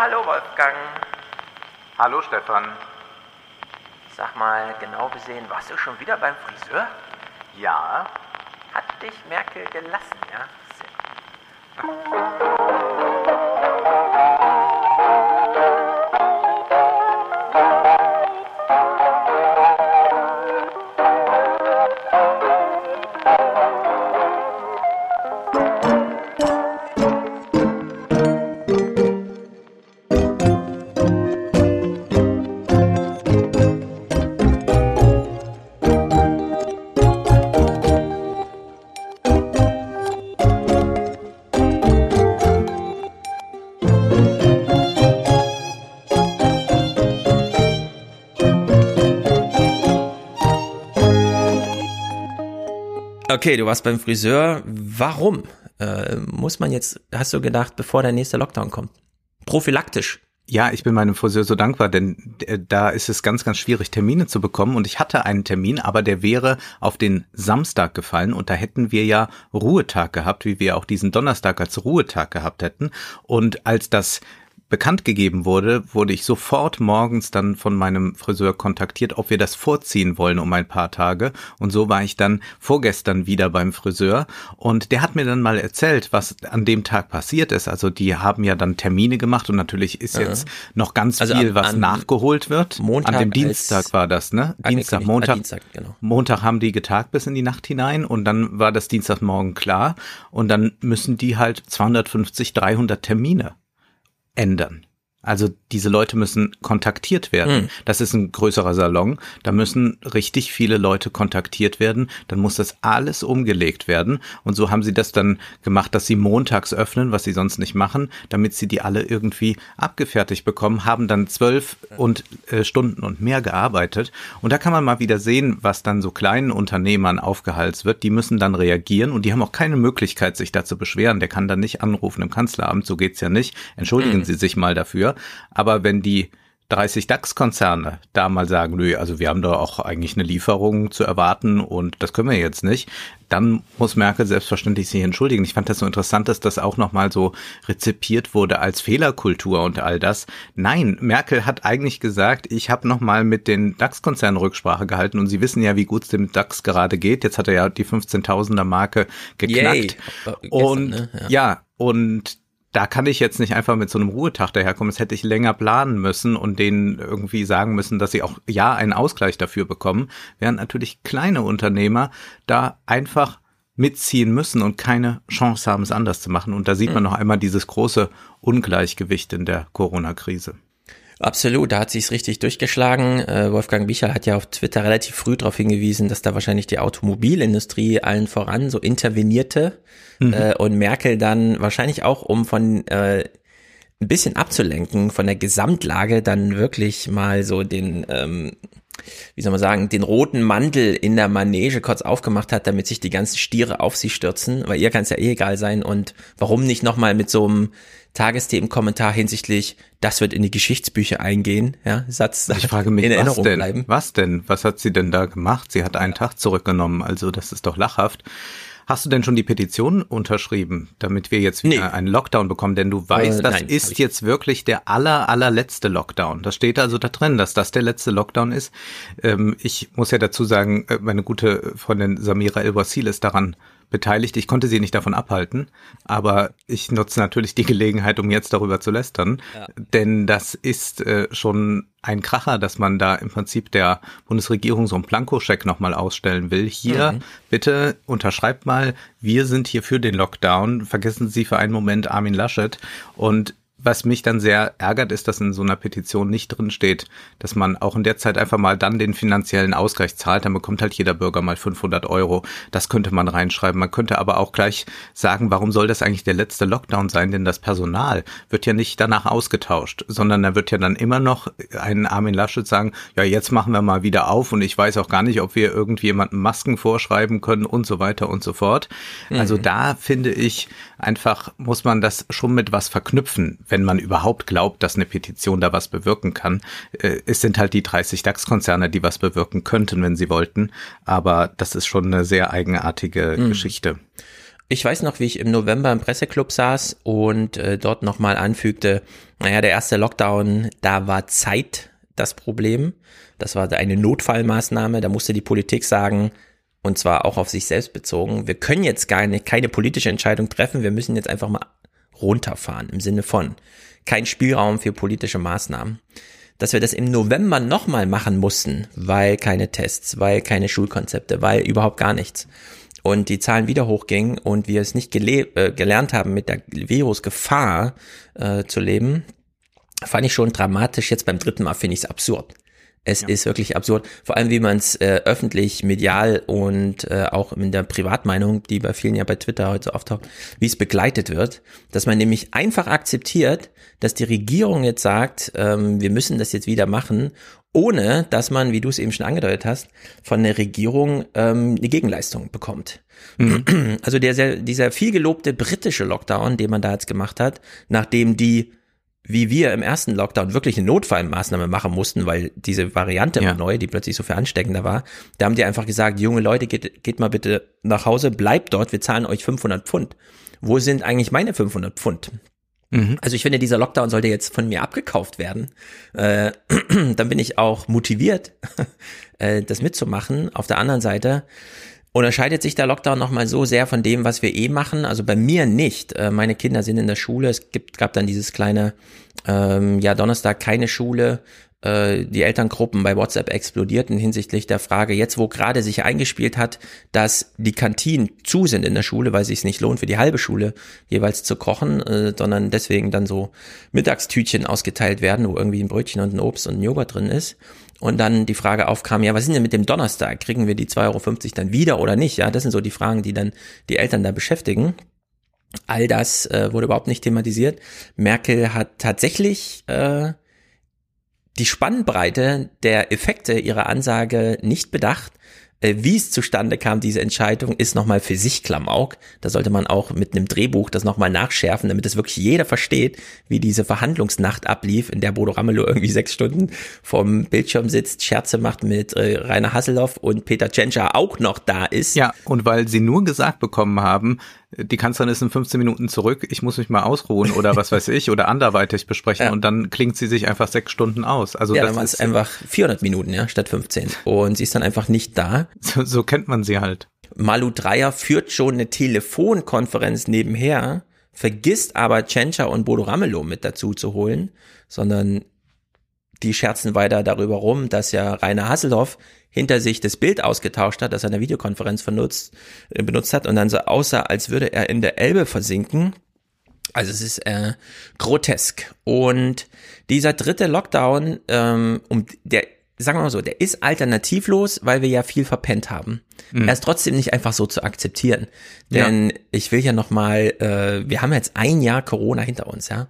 hallo Wolfgang. Hallo Stefan. Sag mal, genau gesehen, warst du schon wieder beim Friseur? Ja, Hat dich Merkel gelassen, ja? Sehr Okay, du warst beim Friseur. Warum? Äh, muss man jetzt, hast du gedacht, bevor der nächste Lockdown kommt? Prophylaktisch. ja, ich bin meinem Friseur so dankbar, denn äh, da ist es ganz, ganz schwierig, Termine zu bekommen. Und ich hatte einen Termin, aber der wäre auf den Samstag gefallen. Und da hätten wir ja Ruhetag gehabt, wie wir auch diesen Donnerstag als Ruhetag gehabt hätten. Und als das bekannt gegeben wurde, wurde ich sofort morgens dann von meinem Friseur kontaktiert, ob wir das vorziehen wollen um ein paar Tage. Und so war ich dann vorgestern wieder beim Friseur. Und der hat mir dann mal erzählt, was an dem Tag passiert ist. Also die haben ja dann Termine gemacht und natürlich ist jetzt noch ganz Also viel, an- was an nachgeholt wird. Montag an dem Dienstag war das, ne? Dienstag, angekündigt. Montag. Ah, Dienstag, genau. Montag haben die getagt bis in die Nacht hinein und dann war das Dienstagmorgen klar und dann müssen die halt 250, 300 Termine ändern. Also diese Leute müssen kontaktiert werden. Hm. Das ist ein größerer Salon. Da müssen richtig viele Leute kontaktiert werden. Dann muss das alles umgelegt werden. Und so haben sie das dann gemacht, dass sie montags öffnen, was sie sonst nicht machen, damit sie die alle irgendwie abgefertigt bekommen, haben dann zwölf und äh, Stunden und mehr gearbeitet. Und da kann man mal wieder sehen, was dann so kleinen Unternehmern aufgehalst wird. Die müssen dann reagieren und die haben auch keine Möglichkeit, sich da zu beschweren. Der kann dann nicht anrufen im Kanzleramt, so geht's ja nicht. Entschuldigen Sie sich mal dafür. Aber wenn die 30 DAX-Konzerne da mal sagen, nö, also wir haben da auch eigentlich eine Lieferung zu erwarten und das können wir jetzt nicht, dann muss Merkel selbstverständlich sich entschuldigen. Ich fand das so interessant, dass das auch nochmal so rezipiert wurde als Fehlerkultur und all das. Nein, Merkel hat eigentlich gesagt, ich habe nochmal mit den DAX-Konzernen Rücksprache gehalten und Sie wissen ja, wie gut es dem DAX gerade geht. Jetzt hat er ja die 15.000er Marke geknackt. Yay. Äh, gestern, und ne? Ja. ja, und da kann ich jetzt nicht einfach mit so einem Ruhetag daherkommen. Das hätte ich länger planen müssen und denen irgendwie sagen müssen, dass sie auch ja einen Ausgleich dafür bekommen, während natürlich kleine Unternehmer da einfach mitziehen müssen und keine Chance haben, es anders zu machen. Und da sieht man noch einmal dieses große Ungleichgewicht in der Corona-Krise. Absolut, da hat sich's richtig durchgeschlagen. Äh, Wolfgang Bichel hat ja auf Twitter relativ früh darauf hingewiesen, dass da wahrscheinlich die Automobilindustrie allen voran so intervenierte äh, und Merkel dann wahrscheinlich auch, um von äh, ein bisschen abzulenken von der Gesamtlage, dann wirklich mal so den ähm, wie soll man sagen, den roten Mantel in der Manege kurz aufgemacht hat, damit sich die ganzen Stiere auf sie stürzen, weil ihr kann es ja eh egal sein und warum nicht nochmal mit so einem Tagesthemen-Kommentar hinsichtlich, das wird in die Geschichtsbücher eingehen, ja, Satz Ich frage mich, in was Erinnerung denn? bleiben. Was denn? Was hat sie denn da gemacht? Sie hat einen Tag zurückgenommen, also das ist doch lachhaft. Hast du denn schon die Petition unterschrieben, damit wir jetzt wieder Nee. einen Lockdown bekommen? Denn du weißt, Äh, das nein, ist jetzt wirklich der aller, allerletzte Lockdown. Das steht also da drin, dass das der letzte Lockdown ist. Ähm, ich muss ja dazu sagen, äh, meine gute Freundin Samira El-Wasil ist daran beteiligt. Ich konnte sie nicht davon abhalten, aber ich nutze natürlich die Gelegenheit, um jetzt darüber zu lästern. Denn das ist äh, schon ein Kracher, dass man da im Prinzip der Bundesregierung so einen Blankoscheck nochmal ausstellen will. Hier, bitte unterschreibt mal, wir sind hier für den Lockdown. Vergessen Sie für einen Moment Armin Laschet. Und was mich dann sehr ärgert, ist, dass in so einer Petition nicht drin steht, dass man auch in der Zeit einfach mal dann den finanziellen Ausgleich zahlt. Dann bekommt halt jeder Bürger mal 500 Euro. Das könnte man reinschreiben. Man könnte aber auch gleich sagen, warum soll das eigentlich der letzte Lockdown sein? Denn das Personal wird ja nicht danach ausgetauscht, sondern da wird ja dann immer noch ein Armin Laschet sagen, ja, jetzt machen wir mal wieder auf und ich weiß auch gar nicht, ob wir irgendjemandem Masken vorschreiben können und so weiter und so fort. Also da finde ich einfach, muss man das schon mit was verknüpfen, wenn man überhaupt glaubt, dass eine Petition da was bewirken kann. Äh, Es sind halt die 30 DAX-Konzerne, die was bewirken könnten, wenn sie wollten. Aber das ist schon eine sehr eigenartige Geschichte. Ich weiß noch, wie ich im November im Presseclub saß und äh, dort nochmal anfügte, naja, der erste Lockdown, da war Zeit das Problem. Das war eine Notfallmaßnahme. Da musste die Politik sagen, und zwar auch auf sich selbst bezogen, wir können jetzt gar nicht, keine politische Entscheidung treffen, wir müssen jetzt einfach mal runterfahren im Sinne von kein Spielraum für politische Maßnahmen. Dass wir das im November nochmal machen mussten, weil keine Tests, weil keine Schulkonzepte, weil überhaupt gar nichts und die Zahlen wieder hochgingen und wir es nicht äh, gelernt haben, mit der Virusgefahr äh, zu leben, fand ich schon dramatisch. Jetzt beim dritten Mal finde ich es absurd. Es ja. ist wirklich absurd, vor allem wie man es äh, öffentlich, medial und äh, auch in der Privatmeinung, die bei vielen ja bei Twitter heute so auftaucht, wie es begleitet wird, dass man nämlich einfach akzeptiert, dass die Regierung jetzt sagt, ähm, wir müssen das jetzt wieder machen ohne dass man, wie du es eben schon angedeutet hast, von der Regierung ähm, eine Gegenleistung bekommt. Mhm. Also der, dieser viel gelobte britische Lockdown, den man da jetzt gemacht hat, nachdem die wie wir im ersten Lockdown wirklich eine Notfallmaßnahme machen mussten, weil diese Variante ja. neu, die plötzlich so viel ansteckender war, da haben die einfach gesagt, junge Leute, geht, geht mal bitte nach Hause, bleibt dort, wir zahlen euch 500 Pfund. Wo sind eigentlich meine 500 Pfund? Mhm. Also ich finde, dieser Lockdown sollte jetzt von mir abgekauft werden. Äh, dann bin ich auch motiviert, äh, das mitzumachen. Auf der anderen Seite unterscheidet sich der Lockdown nochmal so sehr von dem, was wir eh machen. Also bei mir nicht. Äh, meine Kinder sind in der Schule. Es gibt, gab dann dieses kleine, ähm, ja, Donnerstag keine Schule äh, die Elterngruppen bei WhatsApp explodierten hinsichtlich der Frage, jetzt wo gerade sich eingespielt hat, dass die Kantinen zu sind in der Schule, weil es sich nicht lohnt, für die halbe Schule jeweils zu kochen, äh, sondern deswegen dann so Mittagstütchen ausgeteilt werden, wo irgendwie ein Brötchen und ein Obst und ein Joghurt drin ist. Und dann die Frage aufkam, ja, was ist denn mit dem Donnerstag? Kriegen wir die 2,50 Euro dann wieder oder nicht? Ja, das sind so die Fragen, die dann die Eltern da beschäftigen. All das äh, wurde überhaupt nicht thematisiert. Merkel hat tatsächlich äh, die Spannbreite der Effekte ihrer Ansage nicht bedacht. Äh, wie es zustande kam, diese Entscheidung, ist nochmal für sich Klamauk. Da sollte man auch mit einem Drehbuch das nochmal nachschärfen, damit es wirklich jeder versteht, wie diese Verhandlungsnacht ablief, in der Bodo Ramelow irgendwie sechs Stunden vom Bildschirm sitzt, Scherze macht mit äh, Rainer Hasselhoff und Peter Tschentscher auch noch da ist. Ja, und weil sie nur gesagt bekommen haben, die Kanzlerin ist in 15 Minuten zurück, ich muss mich mal ausruhen oder was weiß ich oder anderweitig besprechen ja. und dann klingt sie sich einfach sechs Stunden aus. Also ja, das dann ist einfach 400 Minuten, ja, statt 15 und sie ist dann einfach nicht da. So, so kennt man sie halt. Malu Dreyer führt schon eine Telefonkonferenz nebenher, vergisst aber Tschentscher und Bodo Ramelow mit dazu zu holen, sondern die scherzen weiter darüber rum, dass ja Rainer Hasselhoff hinter sich das Bild ausgetauscht hat, das er in der Videokonferenz benutzt, äh, benutzt hat und dann so aussah, als würde er in der Elbe versinken. Also es ist äh, grotesk. Und dieser dritte Lockdown, ähm, um der, sagen wir mal so, der ist alternativlos, weil wir ja viel verpennt haben. Mhm. Er ist trotzdem nicht einfach so zu akzeptieren. Denn ja. ich will ja noch mal, äh, wir haben jetzt ein Jahr Corona hinter uns, ja.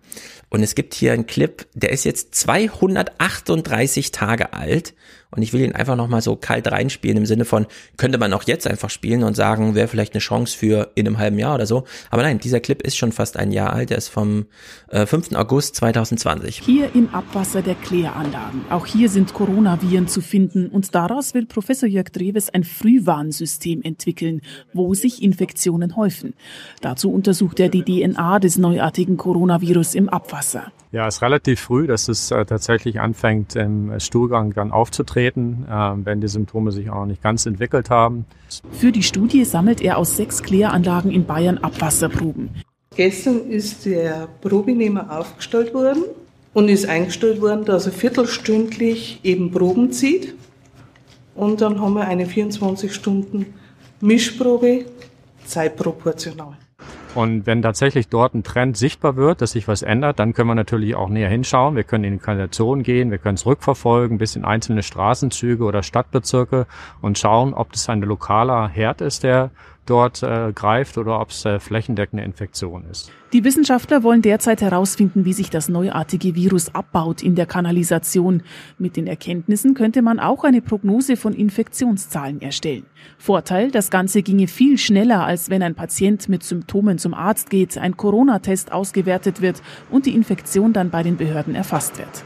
Und es gibt hier einen Clip, der ist jetzt 238 Tage alt und ich will ihn einfach nochmal so kalt reinspielen im Sinne von, könnte man auch jetzt einfach spielen und sagen, wäre vielleicht eine Chance für in einem halben Jahr oder so. Aber nein, dieser Clip ist schon fast ein Jahr alt. Der ist vom äh, 5. August 2020. Hier im Abwasser der Kläranlagen. Auch hier sind Coronaviren zu finden und daraus will Professor Jörg Dreves ein Frühwarnsystem entwickeln, wo sich Infektionen häufen. Dazu untersucht er die DNA des neuartigen Coronavirus im Abwasser. Ja, es ist relativ früh, dass es äh, tatsächlich anfängt, im Stuhlgang dann aufzutreten, äh, wenn die Symptome sich auch noch nicht ganz entwickelt haben. Für die Studie sammelt er aus sechs Kläranlagen in Bayern Abwasserproben. Gestern ist der Probenehmer aufgestellt worden und ist eingestellt worden, dass er viertelstündlich eben Proben zieht. Und dann haben wir eine 24 Stunden Mischprobe, zeitproportional. Und wenn tatsächlich dort ein Trend sichtbar wird, dass sich was ändert, dann können wir natürlich auch näher hinschauen. Wir können in die Kanalisation gehen, wir können es rückverfolgen bis in einzelne Straßenzüge oder Stadtbezirke und schauen, ob das ein lokaler Herd ist, der dort äh, greift oder ob es äh, flächendeckende Infektion ist. Die Wissenschaftler wollen derzeit herausfinden, wie sich das neuartige Virus abbaut in der Kanalisation. Mit den Erkenntnissen könnte man auch eine Prognose von Infektionszahlen erstellen. Vorteil, das Ganze ginge viel schneller, als wenn ein Patient mit Symptomen zum Arzt geht, ein Corona-Test ausgewertet wird und die Infektion dann bei den Behörden erfasst wird.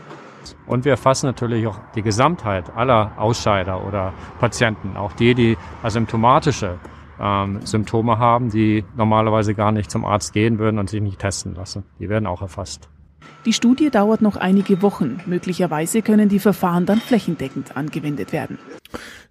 Und wir erfassen natürlich auch die Gesamtheit aller Ausscheider oder Patienten, auch die, die asymptomatische ähm, Symptome haben, die normalerweise gar nicht zum Arzt gehen würden und sich nicht testen lassen. Die werden auch erfasst. Die Studie dauert noch einige Wochen. Möglicherweise können die Verfahren dann flächendeckend angewendet werden.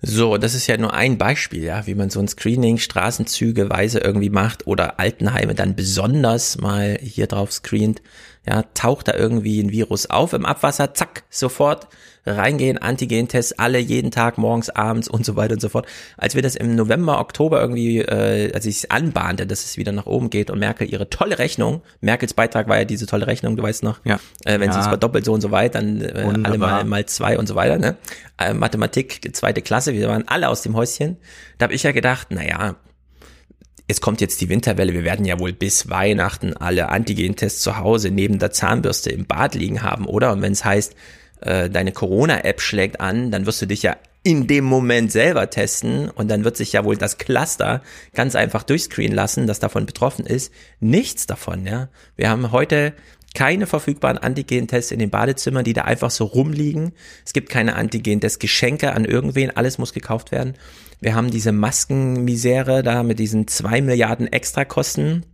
So, das ist ja nur ein Beispiel, ja, wie man so ein Screening straßenzügeweise irgendwie macht oder Altenheime dann besonders mal hier drauf screent. Ja, taucht da irgendwie ein Virus auf im Abwasser, zack, sofort reingehen, Antigen-Tests, alle jeden Tag, morgens, abends und so weiter und so fort. Als wir das im November, Oktober irgendwie, äh, als ich es anbahnte, dass es wieder nach oben geht und Merkel ihre tolle Rechnung, Merkels Beitrag war ja diese tolle Rechnung, du weißt noch, ja. äh, wenn ja. sie es verdoppelt so und so weit, dann äh, alle mal, mal zwei und so weiter, ne? Äh, Mathematik, zweite Klasse, wir waren alle aus dem Häuschen. Da habe ich ja gedacht, naja, es kommt jetzt die Winterwelle, wir werden ja wohl bis Weihnachten alle Antigen-Tests zu Hause neben der Zahnbürste im Bad liegen haben, oder? Und wenn es heißt, äh, deine Corona-App schlägt an, dann wirst du dich ja in dem Moment selber testen und dann wird sich ja wohl das Cluster ganz einfach durchscreenen lassen, das davon betroffen ist. Nichts davon, ja. Wir haben heute keine verfügbaren Antigen-Tests in den Badezimmern, die da einfach so rumliegen. Es gibt keine Antigen-Test-Geschenke an irgendwen, alles muss gekauft werden. Wir haben diese Maskenmisere da mit diesen zwei Milliarden Extrakosten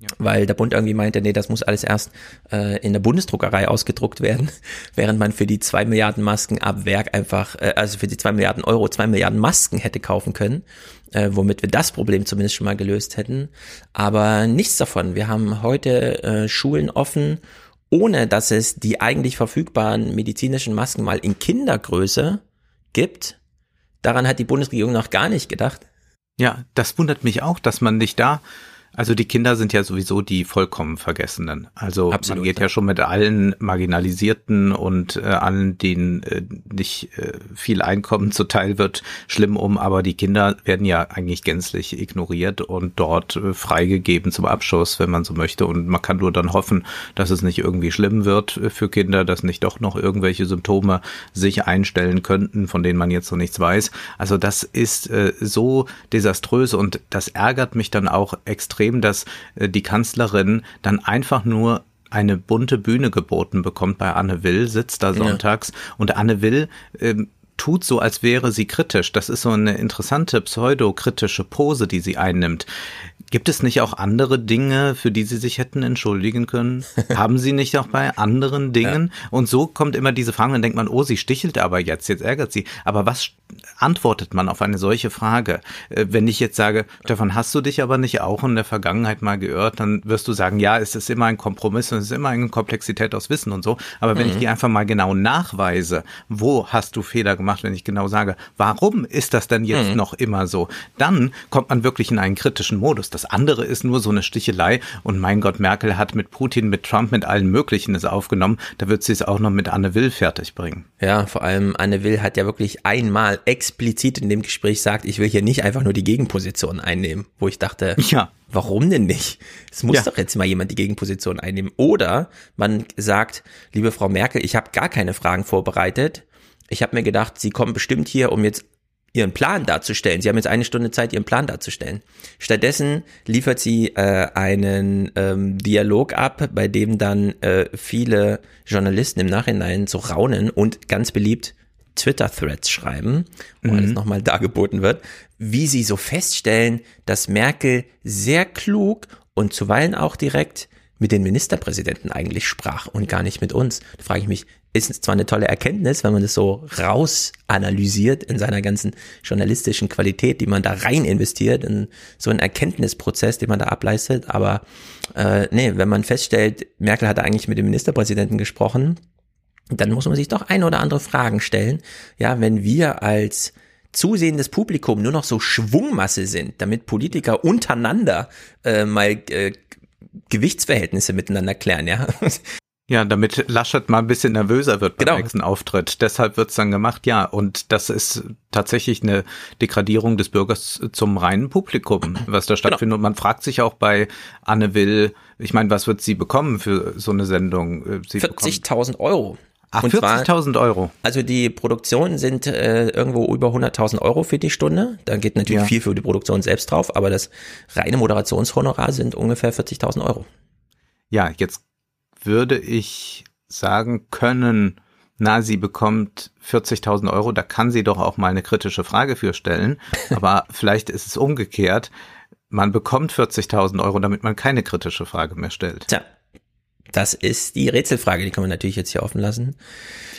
ja. Weil der Bund irgendwie meinte, nee, das muss alles erst äh, in der Bundesdruckerei ausgedruckt werden, während man für die zwei Milliarden Masken ab Werk einfach, äh, also für die zwei Milliarden Euro zwei Milliarden Masken hätte kaufen können, äh, womit wir das Problem zumindest schon mal gelöst hätten. Aber nichts davon. Wir haben heute äh, Schulen offen, ohne dass es die eigentlich verfügbaren medizinischen Masken mal in Kindergröße gibt. Daran hat die Bundesregierung noch gar nicht gedacht. Ja, das wundert mich auch, dass man nicht da also die Kinder sind ja sowieso die vollkommen Vergessenen. Also Absolut, man geht ja. schon mit allen Marginalisierten und äh, allen, denen äh, nicht äh, viel Einkommen zuteil wird, schlimm um. Aber die Kinder werden ja eigentlich gänzlich ignoriert und dort äh, freigegeben zum Abschuss, wenn man so möchte. Und man kann nur dann hoffen, dass es nicht irgendwie schlimm wird äh, für Kinder, dass nicht doch noch irgendwelche Symptome sich einstellen könnten, von denen man jetzt noch nichts weiß. Also das ist äh, so desaströs und das ärgert mich dann auch extrem extrem, dass äh, die Kanzlerin dann einfach nur eine bunte Bühne geboten bekommt bei Anne Will, sitzt da sonntags ja. und Anne Will ähm, tut so, als wäre sie kritisch. Das ist so eine interessante pseudokritische Pose, die sie einnimmt. Gibt es nicht auch andere Dinge, für die Sie sich hätten entschuldigen können? Haben Sie nicht auch bei anderen Dingen? Ja. Und so kommt immer diese Frage, dann denkt man, oh, sie stichelt aber jetzt, jetzt ärgert sie. Aber was antwortet man auf eine solche Frage? Äh, wenn ich jetzt sage, Stefan, hast du dich aber nicht auch in der Vergangenheit mal geirrt, dann wirst du sagen, ja, es ist immer ein Kompromiss und es ist immer eine Komplexität aus Wissen und so. Aber wenn mhm. ich dir einfach mal genau nachweise, wo hast du Fehler gemacht, wenn ich genau sage, warum ist das denn jetzt mhm. noch immer so, dann kommt man wirklich in einen kritischen Modus. Das andere ist nur so eine Stichelei. Und mein Gott, Merkel hat mit Putin, mit Trump, mit allen möglichen es aufgenommen. Da wird sie es auch noch mit Anne Will fertig bringen. Ja, vor allem Anne Will hat ja wirklich einmal explizit in dem Gespräch sagt, ich will hier nicht einfach nur die Gegenposition einnehmen, wo ich dachte, ja. warum denn nicht? Es muss ja. doch jetzt mal jemand die Gegenposition einnehmen. Oder man sagt, liebe Frau Merkel, ich habe gar keine Fragen vorbereitet. Ich habe mir gedacht, Sie kommen bestimmt hier, um jetzt ihren Plan darzustellen. Sie haben jetzt eine Stunde Zeit, ihren Plan darzustellen. Stattdessen liefert sie äh, einen ähm, Dialog ab, bei dem dann äh, viele Journalisten im Nachhinein so raunen und ganz beliebt Twitter-Threads schreiben, wo mhm. alles nochmal dargeboten wird, wie sie so feststellen, dass Merkel sehr klug und zuweilen auch direkt mit den Ministerpräsidenten eigentlich sprach und gar nicht mit uns. Da frage ich mich, ist zwar eine tolle Erkenntnis, wenn man das so raus analysiert in seiner ganzen journalistischen Qualität, die man da rein investiert, in so einen Erkenntnisprozess, den man da ableistet, aber äh, nee, wenn man feststellt, Merkel hat eigentlich mit dem Ministerpräsidenten gesprochen, dann muss man sich doch ein oder andere Fragen stellen. Ja, wenn wir als zusehendes Publikum nur noch so Schwungmasse sind, damit Politiker untereinander äh, mal äh, Gewichtsverhältnisse miteinander klären, ja. Ja, damit Laschet mal ein bisschen nervöser wird beim genau. nächsten Auftritt. Deshalb wird's dann gemacht, ja. Und das ist tatsächlich eine Degradierung des Bürgers zum reinen Publikum, was da stattfindet. Genau. Und man fragt sich auch bei Anne Will, ich meine, was wird sie bekommen für so eine Sendung? 40.000 Euro. Ach, 40.000 Euro. Also die Produktionen sind äh, irgendwo über 100.000 Euro für die Stunde. Da geht natürlich ja. viel für die Produktion selbst drauf, aber das reine Moderationshonorar sind ungefähr 40.000 Euro. Ja, jetzt würde ich sagen können, na, sie bekommt 40.000 Euro, da kann sie doch auch mal eine kritische Frage für stellen. Aber vielleicht ist es umgekehrt. Man bekommt 40.000 Euro, damit man keine kritische Frage mehr stellt. Tja, das ist die Rätselfrage, die können wir natürlich jetzt hier offen lassen.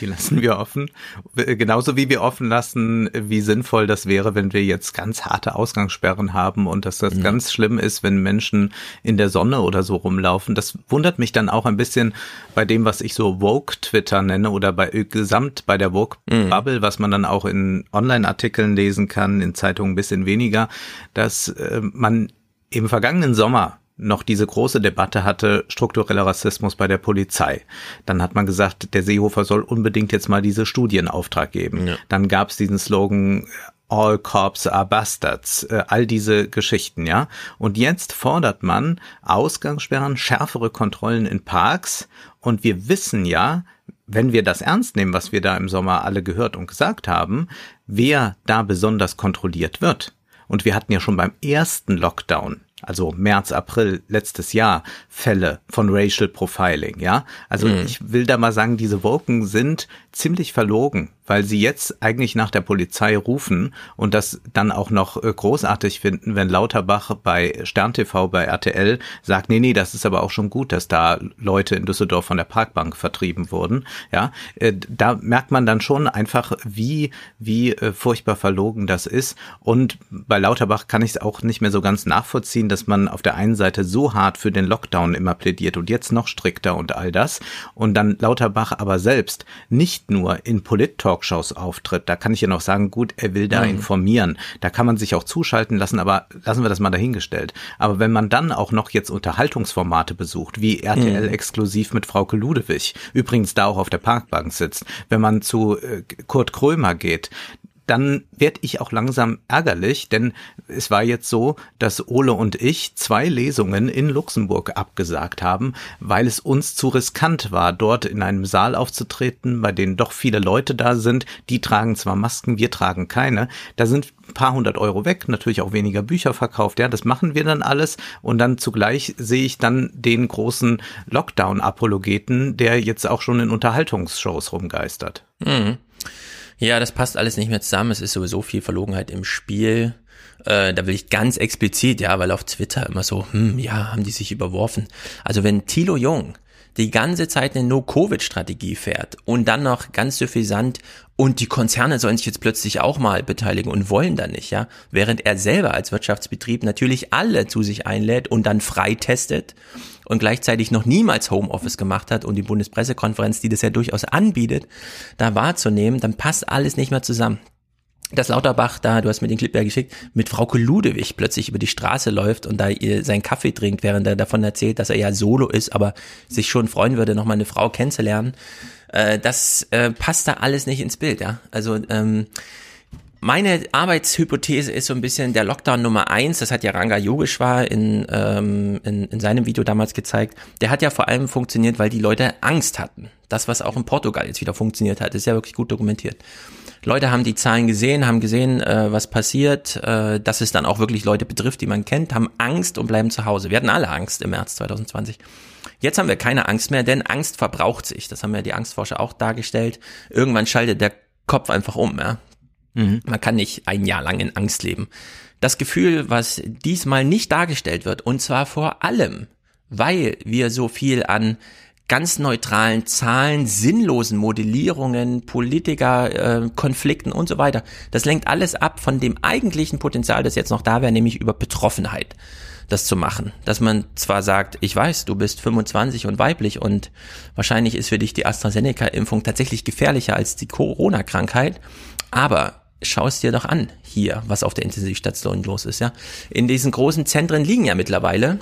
Die lassen wir offen. Genauso wie wir offen lassen, wie sinnvoll das wäre, wenn wir jetzt ganz harte Ausgangssperren haben und dass das ja. ganz schlimm ist, wenn Menschen in der Sonne oder so rumlaufen. Das wundert mich dann auch ein bisschen bei dem, was ich so Woke-Twitter nenne oder bei gesamt bei der Woke-Bubble, mhm. was man dann auch in Online-Artikeln lesen kann, in Zeitungen ein bisschen weniger, dass äh, man im vergangenen Sommer noch diese große Debatte hatte, struktureller Rassismus bei der Polizei. Dann hat man gesagt, der Seehofer soll unbedingt jetzt mal diese Studienauftrag geben. Ja. Dann gab es diesen Slogan, All Cops are Bastards, äh, all diese Geschichten, ja. Und jetzt fordert man Ausgangssperren, schärfere Kontrollen in Parks. Und wir wissen ja, wenn wir das ernst nehmen, was wir da im Sommer alle gehört und gesagt haben, wer da besonders kontrolliert wird. Und wir hatten ja schon beim ersten Lockdown also März, April letztes Jahr Fälle von Racial Profiling, ja. Also mhm. ich will da mal sagen, diese Woken sind ziemlich verlogen, weil sie jetzt eigentlich nach der Polizei rufen und das dann auch noch äh, großartig finden, wenn Lauterbach bei Stern TV bei RTL sagt, nee, nee, das ist aber auch schon gut, dass da Leute in Düsseldorf von der Parkbank vertrieben wurden. Ja, äh, da merkt man dann schon einfach, wie, wie äh, furchtbar verlogen das ist. Und bei Lauterbach kann ich es auch nicht mehr so ganz nachvollziehen, dass man auf der einen Seite so hart für den Lockdown immer plädiert und jetzt noch strikter und all das und dann Lauterbach aber selbst nicht nur in Polit-Talkshows auftritt, da kann ich ja noch sagen, gut, er will da mhm. informieren. Da kann man sich auch zuschalten lassen, aber lassen wir das mal dahingestellt. Aber wenn man dann auch noch jetzt Unterhaltungsformate besucht, wie RTL mhm. exklusiv mit Frauke Ludewig, übrigens da auch auf der Parkbank sitzt, wenn man zu äh, Kurt Krömer geht, dann werde ich auch langsam ärgerlich, denn es war jetzt so, dass Ole und ich zwei Lesungen in Luxemburg abgesagt haben, weil es uns zu riskant war, dort in einem Saal aufzutreten, bei denen doch viele Leute da sind. Die tragen zwar Masken, wir tragen keine. Da sind ein paar hundert Euro weg, natürlich auch weniger Bücher verkauft. Ja, das machen wir dann alles. Und dann zugleich sehe ich dann den großen Lockdown-Apologeten, der jetzt auch schon in Unterhaltungsshows rumgeistert. Mhm. Ja, das passt alles nicht mehr zusammen. Es ist sowieso viel Verlogenheit im Spiel. Äh, da will ich ganz explizit, ja, weil auf Twitter immer so, hm, ja, haben die sich überworfen. Also wenn Thilo Jung die ganze Zeit eine No-Covid-Strategie fährt und dann noch ganz suffisant und die Konzerne sollen sich jetzt plötzlich auch mal beteiligen und wollen dann nicht, ja, während er selber als Wirtschaftsbetrieb natürlich alle zu sich einlädt und dann freitestet und gleichzeitig noch niemals Homeoffice gemacht hat und die Bundespressekonferenz, die das ja durchaus anbietet, da wahrzunehmen, dann passt alles nicht mehr zusammen. Dass Lauterbach da, du hast mir den Clip ja geschickt, mit Frau Ludewig plötzlich über die Straße läuft und da ihr seinen Kaffee trinkt, während er davon erzählt, dass er ja solo ist, aber sich schon freuen würde, nochmal eine Frau kennenzulernen. Äh, das äh, passt da alles nicht ins Bild, ja. Also ähm, meine Arbeitshypothese ist so ein bisschen der Lockdown Nummer eins. Das hat ja Ranga Yogeshwar in, ähm, in, in seinem Video damals gezeigt. Der hat ja vor allem funktioniert, weil die Leute Angst hatten. Das, was auch in Portugal jetzt wieder funktioniert hat, ist ja wirklich gut dokumentiert. Leute haben die Zahlen gesehen, haben gesehen, äh, was passiert, äh, dass es dann auch wirklich Leute betrifft, die man kennt, haben Angst und bleiben zu Hause. Wir hatten alle Angst im März 2020. Jetzt haben wir keine Angst mehr, denn Angst verbraucht sich. Das haben ja die Angstforscher auch dargestellt. Irgendwann schaltet der Kopf einfach um. Ja? Mhm. Man kann nicht ein Jahr lang in Angst leben. Das Gefühl, was diesmal nicht dargestellt wird, und zwar vor allem, weil wir so viel an ganz neutralen Zahlen, sinnlosen Modellierungen, Politiker, äh, Konflikten und so weiter. Das lenkt alles ab von dem eigentlichen Potenzial, das jetzt noch da wäre, nämlich über Betroffenheit das zu machen. Dass man zwar sagt, ich weiß, du bist 25 und weiblich und wahrscheinlich ist für dich die AstraZeneca-Impfung tatsächlich gefährlicher als die Corona-Krankheit, aber schau es dir doch an hier, was auf der Intensivstation los ist, ja. In diesen großen Zentren liegen ja mittlerweile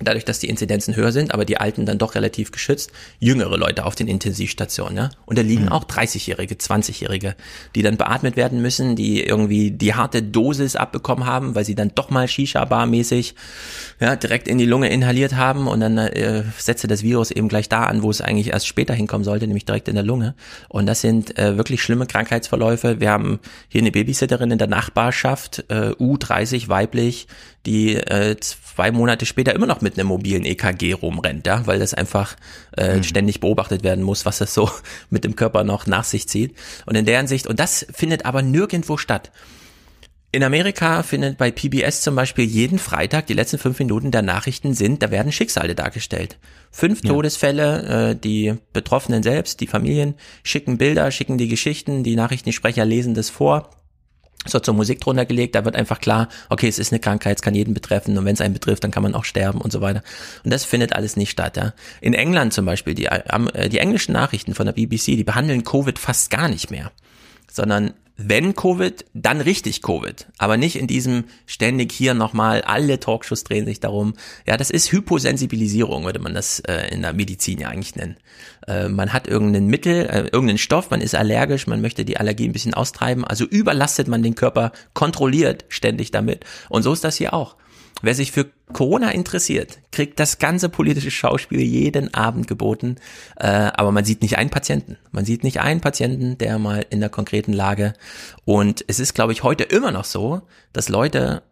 dadurch, dass die Inzidenzen höher sind, aber die Alten dann doch relativ geschützt, jüngere Leute auf den Intensivstationen. Ja? Und da liegen mhm. auch 30-Jährige, 20-Jährige, die dann beatmet werden müssen, die irgendwie die harte Dosis abbekommen haben, weil sie dann doch mal Shisha-Bar-mäßig ja, direkt in die Lunge inhaliert haben und dann äh, setzte das Virus eben gleich da an, wo es eigentlich erst später hinkommen sollte, nämlich direkt in der Lunge. Und das sind äh, wirklich schlimme Krankheitsverläufe. Wir haben hier eine Babysitterin in der Nachbarschaft, äh, U30 weiblich, die äh, zwei Monate später immer noch mit einem mobilen EKG rumrennt, ja, weil das einfach äh, mhm. ständig beobachtet werden muss, was das so mit dem Körper noch nach sich zieht. Und in deren Sicht, und das findet aber nirgendwo statt. In Amerika findet bei PBS zum Beispiel jeden Freitag die letzten fünf Minuten der Nachrichten sind, da werden Schicksale dargestellt. Fünf ja. Todesfälle, äh, die Betroffenen selbst, die Familien schicken Bilder, schicken die Geschichten, die Nachrichtensprecher lesen das vor. Wird zur Musik drunter gelegt, da wird einfach klar, okay, es ist eine Krankheit, es kann jeden betreffen und wenn es einen betrifft, dann kann man auch sterben und so weiter. Und das findet alles nicht statt. Ja. In England zum Beispiel, die, äh, die englischen Nachrichten von der BBC, die behandeln Covid fast gar nicht mehr, sondern wenn Covid, dann richtig Covid, aber nicht in diesem ständig hier nochmal, alle Talkshows drehen sich darum. Ja, das ist Hyposensibilisierung, würde man das äh, in der Medizin ja eigentlich nennen. Äh, man hat irgendein Mittel, äh, irgendeinen Stoff, man ist allergisch, man möchte die Allergie ein bisschen austreiben, also überlastet man den Körper kontrolliert ständig damit. Und so ist das hier auch. Wer sich für Corona interessiert, kriegt das ganze politische Schauspiel jeden Abend geboten, äh, aber man sieht nicht einen Patienten. Man sieht nicht einen Patienten, der mal in der konkreten Lage. Und es ist, glaube ich, heute immer noch so, dass Leute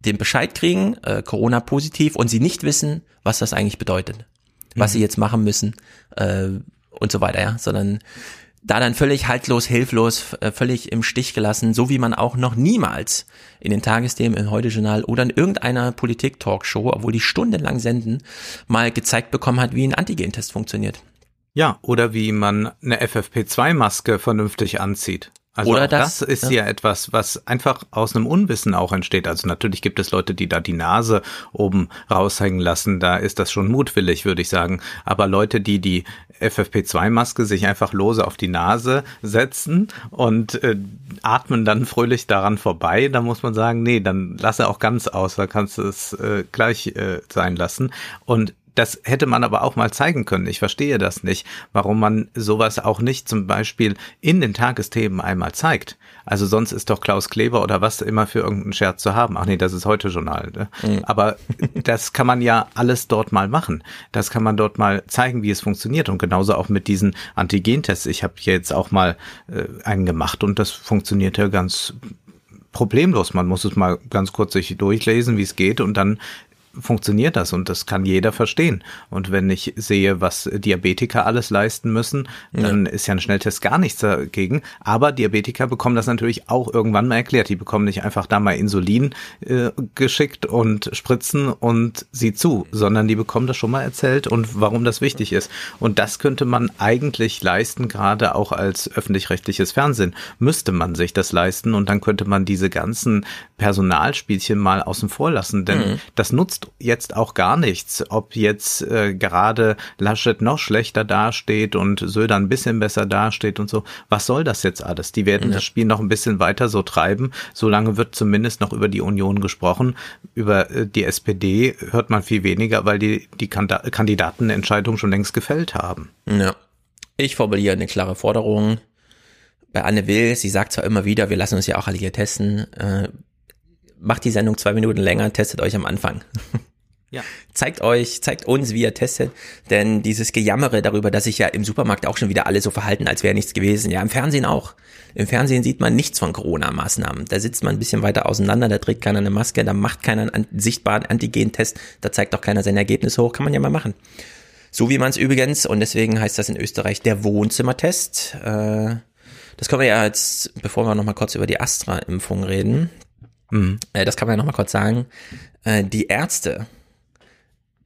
den Bescheid kriegen, äh, Corona positiv, und sie nicht wissen, was das eigentlich bedeutet, was mhm. sie jetzt machen müssen äh, und so weiter, ja, sondern da dann völlig haltlos, hilflos, äh, völlig im Stich gelassen, so wie man auch noch niemals in den Tagesthemen, im Heute-Journal oder in irgendeiner Politik-Talkshow, obwohl die stundenlang senden, mal gezeigt bekommen hat, wie ein Antigentest funktioniert. Ja, oder wie man eine FFP2-Maske vernünftig anzieht. Also Oder das, das ist ja. etwas, was einfach aus einem Unwissen auch entsteht. Also natürlich gibt es Leute, die da die Nase oben raushängen lassen. Da ist das schon mutwillig, würde ich sagen. Aber Leute, die die FFP2-Maske sich einfach lose auf die Nase setzen und äh, atmen dann fröhlich daran vorbei, da muss man sagen, nee, dann lasse auch ganz aus, da kannst du es äh, gleich äh, sein lassen. Und das hätte man aber auch mal zeigen können. Ich verstehe das nicht, warum man sowas auch nicht zum Beispiel in den Tagesthemen einmal zeigt. Also sonst ist doch Klaus Kleber oder was immer für irgendeinen Scherz zu haben. Ach nee, das ist heute Journal. Ne? Mhm. Aber das kann man ja alles dort mal machen. Das kann man dort mal zeigen, wie es funktioniert. Und genauso auch mit diesen Antigentests. Ich habe jetzt auch mal äh, einen gemacht und das funktioniert ja ganz problemlos. Man muss es mal ganz kurz sich durchlesen, wie es geht und dann funktioniert das und das kann jeder verstehen. Und wenn ich sehe, was Diabetiker alles leisten müssen, dann ja. ist ja ein Schnelltest gar nichts dagegen. Aber Diabetiker bekommen das natürlich auch irgendwann mal erklärt. Die bekommen nicht einfach da mal Insulin äh, geschickt und spritzen und sie zu, sondern die bekommen das schon mal erzählt und warum das wichtig ist. Und das könnte man eigentlich leisten, gerade auch als öffentlich-rechtliches Fernsehen müsste man sich das leisten und dann könnte man diese ganzen Personalspielchen mal außen vor lassen, denn mhm. das nutzt nutzt jetzt auch gar nichts, ob jetzt äh, gerade Laschet noch schlechter dasteht und Söder ein bisschen besser dasteht und so. Was soll das jetzt alles? Die werden ja. das Spiel noch ein bisschen weiter so treiben. Solange wird zumindest noch über die Union gesprochen. Über äh, die SPD hört man viel weniger, weil die, die Kandidatenentscheidung schon längst gefällt haben. Ja. Ich formuliere eine klare Forderung bei Anne Will, sie sagt zwar immer wieder, wir lassen uns ja auch alle hier testen, äh, macht die Sendung zwei Minuten länger, testet euch am Anfang. Ja. Zeigt euch, zeigt uns, wie ihr testet, denn dieses Gejammere darüber, dass sich ja im Supermarkt auch schon wieder alle so verhalten, als wäre nichts gewesen. Ja, im Fernsehen auch. Im Fernsehen sieht man nichts von Corona-Maßnahmen. Da sitzt man ein bisschen weiter auseinander, da trägt keiner eine Maske, da macht keiner einen sichtbaren Antigen-Test, da zeigt auch keiner sein Ergebnis hoch, kann man ja mal machen. So wie man es übrigens, und deswegen heißt das in Österreich der Wohnzimmertest. Äh, das können wir ja jetzt, bevor wir nochmal kurz über die Astra-Impfung reden, Mhm. Äh, das kann man ja nochmal kurz sagen. Äh, die Ärzte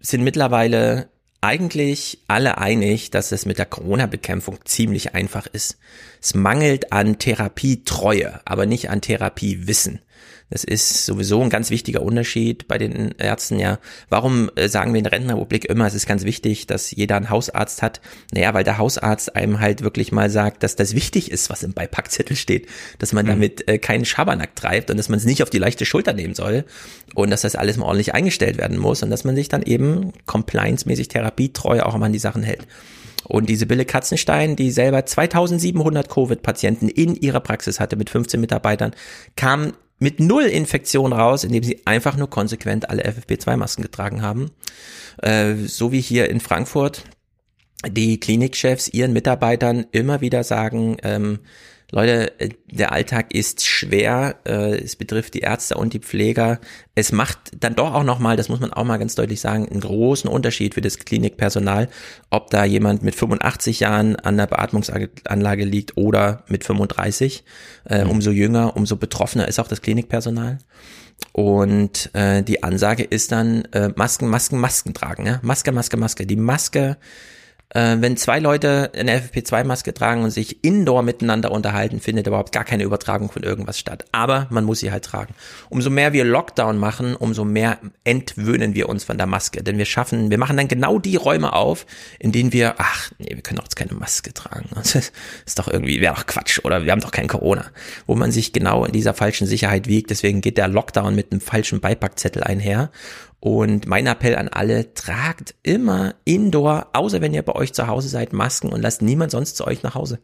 sind mittlerweile eigentlich alle einig, dass es mit der Corona-Bekämpfung ziemlich einfach ist. Es mangelt an Therapietreue, aber nicht an Therapiewissen. Das ist sowieso ein ganz wichtiger Unterschied bei den Ärzten, ja. Warum äh, sagen wir in der Rentenrepublik immer, es ist ganz wichtig, dass jeder einen Hausarzt hat? Naja, weil der Hausarzt einem halt wirklich mal sagt, dass das wichtig ist, was im Beipackzettel steht, dass man mhm. damit äh, keinen Schabernack treibt und dass man es nicht auf die leichte Schulter nehmen soll und dass das alles mal ordentlich eingestellt werden muss und dass man sich dann eben compliance-mäßig therapietreu auch immer an die Sachen hält. Und diese Bille Katzenstein, die selber 2700 Covid-Patienten in ihrer Praxis hatte mit 15 Mitarbeitern, kam mit null Infektion raus, indem sie einfach nur konsequent alle FFP2-Masken getragen haben. Äh, so wie hier in Frankfurt die Klinikchefs ihren Mitarbeitern immer wieder sagen, ähm, Leute, äh, der Alltag ist schwer. Äh, es betrifft die Ärzte und die Pfleger. Es macht dann doch auch nochmal, das muss man auch mal ganz deutlich sagen, einen großen Unterschied für das Klinikpersonal, ob da jemand mit 85 Jahren an der Beatmungsanlage liegt oder mit 35. Äh, mhm. Umso jünger, umso betroffener ist auch das Klinikpersonal. Und äh, die Ansage ist dann äh, Masken, Masken, Masken tragen. Ja? Maske, Maske, Maske. Die Maske äh, wenn zwei Leute eine FFP2-Maske tragen und sich indoor miteinander unterhalten, findet überhaupt gar keine Übertragung von irgendwas statt. Aber man muss sie halt tragen. Umso mehr wir Lockdown machen, umso mehr entwöhnen wir uns von der Maske. Denn wir schaffen, wir machen dann genau die Räume auf, in denen wir, ach nee, wir können doch jetzt keine Maske tragen. Das ist doch irgendwie, wäre doch Quatsch oder wir haben doch kein Corona. Wo man sich genau in dieser falschen Sicherheit wiegt. Deswegen geht der Lockdown mit einem falschen Beipackzettel einher. Und mein Appell an alle, tragt immer indoor, außer wenn ihr bei euch zu Hause seid, Masken und lasst niemand sonst zu euch nach Hause.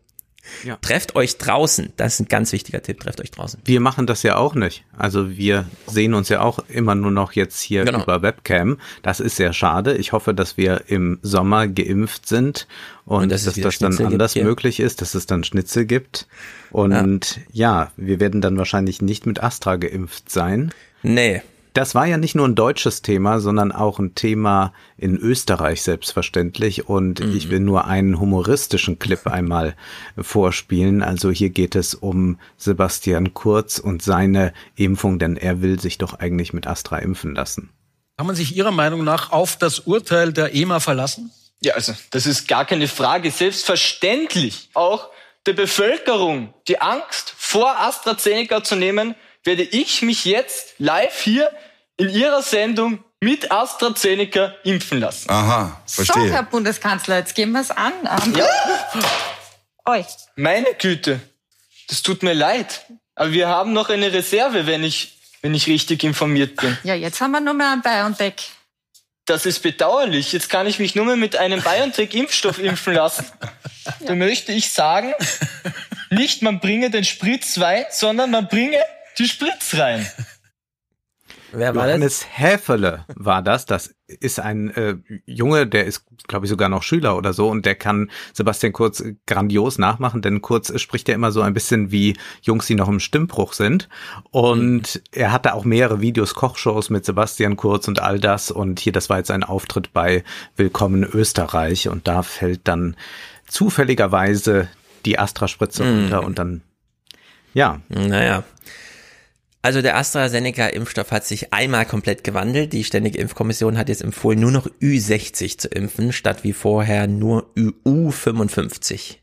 Ja. Trefft euch draußen. Das ist ein ganz wichtiger Tipp. Trefft euch draußen. Wir machen das ja auch nicht. Also wir sehen uns ja auch immer nur noch jetzt hier genau. über Webcam. Das ist sehr schade. Ich hoffe, dass wir im Sommer geimpft sind und, und dass, dass das dann anders möglich ist, dass es dann Schnitzel gibt. Und ja. ja, wir werden dann wahrscheinlich nicht mit Astra geimpft sein. Nee, das war ja nicht nur ein deutsches Thema, sondern auch ein Thema in Österreich selbstverständlich. Und mhm. ich will nur einen humoristischen Clip einmal vorspielen. Also hier geht es um Sebastian Kurz und seine Impfung, denn er will sich doch eigentlich mit Astra impfen lassen. Kann man sich Ihrer Meinung nach auf das Urteil der EMA verlassen? Ja, also das ist gar keine Frage. Selbstverständlich auch der Bevölkerung die Angst vor AstraZeneca zu nehmen, werde ich mich jetzt live hier in Ihrer Sendung mit AstraZeneca impfen lassen. Aha, verstehe. So, Herr Bundeskanzler, jetzt gehen wir es an. Ja. Oi. Meine Güte, das tut mir leid. Aber wir haben noch eine Reserve, wenn ich, wenn ich richtig informiert bin. Ja, jetzt haben wir nur mehr ein BioNTech. Das ist bedauerlich. Jetzt kann ich mich nur mehr mit einem BioNTech-Impfstoff impfen lassen. Ja. Da möchte ich sagen, nicht man bringe den Spritzwein, sondern man bringe die Spritz rein. Wer war Johannes das? Häfele war das. Das ist ein äh, Junge, der ist, glaube ich, sogar noch Schüler oder so und der kann Sebastian Kurz grandios nachmachen, denn Kurz spricht ja immer so ein bisschen wie Jungs, die noch im Stimmbruch sind. Und mhm. er hatte auch mehrere Videos, Kochshows mit Sebastian Kurz und all das. Und hier, das war jetzt ein Auftritt bei Willkommen Österreich und da fällt dann zufälligerweise die Astra-Spritze mhm. runter und dann, ja. Naja. Also der AstraZeneca-Impfstoff hat sich einmal komplett gewandelt. Die Ständige Impfkommission hat jetzt empfohlen, nur noch Ü60 zu impfen, statt wie vorher nur U55.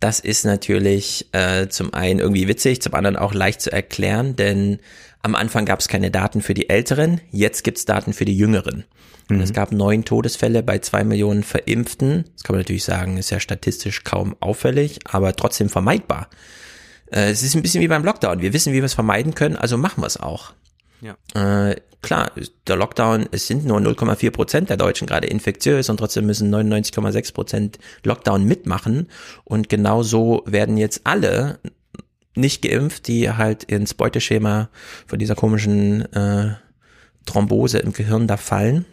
Das ist natürlich äh, zum einen irgendwie witzig, zum anderen auch leicht zu erklären, denn am Anfang gab es keine Daten für die Älteren, jetzt gibt es Daten für die Jüngeren. Und es mhm. gab neun Todesfälle bei zwei Millionen Verimpften. Das kann man natürlich sagen, ist ja statistisch kaum auffällig, aber trotzdem vermeidbar. Äh, es ist ein bisschen wie beim Lockdown. Wir wissen, wie wir es vermeiden können, also machen wir es auch. Ja. Äh, klar, der Lockdown, es sind nur 0,4 Prozent der Deutschen gerade infektiös und trotzdem müssen 99,6 Prozent Lockdown mitmachen. Und genau so werden jetzt alle nicht geimpft, die halt ins Beuteschema von dieser komischen äh, Thrombose im Gehirn da fallen.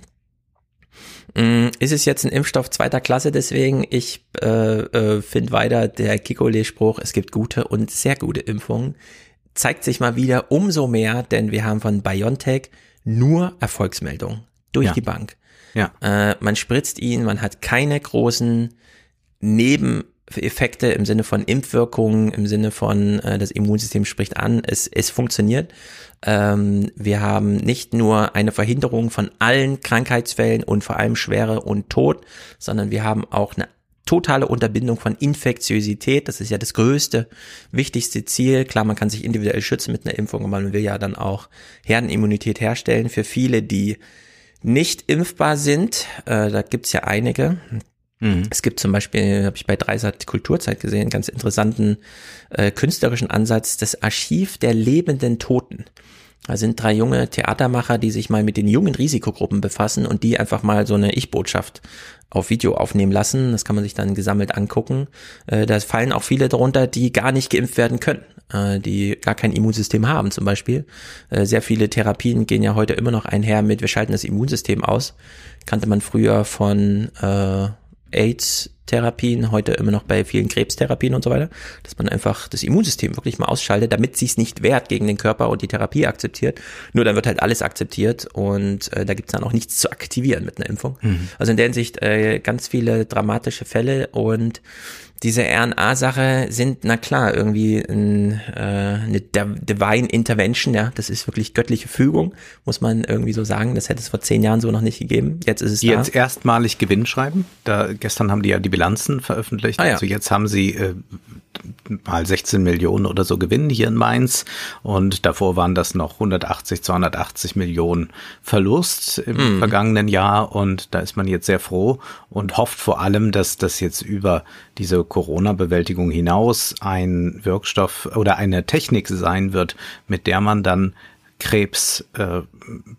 Mm, ist es jetzt ein Impfstoff zweiter Klasse? Deswegen, ich äh, äh, finde weiter der Kikole-Spruch, es gibt gute und sehr gute Impfungen. Zeigt sich mal wieder umso mehr, denn wir haben von BioNTech nur Erfolgsmeldungen durch ja. die Bank. Ja. Äh, man spritzt ihn, man hat keine großen Nebeneffekte im Sinne von Impfwirkungen, im Sinne von äh, das Immunsystem spricht an. Es, es funktioniert. Ähm, wir haben nicht nur eine Verhinderung von allen Krankheitsfällen und vor allem Schwere und Tod, sondern wir haben auch eine totale Unterbindung von Infektiosität. Das ist ja das größte, wichtigste Ziel. Klar, man kann sich individuell schützen mit einer Impfung, aber man will ja dann auch Herdenimmunität herstellen. Für viele, die nicht impfbar sind, äh, da gibt's ja einige, Mhm. Es gibt zum Beispiel, habe ich bei Dreisat Kulturzeit gesehen, ganz interessanten äh, künstlerischen Ansatz, das Archiv der lebenden Toten. Da sind drei junge Theatermacher, die sich mal mit den jungen Risikogruppen befassen und die einfach mal so eine Ich-Botschaft auf Video aufnehmen lassen. Das kann man sich dann gesammelt angucken. Äh, da fallen auch viele darunter, die gar nicht geimpft werden können, äh, die gar kein Immunsystem haben zum Beispiel. Äh, sehr viele Therapien gehen ja heute immer noch einher mit, wir schalten das Immunsystem aus. Kannte man früher von äh, AIDS Therapien, heute immer noch bei vielen Krebstherapien und so weiter, dass man einfach das Immunsystem wirklich mal ausschaltet, damit sie es nicht wehrt gegen den Körper und die Therapie akzeptiert. Nur dann wird halt alles akzeptiert und äh, da gibt's dann auch nichts zu aktivieren mit einer Impfung. Mhm. Also in der Hinsicht äh, ganz viele dramatische Fälle und diese RNA-Sache sind, na klar, irgendwie ein, äh, eine Divine Intervention, ja, das ist wirklich göttliche Fügung, muss man irgendwie so sagen. Das hätte es vor zehn Jahren so noch nicht gegeben. Jetzt ist es Jetzt da. erstmalig Gewinn schreiben. Da, gestern haben die ja die Bilanzen veröffentlicht. Ah, ja. Also jetzt haben sie äh, mal 16 Millionen oder so Gewinn hier in Mainz und davor waren das noch 180, 280 Millionen Verlust im mm. vergangenen Jahr und da ist man jetzt sehr froh und hofft vor allem, dass das jetzt über diese Corona-Bewältigung hinaus ein Wirkstoff oder eine Technik sein wird, mit der man dann Krebs äh,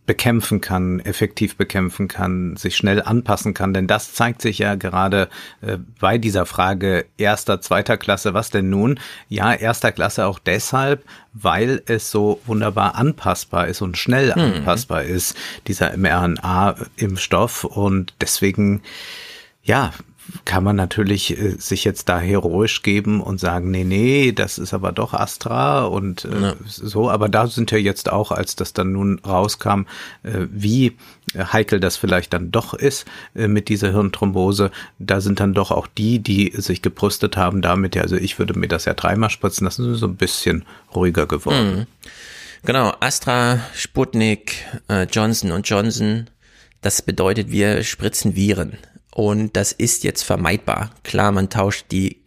bekämpfen kann, effektiv bekämpfen kann, sich schnell anpassen kann. Denn das zeigt sich ja gerade äh, bei dieser Frage erster, zweiter Klasse. Was denn nun? Ja, erster Klasse auch deshalb, weil es so wunderbar anpassbar ist und schnell mhm. anpassbar ist, dieser mRNA-Impfstoff. Und deswegen, ja, kann man natürlich äh, sich jetzt da heroisch geben und sagen, nee, nee, das ist aber doch Astra und äh, ja. so. Aber da sind ja jetzt auch, als das dann nun rauskam, äh, wie heikel das vielleicht dann doch ist äh, mit dieser Hirnthrombose, da sind dann doch auch die, die sich gebrüstet haben damit, ja, also ich würde mir das ja dreimal spritzen das ist so ein bisschen ruhiger geworden. Mhm. Genau, Astra, Sputnik, äh, Johnson und Johnson, das bedeutet, wir spritzen Viren. Und das ist jetzt vermeidbar. Klar, man tauscht die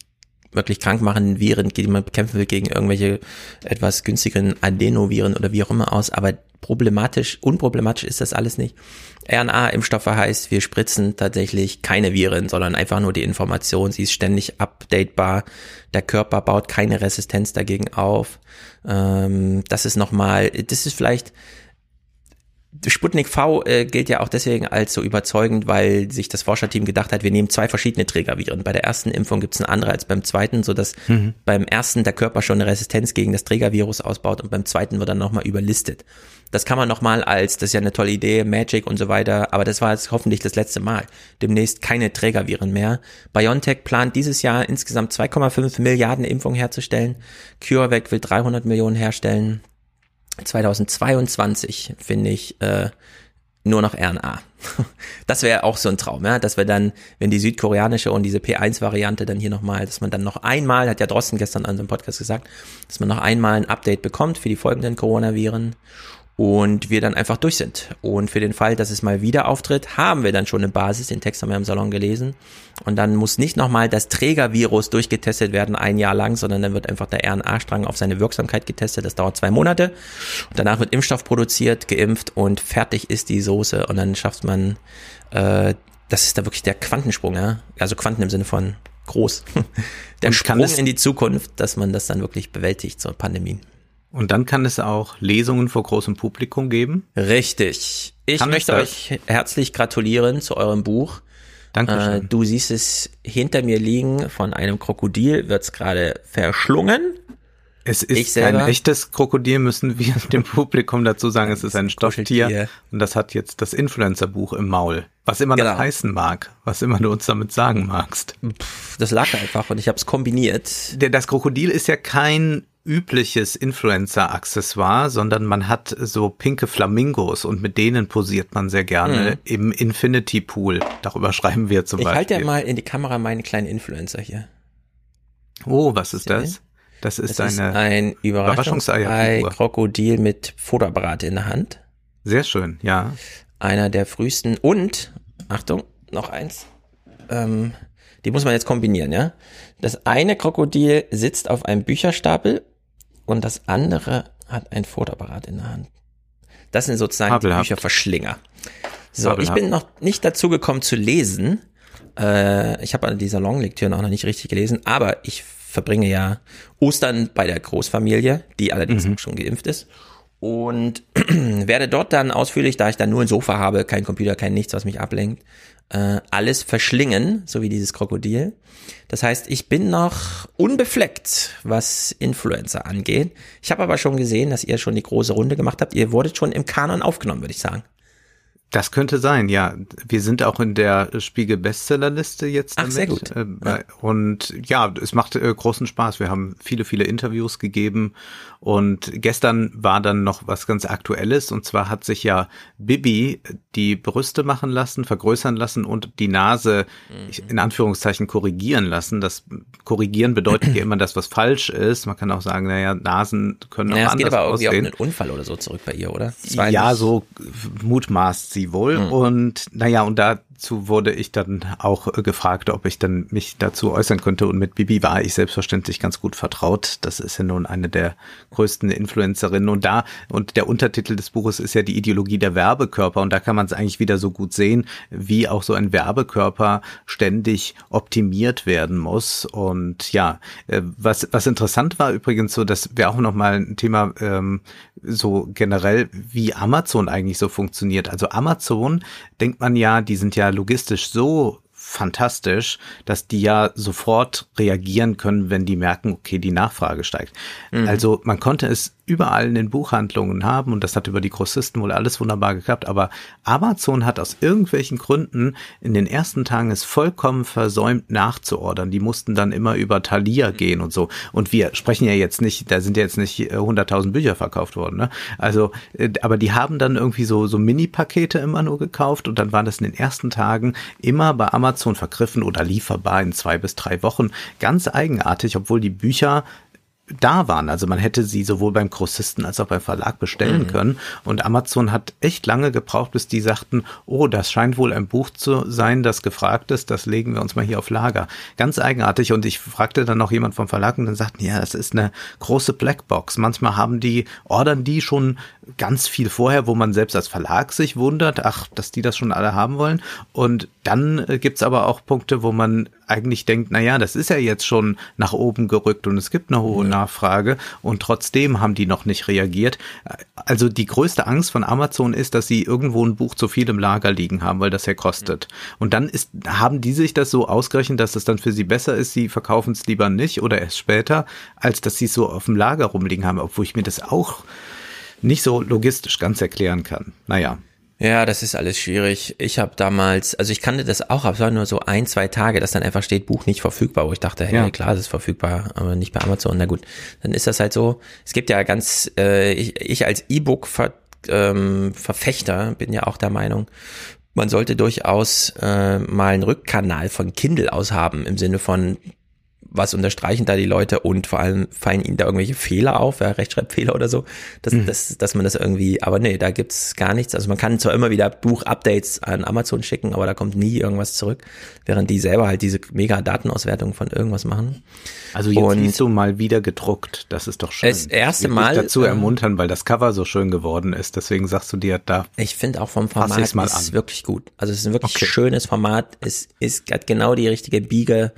wirklich krankmachenden Viren, die man bekämpfen will, gegen irgendwelche etwas günstigeren Adenoviren oder wie auch immer aus. Aber problematisch, unproblematisch ist das alles nicht. RNA-Impfstoffe heißt, wir spritzen tatsächlich keine Viren, sondern einfach nur die Information. Sie ist ständig updatebar. Der Körper baut keine Resistenz dagegen auf. Ähm, das ist nochmal, das ist vielleicht Sputnik V äh, gilt ja auch deswegen als so überzeugend, weil sich das Forscherteam gedacht hat, wir nehmen zwei verschiedene Trägerviren. Bei der ersten Impfung gibt es eine andere als beim zweiten, so dass mhm. beim ersten der Körper schon eine Resistenz gegen das Trägervirus ausbaut und beim zweiten wird dann nochmal überlistet. Das kann man nochmal als, das ist ja eine tolle Idee, Magic und so weiter, aber das war jetzt hoffentlich das letzte Mal. Demnächst keine Trägerviren mehr. BioNTech plant dieses Jahr insgesamt 2,5 Milliarden Impfungen herzustellen. CureVac will 300 Millionen herstellen. 2022 finde ich äh, nur noch RNA. Das wäre auch so ein Traum, ja, dass wir dann, wenn die südkoreanische und diese P1-Variante dann hier nochmal, dass man dann noch einmal, hat ja Drosten gestern an einem Podcast gesagt, dass man noch einmal ein Update bekommt für die folgenden Coronaviren und wir dann einfach durch sind. Und für den Fall, dass es mal wieder auftritt, haben wir dann schon eine Basis. Den Text haben wir im Salon gelesen. Und dann muss nicht nochmal das Trägervirus durchgetestet werden, ein Jahr lang, sondern dann wird einfach der RNA-Strang auf seine Wirksamkeit getestet. Das dauert zwei Monate. Und danach wird Impfstoff produziert, geimpft und fertig ist die Soße. Und dann schafft man, äh, das ist da wirklich der Quantensprung, ja. Also Quanten im Sinne von groß. Der Sprung in die Zukunft, dass man das dann wirklich bewältigt, so Pandemien. Und dann kann es auch Lesungen vor großem Publikum geben? Richtig. Ich kann möchte euch herzlich gratulieren zu eurem Buch. Dankeschön. Äh, du siehst es hinter mir liegen, von einem Krokodil wird's gerade verschlungen. Es ist kein echtes Krokodil, müssen wir dem Publikum dazu sagen. Es ist ein Stofftier und das hat jetzt das Influencer-Buch im Maul. Was immer genau. das heißen mag, was immer du uns damit sagen magst. Das lag einfach und ich habe es kombiniert. Das Krokodil ist ja kein übliches Influencer-Accessoire, sondern man hat so pinke Flamingos und mit denen posiert man sehr gerne mhm. im Infinity Pool. Darüber schreiben wir zum ich Beispiel. Ich halte ja mal in die Kamera meine kleinen Influencer hier. Oh, was ist das? Das ist das eine ist ein Überraschungsei Krokodil mit Fotoapparat in der Hand. Sehr schön, ja. Einer der frühesten und Achtung, noch eins. Ähm, die muss man jetzt kombinieren, ja. Das eine Krokodil sitzt auf einem Bücherstapel und das andere hat ein Fotoapparat in der Hand. Das sind sozusagen Fabelhaft. die Bücherverschlinger. So, Fabelhaft. ich bin noch nicht dazu gekommen zu lesen. Äh, ich habe die Salonlektüren auch noch nicht richtig gelesen, aber ich verbringe ja Ostern bei der Großfamilie, die allerdings mhm. schon geimpft ist. Und werde dort dann ausführlich, da ich dann nur ein Sofa habe, kein Computer, kein nichts, was mich ablenkt, äh, alles verschlingen, so wie dieses Krokodil. Das heißt, ich bin noch unbefleckt, was Influencer angeht. Ich habe aber schon gesehen, dass ihr schon die große Runde gemacht habt. Ihr wurdet schon im Kanon aufgenommen, würde ich sagen. Das könnte sein, ja. Wir sind auch in der Spiegel Bestsellerliste jetzt Ach, damit. sehr gut. Äh, Und ja, es macht äh, großen Spaß. Wir haben viele, viele Interviews gegeben und gestern war dann noch was ganz Aktuelles und zwar hat sich ja Bibi die Brüste machen lassen, vergrößern lassen und die Nase Mhm. in Anführungszeichen korrigieren lassen. Das Korrigieren bedeutet ja immer, dass was falsch ist. Man kann auch sagen, naja, Nasen können auch Naja, es anders geht aber irgendwie aussehen. auf einen Unfall oder so zurück bei ihr, oder? Es Ja, so mutmaßt sie wohl. Hm. Und naja, und dazu wurde ich dann auch äh, gefragt, ob ich dann mich dazu äußern könnte. Und mit Bibi war ich selbstverständlich ganz gut vertraut. Das ist ja nun eine der größten Influencerinnen. Und da, und der Untertitel des Buches ist ja die Ideologie der Werbekörper. Und da kann man es eigentlich wieder so gut sehen, wie auch so ein Werbekörper ständig optimiert werden muss. Und ja, äh, was, was interessant war übrigens so, dass wir auch noch mal ein Thema ähm, so generell, wie Amazon eigentlich so funktioniert. Also Amazon denkt man ja, die sind ja logistisch so fantastisch, dass die ja sofort reagieren können, wenn die merken, okay, die Nachfrage steigt. Also man konnte es überall in den Buchhandlungen haben und das hat über die Grossisten wohl alles wunderbar geklappt, aber Amazon hat aus irgendwelchen Gründen in den ersten Tagen es vollkommen versäumt nachzuordern. Die mussten dann immer über Thalia gehen und so. Und wir sprechen ja jetzt nicht, da sind ja jetzt nicht äh, 100.000 Bücher verkauft worden, ne? Also, äh, aber die haben dann irgendwie so, so Mini-Pakete immer nur gekauft und dann war das in den ersten Tagen immer bei Amazon vergriffen oder lieferbar in zwei bis drei Wochen. Ganz eigenartig, obwohl die Bücher da waren. Also man hätte sie sowohl beim Grossisten als auch beim Verlag bestellen können. Und Amazon hat echt lange gebraucht, bis die sagten, oh, das scheint wohl ein Buch zu sein, das gefragt ist, das legen wir uns mal hier auf Lager. Ganz eigenartig. Und ich fragte dann noch jemand vom Verlag und dann sagten, ja, das ist eine große Blackbox. Manchmal haben die, ordern die schon ganz viel vorher, wo man selbst als Verlag sich wundert, ach, dass die das schon alle haben wollen. Und dann äh, gibt's aber auch Punkte, wo man eigentlich denkt, na ja, das ist ja jetzt schon nach oben gerückt und es gibt eine hohe Nachfrage und trotzdem haben die noch nicht reagiert. Also die größte Angst von Amazon ist, dass sie irgendwo ein Buch zu viel im Lager liegen haben, weil das ja kostet. Und dann ist, haben die sich das so ausgerechnet, dass es dann für sie besser ist, sie verkaufen es lieber nicht oder erst später, als dass sie es so auf dem Lager rumliegen haben, obwohl ich mir das auch nicht so logistisch ganz erklären kann. Naja. Ja, das ist alles schwierig. Ich habe damals, also ich kannte das auch, aber es war nur so ein, zwei Tage, dass dann einfach steht, Buch nicht verfügbar, wo ich dachte, hey, Ja. klar, das ist verfügbar, aber nicht bei Amazon. Na gut, dann ist das halt so. Es gibt ja ganz, äh, ich, ich als E-Book ver, ähm, Verfechter bin ja auch der Meinung, man sollte durchaus äh, mal einen Rückkanal von Kindle aus haben, im Sinne von, was unterstreichen da die Leute und vor allem fallen ihnen da irgendwelche Fehler auf, ja, Rechtschreibfehler oder so, dass, dass, dass man das irgendwie, aber nee, da gibt's gar nichts. Also man kann zwar immer wieder Buch-Updates an Amazon schicken, aber da kommt nie irgendwas zurück, während die selber halt diese mega Datenauswertung von irgendwas machen. Also jetzt Und- siehst du mal wieder gedruckt. Das ist doch schön. Das erste Mal, dazu ähm, ermuntern, weil das Cover so schön geworden ist. Deswegen sagst du dir, da Ich finde auch vom Format ist an. wirklich gut. Also es ist ein wirklich Okay. schönes Format. Es ist hat genau die richtige Biege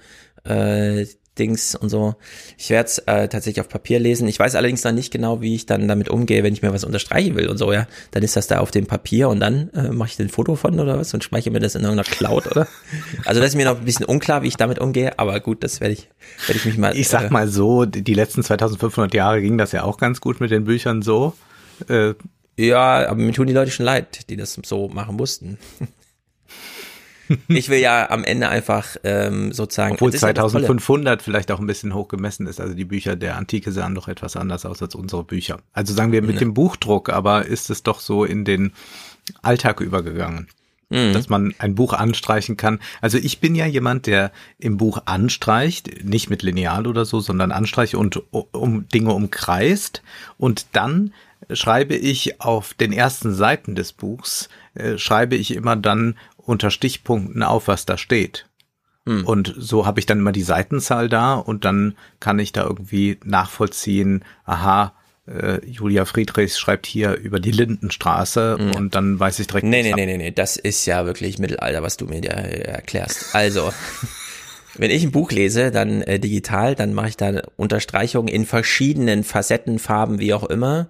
äh, Dings und so. Ich werde es äh, tatsächlich auf Papier lesen. Ich weiß allerdings noch nicht genau, wie ich dann damit umgehe, wenn ich mir was unterstreichen will und so, ja. Dann ist das da auf dem Papier und dann äh, mache ich ein Foto von oder was und speichere mir das in irgendeiner Cloud, oder? Also das ist mir noch ein bisschen unklar, wie ich damit umgehe, aber gut, das werde ich, werde ich mich mal. ich sag äh, mal so, die letzten 2500 Jahre ging das ja auch ganz gut mit den Büchern so. Äh, Ja, aber mir tun die Leute schon leid, die das so machen mussten. Ich will ja am Ende einfach ähm, sozusagen. obwohl das ist ja das Tolle. 2500 vielleicht auch ein bisschen hoch gemessen ist. Also die Bücher der Antike sahen doch etwas anders aus als unsere Bücher. Also sagen wir mit dem Buchdruck, aber ist es doch so in den Alltag übergegangen. Mhm. dass man ein Buch anstreichen kann. Also ich bin ja jemand, der im Buch anstreicht, nicht mit Lineal oder so, sondern anstreicht und um Dinge umkreist und dann schreibe ich auf den ersten Seiten des Buchs, äh, schreibe ich immer dann unter Stichpunkten auf, was da steht. Und so habe ich dann immer die Seitenzahl da und dann kann ich da irgendwie nachvollziehen, aha, äh, Julia Friedrichs schreibt hier über die Lindenstraße und dann weiß ich direkt, Nee, nee, nee, nee, nee, das ist ja wirklich Mittelalter, was du mir da äh, erklärst. Also, wenn ich ein Buch lese, dann äh, digital, dann mache ich da Unterstreichungen in verschiedenen Facetten, Farben, wie auch immer.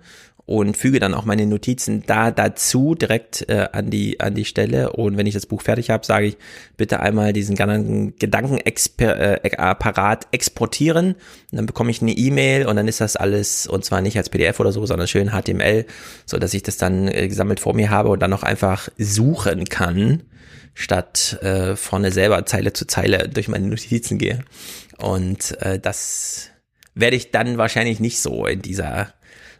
Und füge dann auch meine Notizen da dazu direkt äh, an die an die Stelle. Und wenn ich das Buch fertig habe, sage ich bitte einmal diesen Gedankenapparat äh, exportieren. Und dann bekomme ich eine E-Mail und dann ist das alles und zwar nicht als PDF oder so, sondern schön HTML, so dass ich das dann äh, gesammelt vor mir habe und dann noch einfach suchen kann statt äh, vorne selber Zeile zu Zeile durch meine Notizen gehe. Und äh, das werde ich dann wahrscheinlich nicht so in dieser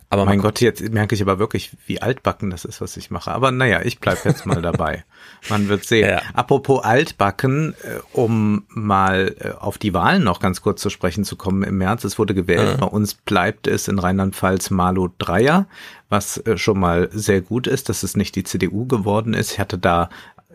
aber mein Gott, jetzt merke ich aber wirklich, wie altbacken das ist, was ich mache. Aber naja, ich bleib jetzt mal dabei. Man wird sehen. Ja. Apropos altbacken, äh, um mal äh, auf die Wahlen noch ganz kurz zu sprechen zu kommen im März. Es wurde gewählt. Ja. Bei uns bleibt es in Rheinland-Pfalz Malo Dreier, was äh, schon mal sehr gut ist, dass es nicht die CDU geworden ist. Ich hatte da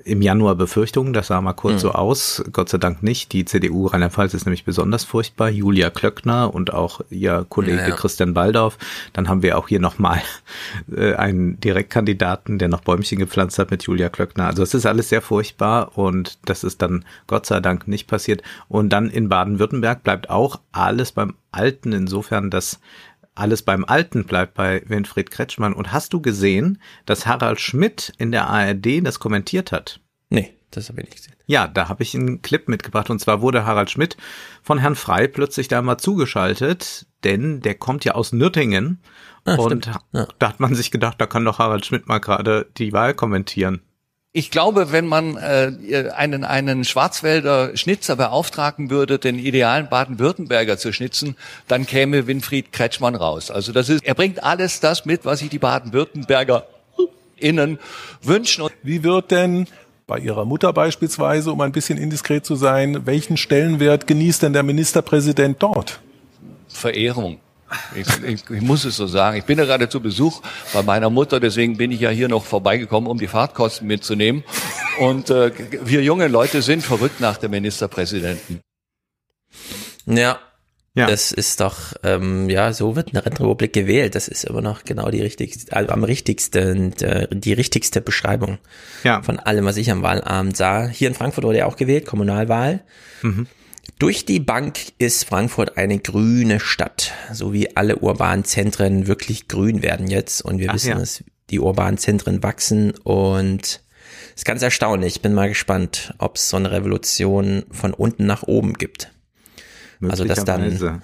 im Januar Befürchtungen, das sah mal kurz mhm. so aus, Gott sei Dank nicht. Die CDU Rheinland-Pfalz ist nämlich besonders furchtbar. Julia Klöckner und auch ihr Kollege ja. Christian Baldorf. Dann haben wir auch hier nochmal äh, einen Direktkandidaten, der noch Bäumchen gepflanzt hat mit Julia Klöckner. Also es ist alles sehr furchtbar und das ist dann Gott sei Dank nicht passiert. Und dann in Baden-Württemberg bleibt auch alles beim Alten, insofern, dass alles beim Alten bleibt bei Winfried Kretschmann. Und hast du gesehen, dass Harald Schmidt in der ARD das kommentiert hat? Nee, das habe ich nicht gesehen. Ja, da habe ich einen Clip mitgebracht. Und zwar wurde Harald Schmidt von Herrn Frei plötzlich da mal zugeschaltet, denn der kommt ja aus Nürtingen. Ah, und ja. da hat man sich gedacht, da kann doch Harald Schmidt mal gerade die Wahl kommentieren. Ich glaube, wenn man äh, einen, einen Schwarzwälder Schnitzer beauftragen würde, den idealen Baden-Württemberger zu schnitzen, dann käme Winfried Kretschmann raus. Also das ist, er bringt alles das mit, was sich die Baden-Württemberger innen wünschen. Wie wird denn bei Ihrer Mutter beispielsweise, um ein bisschen indiskret zu sein, welchen Stellenwert genießt denn der Ministerpräsident dort? Verehrung. Ich, ich, ich, muss es so sagen. Ich bin ja gerade zu Besuch bei meiner Mutter, deswegen bin ich ja hier noch vorbeigekommen, um die Fahrtkosten mitzunehmen. Und äh, wir junge Leute sind verrückt nach dem Ministerpräsidenten. Ja, ja. Das ist doch, ähm, ja, so wird eine Rentenrepublik gewählt. Das ist immer noch genau die richtigste, also am richtigsten, äh, die richtigste Beschreibung ja. von allem, was ich am Wahlabend sah. Hier in Frankfurt wurde ja auch gewählt, Kommunalwahl. Mhm. Durch die Bank ist Frankfurt eine grüne Stadt, so wie alle urbanen Zentren wirklich grün werden jetzt. Und wir Ach, wissen, ja. dass die urbanen Zentren wachsen und ist ganz erstaunlich. Ich bin mal gespannt, ob es so eine Revolution von unten nach oben gibt. Also dass dann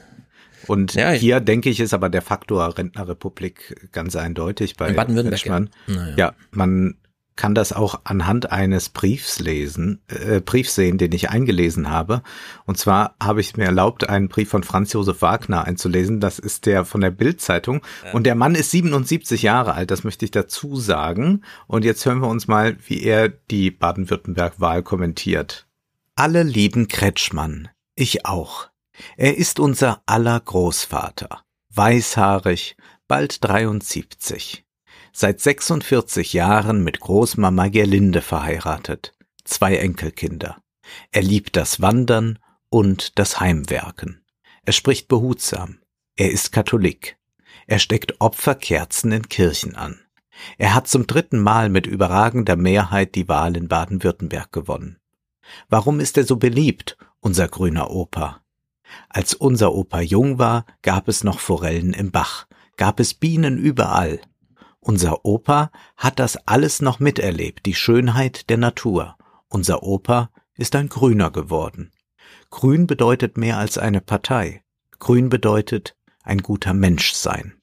und ja, hier denke ich ist aber der Faktor Rentnerrepublik ganz eindeutig bei Baden-Württemberg. Ja. Naja. ja, man kann das auch anhand eines Briefs lesen, äh, Briefs sehen, den ich eingelesen habe. Und zwar habe ich mir erlaubt, einen Brief von Franz Josef Wagner einzulesen. Das ist der von der Bildzeitung. Und der Mann ist 77 Jahre alt, das möchte ich dazu sagen. Und jetzt hören wir uns mal, wie er die Baden-Württemberg-Wahl kommentiert. Alle lieben Kretschmann. Ich auch. Er ist unser aller Großvater. Weißhaarig, bald 73 seit 46 Jahren mit Großmama Gerlinde verheiratet, zwei Enkelkinder. Er liebt das Wandern und das Heimwerken. Er spricht behutsam. Er ist Katholik. Er steckt Opferkerzen in Kirchen an. Er hat zum dritten Mal mit überragender Mehrheit die Wahl in Baden-Württemberg gewonnen. Warum ist er so beliebt, unser grüner Opa? Als unser Opa jung war, gab es noch Forellen im Bach, gab es Bienen überall. Unser Opa hat das alles noch miterlebt, die Schönheit der Natur. Unser Opa ist ein Grüner geworden. Grün bedeutet mehr als eine Partei. Grün bedeutet ein guter Mensch sein.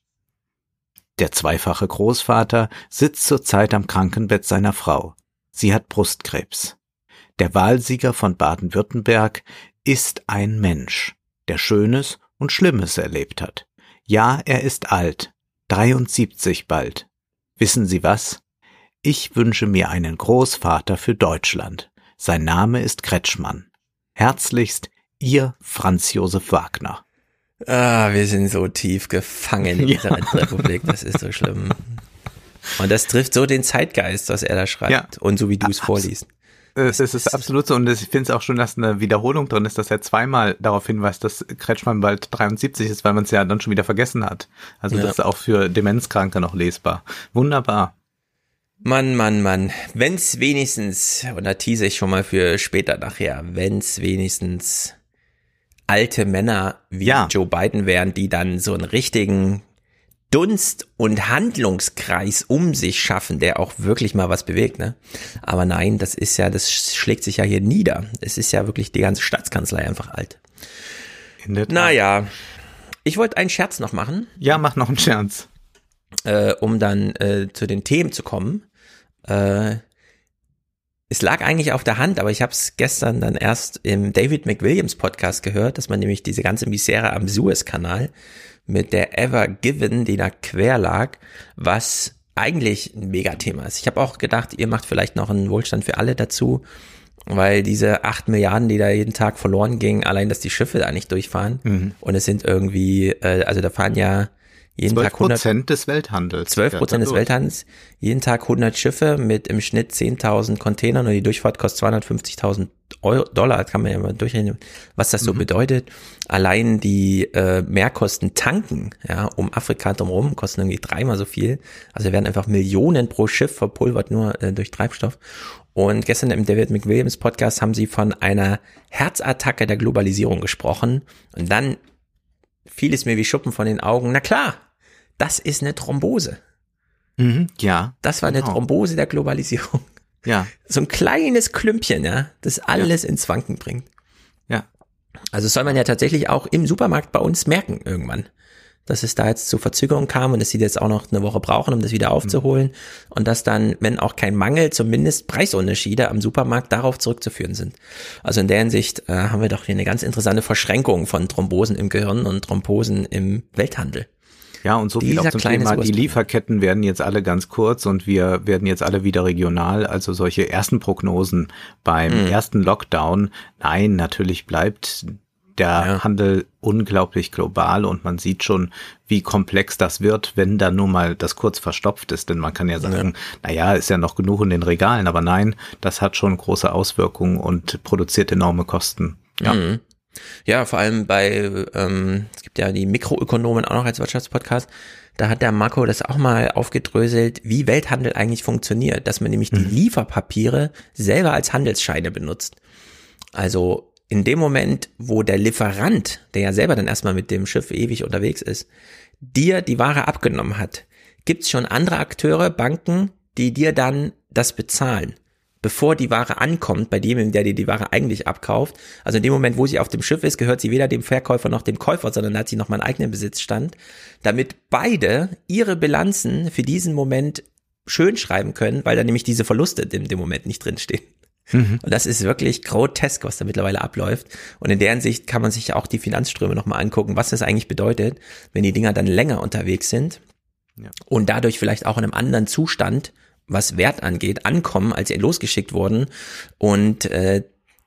Der zweifache Großvater sitzt zurzeit am Krankenbett seiner Frau. Sie hat Brustkrebs. Der Wahlsieger von Baden-Württemberg ist ein Mensch, der Schönes und Schlimmes erlebt hat. Ja, er ist alt, 73 bald. Wissen Sie was? Ich wünsche mir einen Großvater für Deutschland. Sein Name ist Kretschmann. Herzlichst, Ihr Franz Josef Wagner. Ah, wir sind so tief gefangen in dieser ja. Republik. Das ist so schlimm. Und das trifft so den Zeitgeist, was er da schreibt. Ja. Und so wie du es vorliest. Es, es ist absolut so und ich finde es auch schon, dass eine Wiederholung drin ist, dass er zweimal darauf hinweist, dass Kretschmann bald 73 ist, weil man es ja dann schon wieder vergessen hat. Also ja. das ist auch für Demenzkranke noch lesbar. Wunderbar. Mann, Mann, Mann. Wenn's wenigstens, und da tease ich schon mal für später nachher, wenn's wenigstens alte Männer wie ja. Joe Biden wären, die dann so einen richtigen Dunst und Handlungskreis um sich schaffen, der auch wirklich mal was bewegt, ne? Aber nein, das ist ja, das schlägt sich ja hier nieder. Es ist ja wirklich die ganze Staatskanzlei einfach alt. Naja, ich wollte einen Scherz noch machen. Ja, mach noch einen Scherz. Äh, um dann äh, zu den Themen zu kommen. Äh, es lag eigentlich auf der Hand, aber ich habe es gestern dann erst im David McWilliams Podcast gehört, dass man nämlich diese ganze Misere am Suez-Kanal mit der Ever Given, die da quer lag, was eigentlich ein Megathema ist. Ich habe auch gedacht, ihr macht vielleicht noch einen Wohlstand für alle dazu, weil diese acht Milliarden, die da jeden Tag verloren gingen, allein, dass die Schiffe da nicht durchfahren mhm. und es sind irgendwie, äh, also da fahren ja jeden 12 Tag 100 Prozent des Welthandels. 12 Prozent des Welthandels. Jeden Tag 100 Schiffe mit im Schnitt 10.000 Containern und die Durchfahrt kostet 250.000 Dollar. Das kann man ja mal durchrechnen, was das so mhm. bedeutet. Allein die äh, Mehrkosten tanken, ja, um Afrika drumherum kosten irgendwie dreimal so viel. Also werden einfach Millionen pro Schiff verpulvert nur äh, durch Treibstoff. Und gestern im David McWilliams Podcast haben sie von einer Herzattacke der Globalisierung gesprochen. Und dann fiel es mir wie Schuppen von den Augen. Na klar, das ist eine Thrombose. Mhm, ja. Das war genau. eine Thrombose der Globalisierung. Ja. So ein kleines Klümpchen, ja, das alles ja. ins Wanken bringt. Ja. Also soll man ja tatsächlich auch im Supermarkt bei uns merken irgendwann, dass es da jetzt zu Verzögerungen kam und dass sie jetzt auch noch eine Woche brauchen, um das wieder aufzuholen mhm. und dass dann, wenn auch kein Mangel, zumindest Preisunterschiede am Supermarkt darauf zurückzuführen sind. Also in der Hinsicht äh, haben wir doch hier eine ganz interessante Verschränkung von Thrombosen im Gehirn und Thrombosen im Welthandel. Ja, und so viel auch zum Thema, die Lieferketten werden jetzt alle ganz kurz und wir werden jetzt alle wieder regional. Also solche ersten Prognosen beim mhm. ersten Lockdown. Nein, natürlich bleibt der ja. Handel unglaublich global und man sieht schon, wie komplex das wird, wenn da nur mal das kurz verstopft ist. Denn man kann ja sagen, ja. naja, ist ja noch genug in den Regalen, aber nein, das hat schon große Auswirkungen und produziert enorme Kosten. Ja. Mhm. Ja, vor allem bei, ähm, es gibt ja die Mikroökonomen auch noch als Wirtschaftspodcast, da hat der Marco das auch mal aufgedröselt, wie Welthandel eigentlich funktioniert, dass man nämlich mhm. die Lieferpapiere selber als Handelsscheine benutzt. Also in dem Moment, wo der Lieferant, der ja selber dann erstmal mit dem Schiff ewig unterwegs ist, dir die Ware abgenommen hat, gibt's schon andere Akteure, Banken, die dir dann das bezahlen bevor die Ware ankommt, bei dem, der dir die Ware eigentlich abkauft. Also in dem Moment, wo sie auf dem Schiff ist, gehört sie weder dem Verkäufer noch dem Käufer, sondern hat sie noch mal einen eigenen Besitzstand, damit beide ihre Bilanzen für diesen Moment schön schreiben können, weil da nämlich diese Verluste in dem Moment nicht drinstehen. Mhm. Und das ist wirklich grotesk, was da mittlerweile abläuft. Und in deren Sicht kann man sich auch die Finanzströme nochmal angucken, was das eigentlich bedeutet, wenn die Dinger dann länger unterwegs sind ja. und dadurch vielleicht auch in einem anderen Zustand was Wert angeht, ankommen, als sie losgeschickt wurden. Und äh,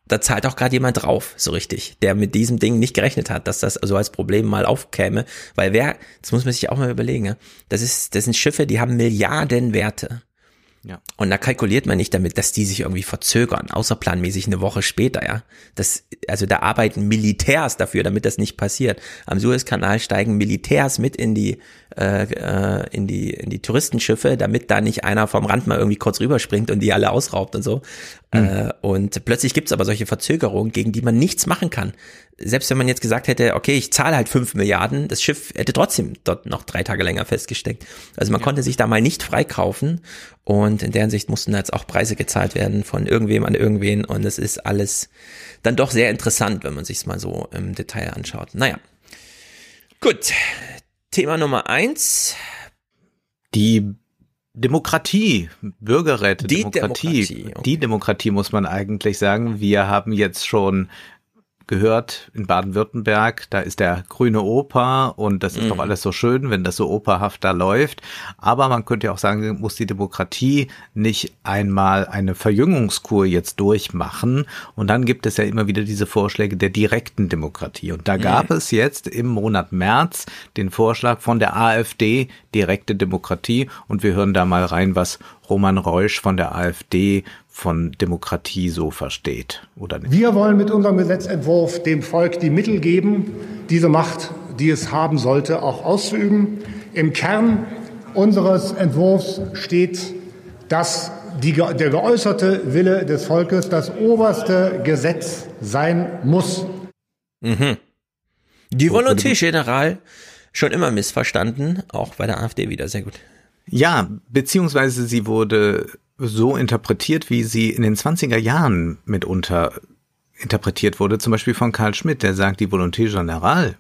da zahlt auch gerade jemand drauf, so richtig, der mit diesem Ding nicht gerechnet hat, dass das so als Problem mal aufkäme. Weil wer, das muss man sich auch mal überlegen, ja, das ist, das sind Schiffe, die haben Milliarden Werte. Ja. Und da kalkuliert man nicht damit, dass die sich irgendwie verzögern, außerplanmäßig eine Woche später, ja. Das, also da arbeiten Militärs dafür, damit das nicht passiert. Am Suezkanal steigen Militärs mit in die, äh, äh, in die, in die Touristenschiffe, damit da nicht einer vom Rand mal irgendwie kurz rüberspringt und die alle ausraubt und so. Mhm. Äh, und plötzlich gibt's aber solche Verzögerungen, gegen die man nichts machen kann selbst wenn man jetzt gesagt hätte, okay, ich zahle halt fünf Milliarden, das Schiff hätte trotzdem dort noch drei Tage länger festgesteckt. Also man ja. konnte sich da mal nicht freikaufen und in deren Sicht mussten jetzt auch Preise gezahlt werden von irgendwem an irgendwen und es ist alles dann doch sehr interessant, wenn man sich es mal so im Detail anschaut. Naja, gut. Thema Nummer eins. Die Demokratie, Bürgerräte, die Demokratie, Demokratie okay. die Demokratie muss man eigentlich sagen. Wir haben jetzt schon gehört in Baden-Württemberg, da ist der grüne Oper und das ist mhm. doch alles so schön, wenn das so operhaft da läuft. Aber man könnte ja auch sagen, muss die Demokratie nicht einmal eine Verjüngungskur jetzt durchmachen? Und dann gibt es ja immer wieder diese Vorschläge der direkten Demokratie. Und da gab mhm. es jetzt im Monat März den Vorschlag von der AfD, direkte Demokratie. Und wir hören da mal rein, was Roman Reusch von der AfD von Demokratie so versteht, oder nicht? Wir wollen mit unserem Gesetzentwurf dem Volk die Mittel geben, diese Macht, die es haben sollte, auch auszuüben. Im Kern unseres Entwurfs steht, dass die, der geäußerte Wille des Volkes das oberste Gesetz sein muss. Mhm. Die Volonté Générale schon immer missverstanden, auch bei der AfD wieder sehr gut. Ja, beziehungsweise sie wurde so interpretiert, wie sie in den 20er Jahren mitunter interpretiert wurde, zum Beispiel von Karl Schmidt, der sagt, die Volonté Générale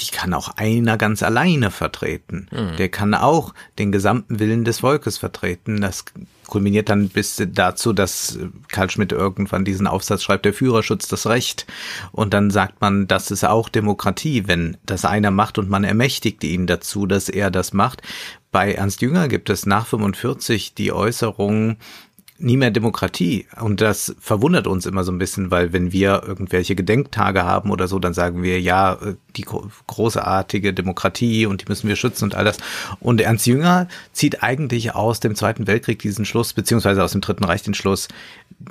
die kann auch einer ganz alleine vertreten. Mhm. Der kann auch den gesamten Willen des Volkes vertreten. Das kulminiert dann bis dazu, dass Karl Schmidt irgendwann diesen Aufsatz schreibt, der Führerschutz das Recht. Und dann sagt man, das ist auch Demokratie, wenn das einer macht und man ermächtigt ihn dazu, dass er das macht. Bei Ernst Jünger gibt es nach 45 die Äußerung, nie mehr Demokratie. Und das verwundert uns immer so ein bisschen, weil wenn wir irgendwelche Gedenktage haben oder so, dann sagen wir, ja, die großartige Demokratie und die müssen wir schützen und all das. Und Ernst Jünger zieht eigentlich aus dem Zweiten Weltkrieg diesen Schluss, beziehungsweise aus dem Dritten Reich den Schluss,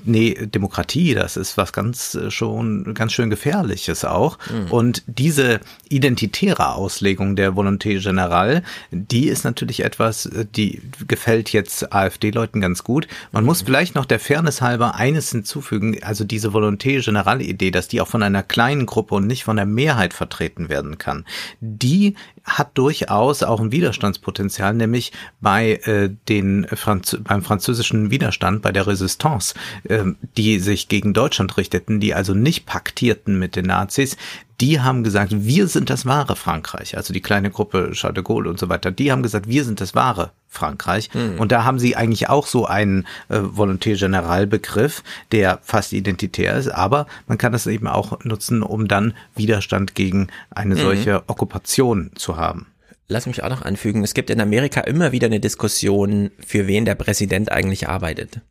nee, Demokratie, das ist was ganz äh, schon, ganz schön gefährliches auch. Mhm. Und diese identitäre Auslegung der Volonté Générale, die ist natürlich etwas, äh, die gefällt jetzt AfD-Leuten ganz gut. Man muss vielleicht noch der Fairness halber eines hinzufügen, also diese Volonté Générale Idee, dass die auch von einer kleinen Gruppe und nicht von der Mehrheit vertreten werden kann, die hat durchaus auch ein Widerstandspotenzial, nämlich bei äh, den Franz beim französischen Widerstand, bei der Resistance, die sich gegen Deutschland richteten, die also nicht paktierten mit den Nazis, die haben gesagt, wir sind das wahre Frankreich. Also die kleine Gruppe Charles de Gaulle und so weiter, die haben gesagt, wir sind das wahre Frankreich. Mhm. Und da haben sie eigentlich auch so einen äh, Volonté Général Begriff, der fast identitär ist, aber man kann das eben auch nutzen, um dann Widerstand gegen eine mhm. solche Okkupation zu haben. Lass mich auch noch anfügen, es gibt in Amerika immer wieder eine Diskussion, für wen der Präsident eigentlich arbeitet.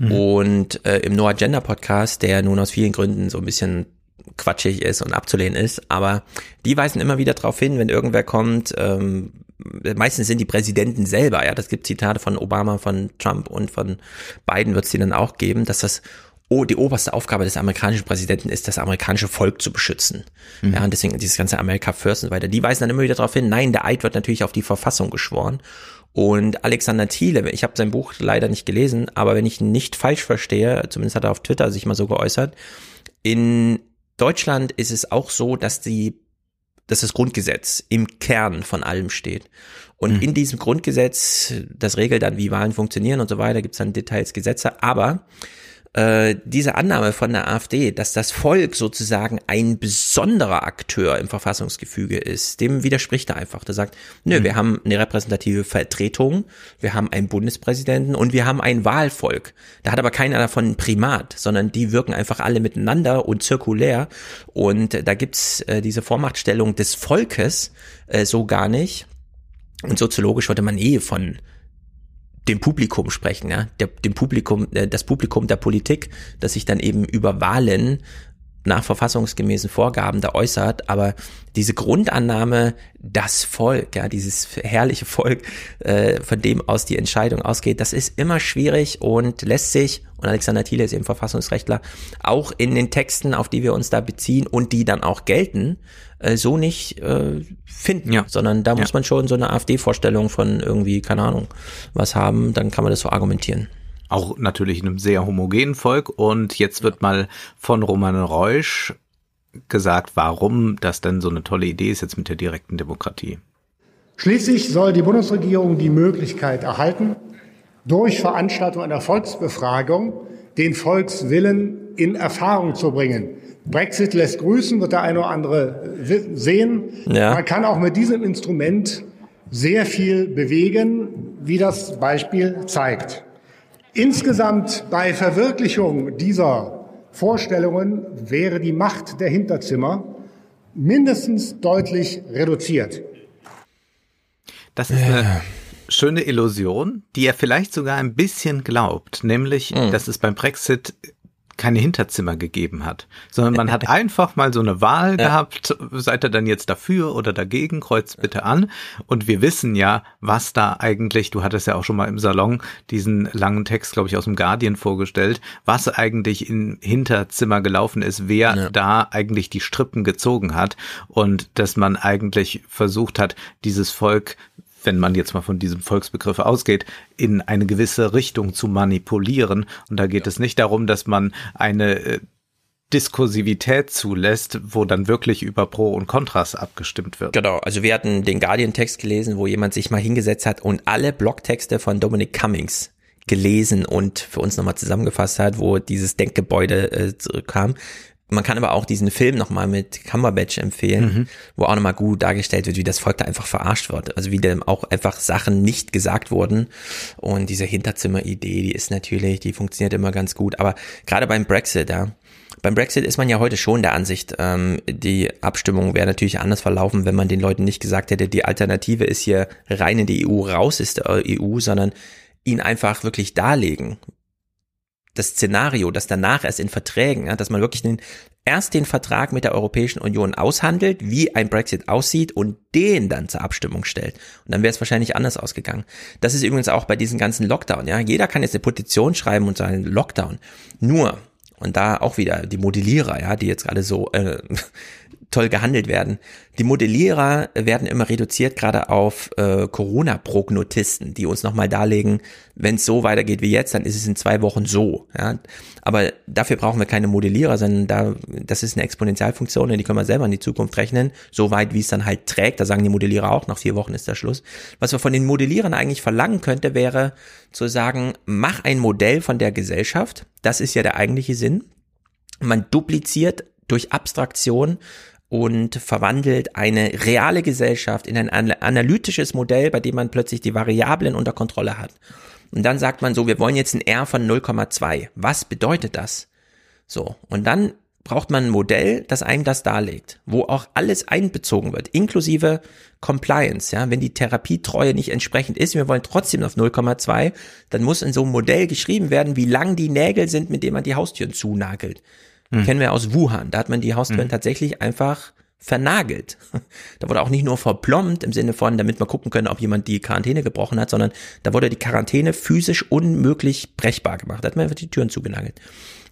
Mhm. Und äh, im No Agenda Podcast, der nun aus vielen Gründen so ein bisschen quatschig ist und abzulehnen ist, aber die weisen immer wieder darauf hin, wenn irgendwer kommt, ähm, meistens sind die Präsidenten selber, ja, das gibt Zitate von Obama, von Trump und von Biden wird es die dann auch geben, dass das oh, die oberste Aufgabe des amerikanischen Präsidenten ist, das amerikanische Volk zu beschützen. Mhm. Ja, und deswegen dieses ganze America First und so weiter. Die weisen dann immer wieder darauf hin, nein, der Eid wird natürlich auf die Verfassung geschworen. Und Alexander Thiele, ich habe sein Buch leider nicht gelesen, aber wenn ich nicht falsch verstehe, zumindest hat er auf Twitter sich mal so geäußert, in Deutschland ist es auch so, dass die, dass das Grundgesetz im Kern von allem steht. Und mhm. in diesem Grundgesetz, das regelt dann, wie Wahlen funktionieren und so weiter, gibt es dann Details, Gesetze, aber äh, diese Annahme von der AfD, dass das Volk sozusagen ein besonderer Akteur im Verfassungsgefüge ist, dem widerspricht er einfach. Der sagt, nö, mhm. wir haben eine repräsentative Vertretung, wir haben einen Bundespräsidenten und wir haben ein Wahlvolk. Da hat aber keiner davon ein Primat, sondern die wirken einfach alle miteinander und zirkulär. Und da gibt's äh, diese Vormachtstellung des Volkes äh, so gar nicht. Und soziologisch würde man eh von dem Publikum sprechen, ja, dem Publikum, äh, das Publikum der Politik, das sich dann eben über Wahlen nach verfassungsgemäßen Vorgaben da äußert, aber diese Grundannahme, das Volk, ja, dieses herrliche Volk, äh, von dem aus die Entscheidung ausgeht, das ist immer schwierig und lässt sich, und Alexander Thiele ist eben Verfassungsrechtler, auch in den Texten, auf die wir uns da beziehen und die dann auch gelten, äh, so nicht äh, finden, ja. sondern da ja. muss man schon so eine AfD-Vorstellung von irgendwie, keine Ahnung, was haben, dann kann man das so argumentieren auch natürlich in einem sehr homogenen Volk. Und jetzt wird mal von Roman Reusch gesagt, warum das denn so eine tolle Idee ist jetzt mit der direkten Demokratie. Schließlich soll die Bundesregierung die Möglichkeit erhalten, durch Veranstaltung einer Volksbefragung den Volkswillen in Erfahrung zu bringen. Brexit lässt grüßen, wird der eine oder andere sehen. Ja. Man kann auch mit diesem Instrument sehr viel bewegen, wie das Beispiel zeigt. Insgesamt bei Verwirklichung dieser Vorstellungen wäre die Macht der Hinterzimmer mindestens deutlich reduziert. Das ist eine schöne Illusion, die er vielleicht sogar ein bisschen glaubt, nämlich, mhm. dass es beim Brexit keine Hinterzimmer gegeben hat, sondern man hat einfach mal so eine Wahl ja. gehabt, seid ihr dann jetzt dafür oder dagegen, kreuzt bitte an. Und wir wissen ja, was da eigentlich, du hattest ja auch schon mal im Salon diesen langen Text, glaube ich, aus dem Guardian vorgestellt, was eigentlich im Hinterzimmer gelaufen ist, wer ja. da eigentlich die Strippen gezogen hat und dass man eigentlich versucht hat, dieses Volk wenn man jetzt mal von diesem Volksbegriff ausgeht, in eine gewisse Richtung zu manipulieren. Und da geht ja. es nicht darum, dass man eine äh, Diskursivität zulässt, wo dann wirklich über Pro und Kontras abgestimmt wird. Genau, also wir hatten den Guardian-Text gelesen, wo jemand sich mal hingesetzt hat und alle Blogtexte von Dominic Cummings gelesen und für uns nochmal zusammengefasst hat, wo dieses Denkgebäude äh, zurückkam. Man kann aber auch diesen Film nochmal mit Cumberbatch empfehlen, mhm. wo auch nochmal gut dargestellt wird, wie das Volk da einfach verarscht wird. Also wie dem auch einfach Sachen nicht gesagt wurden. Und diese Hinterzimmer-Idee, die ist natürlich, die funktioniert immer ganz gut. Aber gerade beim Brexit, ja, beim Brexit ist man ja heute schon der Ansicht, ähm, die Abstimmung wäre natürlich anders verlaufen, wenn man den Leuten nicht gesagt hätte, die Alternative ist hier rein in die EU, raus ist der EU, sondern ihn einfach wirklich darlegen, das Szenario, das danach erst in Verträgen, ja, dass man wirklich den, erst den Vertrag mit der Europäischen Union aushandelt, wie ein Brexit aussieht und den dann zur Abstimmung stellt. Und dann wäre es wahrscheinlich anders ausgegangen. Das ist übrigens auch bei diesen ganzen Lockdown. Ja, jeder kann jetzt eine Petition schreiben und sagen Lockdown. Nur und da auch wieder die Modellierer, ja, die jetzt gerade so äh, toll gehandelt werden. Die Modellierer werden immer reduziert, gerade auf äh, Corona-Prognotisten, die uns nochmal darlegen, wenn es so weitergeht wie jetzt, dann ist es in zwei Wochen so. Ja? Aber dafür brauchen wir keine Modellierer, sondern da, das ist eine Exponentialfunktion und die können wir selber in die Zukunft rechnen, so weit wie es dann halt trägt. Da sagen die Modellierer auch, nach vier Wochen ist der Schluss. Was wir von den Modellierern eigentlich verlangen könnte, wäre zu sagen, mach ein Modell von der Gesellschaft. Das ist ja der eigentliche Sinn. Man dupliziert durch Abstraktion und verwandelt eine reale Gesellschaft in ein analytisches Modell, bei dem man plötzlich die Variablen unter Kontrolle hat. Und dann sagt man so, wir wollen jetzt ein R von 0,2. Was bedeutet das? So. Und dann braucht man ein Modell, das einem das darlegt, wo auch alles einbezogen wird, inklusive Compliance. Ja, wenn die Therapietreue nicht entsprechend ist, wir wollen trotzdem auf 0,2, dann muss in so einem Modell geschrieben werden, wie lang die Nägel sind, mit denen man die Haustüren zunagelt. Hm. Kennen wir aus Wuhan. Da hat man die Haustüren hm. tatsächlich einfach vernagelt. Da wurde auch nicht nur verplombt im Sinne von, damit wir gucken können, ob jemand die Quarantäne gebrochen hat, sondern da wurde die Quarantäne physisch unmöglich brechbar gemacht. Da hat man einfach die Türen zugenagelt.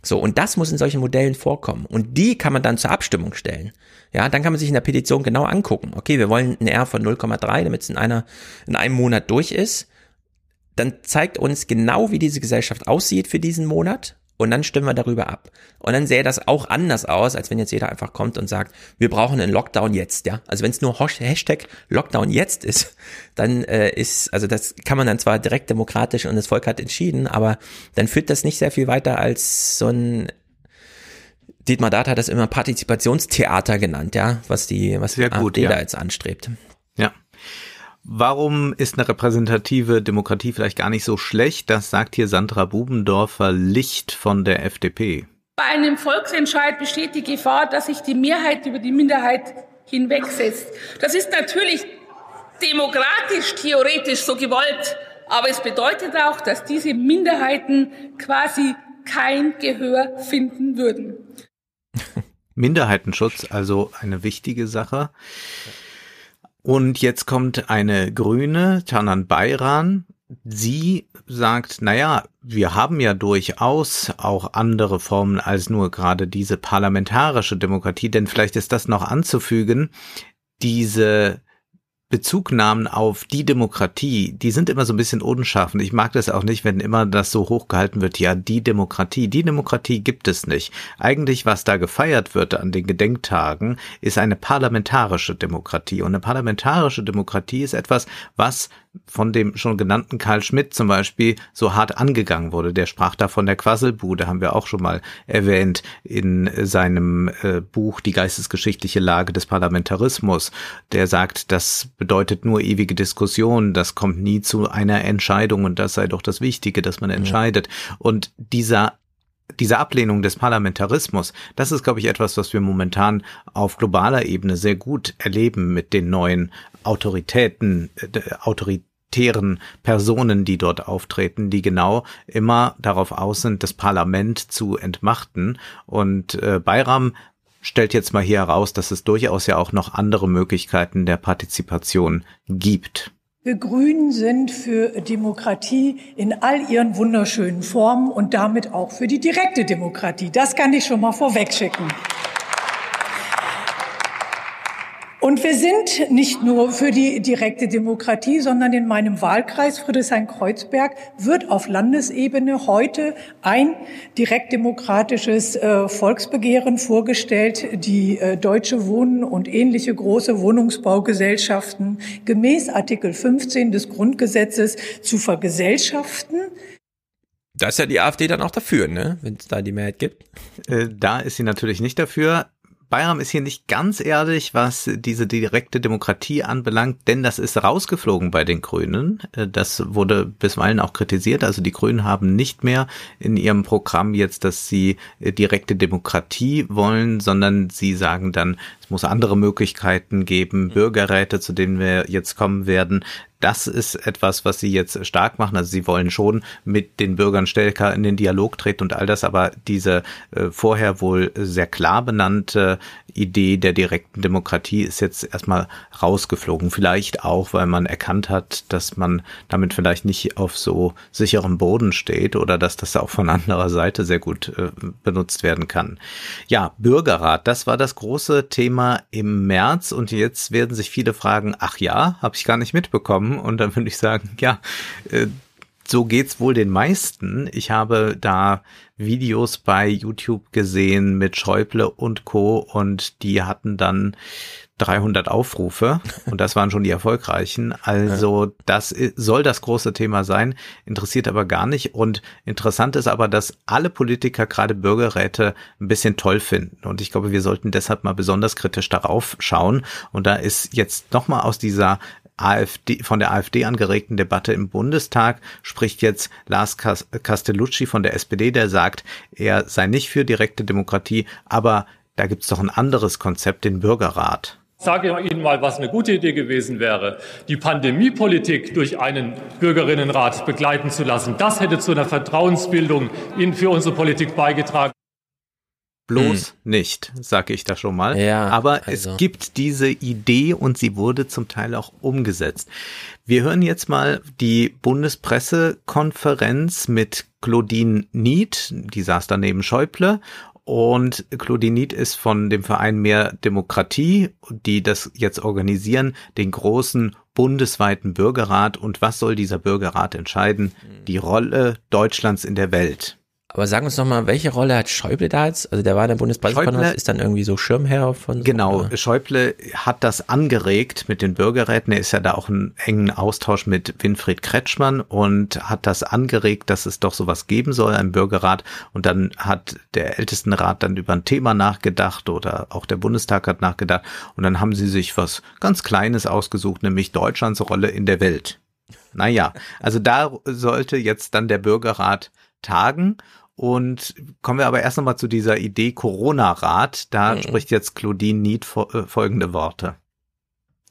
So, und das muss in solchen Modellen vorkommen. Und die kann man dann zur Abstimmung stellen. Ja, dann kann man sich in der Petition genau angucken. Okay, wir wollen ein R von 0,3, damit es in einer, in einem Monat durch ist. Dann zeigt uns genau, wie diese Gesellschaft aussieht für diesen Monat und dann stimmen wir darüber ab. Und dann sähe das auch anders aus, als wenn jetzt jeder einfach kommt und sagt, wir brauchen einen Lockdown jetzt, ja. Also wenn es nur Hashtag Lockdown jetzt ist, dann äh, ist, also das kann man dann zwar direkt demokratisch und das Volk hat entschieden, aber dann führt das nicht sehr viel weiter als so ein Dietmar Data hat das immer Partizipationstheater genannt, ja, was die, was gut, AfD ja. da jetzt anstrebt. Warum ist eine repräsentative Demokratie vielleicht gar nicht so schlecht? Das sagt hier Sandra Bubendorfer Licht von der FDP. Bei einem Volksentscheid besteht die Gefahr, dass sich die Mehrheit über die Minderheit hinwegsetzt. Das ist natürlich demokratisch, theoretisch so gewollt, aber es bedeutet auch, dass diese Minderheiten quasi kein Gehör finden würden. Minderheitenschutz, also eine wichtige Sache. Und jetzt kommt eine Grüne, Tanan Bayran. Sie sagt, naja, wir haben ja durchaus auch andere Formen als nur gerade diese parlamentarische Demokratie, denn vielleicht ist das noch anzufügen, diese Bezugnahmen auf die Demokratie, die sind immer so ein bisschen unscharf. Und ich mag das auch nicht, wenn immer das so hochgehalten wird, ja, die Demokratie. Die Demokratie gibt es nicht. Eigentlich, was da gefeiert wird an den Gedenktagen, ist eine parlamentarische Demokratie. Und eine parlamentarische Demokratie ist etwas, was von dem schon genannten Karl Schmidt zum Beispiel so hart angegangen wurde. Der sprach da von der Quasselbude, haben wir auch schon mal erwähnt in seinem äh, Buch Die geistesgeschichtliche Lage des Parlamentarismus. Der sagt, das bedeutet nur ewige Diskussion, das kommt nie zu einer Entscheidung und das sei doch das Wichtige, dass man entscheidet. Ja. Und dieser diese Ablehnung des Parlamentarismus, das ist, glaube ich, etwas, was wir momentan auf globaler Ebene sehr gut erleben mit den neuen Autoritäten, äh, autoritären Personen, die dort auftreten, die genau immer darauf aus sind, das Parlament zu entmachten. Und äh, Bayram stellt jetzt mal hier heraus, dass es durchaus ja auch noch andere Möglichkeiten der Partizipation gibt. Wir Grünen sind für Demokratie in all ihren wunderschönen Formen und damit auch für die direkte Demokratie. Das kann ich schon mal vorwegschicken. Und wir sind nicht nur für die direkte Demokratie, sondern in meinem Wahlkreis Friedrichshain-Kreuzberg wird auf Landesebene heute ein direktdemokratisches äh, Volksbegehren vorgestellt, die äh, Deutsche Wohnen und ähnliche große Wohnungsbaugesellschaften gemäß Artikel 15 des Grundgesetzes zu vergesellschaften. Da ist ja die AfD dann auch dafür, ne? wenn es da die Mehrheit gibt. Äh, da ist sie natürlich nicht dafür. Bayram ist hier nicht ganz ehrlich, was diese direkte Demokratie anbelangt, denn das ist rausgeflogen bei den Grünen. Äh, das wurde bisweilen auch kritisiert. Also die Grünen haben nicht mehr in ihrem Programm jetzt, dass sie äh, direkte Demokratie wollen, sondern sie sagen dann, es muss andere Möglichkeiten geben, Bürgerräte, zu denen wir jetzt kommen werden, das ist etwas, was sie jetzt stark machen. Also sie wollen schon mit den Bürgern stärker in den Dialog treten und all das, aber diese äh, vorher wohl sehr klar benannte Idee der direkten Demokratie ist jetzt erstmal rausgeflogen. Vielleicht auch, weil man erkannt hat, dass man damit vielleicht nicht auf so sicherem Boden steht oder dass das auch von anderer Seite sehr gut äh, benutzt werden kann. Ja, Bürgerrat, das war das große Thema im März und jetzt werden sich viele fragen, ach ja, habe ich gar nicht mitbekommen. Und dann würde ich sagen, ja, äh, so geht's wohl den meisten. Ich habe da Videos bei YouTube gesehen mit Schäuble und Co. und die hatten dann 300 Aufrufe und das waren schon die erfolgreichen. Also das soll das große Thema sein, interessiert aber gar nicht. Und interessant ist aber, dass alle Politiker gerade Bürgerräte ein bisschen toll finden. Und ich glaube, wir sollten deshalb mal besonders kritisch darauf schauen. Und da ist jetzt nochmal aus dieser AfD, von der AfD angeregten Debatte im Bundestag spricht jetzt Lars Castellucci von der SPD, der sagt, er sei nicht für direkte Demokratie, aber da gibt's doch ein anderes Konzept, den Bürgerrat. Ich sage Ihnen mal, was eine gute Idee gewesen wäre, die Pandemiepolitik durch einen Bürgerinnenrat begleiten zu lassen. Das hätte zu einer Vertrauensbildung in, für unsere Politik beigetragen. Bloß hm. nicht, sage ich da schon mal. Ja, Aber also. es gibt diese Idee und sie wurde zum Teil auch umgesetzt. Wir hören jetzt mal die Bundespressekonferenz mit Claudine Nied, die saß daneben Schäuble und Claudine Nied ist von dem Verein Mehr Demokratie, die das jetzt organisieren, den großen bundesweiten Bürgerrat. Und was soll dieser Bürgerrat entscheiden? Die Rolle Deutschlands in der Welt. Aber sag uns noch mal, welche Rolle hat Schäuble da jetzt? Also der war in der Bundespressekonferenz, ist dann irgendwie so Schirmherr von. So, genau, oder? Schäuble hat das angeregt mit den Bürgerräten. Er ist ja da auch in engen Austausch mit Winfried Kretschmann und hat das angeregt, dass es doch sowas geben soll, ein Bürgerrat. Und dann hat der Ältestenrat dann über ein Thema nachgedacht oder auch der Bundestag hat nachgedacht. Und dann haben sie sich was ganz Kleines ausgesucht, nämlich Deutschlands Rolle in der Welt. Naja, also da sollte jetzt dann der Bürgerrat tagen und kommen wir aber erst nochmal zu dieser Idee Corona-Rat. Da mhm. spricht jetzt Claudine Nied äh, folgende Worte.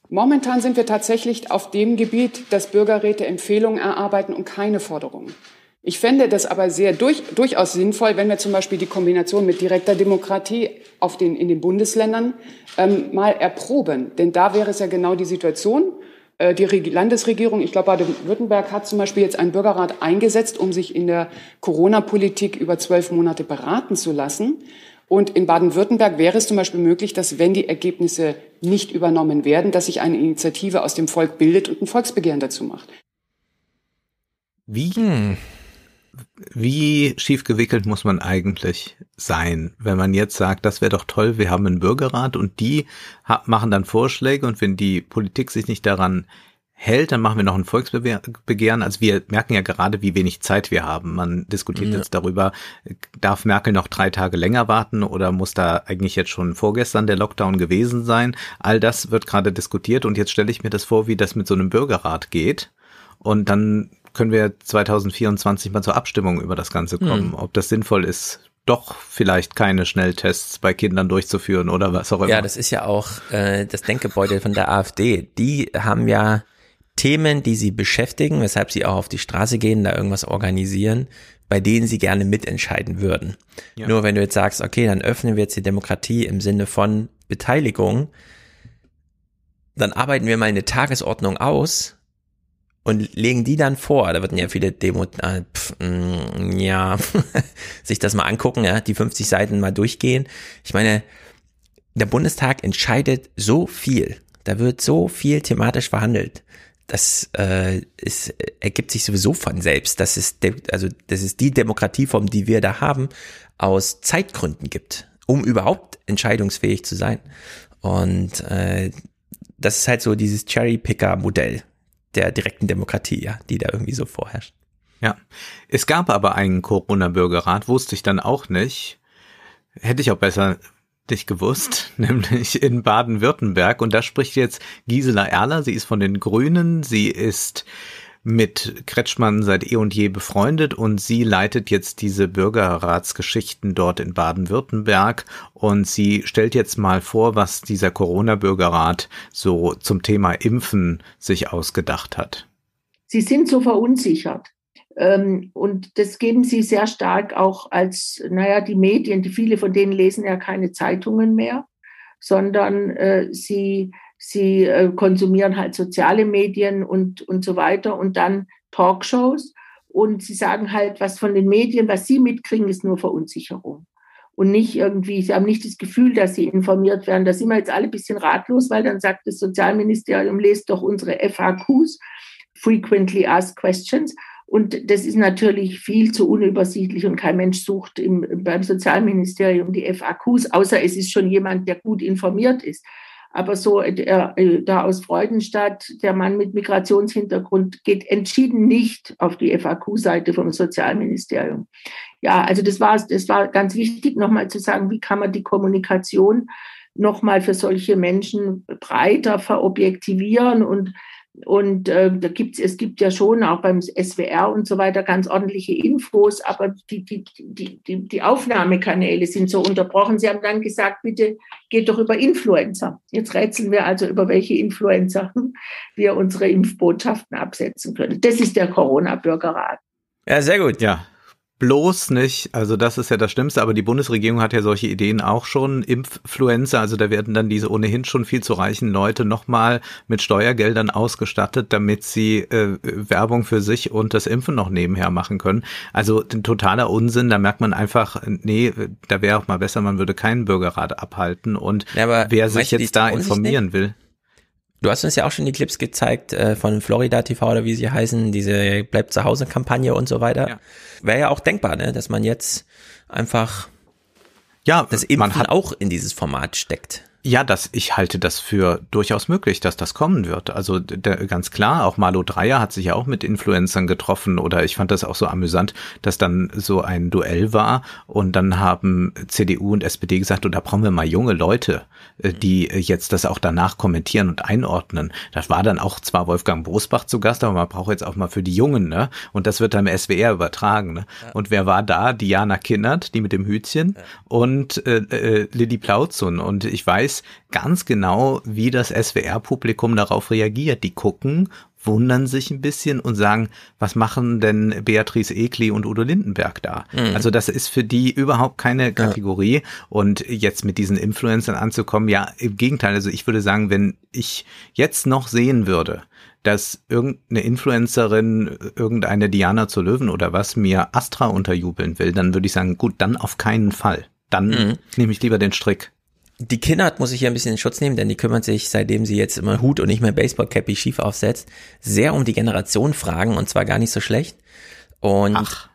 Momentan sind wir tatsächlich auf dem Gebiet, dass Bürgerräte Empfehlungen erarbeiten und keine Forderungen. Ich fände das aber sehr durch, durchaus sinnvoll, wenn wir zum Beispiel die Kombination mit direkter Demokratie auf den, in den Bundesländern ähm, mal erproben. Denn da wäre es ja genau die Situation, die Landesregierung, ich glaube, Baden-Württemberg hat zum Beispiel jetzt einen Bürgerrat eingesetzt, um sich in der Corona-Politik über zwölf Monate beraten zu lassen. Und in Baden-Württemberg wäre es zum Beispiel möglich, dass wenn die Ergebnisse nicht übernommen werden, dass sich eine Initiative aus dem Volk bildet und ein Volksbegehren dazu macht. Wie? Wie schief gewickelt muss man eigentlich sein, wenn man jetzt sagt, das wäre doch toll, wir haben einen Bürgerrat und die machen dann Vorschläge und wenn die Politik sich nicht daran hält, dann machen wir noch ein Volksbegehren. Also wir merken ja gerade, wie wenig Zeit wir haben. Man diskutiert ja. jetzt darüber, darf Merkel noch drei Tage länger warten oder muss da eigentlich jetzt schon vorgestern der Lockdown gewesen sein? All das wird gerade diskutiert und jetzt stelle ich mir das vor, wie das mit so einem Bürgerrat geht. Und dann können wir 2024 mal zur Abstimmung über das Ganze kommen, mhm. ob das sinnvoll ist, doch vielleicht keine Schnelltests bei Kindern durchzuführen oder was auch immer. Ja, das ist ja auch äh, das Denkgebäude von der AfD. Die haben ja Themen, die sie beschäftigen, weshalb sie auch auf die Straße gehen, da irgendwas organisieren, bei denen sie gerne mitentscheiden würden. Ja. Nur wenn du jetzt sagst, okay, dann öffnen wir jetzt die Demokratie im Sinne von Beteiligung, dann arbeiten wir mal eine Tagesordnung aus, und legen die dann vor. Da würden ja viele Demo, äh, pf, mh, mm, ja, sich das mal angucken, ja, die 50 Seiten mal durchgehen. Ich meine, der Bundestag entscheidet so viel. Da wird so viel thematisch verhandelt. Das äh, ist, ergibt sich sowieso von selbst, dass es, de, also, dass es die Demokratieform, die wir da haben, aus Zeitgründen gibt, um überhaupt entscheidungsfähig zu sein. Und äh, das ist halt so dieses Cherry-Picker-Modell der direkten Demokratie, ja, die da irgendwie so vorherrscht. Ja, es gab aber einen Corona-Bürgerrat, wusste ich dann auch nicht. Hätte ich auch besser nicht gewusst, nämlich in Baden-Württemberg. Und da spricht jetzt Gisela Erler. Sie ist von den Grünen. Sie ist mit Kretschmann seit eh und je befreundet und sie leitet jetzt diese Bürgerratsgeschichten dort in Baden-Württemberg und sie stellt jetzt mal vor, was dieser Corona-Bürgerrat so zum Thema Impfen sich ausgedacht hat. Sie sind so verunsichert. Ähm, und das geben sie sehr stark auch als, naja, die Medien, die viele von denen lesen ja keine Zeitungen mehr, sondern äh, sie sie äh, konsumieren halt soziale Medien und, und so weiter und dann Talkshows. Und sie sagen halt, was von den Medien, was sie mitkriegen, ist nur Verunsicherung. Und nicht irgendwie, sie haben nicht das Gefühl, dass sie informiert werden. Da sind wir jetzt alle ein bisschen ratlos, weil dann sagt das Sozialministerium, lest doch unsere FAQs, Frequently Asked Questions. Und das ist natürlich viel zu unübersichtlich und kein Mensch sucht im, beim Sozialministerium die FAQs, außer es ist schon jemand, der gut informiert ist. Aber so der, äh, da aus Freudenstadt, der Mann mit Migrationshintergrund geht entschieden nicht auf die FAQ-Seite vom Sozialministerium. Ja, also das war, das war ganz wichtig, nochmal zu sagen, wie kann man die Kommunikation nochmal für solche Menschen breiter verobjektivieren und und äh, da gibt's, es gibt ja schon auch beim SWR und so weiter ganz ordentliche Infos, aber die, die, die, die, Aufnahmekanäle sind so unterbrochen. Sie haben dann gesagt, bitte geht doch über Influencer. Jetzt rätseln wir also, über welche Influencer wir unsere Impfbotschaften absetzen können. Das ist der Corona-Bürgerrat. Ja, sehr gut. Ja, bloß nicht, also das ist ja das Schlimmste, aber die Bundesregierung hat ja solche Ideen auch schon, Impffluencer, also da werden dann diese ohnehin schon viel zu reichen Leute nochmal mit Steuergeldern ausgestattet, damit sie äh, Werbung für sich und das Impfen noch nebenher machen können. Also ein totaler Unsinn, da merkt man einfach, nee, da wäre auch mal besser, man würde keinen Bürgerrat abhalten und ja, wer sich jetzt da informieren will. Du hast uns ja auch schon die Clips gezeigt äh, von Florida TV oder wie sie heißen, diese Bleibt zu Hause Kampagne und so weiter. Ja. Wäre ja auch denkbar, ne, dass man jetzt einfach ja, das Impfen auch in dieses Format steckt. Ja, das, ich halte das für durchaus möglich, dass das kommen wird. Also der, ganz klar, auch Malo Dreier hat sich ja auch mit Influencern getroffen oder ich fand das auch so amüsant, dass dann so ein Duell war und dann haben CDU und SPD gesagt, und da brauchen wir mal junge Leute, äh, die jetzt das auch danach kommentieren und einordnen. Das war dann auch zwar Wolfgang Bosbach zu Gast, aber man braucht jetzt auch mal für die Jungen, ne? Und das wird dann im SWR übertragen, ne? Ja. Und wer war da? Diana Kinnert, die mit dem Hütchen ja. und äh, äh, Lilly Plauzun. Und ich weiß, ganz genau, wie das SWR-Publikum darauf reagiert. Die gucken, wundern sich ein bisschen und sagen, was machen denn Beatrice Egli und Udo Lindenberg da? Mhm. Also das ist für die überhaupt keine Kategorie. Ja. Und jetzt mit diesen Influencern anzukommen, ja, im Gegenteil. Also ich würde sagen, wenn ich jetzt noch sehen würde, dass irgendeine Influencerin, irgendeine Diana zu Löwen oder was mir Astra unterjubeln will, dann würde ich sagen, gut, dann auf keinen Fall. Dann mhm. nehme ich lieber den Strick. Die Kinnert muss ich hier ein bisschen in Schutz nehmen, denn die kümmert sich, seitdem sie jetzt immer Hut und nicht mehr Baseball-Cappy schief aufsetzt, sehr um die Generation Fragen und zwar gar nicht so schlecht. Und Ach.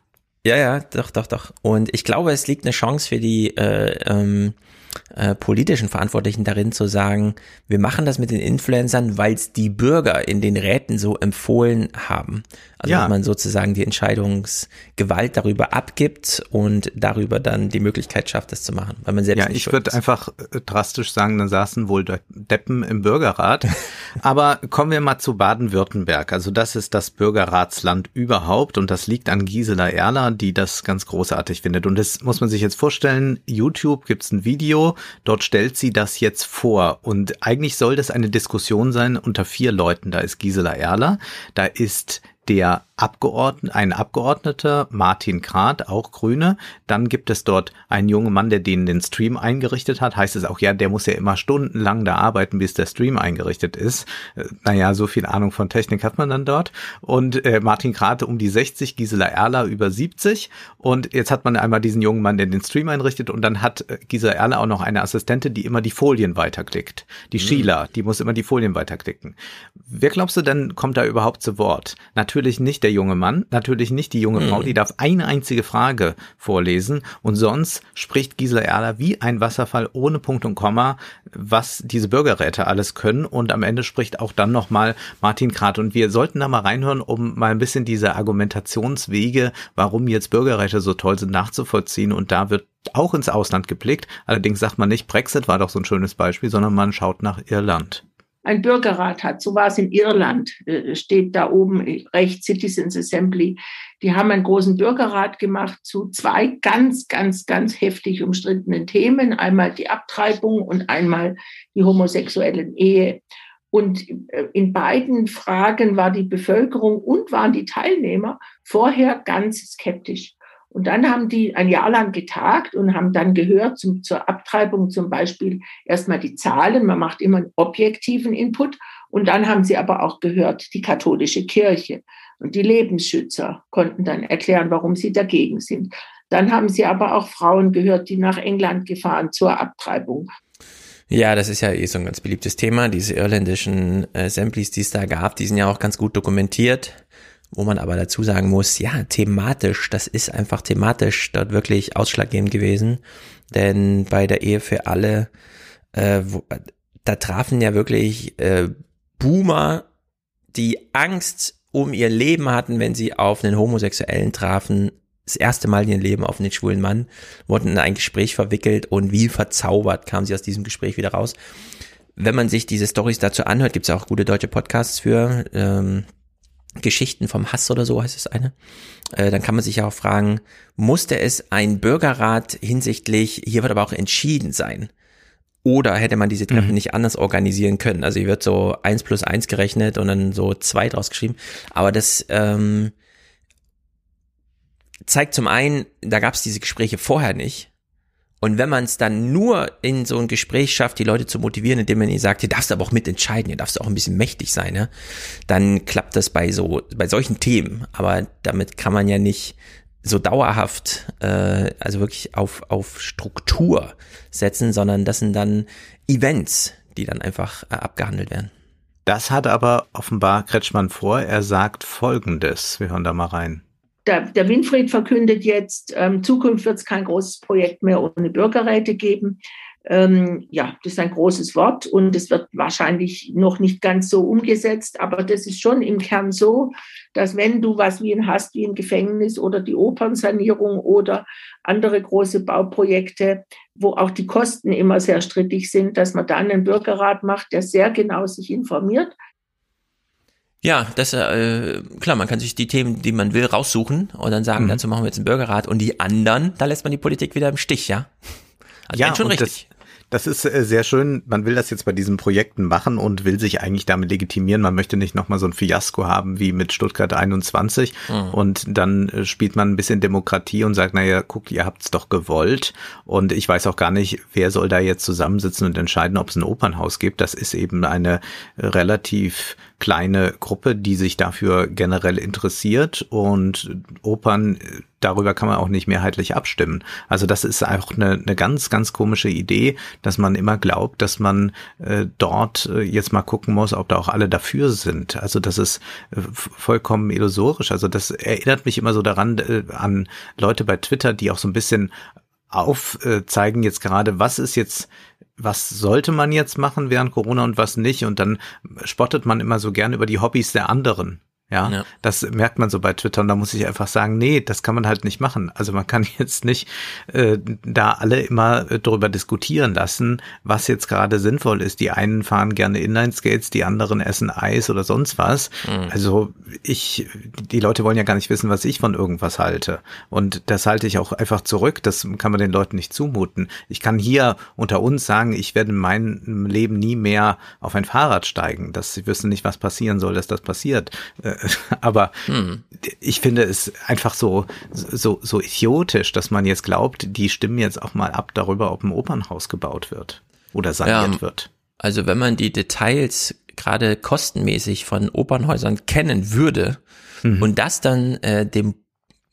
ja, ja, doch, doch, doch. Und ich glaube, es liegt eine Chance für die äh, ähm, äh, politischen Verantwortlichen darin zu sagen, wir machen das mit den Influencern, weil es die Bürger in den Räten so empfohlen haben. Also ja. dass man sozusagen die Entscheidungsgewalt darüber abgibt und darüber dann die Möglichkeit schafft, das zu machen, weil man selbst ja, nicht ich würde einfach äh, drastisch sagen, dann saßen wohl Deppen im Bürgerrat. Aber kommen wir mal zu Baden-Württemberg. Also das ist das Bürgerratsland überhaupt und das liegt an Gisela Erler, die das ganz großartig findet. Und das muss man sich jetzt vorstellen. YouTube gibt's ein Video, dort stellt sie das jetzt vor und eigentlich soll das eine Diskussion sein unter vier Leuten. Da ist Gisela Erler, da ist der Abgeordnet, ein Abgeordneter, Martin Krath, auch Grüne. Dann gibt es dort einen jungen Mann, der den, den Stream eingerichtet hat. Heißt es auch, ja, der muss ja immer stundenlang da arbeiten, bis der Stream eingerichtet ist. Äh, naja, so viel Ahnung von Technik hat man dann dort. Und äh, Martin Krath um die 60, Gisela Erler über 70. Und jetzt hat man einmal diesen jungen Mann, der den Stream einrichtet. Und dann hat äh, Gisela Erler auch noch eine Assistentin, die immer die Folien weiterklickt. Die mhm. Sheila, die muss immer die Folien weiterklicken. Wer glaubst du denn, kommt da überhaupt zu Wort? Natürlich nicht der junge Mann, natürlich nicht die junge mhm. Frau, die darf eine einzige Frage vorlesen. Und sonst spricht Gisela Erler wie ein Wasserfall ohne Punkt und Komma, was diese Bürgerräte alles können. Und am Ende spricht auch dann nochmal Martin Krath. Und wir sollten da mal reinhören, um mal ein bisschen diese Argumentationswege, warum jetzt Bürgerräte so toll sind, nachzuvollziehen. Und da wird auch ins Ausland geblickt. Allerdings sagt man nicht, Brexit war doch so ein schönes Beispiel, sondern man schaut nach Irland ein Bürgerrat hat. So war es in Irland, äh, steht da oben rechts Citizens Assembly. Die haben einen großen Bürgerrat gemacht zu zwei ganz, ganz, ganz heftig umstrittenen Themen. Einmal die Abtreibung und einmal die homosexuellen Ehe. Und äh, in beiden Fragen war die Bevölkerung und waren die Teilnehmer vorher ganz skeptisch. Und dann haben die ein Jahr lang getagt und haben dann gehört zum, zur Abtreibung zum Beispiel erstmal die Zahlen. Man macht immer einen objektiven Input. Und dann haben sie aber auch gehört die katholische Kirche. Und die Lebensschützer konnten dann erklären, warum sie dagegen sind. Dann haben sie aber auch Frauen gehört, die nach England gefahren zur Abtreibung. Ja, das ist ja eh so ein ganz beliebtes Thema. Diese irländischen äh, Samples, die es da gab, die sind ja auch ganz gut dokumentiert wo man aber dazu sagen muss, ja, thematisch, das ist einfach thematisch dort wirklich ausschlaggebend gewesen, denn bei der Ehe für alle, äh, wo, da trafen ja wirklich äh, Boomer, die Angst um ihr Leben hatten, wenn sie auf einen Homosexuellen trafen, das erste Mal in ihrem Leben auf einen schwulen Mann, wurden in ein Gespräch verwickelt und wie verzaubert kamen sie aus diesem Gespräch wieder raus. Wenn man sich diese Stories dazu anhört, gibt es auch gute deutsche Podcasts für. Ähm, Geschichten vom Hass oder so heißt es eine, äh, dann kann man sich auch fragen, musste es ein Bürgerrat hinsichtlich, hier wird aber auch entschieden sein, oder hätte man diese Treffen mhm. nicht anders organisieren können? Also hier wird so eins plus eins gerechnet und dann so zwei draus geschrieben. Aber das ähm, zeigt zum einen, da gab es diese Gespräche vorher nicht. Und wenn man es dann nur in so ein Gespräch schafft, die Leute zu motivieren, indem man ihnen sagt, hier darfst aber auch mitentscheiden, hier darfst auch ein bisschen mächtig sein, ne? dann klappt das bei so, bei solchen Themen. Aber damit kann man ja nicht so dauerhaft, äh, also wirklich auf, auf Struktur setzen, sondern das sind dann Events, die dann einfach äh, abgehandelt werden. Das hat aber offenbar Kretschmann vor. Er sagt Folgendes. Wir hören da mal rein der, der Winfried verkündet jetzt, ähm, Zukunft wird es kein großes Projekt mehr ohne Bürgerräte geben. Ähm, ja, das ist ein großes Wort und es wird wahrscheinlich noch nicht ganz so umgesetzt, aber das ist schon im Kern so, dass wenn du was wie ein hast, wie ein Gefängnis oder die Opernsanierung oder andere große Bauprojekte, wo auch die Kosten immer sehr strittig sind, dass man dann einen Bürgerrat macht, der sehr genau sich informiert, ja, das äh, klar, man kann sich die Themen, die man will, raussuchen und dann sagen, mhm. dazu machen wir jetzt einen Bürgerrat und die anderen, da lässt man die Politik wieder im Stich, ja? Also ja, schon richtig. Das ist äh, sehr schön. Man will das jetzt bei diesen Projekten machen und will sich eigentlich damit legitimieren. Man möchte nicht nochmal so ein Fiasko haben wie mit Stuttgart 21. Mhm. Und dann äh, spielt man ein bisschen Demokratie und sagt, naja, guck, ihr habt's doch gewollt. Und ich weiß auch gar nicht, wer soll da jetzt zusammensitzen und entscheiden, ob es ein Opernhaus gibt. Das ist eben eine relativ kleine Gruppe, die sich dafür generell interessiert und Opern, darüber kann man auch nicht mehrheitlich abstimmen. Also das ist auch eine, eine ganz, ganz komische Idee, dass man immer glaubt, dass man äh, dort äh, jetzt mal gucken muss, ob da auch alle dafür sind. Also das ist äh, vollkommen illusorisch. Also das erinnert mich immer so daran äh, an Leute bei Twitter, die auch so ein bisschen aufzeigen jetzt gerade, was ist jetzt was sollte man jetzt machen während Corona und was nicht. Und dann spottet man immer so gern über die Hobbys der anderen. Ja, ja, das merkt man so bei Twitter und da muss ich einfach sagen, nee, das kann man halt nicht machen. Also man kann jetzt nicht äh, da alle immer äh, darüber diskutieren lassen, was jetzt gerade sinnvoll ist. Die einen fahren gerne Inline-Skates, die anderen essen Eis oder sonst was. Mhm. Also ich, die Leute wollen ja gar nicht wissen, was ich von irgendwas halte. Und das halte ich auch einfach zurück. Das kann man den Leuten nicht zumuten. Ich kann hier unter uns sagen, ich werde in meinem Leben nie mehr auf ein Fahrrad steigen. Das, sie wissen nicht, was passieren soll, dass das passiert. Äh, Aber hm. ich finde es einfach so, so, so idiotisch, dass man jetzt glaubt, die stimmen jetzt auch mal ab darüber, ob ein Opernhaus gebaut wird oder saniert ja, wird. Also wenn man die Details gerade kostenmäßig von Opernhäusern kennen würde mhm. und das dann äh, dem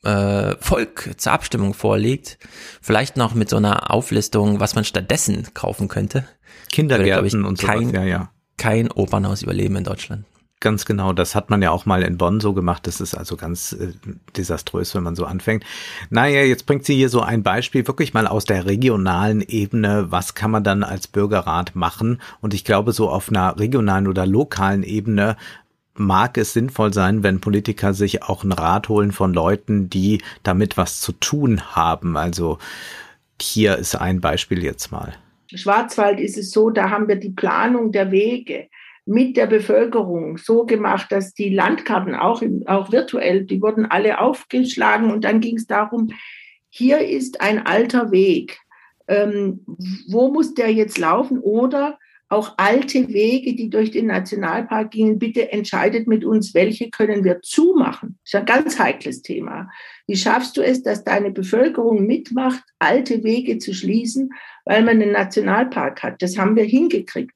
äh, Volk zur Abstimmung vorlegt, vielleicht noch mit so einer Auflistung, was man stattdessen kaufen könnte. Kindergärten würde, ich, und kein, sowas, ja, ja. Kein Opernhaus überleben in Deutschland. Ganz genau, das hat man ja auch mal in Bonn so gemacht. Das ist also ganz äh, desaströs, wenn man so anfängt. Naja, jetzt bringt sie hier so ein Beispiel wirklich mal aus der regionalen Ebene. Was kann man dann als Bürgerrat machen? Und ich glaube, so auf einer regionalen oder lokalen Ebene mag es sinnvoll sein, wenn Politiker sich auch einen Rat holen von Leuten, die damit was zu tun haben. Also hier ist ein Beispiel jetzt mal. Schwarzwald ist es so, da haben wir die Planung der Wege mit der Bevölkerung so gemacht, dass die Landkarten auch, auch virtuell, die wurden alle aufgeschlagen und dann ging es darum, hier ist ein alter Weg. Ähm, wo muss der jetzt laufen? Oder auch alte Wege, die durch den Nationalpark gingen, bitte entscheidet mit uns, welche können wir zumachen. Das ist ein ganz heikles Thema. Wie schaffst du es, dass deine Bevölkerung mitmacht, alte Wege zu schließen, weil man einen Nationalpark hat? Das haben wir hingekriegt.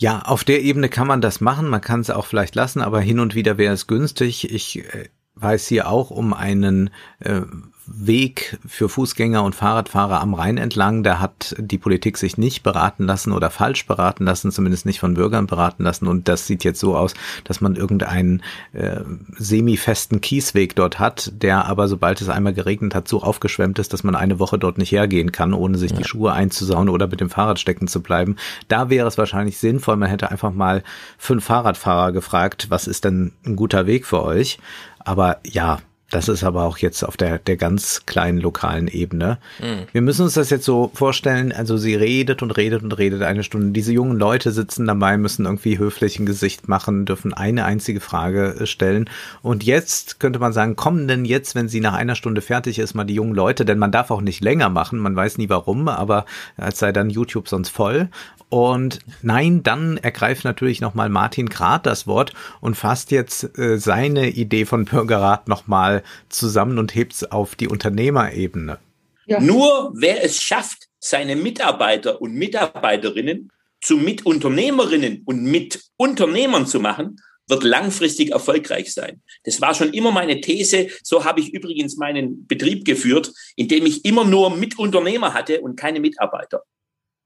Ja, auf der Ebene kann man das machen, man kann es auch vielleicht lassen, aber hin und wieder wäre es günstig. Ich äh, weiß hier auch um einen äh, Weg für Fußgänger und Fahrradfahrer am Rhein entlang. Da hat die Politik sich nicht beraten lassen oder falsch beraten lassen, zumindest nicht von Bürgern beraten lassen. Und das sieht jetzt so aus, dass man irgendeinen äh, semi-festen Kiesweg dort hat, der aber, sobald es einmal geregnet hat, so aufgeschwemmt ist, dass man eine Woche dort nicht hergehen kann, ohne sich ja. die Schuhe einzusauen oder mit dem Fahrrad stecken zu bleiben. Da wäre es wahrscheinlich sinnvoll, man hätte einfach mal fünf Fahrradfahrer gefragt, was ist denn ein guter Weg für euch? Aber ja, das ist aber auch jetzt auf der, der ganz kleinen lokalen Ebene. Mhm. Wir müssen uns das jetzt so vorstellen, also sie redet und redet und redet eine Stunde. Diese jungen Leute sitzen dabei, müssen irgendwie höflich ein Gesicht machen, dürfen eine einzige Frage äh, stellen. Und jetzt könnte man sagen, kommen denn jetzt, wenn sie nach einer Stunde fertig ist, mal die jungen Leute, denn man darf auch nicht länger machen, man weiß nie warum, aber als sei dann YouTube sonst voll. Und nein, dann ergreift natürlich nochmal Martin Grad das Wort und fasst jetzt äh, seine Idee von Bürgerrat nochmal zusammen und hebt es auf die Unternehmerebene. Ja. Nur wer es schafft, seine Mitarbeiter und Mitarbeiterinnen zu Mitunternehmerinnen und Mitunternehmern zu machen, wird langfristig erfolgreich sein. Das war schon immer meine These. So habe ich übrigens meinen Betrieb geführt, indem ich immer nur Mitunternehmer hatte und keine Mitarbeiter.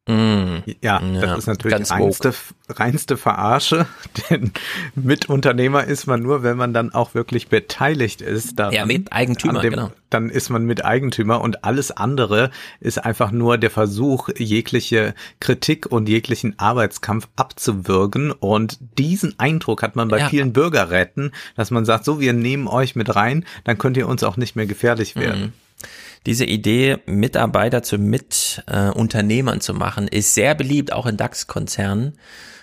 Mm, ja, ja, das ist natürlich reinste, reinste Verarsche, denn Mitunternehmer ist man nur, wenn man dann auch wirklich beteiligt ist. Daran, ja, Miteigentümer, dem, genau. Dann ist man Miteigentümer und alles andere ist einfach nur der Versuch, jegliche Kritik und jeglichen Arbeitskampf abzuwürgen und diesen Eindruck hat man bei ja. vielen Bürgerräten, dass man sagt, so, wir nehmen euch mit rein, dann könnt ihr uns auch nicht mehr gefährlich werden. Mm. Diese Idee, Mitarbeiter zu Mitunternehmern äh, zu machen, ist sehr beliebt, auch in DAX-Konzernen.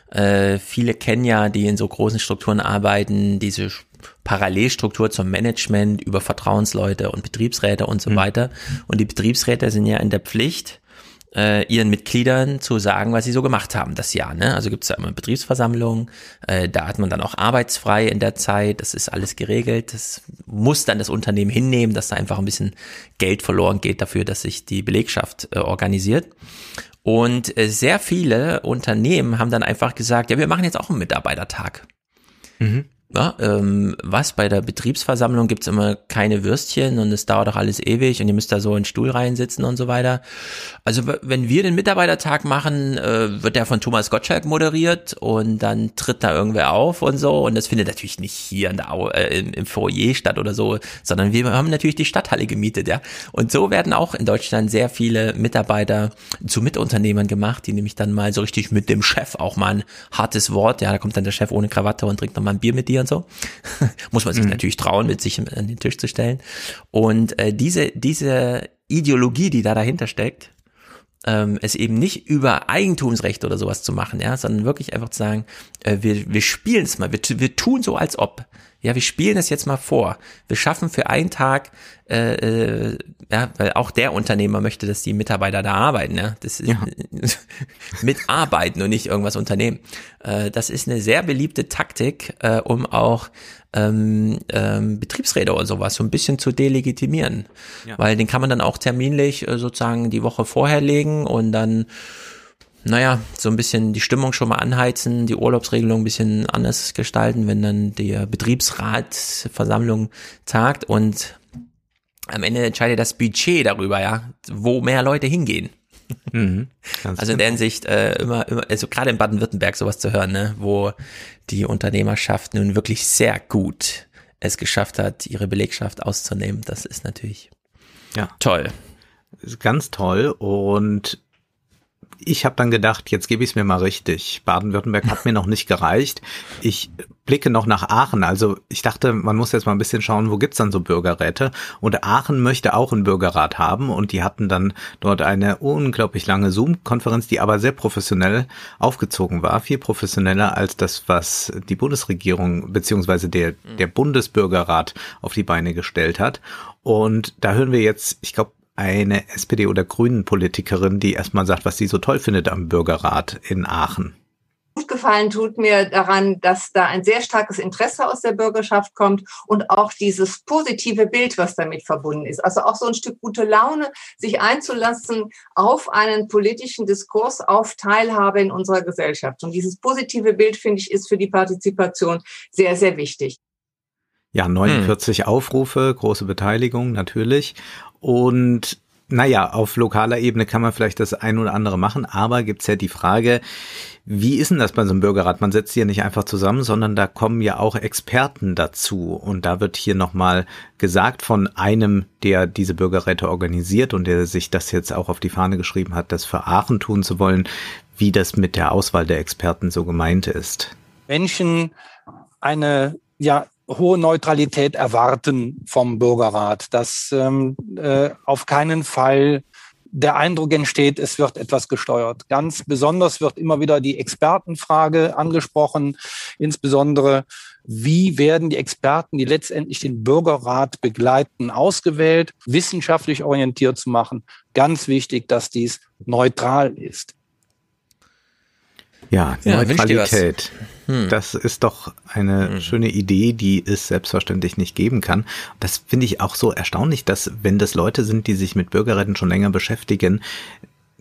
Äh, viele kennen ja, die in so großen Strukturen arbeiten, diese Parallelstruktur zum Management über Vertrauensleute und Betriebsräte und so mhm. weiter. Und die Betriebsräte sind ja in der Pflicht, äh, ihren Mitgliedern zu sagen, was sie so gemacht haben das Jahr. Ne? Also gibt es da immer Betriebsversammlungen, äh, da hat man dann auch arbeitsfrei in der Zeit, das ist alles geregelt. Das muss dann das Unternehmen hinnehmen, dass da einfach ein bisschen Geld verloren geht dafür, dass sich die Belegschaft äh, organisiert. Und äh, sehr viele Unternehmen haben dann einfach gesagt, ja, wir machen jetzt auch einen Mitarbeitertag. Mhm. Ja, ähm, was bei der Betriebsversammlung gibt's immer keine Würstchen und es dauert auch alles ewig und ihr müsst da so in Stuhl reinsitzen und so weiter. Also wenn wir den Mitarbeitertag machen, äh, wird der von Thomas Gottschalk moderiert und dann tritt da irgendwer auf und so und das findet natürlich nicht hier in der Au äh, im, im Foyer statt oder so, sondern wir haben natürlich die Stadthalle gemietet, ja. Und so werden auch in Deutschland sehr viele Mitarbeiter zu Mitunternehmern gemacht, die nämlich dann mal so richtig mit dem Chef auch mal ein hartes Wort, ja, da kommt dann der Chef ohne Krawatte und trinkt noch mal ein Bier mit dir und so. Muss man sich mhm. natürlich trauen, mit sich an den Tisch zu stellen. Und äh, diese, diese Ideologie, die da dahinter steckt, ähm, es eben nicht über Eigentumsrecht oder sowas zu machen, ja, sondern wirklich einfach zu sagen, äh, wir, wir spielen es mal, wir, wir tun so, als ob ja, wir spielen das jetzt mal vor. Wir schaffen für einen Tag, äh, äh, ja, weil auch der Unternehmer möchte, dass die Mitarbeiter da arbeiten, ja. Das ist Ja. mitarbeiten und nicht irgendwas unternehmen. Äh, das ist eine sehr beliebte Taktik, äh, um auch ähm, ähm, Betriebsräte oder sowas so ein bisschen zu delegitimieren. Ja. Weil den kann man dann auch terminlich äh, sozusagen die Woche vorher legen und dann naja, so ein bisschen die Stimmung schon mal anheizen, die Urlaubsregelung ein bisschen anders gestalten, wenn dann der Betriebsratsversammlung tagt und am Ende entscheidet das Budget darüber, ja, wo mehr Leute hingehen. Mhm, Also in der Hinsicht äh, immer, immer, also gerade in Baden-Württemberg sowas zu hören, ne, wo die Unternehmerschaft nun wirklich sehr gut es geschafft hat, ihre Belegschaft auszunehmen. Das ist natürlich Ja. toll. Ist ganz toll und ich habe dann gedacht, jetzt gebe ich es mir mal richtig. Baden-Württemberg hat mir noch nicht gereicht. Ich blicke noch nach Aachen. Also ich dachte, man muss jetzt mal ein bisschen schauen, wo gibt's dann so Bürgerräte. Und Aachen möchte auch einen Bürgerrat haben und die hatten dann dort eine unglaublich lange Zoom-Konferenz, die aber sehr professionell aufgezogen war. Viel professioneller als das, was die Bundesregierung beziehungsweise der, der Bundesbürgerrat auf die Beine gestellt hat. Und da hören wir jetzt, ich glaube, eine SPD- oder Grünen-Politikerin, die erstmal sagt, was sie so toll findet am Bürgerrat in Aachen. Gut gefallen tut mir daran, dass da ein sehr starkes Interesse aus der Bürgerschaft kommt und auch dieses positive Bild, was damit verbunden ist. Also auch so ein Stück gute Laune, sich einzulassen auf einen politischen Diskurs, auf Teilhabe in unserer Gesellschaft. Und dieses positive Bild, finde ich, ist für die Partizipation sehr, sehr wichtig. Ja, 49 Aufrufe, große Beteiligung natürlich. Und naja, auf lokaler Ebene kann man vielleicht das ein oder andere machen, aber gibt's ja die Frage, wie ist denn das bei so einem Bürgerrat? Man setzt ja nicht einfach zusammen, sondern da kommen ja auch Experten dazu. Und da wird hier nochmal gesagt von einem, der diese Bürgerräte organisiert und der sich das jetzt auch auf die Fahne geschrieben hat, das für Aachen tun zu wollen, wie das mit der Auswahl der Experten so gemeint ist. Menschen eine ja hohe Neutralität erwarten vom Bürgerrat, dass ähm, äh, auf keinen Fall der Eindruck entsteht, es wird etwas gesteuert. Ganz besonders wird immer wieder die Expertenfrage angesprochen, insbesondere wie werden die Experten, die letztendlich den Bürgerrat begleiten, ausgewählt, wissenschaftlich orientiert zu machen. Ganz wichtig, dass dies neutral ist. Ja, Ja. Neutralität. Hm. Das ist doch eine schöne Idee, die es selbstverständlich nicht geben kann. Das finde ich auch so erstaunlich, dass wenn das Leute sind, die sich mit Bürgerrechten schon länger beschäftigen,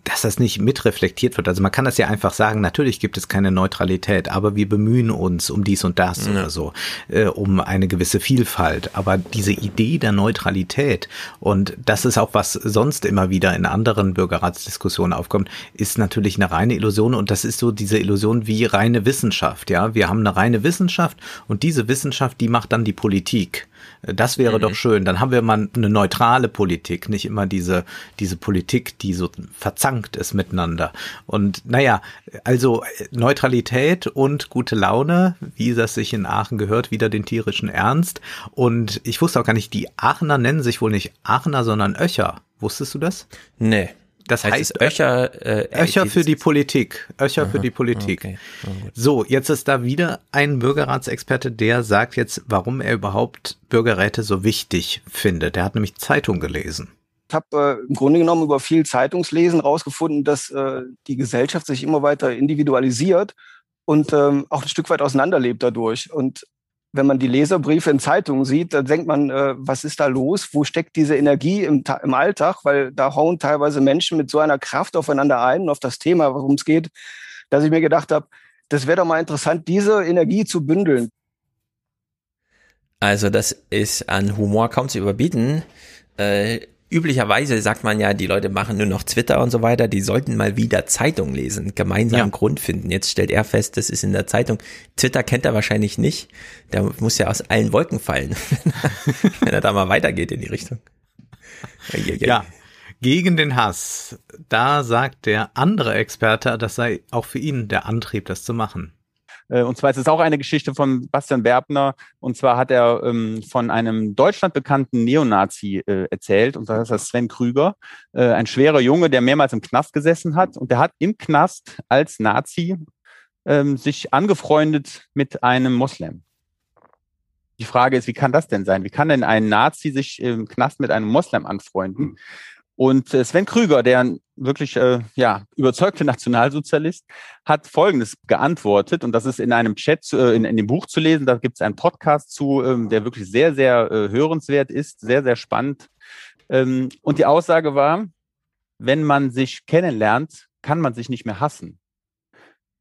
dass das nicht mitreflektiert wird. Also man kann das ja einfach sagen, natürlich gibt es keine Neutralität, aber wir bemühen uns um dies und das Ja. oder so, äh, um eine gewisse Vielfalt. Aber diese Idee der Neutralität und das ist auch, was sonst immer wieder in anderen Bürgerratsdiskussionen aufkommt, ist natürlich eine reine Illusion und das ist so diese Illusion wie reine Wissenschaft. Ja, wir haben eine reine Wissenschaft und diese Wissenschaft, die macht dann die Politik. Das wäre Mhm. doch schön. Dann haben wir mal eine neutrale Politik, nicht immer diese, diese Politik, die so verzankt ist miteinander. Und naja, also äh, Neutralität und gute Laune, wie das sich in Aachen gehört, wieder den tierischen Ernst. Und ich wusste auch gar nicht, die Aachener nennen sich wohl nicht Aachener, sondern Öcher. Wusstest du das? Nee. Das Heißt heißt, Öcher, äh, Öcher für die Politik. Öcher für Aha, die Politik. okay. Gut. So, jetzt ist da wieder ein Bürgerratsexperte, der sagt jetzt, warum er überhaupt Bürgerräte so wichtig findet. Er hat nämlich Zeitung gelesen. Ich habe äh, im Grunde genommen über viel Zeitungslesen rausgefunden, dass äh, die Gesellschaft sich immer weiter individualisiert und ähm, auch ein Stück weit auseinanderlebt dadurch. Und wenn man die Leserbriefe in Zeitungen sieht, dann denkt man, äh, was ist da los? Wo steckt diese Energie im, im Alltag? Weil da hauen teilweise Menschen mit so einer Kraft aufeinander ein auf das Thema, worum es geht, dass ich mir gedacht habe, das wäre doch mal interessant, diese Energie zu bündeln. Also das ist an Humor kaum zu überbieten. Äh, üblicherweise sagt man ja, die Leute machen nur noch Twitter und so weiter, die sollten mal wieder Zeitung lesen, gemeinsam Grund finden. Jetzt stellt er fest, das ist in der Zeitung. Twitter kennt er wahrscheinlich nicht. Der muss ja aus allen Wolken fallen, wenn er da mal weitergeht in die Richtung. Ja, gegen den Hass. Da sagt der andere Experte, das sei auch für ihn der Antrieb, das zu machen. Äh, Und zwar ist es auch eine Geschichte von Bastian Werbner. Und zwar hat er ähm, von einem deutschlandbekannten Neonazi äh, erzählt. Und zwar ist das Sven Krüger, äh, ein schwerer Junge, der mehrmals im Knast gesessen hat. Und der hat im Knast als Nazi ähm, sich angefreundet mit einem Moslem. die Frage ist, wie kann das denn sein? Wie kann denn ein Nazi sich im Knast mit einem Moslem anfreunden? Und äh, Sven Krüger, der wirklich äh, ja, überzeugter Nationalsozialist, hat Folgendes geantwortet. Und das ist in einem Chat, äh, in, in dem Buch zu lesen. Da gibt es einen Podcast zu, ähm, der wirklich sehr, sehr äh, hörenswert ist, sehr, sehr spannend. Ähm, und die Aussage war, wenn man sich kennenlernt, kann man sich nicht mehr hassen.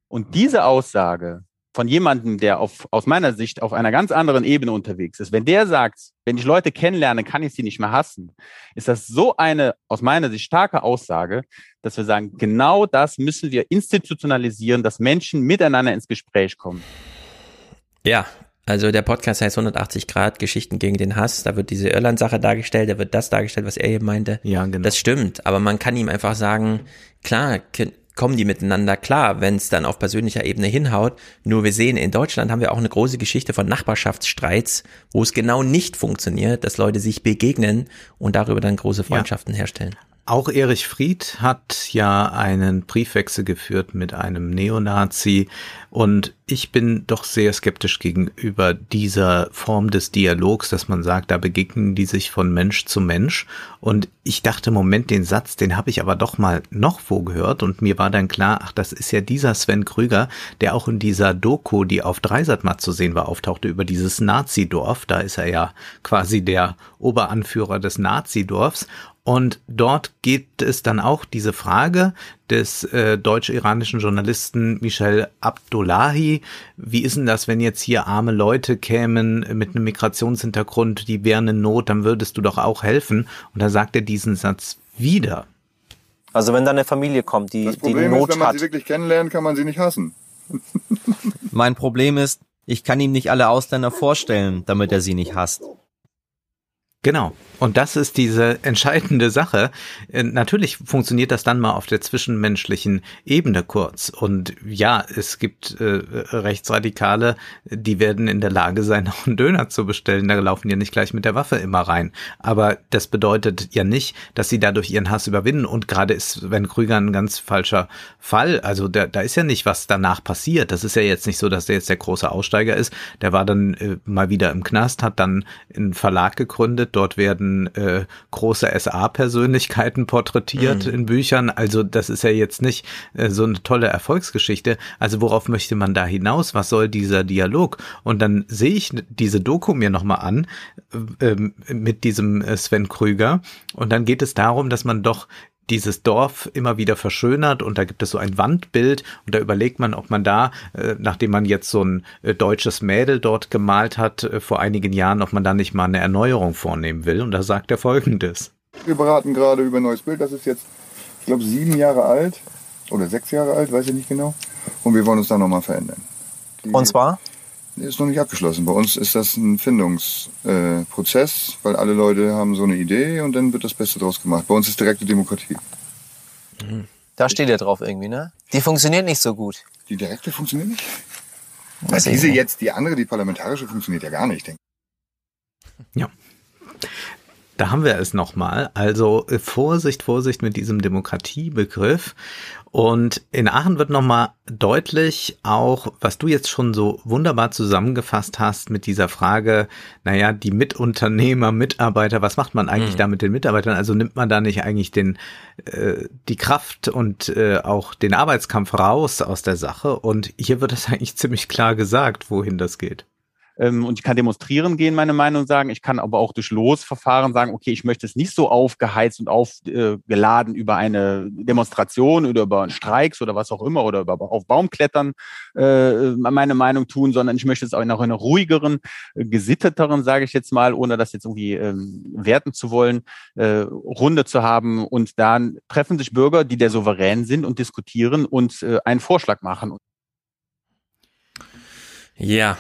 Und diese Aussage von jemandem, der auf, aus meiner Sicht auf einer ganz anderen Ebene unterwegs ist, wenn der sagt, wenn ich Leute kennenlerne, kann ich sie nicht mehr hassen, ist das so eine aus meiner Sicht starke Aussage, dass wir sagen, genau das müssen wir institutionalisieren, dass Menschen miteinander ins Gespräch kommen. Ja, also der Podcast heißt 180 Grad Geschichten gegen den Hass. Da wird diese Irland-Sache dargestellt, da wird das dargestellt, was er hier meinte. Ja, genau. Das stimmt, aber man kann ihm einfach sagen, klar, kommen die miteinander klar, wenn es dann auf persönlicher Ebene hinhaut. Nur wir sehen, in Deutschland haben wir auch eine große Geschichte von Nachbarschaftsstreits, wo es genau nicht funktioniert, dass Leute sich begegnen und darüber dann große Freundschaften ja. herstellen. Auch Erich Fried hat ja einen Briefwechsel geführt mit einem Neonazi. Und ich bin doch sehr skeptisch gegenüber dieser Form des Dialogs, dass man sagt, da begegnen die sich von Mensch zu Mensch. Und ich dachte, Moment, den Satz, den habe ich aber doch mal noch wo gehört. Und mir war dann klar, ach, das ist ja dieser Sven Krüger, der auch in dieser Doku, die auf Dreisatmat zu sehen war, auftauchte über dieses Nazidorf, da ist er ja quasi der Oberanführer des Nazidorfs und dort geht es dann auch diese Frage des äh, deutsch-iranischen Journalisten Michel Abdullahi. Wie ist denn das, wenn jetzt hier arme Leute kämen mit einem Migrationshintergrund, die wären in Not, dann würdest du doch auch helfen. Und da sagt er diesen Satz wieder. Also wenn da eine Familie kommt, die, das Problem die Not ist, wenn man hat. sie wirklich kennenlernt, kann man sie nicht hassen. mein Problem ist, ich kann ihm nicht alle Ausländer vorstellen, damit er sie nicht hasst. Genau. Und das ist diese entscheidende Sache. Äh, natürlich funktioniert das dann mal auf der zwischenmenschlichen Ebene kurz. Und ja, es gibt äh, Rechtsradikale, die werden in der Lage sein, auch einen Döner zu bestellen. Da laufen ja nicht gleich mit der Waffe immer rein. Aber das bedeutet ja nicht, dass sie dadurch ihren Hass überwinden. Und gerade ist Sven Krüger ein ganz falscher Fall. Also da, da ist ja nicht, was danach passiert. Das ist ja jetzt nicht so, dass der jetzt der große Aussteiger ist. Der war dann äh, mal wieder im Knast, hat dann einen Verlag gegründet. Dort werden äh, große SA-Persönlichkeiten porträtiert mhm. in Büchern. Also das ist ja jetzt nicht äh, so eine tolle Erfolgsgeschichte. Also worauf möchte man da hinaus? Was soll dieser Dialog? Und dann sehe ich diese Doku mir nochmal an äh, mit diesem äh, Sven Krüger. Und dann geht es darum, dass man doch dieses Dorf immer wieder verschönert und da gibt es so ein Wandbild und da überlegt man, ob man da, äh, nachdem man jetzt so ein äh, deutsches Mädel dort gemalt hat äh, vor einigen Jahren, ob man da nicht mal eine Erneuerung vornehmen will. Und da sagt er folgendes. Wir beraten gerade über ein neues Bild. Das ist jetzt, ich glaube, sieben Jahre alt oder sechs Jahre alt, weiß ich nicht genau. Und wir wollen uns da nochmal verändern. Die und zwar? Ist noch nicht abgeschlossen. Bei uns ist das ein Findungsprozess, äh, weil alle Leute haben so eine Idee und dann wird das Beste draus gemacht. Bei uns ist direkte Demokratie. Da steht ja drauf irgendwie, ne? Die funktioniert nicht so gut. Die direkte funktioniert nicht? Na, diese jetzt, die andere, die parlamentarische, funktioniert ja gar nicht, denke ich. Ja. Da haben wir es nochmal. Also äh, Vorsicht, Vorsicht mit diesem Demokratiebegriff. Und in Aachen wird nochmal deutlich auch, was du jetzt schon so wunderbar zusammengefasst hast mit dieser Frage, naja, die Mitunternehmer, Mitarbeiter, was macht man eigentlich mhm. da mit den Mitarbeitern? Also nimmt man da nicht eigentlich den, äh, die Kraft und äh, auch den Arbeitskampf raus aus der Sache? Und hier wird es eigentlich ziemlich klar gesagt, wohin das geht und ich kann demonstrieren gehen, meine Meinung sagen. Ich kann aber auch durch Losverfahren sagen, okay, ich möchte es nicht so aufgeheizt und aufgeladen über eine Demonstration oder über Streiks oder was auch immer oder über auf Baumklettern äh, meine Meinung tun, sondern ich möchte es auch in einer ruhigeren, gesitteteren, sage ich jetzt mal, ohne das jetzt irgendwie ähm, werten zu wollen, äh, Runde zu haben. Und dann treffen sich Bürger, die der Souverän sind und diskutieren und äh, einen Vorschlag machen. Ja,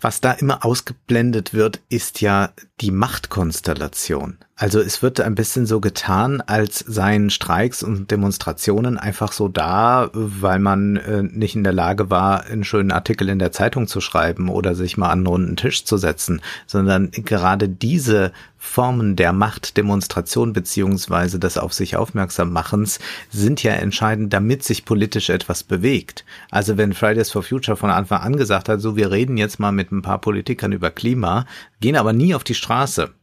was da immer ausgeblendet wird, ist ja die Machtkonstellation. Also es wird ein bisschen so getan, als seien Streiks und Demonstrationen einfach so da, weil man äh, nicht in der Lage war, einen schönen Artikel in der Zeitung zu schreiben oder sich mal an einen runden Tisch zu setzen, sondern gerade diese Formen der Machtdemonstration beziehungsweise des auf sich aufmerksam machens sind ja entscheidend, damit sich politisch etwas bewegt. Also wenn Fridays for Future von Anfang an gesagt hat, so wir reden jetzt mal mit ein paar Politikern über Klima, gehen aber nie auf die Straße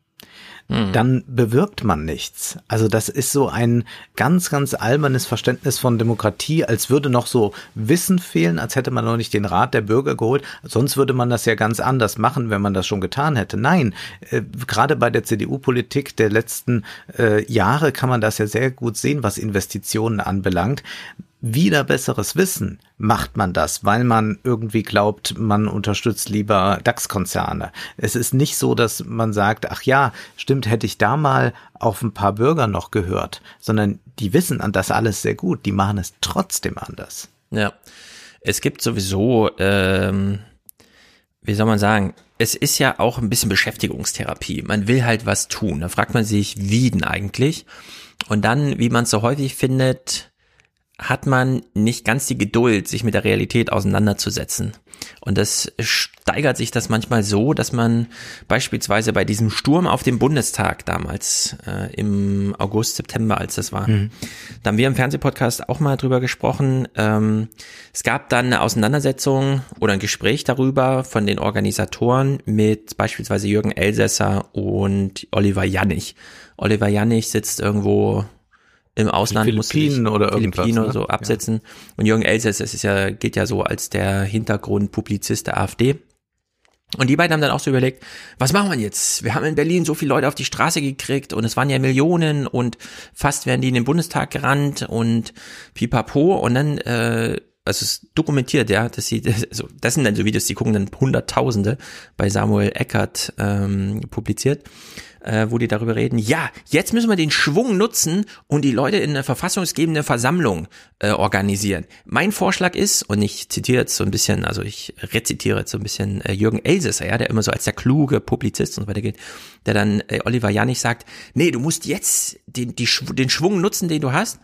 Mhm. dann bewirkt man nichts. Also das ist so ein ganz, ganz albernes Verständnis von Demokratie, als würde noch so Wissen fehlen, als hätte man noch nicht den Rat der Bürger geholt. Sonst würde man das ja ganz anders machen, wenn man das schon getan hätte. Nein, äh, gerade bei der CDU-Politik der letzten äh, Jahre kann man das ja sehr gut sehen, was Investitionen anbelangt wieder besseres Wissen macht man das, weil man irgendwie glaubt, man unterstützt lieber DAX-Konzerne. Es ist nicht so, dass man sagt, ach ja, stimmt, hätte ich da mal auf ein paar Bürger noch gehört, sondern die wissen an das alles sehr gut, die machen es trotzdem anders. Ja, es gibt sowieso, ähm, wie soll man sagen, es ist ja auch ein bisschen Beschäftigungstherapie. Man will halt was tun. Da fragt man sich, wie denn eigentlich? Und dann, wie man es so häufig findet, hat man nicht ganz die Geduld, sich mit der Realität auseinanderzusetzen. Und das steigert sich das manchmal so, dass man beispielsweise bei diesem Sturm auf dem Bundestag damals äh, im August, September, als das war, mhm. da haben wir im Fernsehpodcast auch mal drüber gesprochen. Ähm, es gab dann eine Auseinandersetzung oder ein Gespräch darüber von den Organisatoren mit beispielsweise Jürgen Elsässer und Oliver Jannig. Oliver Jannig sitzt irgendwo im Ausland Philippinen oder Philippinen oder so ne? absetzen. Ja. Und Jürgen Elsäss, das ist ja, geht ja so als der Hintergrundpublizist der AfD. Und die beiden haben dann auch so überlegt, was machen wir jetzt? Wir haben in Berlin so viele Leute auf die Straße gekriegt und es waren ja Millionen und fast werden die in den Bundestag gerannt und pipapo und dann, äh, also es dokumentiert, ja, dass sie, also das sind dann so Videos, die gucken dann Hunderttausende bei Samuel Eckert ähm, publiziert äh, wo die darüber reden, ja, jetzt müssen wir den Schwung nutzen und die Leute in eine verfassungsgebende Versammlung äh, organisieren. Mein Vorschlag ist, und ich zitiere jetzt so ein bisschen, also ich rezitiere jetzt so ein bisschen äh, Jürgen Elsässer, ja, der immer so als der kluge Publizist und so weiter gilt, der dann äh, Oliver Janich sagt, nee, du musst jetzt den, die, den Schwung nutzen, den du hast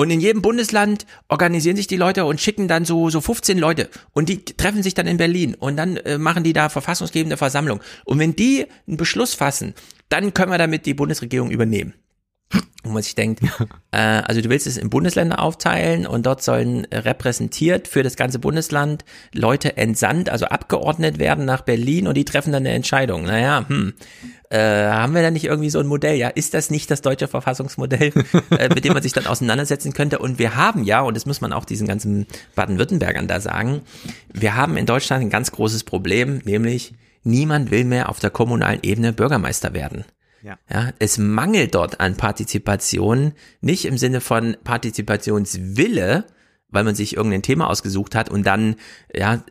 und in jedem Bundesland organisieren sich die Leute und schicken dann so, so 15 Leute. Und die treffen sich dann in Berlin. Und dann äh, machen die da verfassungsgebende Versammlung. Und wenn die einen Beschluss fassen, dann können wir damit die Bundesregierung übernehmen. Und man sich denkt, äh, also du willst es in Bundesländer aufteilen und dort sollen repräsentiert für das ganze Bundesland Leute entsandt, also abgeordnet werden nach Berlin und die treffen dann eine Entscheidung. Naja, hm, äh, haben wir da nicht irgendwie so ein Modell? Ja, ist das nicht das deutsche Verfassungsmodell, äh, mit dem man sich dann auseinandersetzen könnte? Und wir haben ja, und das muss man auch diesen ganzen Baden-Württembergern da sagen, wir haben in Deutschland ein ganz großes Problem, nämlich niemand will mehr auf der kommunalen Ebene Bürgermeister werden. Ja. ja, es mangelt dort an Partizipation, nicht im Sinne von Partizipationswille, weil man sich irgendein Thema ausgesucht hat und dann ja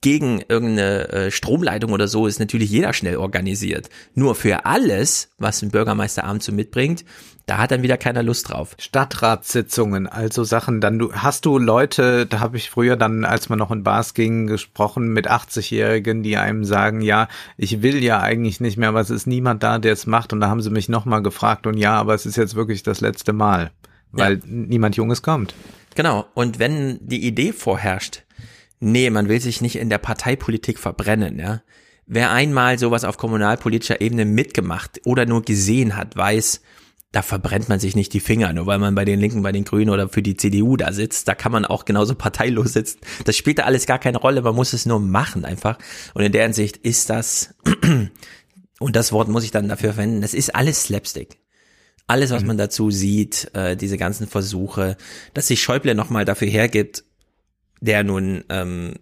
gegen irgendeine äh, Stromleitung oder so ist natürlich jeder schnell organisiert. Nur für alles, was ein Bürgermeisteramt so mitbringt, da hat dann wieder keiner Lust drauf. Stadtratssitzungen, also Sachen, dann du hast du Leute, da habe ich früher dann, als man noch in Bars ging, gesprochen mit 80-Jährigen, die einem sagen, ja, ich will ja eigentlich nicht mehr, aber es ist niemand da, der es macht und da haben sie mich nochmal gefragt und ja, aber es ist jetzt wirklich das letzte Mal, weil ja. niemand Junges kommt. Genau, und wenn die Idee vorherrscht, nee, man will sich nicht in der Parteipolitik verbrennen, ja. Wer einmal sowas auf kommunalpolitischer Ebene mitgemacht oder nur gesehen hat, weiß, da verbrennt man sich nicht die Finger, nur weil man bei den Linken, bei den Grünen oder für die CDU da sitzt. Da kann man auch genauso parteilos sitzen. Das spielt da alles gar keine Rolle, man muss es nur machen einfach. Und in der Hinsicht ist das, und das Wort muss ich dann dafür verwenden, das ist alles Slapstick. Alles, was mhm. man dazu sieht, äh, diese ganzen Versuche, dass sich Schäuble nochmal dafür hergibt, der nun ähm,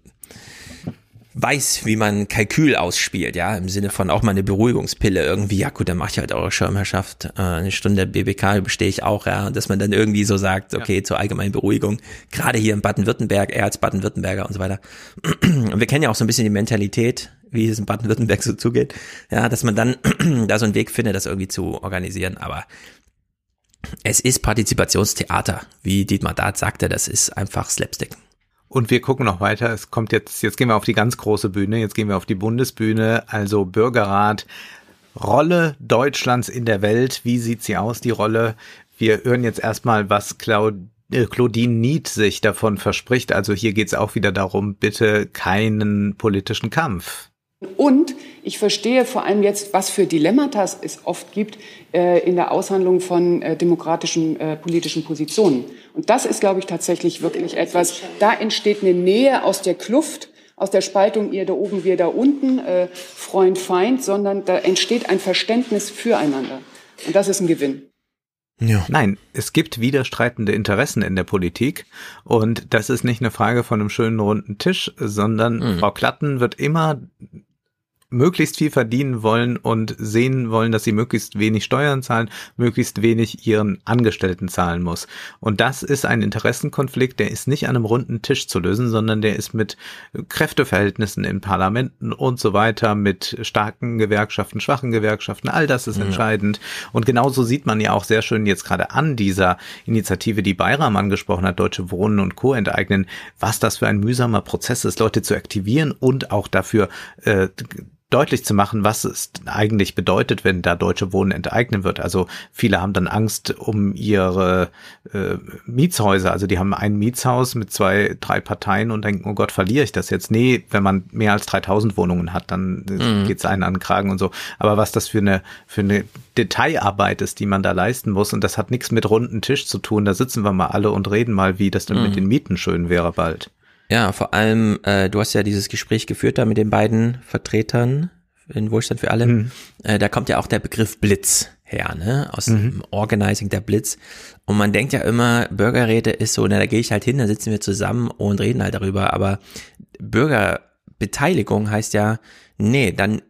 weiß, wie man Kalkül ausspielt, ja, im Sinne von auch mal eine Beruhigungspille irgendwie, ja gut, dann mach ich halt eure Schirmherrschaft, äh, eine Stunde BBK bestehe ich auch, ja, dass man dann irgendwie so sagt, okay, ja. zur allgemeinen Beruhigung, gerade hier in Baden-Württemberg, er als Baden-Württemberger und so weiter. Und wir kennen ja auch so ein bisschen die Mentalität, wie es in Baden-Württemberg so zugeht, ja, dass man dann da so einen Weg findet, das irgendwie zu organisieren, aber es ist Partizipationstheater, wie Dietmar Dart sagte, das ist einfach Slapstick. Und wir gucken noch weiter. Es kommt jetzt, jetzt gehen wir auf die ganz große Bühne, jetzt gehen wir auf die Bundesbühne, also Bürgerrat. Rolle Deutschlands in der Welt. Wie sieht sie aus, die Rolle? Wir hören jetzt erstmal, was äh, Claudine Nied sich davon verspricht. Also hier geht es auch wieder darum, bitte keinen politischen Kampf. Und ich verstehe vor allem jetzt, was für Dilemmata es oft gibt äh, in der Aushandlung von äh, demokratischen äh, politischen Positionen. Und das ist, glaube ich, tatsächlich wirklich etwas, da entsteht eine Nähe aus der Kluft, aus der Spaltung ihr da oben, wir da unten, äh, Freund, Feind, sondern da entsteht ein Verständnis füreinander. Und das ist ein Gewinn. Ja. Nein, es gibt widerstreitende Interessen in der Politik und das ist nicht eine Frage von einem schönen runden Tisch, sondern mhm. Frau Klatten wird immer möglichst viel verdienen wollen und sehen wollen, dass sie möglichst wenig Steuern zahlen, möglichst wenig ihren Angestellten zahlen muss. Und das ist ein Interessenkonflikt, der ist nicht an einem runden Tisch zu lösen, sondern der ist mit Kräfteverhältnissen in Parlamenten und so weiter, mit starken Gewerkschaften, schwachen Gewerkschaften, all das ist ja. entscheidend. Und genauso sieht man ja auch sehr schön jetzt gerade an dieser Initiative, die Bayram angesprochen hat, Deutsche Wohnen und Co. enteignen, was das für ein mühsamer Prozess ist, Leute zu aktivieren und auch dafür äh, deutlich zu machen, was es eigentlich bedeutet, wenn da Deutsche Wohnen enteignen wird. Also viele haben dann Angst um ihre äh, Mietshäuser. Also die haben ein Mietshaus mit zwei, drei Parteien und denken, oh Gott, verliere ich das jetzt? Nee, wenn man mehr als 3000 Wohnungen hat, dann mhm. geht's einen an den Kragen und so. Aber was das für eine, für eine Detailarbeit ist, die man da leisten muss, und das hat nichts mit runden Tisch zu tun, da sitzen wir mal alle und reden mal, wie das denn mhm. mit den Mieten schön wäre bald. Ja, vor allem, äh, du hast ja dieses Gespräch geführt da mit den beiden Vertretern in Wohlstand für alle. Mhm. Äh, da kommt ja auch der Begriff Blitz her, ne? Aus mhm. dem Organizing der Blitz. Und man denkt ja immer, Bürgerräte ist so, na, da gehe ich halt hin, da sitzen wir zusammen und reden halt darüber. Aber Bürgerbeteiligung heißt ja, nee, dann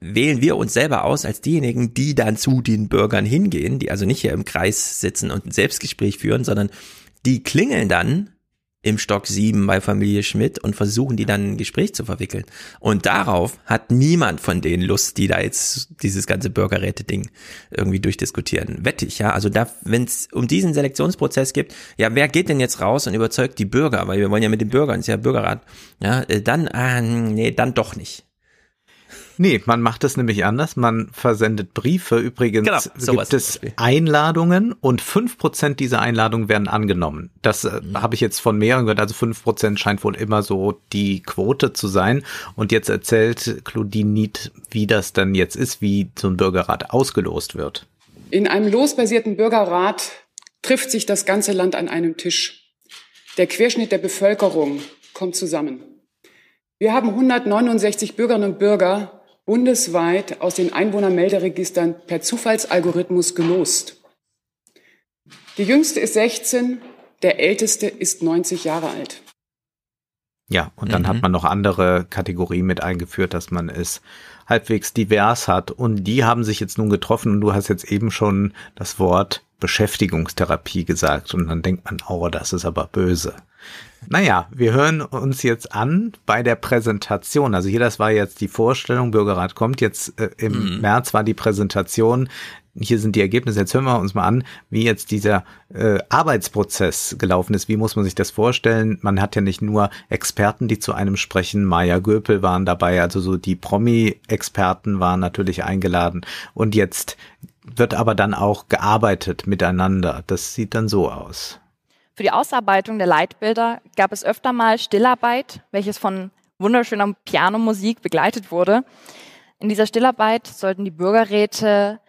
wählen wir uns selber aus als diejenigen, die dann zu den Bürgern hingehen, die also nicht hier im Kreis sitzen und ein Selbstgespräch führen, sondern die klingeln dann im Stock 7 bei Familie Schmidt und versuchen die dann in ein Gespräch zu verwickeln. Und darauf hat niemand von denen Lust, die da jetzt dieses ganze Bürgerräte-Ding irgendwie durchdiskutieren. Wette ich, ja. Also da, wenn es um diesen Selektionsprozess gibt, ja, wer geht denn jetzt raus und überzeugt die Bürger? Weil wir wollen ja mit den Bürgern, ist ja Bürgerrat. Ja, äh, dann, äh, nee, dann doch nicht. Nee, man macht es nämlich anders. Man versendet Briefe. Übrigens genau, gibt es Einladungen und fünf Prozent dieser Einladungen werden angenommen. Das äh, mhm. habe ich jetzt von mehreren gehört. Also fünf Prozent scheint wohl immer so die Quote zu sein. Und jetzt erzählt Claudine Nied, wie das dann jetzt ist, wie so ein Bürgerrat ausgelost wird. In einem losbasierten Bürgerrat trifft sich das ganze Land an einem Tisch. Der Querschnitt der Bevölkerung kommt zusammen. Wir haben 169 Bürgerinnen und Bürger bundesweit aus den Einwohnermelderegistern per Zufallsalgorithmus gelost. Die jüngste ist 16, der älteste ist 90 Jahre alt. Ja, und dann mhm. hat man noch andere Kategorien mit eingeführt, dass man es halbwegs divers hat. Und die haben sich jetzt nun getroffen und du hast jetzt eben schon das Wort Beschäftigungstherapie gesagt. Und dann denkt man, oh, das ist aber böse. Naja, wir hören uns jetzt an bei der Präsentation. Also hier, das war jetzt die Vorstellung, Bürgerrat kommt jetzt äh, im mhm. März war die Präsentation. Hier sind die Ergebnisse. Jetzt hören wir uns mal an, wie jetzt dieser äh, Arbeitsprozess gelaufen ist. Wie muss man sich das vorstellen? Man hat ja nicht nur Experten, die zu einem sprechen. Maya Göpel waren dabei, also so die Promi-Experten waren natürlich eingeladen. Und jetzt wird aber dann auch gearbeitet miteinander. Das sieht dann so aus. Für die Ausarbeitung der Leitbilder gab es öfter mal Stillarbeit, welches von wunderschöner Pianomusik begleitet wurde. In dieser Stillarbeit sollten die Bürgerräte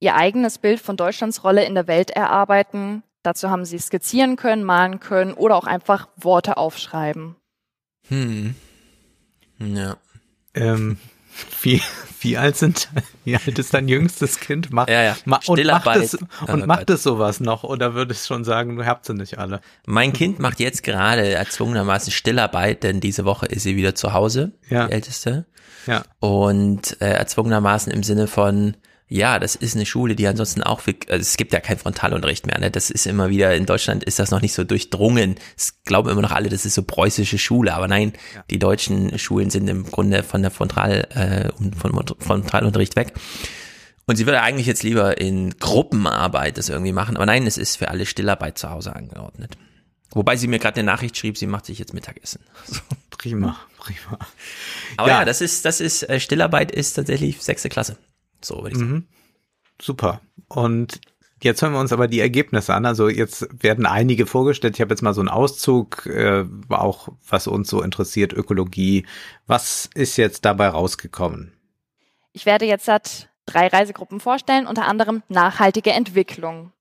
ihr eigenes Bild von Deutschlands Rolle in der Welt erarbeiten. Dazu haben sie skizzieren können, malen können oder auch einfach Worte aufschreiben. Hm. Ja. Ähm, wie, wie alt sind, wie alt ist dein jüngstes Kind? Mach, ja, ja. Ma und macht es, und macht es sowas noch oder würdest schon sagen, du habt sie nicht alle? Mein Kind macht jetzt gerade erzwungenermaßen Stillarbeit, denn diese Woche ist sie wieder zu Hause, ja. die älteste. Ja. Und äh, erzwungenermaßen im Sinne von, ja, das ist eine Schule, die ansonsten auch, also es gibt ja keinen Frontalunterricht mehr, ne? Das ist immer wieder, in Deutschland ist das noch nicht so durchdrungen. Es glauben immer noch alle, das ist so preußische Schule, aber nein, ja. die deutschen Schulen sind im Grunde von der Frontal, äh, von Frontalunterricht weg. Und sie würde eigentlich jetzt lieber in Gruppenarbeit das irgendwie machen, aber nein, es ist für alle Stillarbeit zu Hause angeordnet. Wobei sie mir gerade eine Nachricht schrieb, sie macht sich jetzt Mittagessen. Prima, prima. Aber ja. ja, das ist, das ist, äh, Stillarbeit ist tatsächlich sechste Klasse. So würde ich sagen. Mhm. Super. Und jetzt hören wir uns aber die Ergebnisse an. Also jetzt werden einige vorgestellt. Ich habe jetzt mal so einen Auszug, äh, auch was uns so interessiert, Ökologie. Was ist jetzt dabei rausgekommen? Ich werde jetzt drei Reisegruppen vorstellen, unter anderem nachhaltige Entwicklung.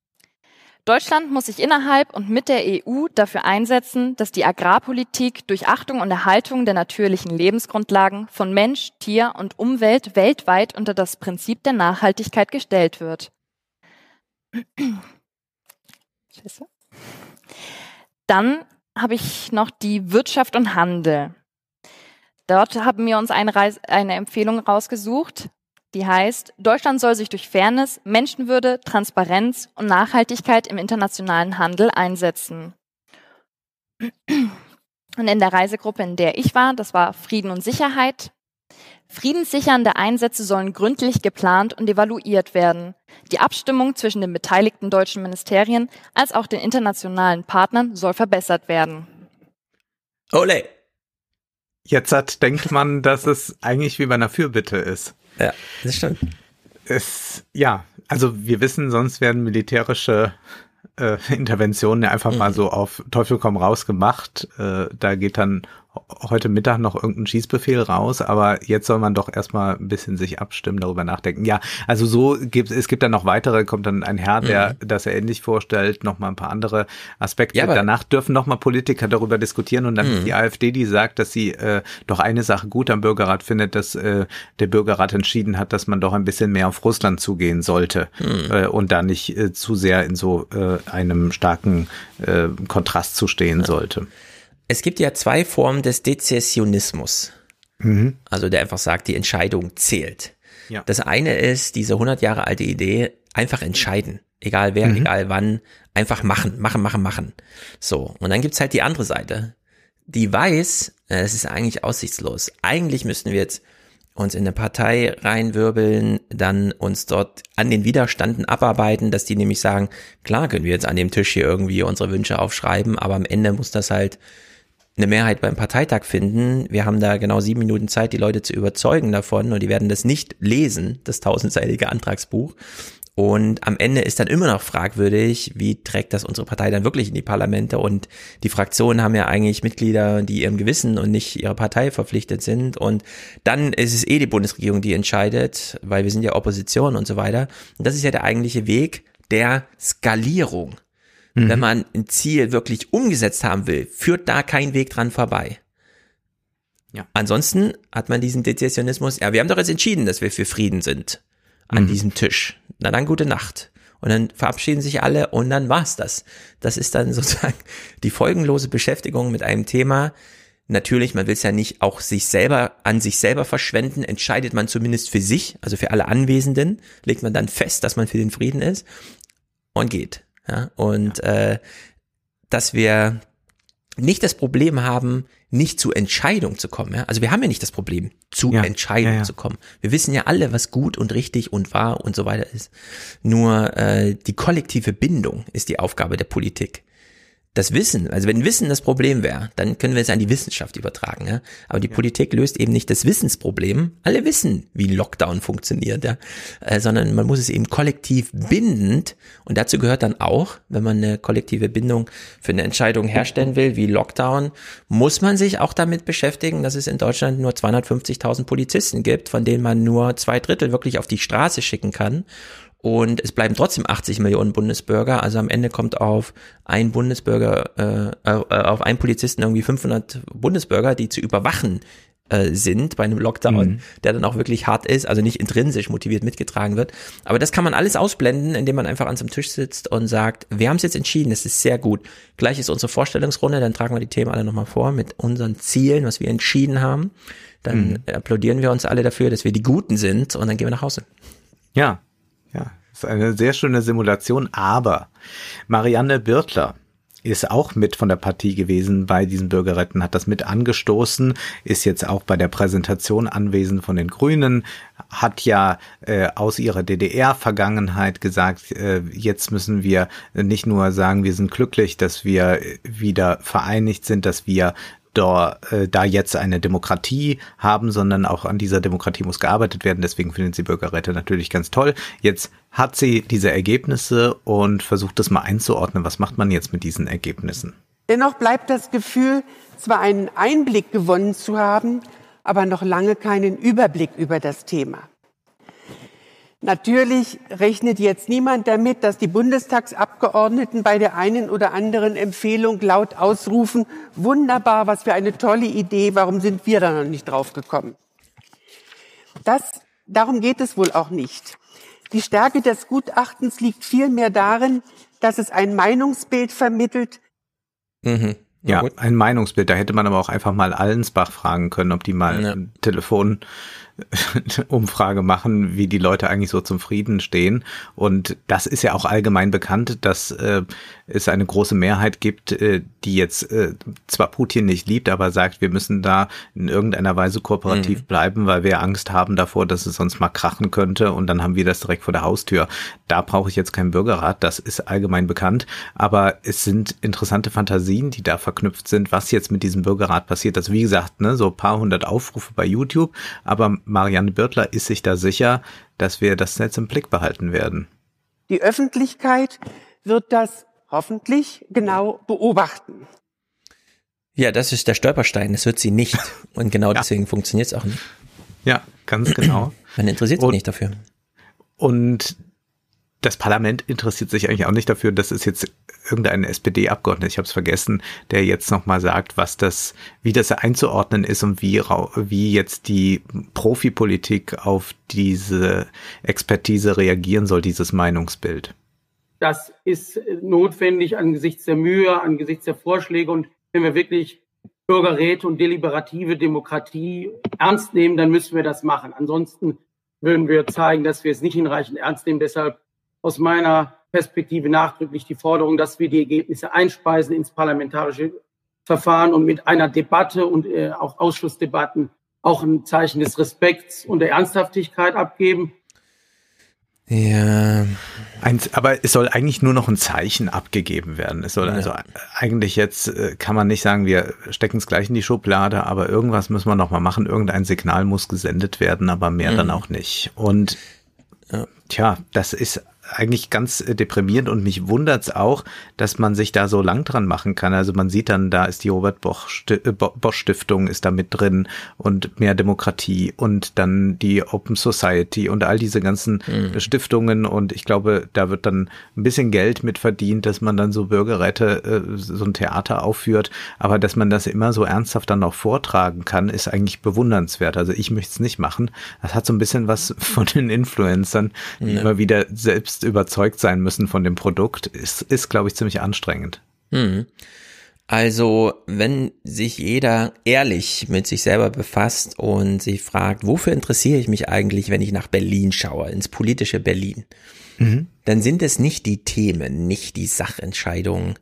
Deutschland muss sich innerhalb und mit der EU dafür einsetzen, dass die Agrarpolitik durch Achtung und Erhaltung der natürlichen Lebensgrundlagen von Mensch, Tier und Umwelt weltweit unter das Prinzip der Nachhaltigkeit gestellt wird. Dann habe ich noch die Wirtschaft und Handel. Dort haben wir uns eine, Reise, eine Empfehlung rausgesucht, die heißt, Deutschland soll sich durch Fairness, Menschenwürde, Transparenz und Nachhaltigkeit im internationalen Handel einsetzen. Und in der Reisegruppe, in der ich war, das war Frieden und Sicherheit. Friedenssichernde Einsätze sollen gründlich geplant und evaluiert werden. Die Abstimmung zwischen den beteiligten deutschen Ministerien als auch den internationalen Partnern soll verbessert werden. Ole! Jetzt hat, denkt man, dass es eigentlich wie bei einer Fürbitte ist. Ja, das stimmt. Es, ja, also wir wissen, sonst werden militärische äh, Interventionen ja einfach mhm. mal so auf Teufel komm raus gemacht. Äh, da geht dann heute Mittag noch irgendein Schießbefehl raus, aber jetzt soll man doch erstmal ein bisschen sich abstimmen, darüber nachdenken. Ja, also so gibt es gibt dann noch weitere, kommt dann ein Herr, der mhm. das er ähnlich vorstellt, noch mal ein paar andere Aspekte. Ja, Danach dürfen noch mal Politiker darüber diskutieren und dann mhm. die AfD, die sagt, dass sie äh, doch eine Sache gut am Bürgerrat findet, dass äh, der Bürgerrat entschieden hat, dass man doch ein bisschen mehr auf Russland zugehen sollte mhm. äh, und da nicht äh, zu sehr in so äh, einem starken äh, Kontrast zu stehen ja. sollte. Es gibt ja zwei Formen des Dezessionismus. Mhm. Also der einfach sagt, die Entscheidung zählt. Ja. Das eine ist diese 100 Jahre alte Idee, einfach entscheiden. Egal wer, mhm. egal wann, einfach machen, machen, machen, machen. So. Und dann gibt's halt die andere Seite. Die weiß, äh, es ist eigentlich aussichtslos. Eigentlich müssten wir jetzt uns in eine Partei reinwirbeln, dann uns dort an den Widerstanden abarbeiten, dass die nämlich sagen, klar können wir jetzt an dem Tisch hier irgendwie unsere Wünsche aufschreiben, aber am Ende muss das halt eine Mehrheit beim Parteitag finden. Wir haben da genau sieben Minuten Zeit, die Leute zu überzeugen davon und die werden das nicht lesen, das tausendseitige Antragsbuch. Und am Ende ist dann immer noch fragwürdig, wie trägt das unsere Partei dann wirklich in die Parlamente? Und die Fraktionen haben ja eigentlich Mitglieder, die ihrem Gewissen und nicht ihrer Partei verpflichtet sind. Und dann ist es eh die Bundesregierung, die entscheidet, weil wir sind ja Opposition und so weiter. Und das ist ja der eigentliche Weg der Skalierung. Mhm. Wenn man ein Ziel wirklich umgesetzt haben will, führt da kein Weg dran vorbei. Ja. Ansonsten hat man diesen Dezessionismus, ja, wir haben doch jetzt entschieden, dass wir für Frieden sind an mhm. diesem Tisch. Na dann gute Nacht. Und dann verabschieden sich alle und dann war's das. Das ist dann sozusagen die folgenlose Beschäftigung mit einem Thema. Natürlich, man will es ja nicht auch sich selber an sich selber verschwenden, entscheidet man zumindest für sich, also für alle Anwesenden, legt man dann fest, dass man für den Frieden ist und geht. Ja, und. Äh, dass wir nicht das Problem haben, nicht zu Entscheidung zu kommen. Ja? Also wir haben ja nicht das Problem, zu ja, Entscheidung ja, zu kommen. Wir wissen ja alle, was gut und richtig und wahr und so weiter ist. Nur äh, die kollektive Bindung ist die Aufgabe der Politik das Wissen, also wenn Wissen das Problem wäre, dann können wir es an die Wissenschaft übertragen. Ja? Aber die ja. Politik löst eben nicht das Wissensproblem. Alle wissen, wie Lockdown funktioniert, ja? Äh, sondern man muss es eben kollektiv bindend und dazu gehört dann auch, wenn man eine kollektive Bindung für eine Entscheidung herstellen will, wie Lockdown, muss man sich auch damit beschäftigen, dass es in Deutschland nur 250.000 Polizisten gibt, von denen man nur zwei Drittel wirklich auf die Straße schicken kann und es bleiben trotzdem 80 Millionen Bundesbürger. Also am Ende kommt auf ein Bundesbürger, äh, auf einen Polizisten irgendwie 500 Bundesbürger, die zu überwachen äh, sind bei einem Lockdown, mhm. der dann auch wirklich hart ist, also nicht intrinsisch motiviert mitgetragen wird. Aber das kann man alles ausblenden, indem man einfach an so einem Tisch sitzt und sagt, wir haben es jetzt entschieden, das ist sehr gut. Gleich ist unsere Vorstellungsrunde, dann tragen wir die Themen alle nochmal vor mit unseren Zielen, was wir entschieden haben. Dann mhm. applaudieren wir uns alle dafür, dass wir die Guten sind und dann gehen wir nach Hause. Ja, ja, ist eine sehr schöne Simulation, aber Marianne Birtler ist auch mit von der Partie gewesen bei diesen Bürgerretten, hat das mit angestoßen, ist jetzt auch bei der Präsentation anwesend von den Grünen, hat ja äh, aus ihrer DDR-Vergangenheit gesagt, äh, jetzt müssen wir nicht nur sagen, wir sind glücklich, dass wir wieder vereinigt sind, dass wir da, äh, da jetzt eine Demokratie haben, sondern auch an dieser Demokratie muss gearbeitet werden. Deswegen finden sie Bürgerräte natürlich ganz toll. Jetzt hat sie diese Ergebnisse und versucht das mal einzuordnen. Was macht man jetzt mit diesen Ergebnissen? Dennoch bleibt das Gefühl, zwar einen Einblick gewonnen zu haben, aber noch lange keinen Überblick über das Thema. Natürlich rechnet jetzt niemand damit, dass die Bundestagsabgeordneten bei der einen oder anderen Empfehlung laut ausrufen, wunderbar, was für eine tolle Idee, warum sind wir da noch nicht drauf gekommen? Das, darum geht es wohl auch nicht. Die Stärke des Gutachtens liegt vielmehr darin, dass es ein Meinungsbild vermittelt. Mhm. Ja, ein Meinungsbild. Da hätte man aber auch einfach mal Allensbach fragen können, ob die mal ja. ein Telefon Umfrage machen, wie die Leute eigentlich so zum Frieden stehen. Und das ist ja auch allgemein bekannt, dass äh, es eine große Mehrheit gibt, äh, die jetzt äh, zwar Putin nicht liebt, aber sagt, wir müssen da in irgendeiner Weise kooperativ mhm. bleiben, weil wir Angst haben davor, dass es sonst mal krachen könnte und dann haben wir das direkt vor der Haustür. Da brauche ich jetzt keinen Bürgerrat, das ist allgemein bekannt. Aber es sind interessante Fantasien, die da verknüpft sind, was jetzt mit diesem Bürgerrat passiert. Also wie gesagt, ne, so paar hundert Aufrufe bei YouTube, aber Marianne Birtler ist sich da sicher, dass wir das Netz im Blick behalten werden. Die Öffentlichkeit wird das hoffentlich genau beobachten. Ja, das ist der Stolperstein. Das wird sie nicht. Und genau ja. deswegen funktioniert es auch nicht. Ja, ganz genau. Man interessiert sich nicht dafür. Und das Parlament interessiert sich eigentlich auch nicht dafür, dass es jetzt irgendein SPD-Abgeordneter, ich habe es vergessen, der jetzt nochmal sagt, was das, wie das einzuordnen ist und wie, wie jetzt die Profipolitik auf diese Expertise reagieren soll, dieses Meinungsbild. Das ist notwendig angesichts der Mühe, angesichts der Vorschläge und wenn wir wirklich Bürgerräte und deliberative Demokratie ernst nehmen, dann müssen wir das machen. Ansonsten würden wir zeigen, dass wir es nicht hinreichend ernst nehmen. Deshalb aus meiner Perspektive nachdrücklich die Forderung, dass wir die Ergebnisse einspeisen ins parlamentarische Verfahren und mit einer Debatte und äh, auch Ausschussdebatten auch ein Zeichen des Respekts und der Ernsthaftigkeit abgeben. Ja. Eins, aber es soll eigentlich nur noch ein Zeichen abgegeben werden. Es soll ja. also eigentlich jetzt äh, kann man nicht sagen, wir stecken es gleich in die Schublade, aber irgendwas müssen wir noch mal machen. Irgendein Signal muss gesendet werden, aber mehr mhm. dann auch nicht. Und ja. tja, das ist eigentlich ganz äh, deprimierend und mich wundert's auch, dass man sich da so lang dran machen kann. Also man sieht dann, da ist die Robert Bosch, äh, Bosch Stiftung ist da mit drin und mehr Demokratie und dann die Open Society und all diese ganzen mhm. Stiftungen und ich glaube, da wird dann ein bisschen Geld mit verdient, dass man dann so Bürgerräte, äh, so ein Theater aufführt, aber dass man das immer so ernsthaft dann noch vortragen kann, ist eigentlich bewundernswert. Also ich möchte es nicht machen. Das hat so ein bisschen was von den Influencern, die ja. immer wieder selbst selbst überzeugt sein müssen von dem Produkt, ist, ist glaube ich, ziemlich anstrengend. Hm. Also, wenn sich jeder ehrlich mit sich selber befasst und sich fragt, wofür interessiere ich mich eigentlich, wenn ich nach Berlin schaue, ins politische Berlin, mhm. dann sind es nicht die Themen, nicht die Sachentscheidungen,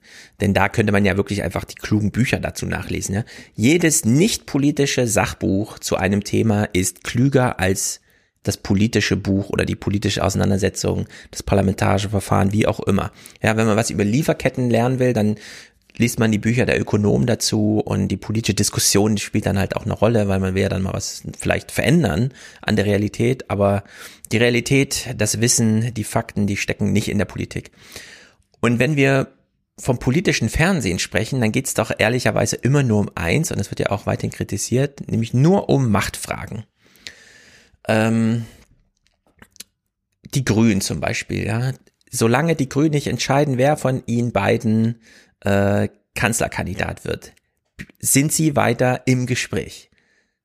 denn da könnte man ja wirklich einfach die klugen Bücher dazu nachlesen. Ja? Jedes nicht politische Sachbuch zu einem Thema ist klüger als das politische Buch oder die politische Auseinandersetzung, das parlamentarische Verfahren, wie auch immer. Ja, wenn man was über Lieferketten lernen will, dann liest man die Bücher der Ökonomen dazu und die politische Diskussion spielt dann halt auch eine Rolle, weil man will ja dann mal was vielleicht verändern an der Realität, aber die Realität, das Wissen, die Fakten, die stecken nicht in der Politik. Und wenn wir vom politischen Fernsehen sprechen, dann geht es doch ehrlicherweise immer nur um eins, und das wird ja auch weiterhin kritisiert, nämlich nur um Machtfragen. Ähm, die Grünen zum Beispiel, ja. Solange die Grünen nicht entscheiden, wer von ihnen beiden äh, Kanzlerkandidat wird, sind sie weiter im Gespräch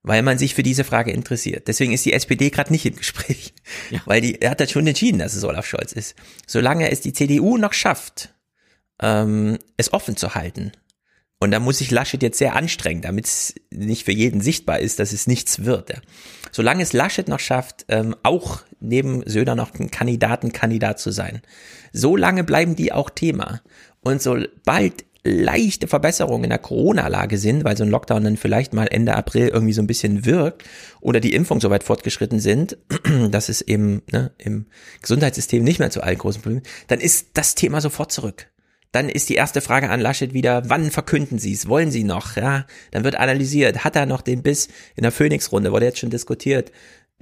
weil man sich für diese Frage interessiert. Deswegen ist die SPD gerade nicht im Gespräch, ja. weil die er hat das schon entschieden, dass es Olaf Scholz ist. Solange es die CDU noch schafft, ähm, es offen zu halten, und da muss sich Laschet jetzt sehr anstrengen, damit es nicht für jeden sichtbar ist, dass es nichts wird. Ja. Solange es Laschet noch schafft, ähm, auch neben Söder noch ein Kandidatenkandidat zu sein, so lange bleiben die auch Thema. Und sobald leichte Verbesserungen in der Corona-Lage sind, weil so ein Lockdown dann vielleicht mal Ende April irgendwie so ein bisschen wirkt oder die Impfung so weit fortgeschritten sind, dass es eben ne, im Gesundheitssystem nicht mehr zu allen großen Problemen, dann ist das Thema sofort zurück Dann ist die erste Frage an Laschet wieder, wann verkünden Sie es? Wollen Sie noch? Ja, dann wird analysiert, hat er noch den Biss in der Phoenix-Runde, wurde jetzt schon diskutiert.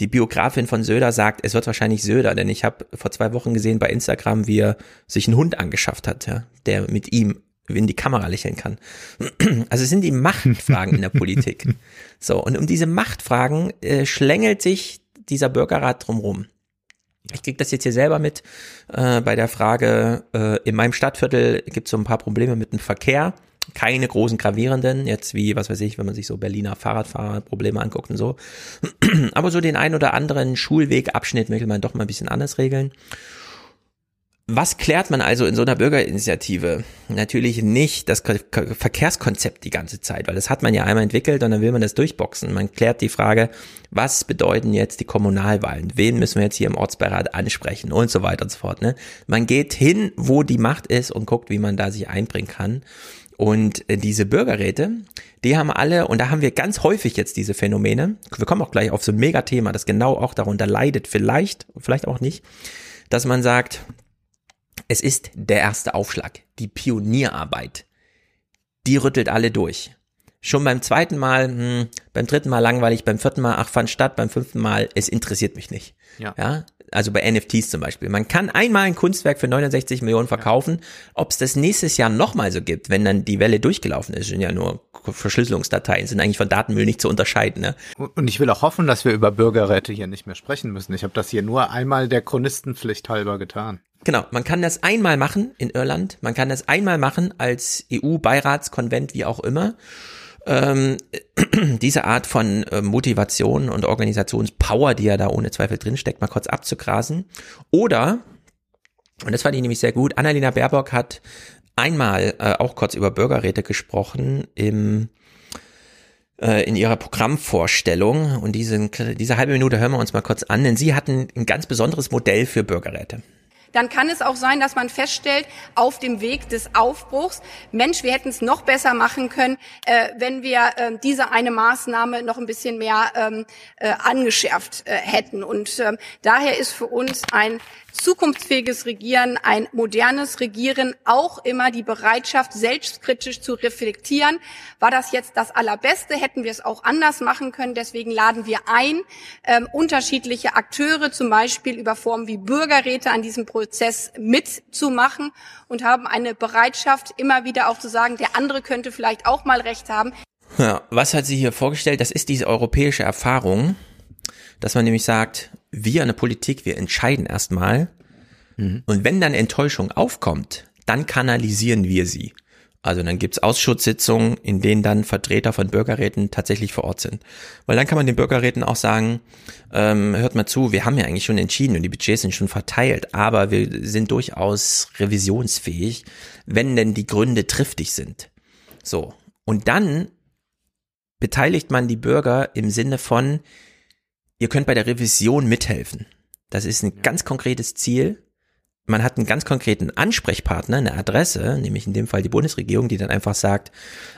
Die Biografin von Söder sagt, es wird wahrscheinlich Söder, denn ich habe vor zwei Wochen gesehen bei Instagram, wie er sich einen Hund angeschafft hat, ja, der mit ihm in die Kamera lächeln kann. Also es sind die Machtfragen in der Politik. So, und um diese Machtfragen äh, schlängelt sich dieser Bürgerrat drumrum. Ich krieg das jetzt hier selber mit äh, bei der Frage, äh, in meinem Stadtviertel gibt es so ein paar Probleme mit dem Verkehr. Keine großen gravierenden, jetzt wie, was weiß ich, wenn man sich so Berliner Fahrradfahrerprobleme anguckt und so. Aber so den ein oder anderen Schulwegabschnitt möchte man doch mal ein bisschen anders regeln. Was klärt man also in so einer Bürgerinitiative? Natürlich nicht das Verkehrskonzept die ganze Zeit, weil das hat man ja einmal entwickelt und dann will man das durchboxen. Man klärt die Frage, was bedeuten jetzt die Kommunalwahlen? Wen müssen wir jetzt hier im Ortsbeirat ansprechen und so weiter und so fort. Ne? Man geht hin, wo die Macht ist und guckt, wie man da sich einbringen kann. Und äh, diese Bürgerräte, die haben alle, und da haben wir ganz häufig jetzt diese Phänomene, wir kommen auch gleich auf so ein Megathema, das genau auch darunter leidet, vielleicht, vielleicht auch nicht, dass man sagt, es ist der erste Aufschlag, die Pionierarbeit. Die rüttelt alle durch. Schon beim zweiten Mal, hm, beim dritten Mal langweilig, beim vierten Mal, ach, fand statt, beim fünften Mal, es interessiert mich nicht. Ja. ja? Also bei NFTs zum Beispiel. Man kann einmal ein Kunstwerk für 69 Millionen verkaufen. Ob es das nächstes Jahr nochmal so gibt, wenn dann die Welle durchgelaufen ist, sind ja nur Verschlüsselungsdateien, sind eigentlich von Datenmüll nicht zu unterscheiden. Ne? Und ich will auch hoffen, dass wir über Bürgerräte hier nicht mehr sprechen müssen. Ich habe das hier nur einmal der Chronistenpflicht halber getan. Genau, man kann das einmal machen in Irland, man kann das einmal machen als EU-Beiratskonvent, wie auch immer. Ähm, diese Art von äh, Motivation und Organisationspower, die ja da ohne Zweifel drinsteckt, mal kurz abzugrasen. Oder, und das fand ich nämlich sehr gut, Annalena Baerbock hat einmal äh, auch kurz über Bürgerräte gesprochen im äh, in ihrer Programmvorstellung und diese, diese halbe Minute hören wir uns mal kurz an, denn sie hatten ein ganz besonderes Modell für Bürgerräte dann kann es auch sein, dass man feststellt, auf dem Weg des Aufbruchs, Mensch, wir hätten es noch besser machen können, äh, wenn wir äh, diese eine Maßnahme noch ein bisschen mehr ähm, äh, angeschärft äh, hätten. Und ähm, daher ist für uns ein zukunftsfähiges Regieren, ein modernes Regieren, auch immer die Bereitschaft, selbstkritisch zu reflektieren. War das jetzt das Allerbeste? Hätten wir es auch anders machen können? Deswegen laden wir ein, ähm, unterschiedliche Akteure, zum Beispiel über Formen wie Bürgerräte, an diesem Prozess mitzumachen und haben eine Bereitschaft, immer wieder auch zu sagen, der andere könnte vielleicht auch mal recht haben. Ja, was hat sie hier vorgestellt? Das ist diese europäische Erfahrung, dass man nämlich sagt, wir in der Politik, wir entscheiden erstmal. Mhm. Und wenn dann Enttäuschung aufkommt, dann kanalisieren wir sie. Also dann gibt's Ausschusssitzungen, in denen dann Vertreter von Bürgerräten tatsächlich vor Ort sind. Weil dann kann man den Bürgerräten auch sagen, ähm, hört mal zu, wir haben ja eigentlich schon entschieden und die Budgets sind schon verteilt, aber wir sind durchaus revisionsfähig, wenn denn die Gründe triftig sind. So. Und dann beteiligt man die Bürger im Sinne von, ihr könnt bei der Revision mithelfen. Das ist ein ganz konkretes Ziel. Man hat einen ganz konkreten Ansprechpartner, eine Adresse, nämlich in dem Fall die Bundesregierung, die dann einfach sagt,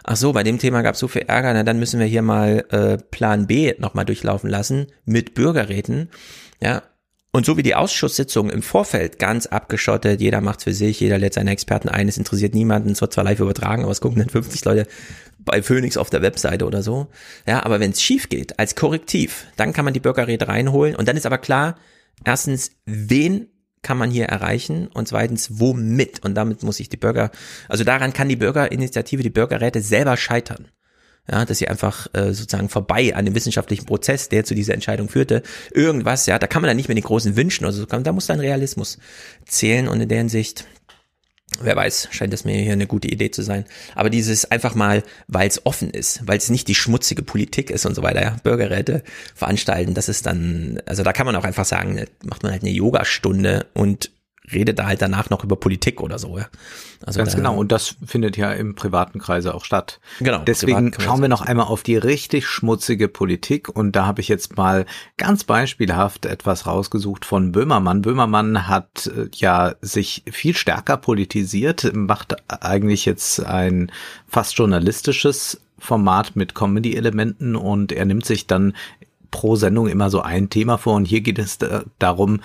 ach so, bei dem Thema gab es so viel Ärger, na dann müssen wir hier mal äh, Plan B nochmal durchlaufen lassen mit Bürgerräten. Ja, und so wie die Ausschusssitzungen im Vorfeld ganz abgeschottet, jeder macht's für sich, jeder lädt seine Experten ein, es interessiert niemanden, es wird zwar live übertragen, aber es gucken dann 50 Leute bei Phoenix auf der Webseite oder so. Ja, aber wenn es schief geht, als Korrektiv, dann kann man die Bürgerräte reinholen und dann ist aber klar, erstens, wen kann man hier erreichen und zweitens, womit? Und damit muss sich die Bürger, also daran kann die Bürgerinitiative, die Bürgerräte selber scheitern. Ja, dass sie einfach äh, sozusagen vorbei an dem wissenschaftlichen Prozess, der zu dieser Entscheidung führte, irgendwas, ja, da kann man dann nicht mehr den großen Wünschen, also da muss dann Realismus zählen und in der Hinsicht, Wer weiß, scheint es mir hier eine gute Idee zu sein. Aber dieses einfach mal, weil es offen ist, weil es nicht die schmutzige Politik ist und so weiter, ja, Bürgerräte veranstalten, das ist dann, also da kann man auch einfach sagen, macht man halt eine Yogastunde und redet da halt danach noch über Politik oder so. Ja. Also Ganz da, genau. Und das findet ja im privaten Kreise auch statt. Genau. Deswegen schauen wir noch einmal auf die richtig schmutzige Politik. Und da habe ich jetzt mal ganz beispielhaft etwas rausgesucht von Böhmermann. Böhmermann hat äh, ja sich viel stärker politisiert, macht eigentlich jetzt ein fast journalistisches Format mit Comedy-Elementen und er nimmt sich dann pro Sendung immer so ein Thema vor und hier geht es darum,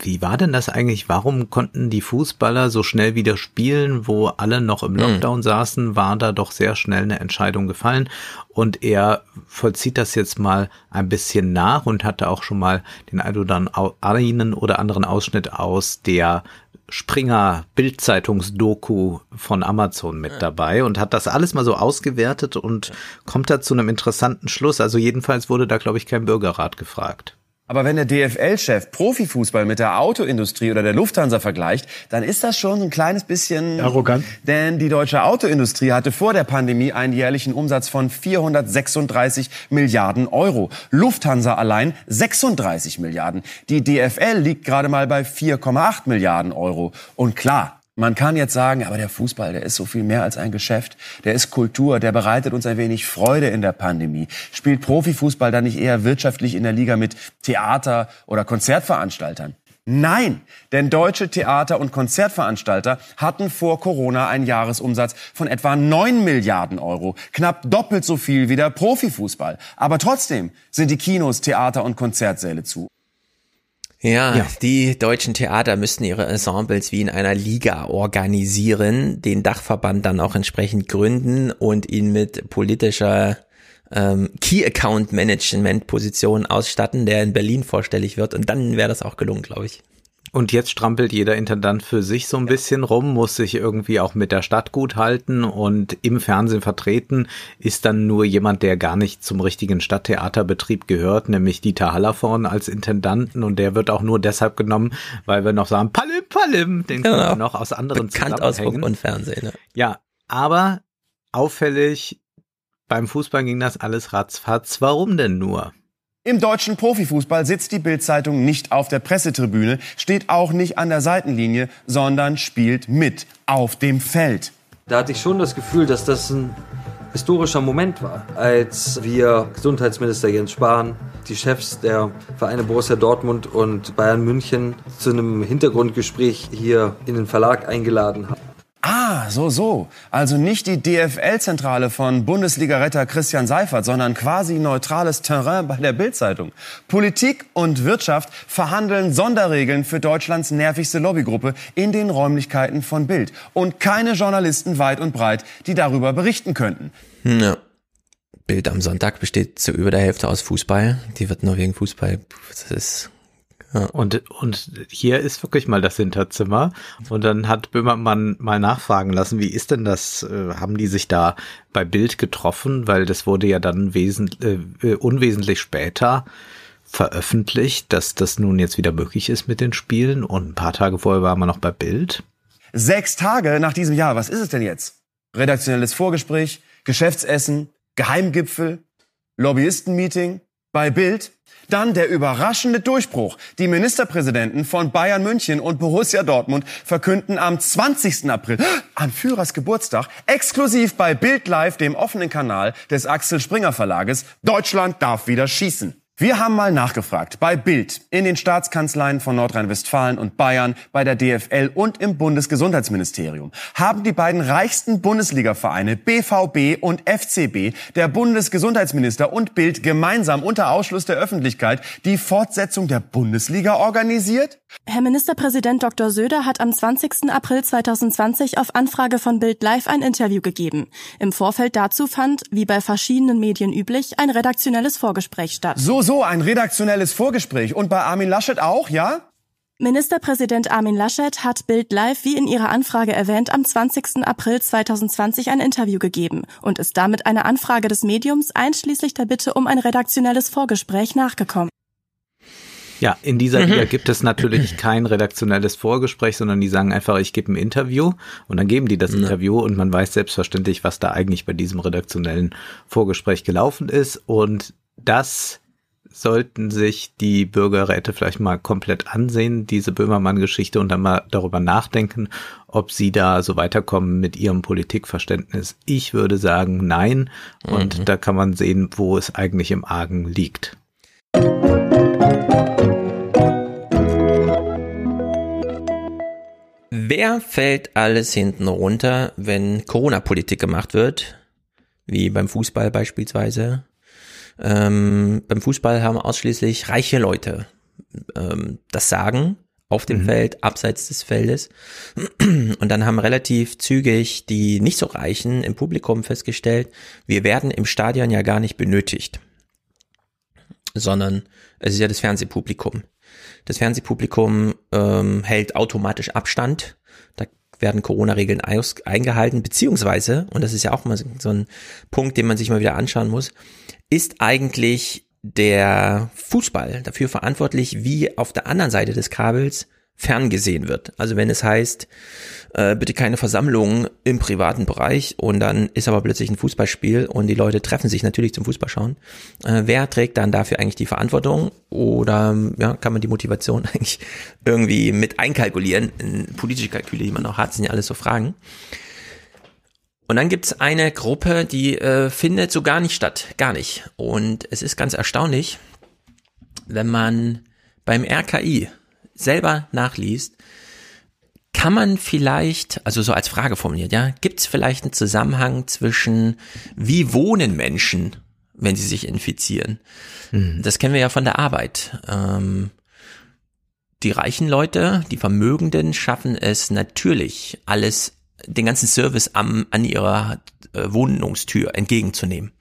wie war denn das eigentlich? Warum konnten die Fußballer so schnell wieder spielen, wo alle noch im Lockdown saßen? War da doch sehr schnell eine Entscheidung gefallen. Und er vollzieht das jetzt mal ein bisschen nach und hatte auch schon mal den einen oder anderen Ausschnitt aus der Springer Bildzeitungsdoku von Amazon mit dabei und hat das alles mal so ausgewertet und kommt da zu einem interessanten Schluss. Also jedenfalls wurde da, glaube ich, kein Bürgerrat gefragt. Aber wenn der DFL-Chef Profifußball mit der Autoindustrie oder der Lufthansa vergleicht, dann ist das schon ein kleines bisschen arrogant. Denn die deutsche Autoindustrie hatte vor der Pandemie einen jährlichen Umsatz von 436 Milliarden Euro. Lufthansa allein 36 Milliarden. Die DFL liegt gerade mal bei 4,8 Milliarden Euro. Und klar, man kann jetzt sagen, aber der Fußball, der ist so viel mehr als ein Geschäft. Der ist Kultur, der bereitet uns ein wenig Freude in der Pandemie. Spielt Profifußball dann nicht eher wirtschaftlich in der Liga mit Theater- oder Konzertveranstaltern? Nein, denn deutsche Theater- und Konzertveranstalter hatten vor Corona einen Jahresumsatz von etwa 9 Milliarden Euro, knapp doppelt so viel wie der Profifußball. Aber trotzdem sind die Kinos, Theater und Konzertsäle zu. Ja, ja, die deutschen Theater müssten ihre Ensembles wie in einer Liga organisieren, den Dachverband dann auch entsprechend gründen und ihn mit politischer ähm, Key Account Management Position ausstatten, der in Berlin vorstellig wird. Und dann wäre das auch gelungen, glaube ich. Und jetzt strampelt jeder Intendant für sich so ein bisschen rum, muss sich irgendwie auch mit der Stadt gut halten und im Fernsehen vertreten ist dann nur jemand, der gar nicht zum richtigen Stadttheaterbetrieb gehört, nämlich Dieter Hallervorn als Intendanten und der wird auch nur deshalb genommen, weil wir noch sagen, Palim, Palim, den genau. können wir noch aus anderen Bekannt aus Funk und Fernsehen. Ne? Ja, aber auffällig, beim Fußball ging das alles ratzfatz. Warum denn nur? Im deutschen Profifußball sitzt die Bildzeitung nicht auf der Pressetribüne, steht auch nicht an der Seitenlinie, sondern spielt mit auf dem Feld. Da hatte ich schon das Gefühl, dass das ein historischer Moment war, als wir Gesundheitsminister Jens Spahn, die Chefs der Vereine Borussia Dortmund und Bayern München zu einem Hintergrundgespräch hier in den Verlag eingeladen haben. Ah, so, so. Also nicht die DFL-Zentrale von Bundesliga-Retter Christian Seifert, sondern quasi neutrales Terrain bei der Bildzeitung. Politik und Wirtschaft verhandeln Sonderregeln für Deutschlands nervigste Lobbygruppe in den Räumlichkeiten von Bild. Und keine Journalisten weit und breit, die darüber berichten könnten. Ja. Bild am Sonntag besteht zu über der Hälfte aus Fußball. Die wird nur wegen Fußball. Das ist ja. Und, und hier ist wirklich mal das Hinterzimmer. Und dann hat Böhmermann mal nachfragen lassen, wie ist denn das? Äh, haben die sich da bei Bild getroffen? Weil das wurde ja dann wesentlich, äh, unwesentlich später veröffentlicht, dass das nun jetzt wieder möglich ist mit den Spielen. Und ein paar Tage vorher waren wir noch bei Bild. Sechs Tage nach diesem Jahr, was ist es denn jetzt? Redaktionelles Vorgespräch, Geschäftsessen, Geheimgipfel, Lobbyistenmeeting bei Bild? Dann der überraschende Durchbruch. Die Ministerpräsidenten von Bayern München und Borussia Dortmund verkünden am 20. April, an Führers Geburtstag, exklusiv bei Bild Live, dem offenen Kanal des Axel Springer Verlages, Deutschland darf wieder schießen. Wir haben mal nachgefragt bei Bild, in den Staatskanzleien von Nordrhein-Westfalen und Bayern, bei der DFL und im Bundesgesundheitsministerium. Haben die beiden reichsten Bundesligavereine BVB und FCB, der Bundesgesundheitsminister und Bild gemeinsam unter Ausschluss der Öffentlichkeit die Fortsetzung der Bundesliga organisiert? Herr Ministerpräsident Dr. Söder hat am 20. April 2020 auf Anfrage von Bild Live ein Interview gegeben. Im Vorfeld dazu fand, wie bei verschiedenen Medien üblich, ein redaktionelles Vorgespräch statt. So so, ein redaktionelles Vorgespräch. Und bei Armin Laschet auch, ja? Ministerpräsident Armin Laschet hat Bild Live wie in ihrer Anfrage erwähnt am 20. April 2020 ein Interview gegeben und ist damit einer Anfrage des Mediums einschließlich der Bitte um ein redaktionelles Vorgespräch nachgekommen. Ja, in dieser mhm. Liga gibt es natürlich kein redaktionelles Vorgespräch, sondern die sagen einfach, ich gebe ein Interview und dann geben die das ja. Interview und man weiß selbstverständlich, was da eigentlich bei diesem redaktionellen Vorgespräch gelaufen ist und das sollten sich die Bürgerräte vielleicht mal komplett ansehen, diese Böhmermann-Geschichte, und dann mal darüber nachdenken, ob sie da so weiterkommen mit ihrem Politikverständnis. Ich würde sagen, nein. Und mhm. da kann man sehen, wo es eigentlich im Argen liegt. Wer fällt alles hinten runter, wenn Corona-Politik gemacht wird? Wie beim Fußball beispielsweise. Ähm, beim Fußball haben ausschließlich reiche Leute ähm, das Sagen auf dem mhm. Feld, abseits des Feldes. Und dann haben relativ zügig die nicht so Reichen im Publikum festgestellt, wir werden im Stadion ja gar nicht benötigt, sondern es ist ja das Fernsehpublikum. Das Fernsehpublikum ähm, hält automatisch Abstand. Da werden Corona-Regeln eingehalten, beziehungsweise, und das ist ja auch mal so ein Punkt, den man sich mal wieder anschauen muss, ist eigentlich der Fußball dafür verantwortlich, wie auf der anderen Seite des Kabels ferngesehen wird. Also wenn es heißt, äh, bitte keine Versammlungen im privaten Bereich und dann ist aber plötzlich ein Fußballspiel und die Leute treffen sich natürlich zum Fußballschauen. Äh, wer trägt dann dafür eigentlich die Verantwortung oder ja, kann man die Motivation eigentlich irgendwie mit einkalkulieren? Politische Kalküle, die man noch hat, sind ja alles so Fragen. Und dann gibt's eine Gruppe, die äh, findet so gar nicht statt, gar nicht. Und es ist ganz erstaunlich, wenn man beim RKI selber nachliest, kann man vielleicht, also so als Frage formuliert, ja, gibt's vielleicht einen Zusammenhang zwischen wie wohnen Menschen, wenn sie sich infizieren? Mhm. Das kennen wir ja von der Arbeit. Ähm, die reichen Leute, die Vermögenden schaffen es natürlich, alles den ganzen Service am, an ihrer äh, Wohnungstür entgegenzunehmen.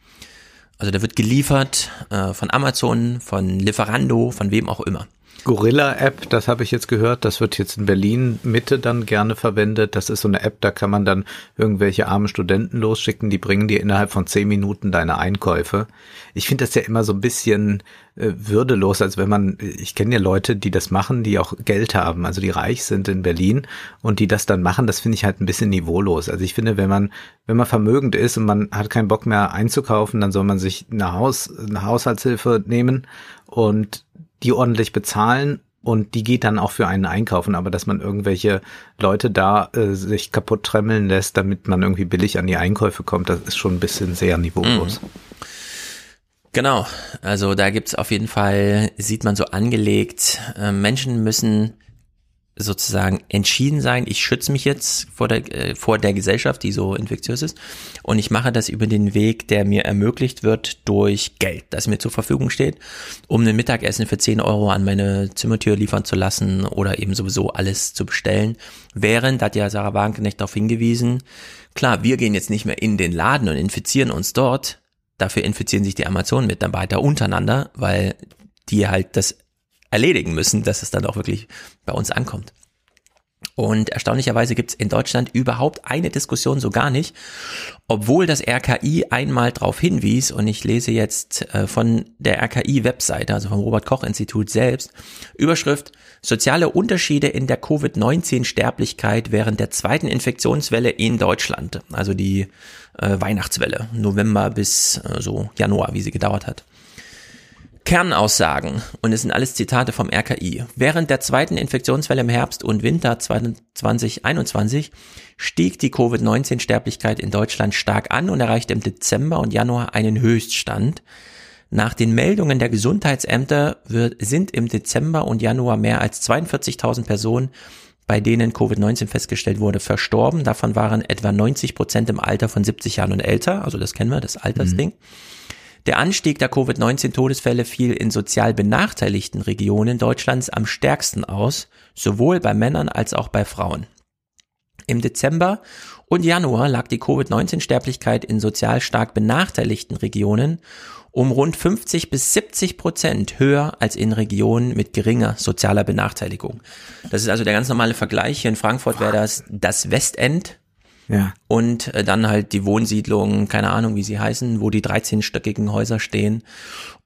Also da wird geliefert äh, von Amazon, von Lieferando, von wem auch immer. Gorilla-App, das habe ich jetzt gehört, das wird jetzt in Berlin Mitte dann gerne verwendet. Das ist so eine App, da kann man dann irgendwelche armen Studenten losschicken, die bringen dir innerhalb von zehn Minuten deine Einkäufe. Ich finde das ja immer so ein bisschen äh, würdelos, als wenn man, ich kenne ja Leute, die das machen, die auch Geld haben, also die reich sind in Berlin und die das dann machen, das finde ich halt ein bisschen niveaulos. Also ich finde, wenn man, wenn man vermögend ist und man hat keinen Bock mehr einzukaufen, dann soll man sich eine Haus, eine Haushaltshilfe nehmen und die ordentlich bezahlen und die geht dann auch für einen einkaufen, aber dass man irgendwelche Leute da äh, sich kaputt tremmeln lässt, damit man irgendwie billig an die Einkäufe kommt, das ist schon ein bisschen sehr niveaulos. Mhm. Genau, also da gibt's auf jeden Fall, sieht man so angelegt, äh, Menschen müssen sozusagen entschieden sein, ich schütze mich jetzt vor der, äh, vor der Gesellschaft, die so infektiös ist. Und ich mache das über den Weg, der mir ermöglicht wird durch Geld, das mir zur Verfügung steht, um ein Mittagessen für 10 Euro an meine Zimmertür liefern zu lassen oder eben sowieso alles zu bestellen. Während, hat ja Sarah Wagenknecht darauf hingewiesen, klar, wir gehen jetzt nicht mehr in den Laden und infizieren uns dort. Dafür infizieren sich die Amazon-Mitarbeiter untereinander, weil die halt das erledigen müssen, dass es dann auch wirklich bei uns ankommt. Und erstaunlicherweise gibt es in Deutschland überhaupt eine Diskussion so gar nicht, obwohl das RKI einmal darauf hinwies, und ich lese jetzt äh, von der RKI-Webseite, also vom Robert Koch-Institut selbst, Überschrift Soziale Unterschiede in der Covid-19-Sterblichkeit während der zweiten Infektionswelle in Deutschland, also die äh, Weihnachtswelle, November bis äh, so Januar, wie sie gedauert hat. Kernaussagen, und es sind alles Zitate vom RKI. Während der zweiten Infektionswelle im Herbst und Winter 2021 stieg die Covid-19-Sterblichkeit in Deutschland stark an und erreichte im Dezember und Januar einen Höchststand. Nach den Meldungen der Gesundheitsämter wird, sind im Dezember und Januar mehr als 42.000 Personen, bei denen Covid-19 festgestellt wurde, verstorben. Davon waren etwa 90 Prozent im Alter von 70 Jahren und älter. Also das kennen wir, das Altersding. Mhm. Der Anstieg der Covid-19-Todesfälle fiel in sozial benachteiligten Regionen Deutschlands am stärksten aus, sowohl bei Männern als auch bei Frauen. Im Dezember und Januar lag die Covid-19-Sterblichkeit in sozial stark benachteiligten Regionen um rund 50 bis 70 Prozent höher als in Regionen mit geringer sozialer Benachteiligung. Das ist also der ganz normale Vergleich. Hier in Frankfurt wäre das das Westend ja. Und äh, dann halt die Wohnsiedlungen, keine Ahnung, wie sie heißen, wo die 13-stöckigen Häuser stehen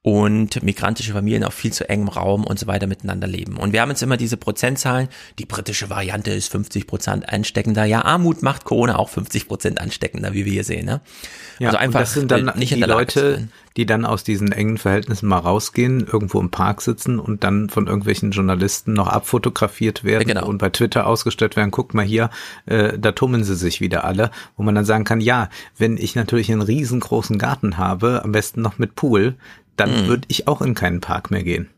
und migrantische Familien auf viel zu engem Raum und so weiter miteinander leben. Und wir haben jetzt immer diese Prozentzahlen. Die britische Variante ist 50 Prozent ansteckender. Ja, Armut macht Corona auch 50 Prozent ansteckender, wie wir hier sehen. Ne? Ja, also einfach das sind dann nicht die Leute, die dann aus diesen engen Verhältnissen mal rausgehen, irgendwo im Park sitzen und dann von irgendwelchen Journalisten noch abfotografiert werden ja, genau. und bei Twitter ausgestellt werden. Guckt mal hier, äh, da tummeln sie sich wieder alle, wo man dann sagen kann, ja, wenn ich natürlich einen riesengroßen Garten habe, am besten noch mit Pool, dann mhm. würde ich auch in keinen Park mehr gehen.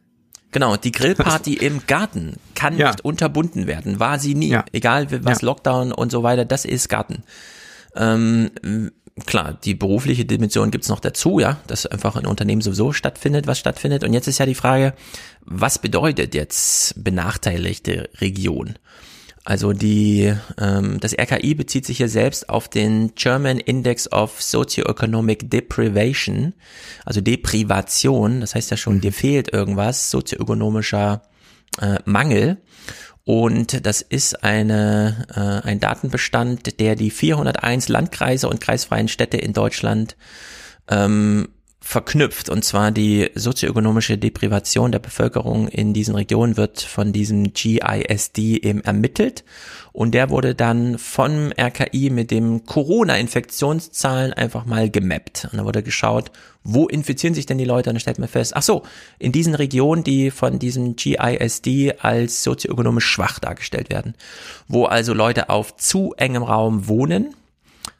Genau, die Grillparty im Garten kann ja. nicht unterbunden werden, war sie nie. Ja. Egal was ja. Lockdown und so weiter, das ist Garten. Ähm, klar, die berufliche Dimension gibt's noch dazu, ja, dass einfach ein Unternehmen sowieso stattfindet, was stattfindet. Und jetzt ist ja die Frage, was bedeutet jetzt benachteiligte Region? Also die, ähm, das RKI bezieht sich hier selbst auf den German Index of Socioeconomic Deprivation, also Deprivation, das heißt ja schon, dir fehlt irgendwas, sozioökonomischer äh, Mangel. Und das ist eine, äh, ein Datenbestand, der die 401 Landkreise und kreisfreien Städte in Deutschland ähm, verknüpft. Und zwar die sozioökonomische Deprivation der Bevölkerung in diesen Regionen wird von diesem GISD eben ermittelt. Und der wurde dann vom RKI mit dem Corona-Infektionszahlen einfach mal gemappt. Und da wurde geschaut, wo infizieren sich denn die Leute? Und dann stellt man fest, ach so, in diesen Regionen, die von diesem GISD als sozioökonomisch schwach dargestellt werden. Wo also Leute auf zu engem Raum wohnen,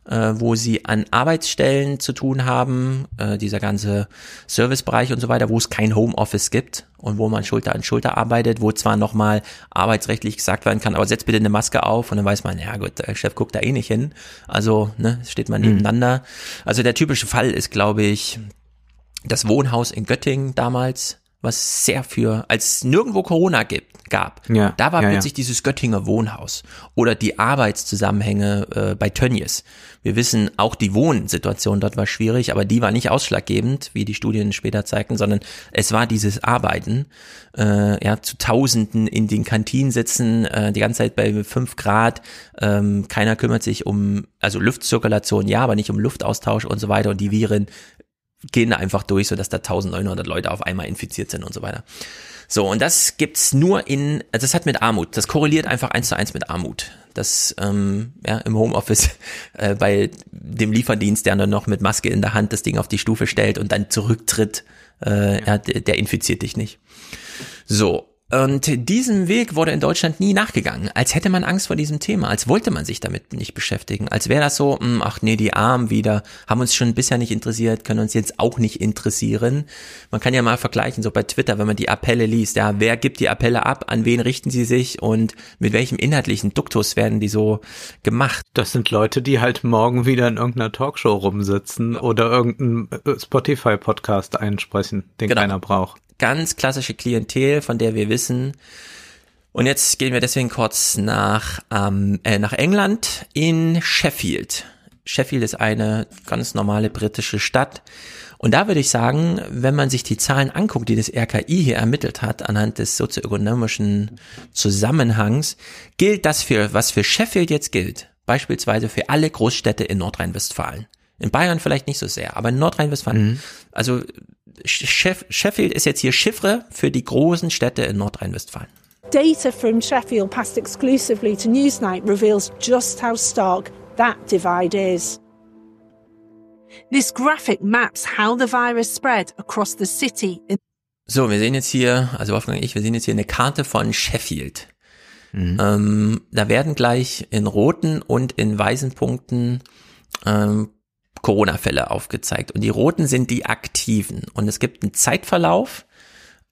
äh, wo sie an Arbeitsstellen zu tun haben, äh, dieser ganze Servicebereich und so weiter, wo es kein Homeoffice gibt und wo man Schulter an Schulter arbeitet, wo zwar nochmal arbeitsrechtlich gesagt werden kann, aber setz bitte eine Maske auf und dann weiß man, ja gut, der Chef guckt da eh nicht hin. Also ne, steht man mhm. nebeneinander. Also der typische Fall ist, glaube ich, das Wohnhaus in Göttingen damals, was sehr für, als nirgendwo Corona gibt, gab, ja, da war ja, plötzlich ja. dieses Göttinger Wohnhaus oder die Arbeitszusammenhänge äh, bei Tönnies. Wir wissen, auch die Wohnsituation dort war schwierig, aber die war nicht ausschlaggebend, wie die Studien später zeigten, sondern es war dieses Arbeiten, äh, ja, zu Tausenden in den Kantinen sitzen, äh, die ganze Zeit bei fünf Grad, ähm, keiner kümmert sich um, also Luftzirkulation, ja, aber nicht um Luftaustausch und so weiter und die Viren gehen da einfach durch, so dass da 1900 Leute auf einmal infiziert sind und so weiter. So, und das gibt's nur in, also das hat mit Armut, das korreliert einfach eins zu eins mit Armut. Das ähm, ja, im Homeoffice äh, bei dem Lieferdienst, der dann noch mit Maske in der Hand das Ding auf die Stufe stellt und dann zurücktritt, äh, ja. ja der, der infiziert dich nicht. So, und diesem Weg wurde in Deutschland nie nachgegangen, als hätte man Angst vor diesem Thema, als wollte man sich damit nicht beschäftigen, als wäre das so, mh, hm, ach nee, die Armen wieder, haben uns schon bisher nicht interessiert, können uns jetzt auch nicht interessieren. Man kann ja mal vergleichen, so bei Twitter, wenn man die Appelle liest, ja, wer gibt die Appelle ab, an wen richten sie sich und mit welchem inhaltlichen Duktus werden die so gemacht? Das sind Leute, die halt morgen wieder in irgendeiner Talkshow rumsitzen oder irgendeinen Spotify-Podcast einsprechen, den genau. keiner braucht ganz klassische Klientel, von der wir wissen. Und jetzt gehen wir deswegen kurz nach, ähm, äh, nach England in Sheffield. Sheffield ist eine ganz normale britische Stadt. Und da würde ich sagen, wenn man sich die Zahlen anguckt, die das RKI hier ermittelt hat, anhand des sozioökonomischen Zusammenhangs, gilt das für, was für Sheffield jetzt gilt, beispielsweise für alle Großstädte in Nordrhein-Westfalen. In Bayern vielleicht nicht so sehr, aber in Nordrhein-Westfalen. Mhm. Also Sheffield ist jetzt hier Chiffre für die großen Städte in Nordrhein-Westfalen. Data from Sheffield passed exclusively to Newsnight reveals just how stark that divide is. This graphic maps how the virus spread across the city. So, wir sehen jetzt hier, also Wolfgang und ich, wir sehen jetzt hier eine Karte von Sheffield. Mhm. Ähm, da werden gleich in roten und in weißen Punkten ähm, Corona-Fälle aufgezeigt. Und die roten sind die aktiven. Und es gibt einen Zeitverlauf,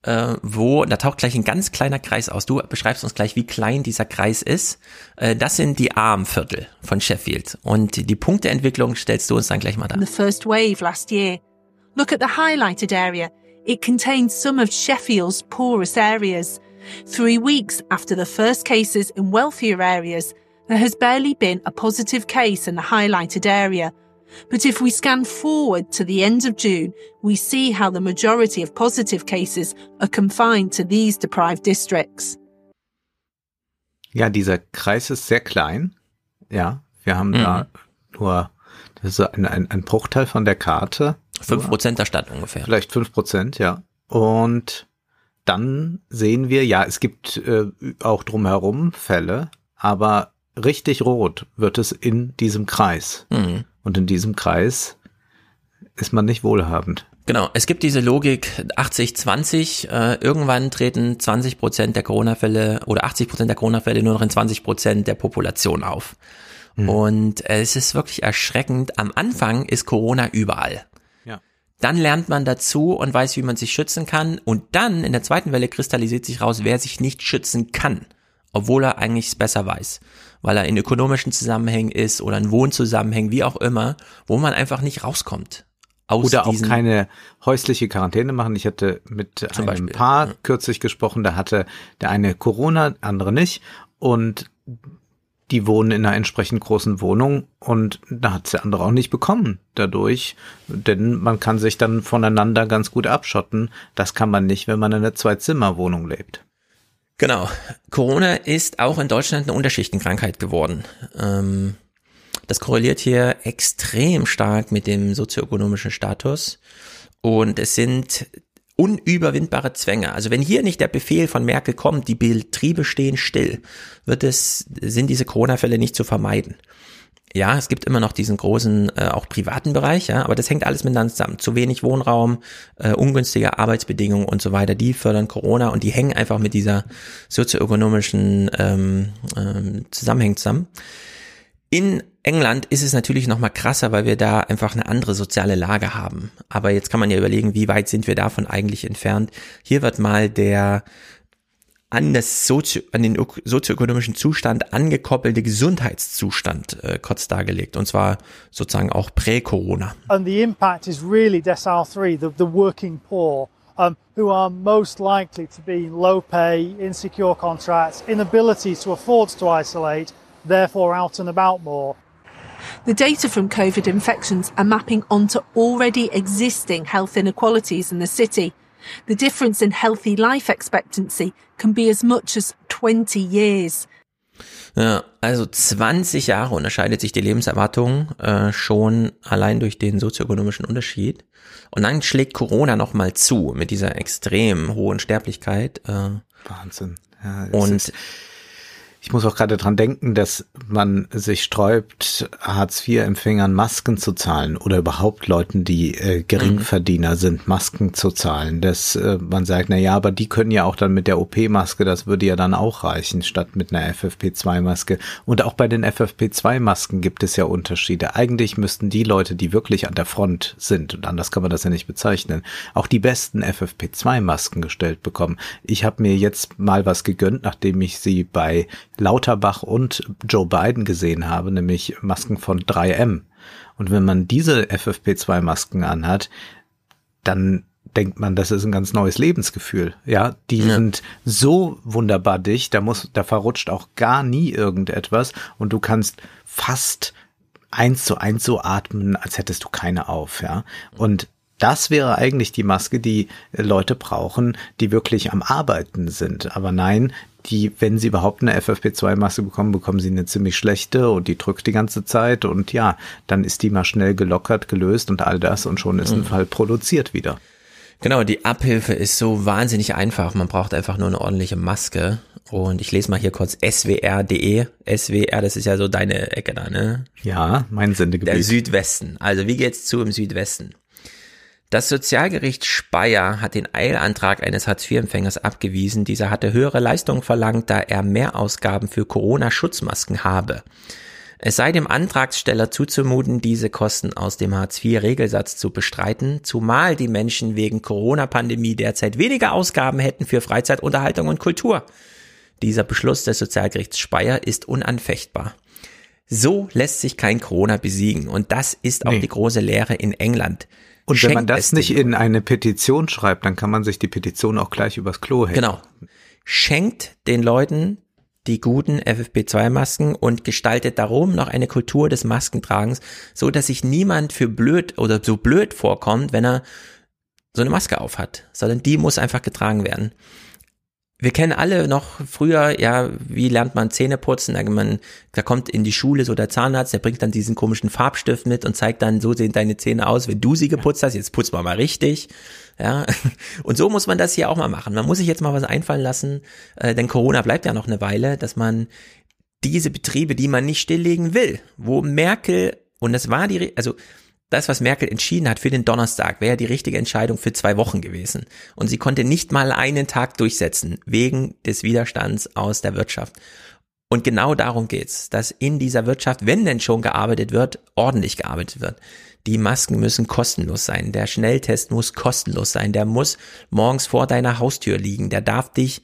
äh, wo, da taucht gleich ein ganz kleiner Kreis aus. Du beschreibst uns gleich, wie klein dieser Kreis ist. Äh, das sind die Armviertel von Sheffield. Und die Punkteentwicklung stellst du uns dann gleich mal da. The first wave last year. Look at the highlighted area. It contains some of Sheffield's poorest areas. Three weeks after the first cases in wealthier areas, there has barely been a positive case in the highlighted area. But if we scan forward to the end of June, we see how the majority of positive cases are confined to these deprived districts. Ja, dieser Kreis ist sehr klein. Ja, wir haben mhm. da nur das ist ein, ein, ein Bruchteil von der Karte. Fünf Prozent der Stadt ungefähr. Vielleicht fünf Prozent, ja. Und dann sehen wir, ja, es gibt äh, auch drumherum Fälle, aber richtig rot wird es in diesem Kreis. Mhm. Und in diesem Kreis ist man nicht wohlhabend. Genau, es gibt diese Logik 80-20. Äh, irgendwann treten 20 Prozent der Corona-Fälle oder 80 Prozent der Corona-Fälle nur noch in 20 Prozent der Population auf. Mhm. Und es ist wirklich erschreckend. Am Anfang ist Corona überall. Ja. Dann lernt man dazu und weiß, wie man sich schützen kann. Und dann in der zweiten Welle kristallisiert sich raus, wer sich nicht schützen kann. obwohl er eigentlich es besser weiß, weil er in ökonomischen Zusammenhängen ist oder in Wohnzusammenhängen, wie auch immer, wo man einfach nicht rauskommt. Aus Oder auch keine häusliche Quarantäne machen. Ich hatte mit einem Beispiel, Paar kürzlich gesprochen, da hatte der eine Corona, der andere nicht. Und die wohnen in einer entsprechend großen Wohnung und da hat der andere auch nicht bekommen dadurch, denn man kann sich dann voneinander ganz gut abschotten. Das kann man nicht, wenn man in einer Zwei-Zimmer-Wohnung lebt. Genau. Corona ist auch in Deutschland eine Unterschichtenkrankheit geworden. Ähm, das korreliert hier extrem stark mit dem sozioökonomischen Status. Und es sind unüberwindbare Zwänge. Also wenn hier nicht der Befehl von Merkel kommt, die Betriebe stehen still, wird es, sind diese Corona-Fälle nicht zu vermeiden. Ja, es gibt immer noch diesen großen, äh, auch privaten Bereich, ja, aber das hängt alles miteinander zusammen. Zu wenig Wohnraum, äh, ungünstige Arbeitsbedingungen und so weiter, die fördern Corona und die hängen einfach mit dieser sozioökonomischen ähm, ähm, Zusammenhängen zusammen. In England ist es natürlich noch mal krasser, weil wir da einfach eine andere soziale Lage haben. Aber jetzt kann man ja überlegen, wie weit sind wir davon eigentlich entfernt. Hier wird mal der an das Sozio, an den ök- sozioökonomischen Zustand angekoppelte Gesundheitszustand äh, kurz dargelegt. Und zwar sozusagen auch prä-Corona. and the impact is really decile three, the, the working poor, um, who are most likely to be in low pay, insecure contracts, inability to afford to isolate, therefore out and about more. The data from COVID infections are mapping onto already existing health inequalities in the city. The difference in healthy life expectancy can be as much as 20 years. Ja, also 20 Jahre unterscheidet sich die Lebenserwartung äh, schon allein durch den sozioökonomischen Unterschied. Und dann schlägt Corona nochmal zu mit dieser extrem hohen Sterblichkeit. Äh, Wahnsinn. Ja, und ist, ich muss auch gerade dran denken, dass man sich sträubt, Hartz-IV-Empfängern Masken zu zahlen oder überhaupt Leuten, die äh, Geringverdiener sind, Masken zu zahlen. Dass äh, man sagt, na ja, aber die können ja auch dann mit der OP-Maske, das würde ja dann auch reichen, statt mit einer FFP2-Maske. Und auch bei den FFP2-Masken gibt es ja Unterschiede. Eigentlich müssten die Leute, die wirklich an der Front sind, und anders kann man das ja nicht bezeichnen, auch die besten FFP2-Masken gestellt bekommen. Ich habe mir jetzt mal was gegönnt, nachdem ich sie bei Lauterbach und Joe Biden gesehen habe, nämlich Masken von 3M. Und wenn man diese FFP2-Masken anhat, dann denkt man, das ist ein ganz neues Lebensgefühl. Ja, die sind so wunderbar dicht, da muss, da verrutscht auch gar nie irgendetwas und du kannst fast eins zu eins so atmen, als hättest du keine auf, ja. Und das wäre eigentlich die Maske, die Leute brauchen, die wirklich am Arbeiten sind. Aber nein, die, wenn sie überhaupt eine FFP2-Maske bekommen, bekommen sie eine ziemlich schlechte und die drückt die ganze Zeit und ja, dann ist die mal schnell gelockert, gelöst und all das und schon ist ein Mhm. Fall produziert wieder. Genau, die Abhilfe ist so wahnsinnig einfach. Man braucht einfach nur eine ordentliche Maske. Und ich lese mal hier kurz swr.de. SWR, das ist ja so deine Ecke da, ne? Ja, mein Sendegebiet. Der Südwesten. Also wie geht's zu im Südwesten? Das Sozialgericht Speyer hat den Eilantrag eines Hartz-IV-Empfängers abgewiesen. Dieser hatte höhere Leistungen verlangt, da er Mehrausgaben für Corona-Schutzmasken habe. Es sei dem Antragsteller zuzumuten, diese Kosten aus dem Hartz-IV-Regelsatz zu bestreiten, zumal die Menschen wegen Corona-Pandemie derzeit weniger Ausgaben hätten für Freizeit, Unterhaltung und Kultur. Dieser Beschluss des Sozialgerichts Speyer ist unanfechtbar. So lässt sich kein Corona besiegen und das ist auch Nee. die große Lehre in England. Und wenn man das nicht in eine Petition schreibt, dann kann man sich die Petition auch gleich übers Klo hängen. Genau. Schenkt den Leuten die guten FFP2-Masken und gestaltet darum noch eine Kultur des Maskentragens, so dass sich niemand für blöd oder so blöd vorkommt, wenn er so eine Maske aufhat, sondern die muss einfach getragen werden. Wir kennen alle noch früher, ja, wie lernt man Zähne putzen? Da, man, da kommt in die Schule so der Zahnarzt, der bringt dann diesen komischen Farbstift mit und zeigt dann, so sehen deine Zähne aus, wenn du sie geputzt hast. Jetzt putzt man mal richtig. Ja, und so muss man das hier auch mal machen. Man muss sich jetzt mal was einfallen lassen, äh, denn Corona bleibt ja noch eine Weile, dass man diese Betriebe, die man nicht stilllegen will, wo Merkel, und das war die, also das, was Merkel entschieden hat für den Donnerstag, wäre die richtige Entscheidung für zwei Wochen gewesen. Und sie konnte nicht mal einen Tag durchsetzen, wegen des Widerstands aus der Wirtschaft. Und genau darum geht's, dass in dieser Wirtschaft, wenn denn schon gearbeitet wird, ordentlich gearbeitet wird. Die Masken müssen kostenlos sein. Der Schnelltest muss kostenlos sein. Der muss morgens vor deiner Haustür liegen. Der darf dich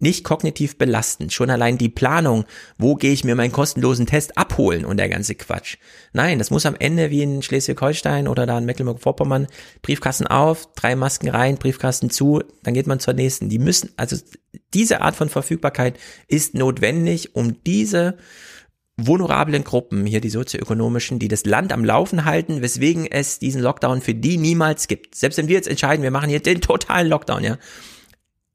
nicht kognitiv belastend. Schon allein die Planung, wo gehe ich mir meinen kostenlosen Test abholen und der ganze Quatsch. Nein, das muss am Ende wie in Schleswig-Holstein oder da in Mecklenburg-Vorpommern, Briefkasten auf, drei Masken rein, Briefkasten zu, dann geht man zur nächsten. Die müssen, also diese Art von Verfügbarkeit ist notwendig, um diese vulnerablen Gruppen, hier die sozioökonomischen, die das Land am Laufen halten, weswegen es diesen Lockdown für die niemals gibt. Selbst wenn wir jetzt entscheiden, wir machen hier den totalen Lockdown, ja,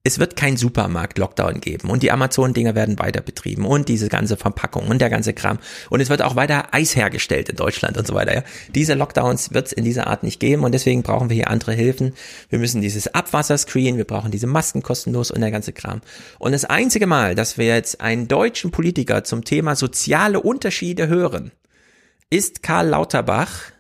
es wird kein Supermarkt-Lockdown geben und die Amazon-Dinger werden weiter betrieben und diese ganze Verpackung und der ganze Kram. Und es wird auch weiter Eis hergestellt in Deutschland und so weiter. Ja. Diese Lockdowns wird es in dieser Art nicht geben und deswegen brauchen wir hier andere Hilfen. Wir müssen dieses Abwasserscreen, wir brauchen diese Masken kostenlos und der ganze Kram. Und das einzige Mal, dass wir jetzt einen deutschen Politiker zum Thema soziale Unterschiede hören, ist Karl Lauterbach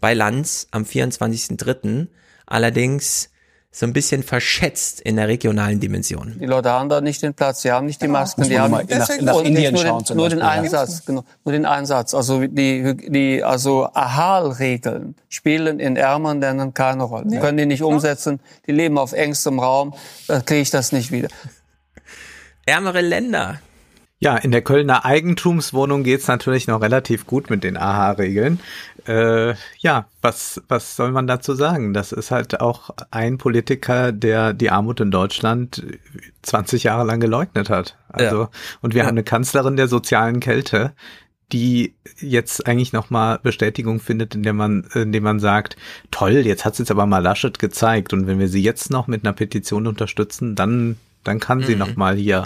bei Lanz am 24.03. Allerdings so ein bisschen verschätzt in der regionalen Dimension. Die Leute haben da nicht den Platz, sie haben nicht die Masken, die haben nach, nach Indien nur den, nur den Beispiel, einen ja. Satz, genau, nur den einen Satz. Also die, die also AHAL-Regeln spielen in ärmeren Ländern keine Rolle. Die können die nicht umsetzen, die leben auf engstem Raum, da kriege ich das nicht wieder. Ärmere Länder. Ja, in der Kölner Eigentumswohnung geht's natürlich noch relativ gut mit den AHA-Regeln. Äh, ja, was, was soll man dazu sagen? Das ist halt auch ein Politiker, der die Armut in Deutschland 20 Jahre lang geleugnet hat. Also, Ja. und wir Ja. haben eine Kanzlerin der sozialen Kälte, die jetzt eigentlich nochmal Bestätigung findet, indem man, indem man sagt, toll, jetzt hat's jetzt aber mal Laschet gezeigt und wenn wir sie jetzt noch mit einer Petition unterstützen, dann, dann kann sie Mhm. noch mal hier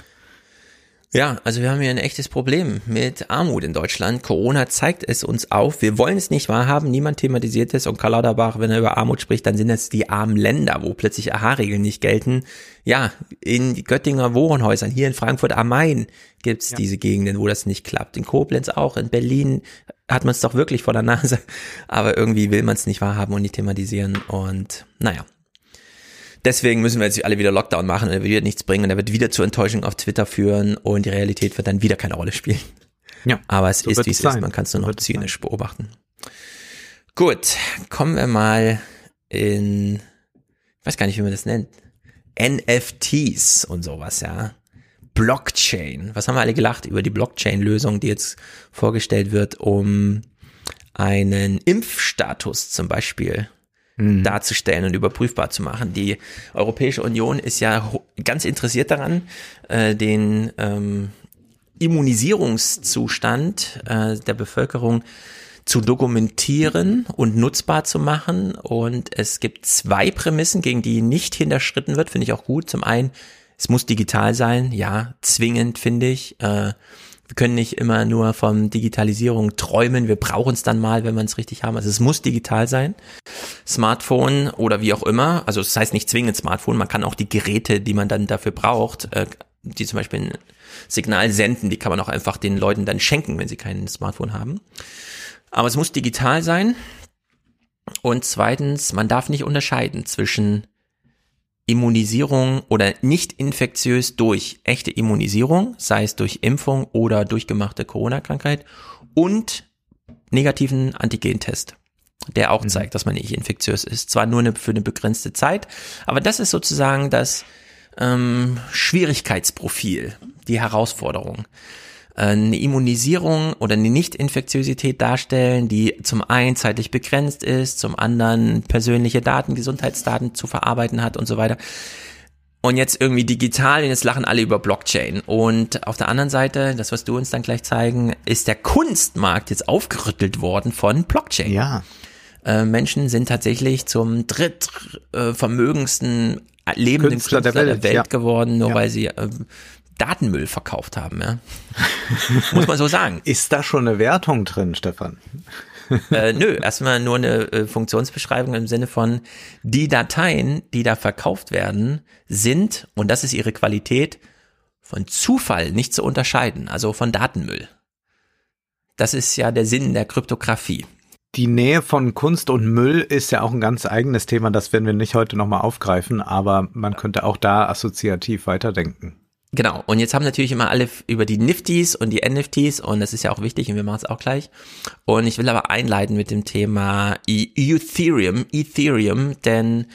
Ja, also wir haben hier ein echtes Problem mit Armut in Deutschland. Corona zeigt es uns auf. Wir wollen es nicht wahrhaben. Niemand thematisiert es. Und Karl Lauterbach, wenn er über Armut spricht, dann sind es die armen Länder, wo plötzlich AHA-Regeln nicht gelten. Ja, in Göttinger Wohnhäusern, hier in Frankfurt am Main gibt's diese Gegenden, wo das nicht klappt. In Koblenz auch, in Berlin hat man es doch wirklich vor der Nase. Aber irgendwie will man es nicht wahrhaben und nicht thematisieren. Und naja, Deswegen müssen wir jetzt alle wieder Lockdown machen und er wird wieder nichts bringen und er wird wieder zur Enttäuschung auf Twitter führen und die Realität wird dann wieder keine Rolle spielen. Ja, Aber es so ist, wie es ist. Man kann es nur So noch es zynisch beobachten. Gut, kommen wir mal in, ich weiß gar nicht, wie man das nennt, NFTs und sowas, ja. Blockchain. Was haben wir alle gelacht über die Blockchain-Lösung, die jetzt vorgestellt wird, um einen Impfstatus zum Beispiel darzustellen und überprüfbar zu machen. Die Europäische Union ist ja ganz interessiert daran, äh, den ähm, Immunisierungszustand äh, der Bevölkerung zu dokumentieren und nutzbar zu machen. Und es gibt zwei Prämissen, gegen die nicht hinterschritten wird, finde ich auch gut. Zum einen, es muss digital sein, ja, zwingend finde ich. Äh, wir können nicht immer nur von Digitalisierung träumen, wir brauchen es dann mal, wenn wir es richtig haben. Also es muss digital sein. Smartphone oder wie auch immer, also es das heißt nicht zwingend Smartphone, man kann auch die Geräte, die man dann dafür braucht, äh, die zum Beispiel ein Signal senden, die kann man auch einfach den Leuten dann schenken, wenn sie kein Smartphone haben. Aber es muss digital sein. Und zweitens, man darf nicht unterscheiden zwischen Immunisierung oder nicht infektiös durch echte Immunisierung, sei es durch Impfung oder durchgemachte Corona-Krankheit und negativen Antigentest, der auch zeigt, dass man nicht infektiös ist. Zwar nur eine, für eine begrenzte Zeit, aber das ist sozusagen das ähm, Schwierigkeitsprofil, die Herausforderung. Äh, Eine Immunisierung oder eine Nicht-Infektiosität darstellen, die zum einen zeitlich begrenzt ist, zum anderen persönliche Daten, Gesundheitsdaten zu verarbeiten hat und so weiter. Und jetzt irgendwie digital, jetzt lachen alle über Blockchain. Und auf der anderen Seite, das, was du uns dann gleich zeigen, ist der Kunstmarkt jetzt aufgerüttelt worden von Blockchain. Ja. Äh, Menschen sind tatsächlich zum drittvermögendsten lebenden Künstler Künstler, der der Welt, Welt, ja. geworden, nur Ja. weil sie äh, Datenmüll verkauft haben. Ja. Muss man so sagen. Ist da schon eine Wertung drin, Stefan? äh, nö, erstmal nur eine äh, Funktionsbeschreibung im Sinne von, die Dateien, die da verkauft werden, sind, und das ist ihre Qualität, von Zufall nicht zu unterscheiden, also von Datenmüll. Das ist ja der Sinn der Kryptographie. Die Nähe von Kunst und Müll ist ja auch ein ganz eigenes Thema, das werden wir nicht heute nochmal aufgreifen, aber man könnte auch da assoziativ weiterdenken. Genau, und jetzt haben natürlich immer alle über die Nifties und die NFTs und das ist ja auch wichtig und wir machen es auch gleich. Und ich will aber einleiten mit dem Thema E- Ethereum, Ethereum, denn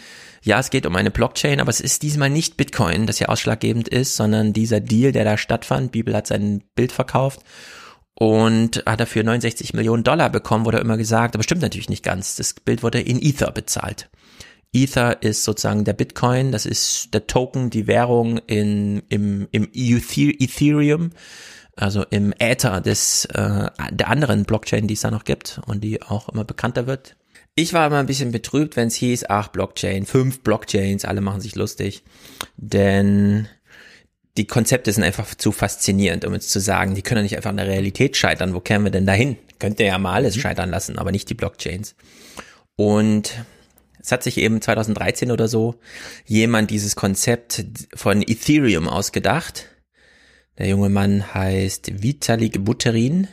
ja, es geht um eine Blockchain, aber es ist diesmal nicht Bitcoin, das hier ausschlaggebend ist, sondern dieser Deal, der da stattfand. Bibel hat sein Bild verkauft und hat dafür 69 Millionen Dollar bekommen, wurde immer gesagt, aber stimmt natürlich nicht ganz. Das Bild wurde in Ether bezahlt. Ether ist sozusagen der Bitcoin, das ist der Token, die Währung in, im, im Ether Ethereum, also im Äther des, äh, der anderen Blockchain, die es da noch gibt und die auch immer bekannter wird. Ich war immer ein bisschen betrübt, wenn es hieß, ach, Blockchain, fünf Blockchains, alle machen sich lustig, denn die Konzepte sind einfach zu faszinierend, um jetzt zu sagen, die können ja nicht einfach an der Realität scheitern. Wo kämen wir denn dahin? Könnte ja mal alles scheitern lassen, aber nicht die Blockchains. Und es hat sich eben 2013 oder so jemand dieses Konzept von Ethereum ausgedacht. Der junge Mann heißt Vitalik Buterin.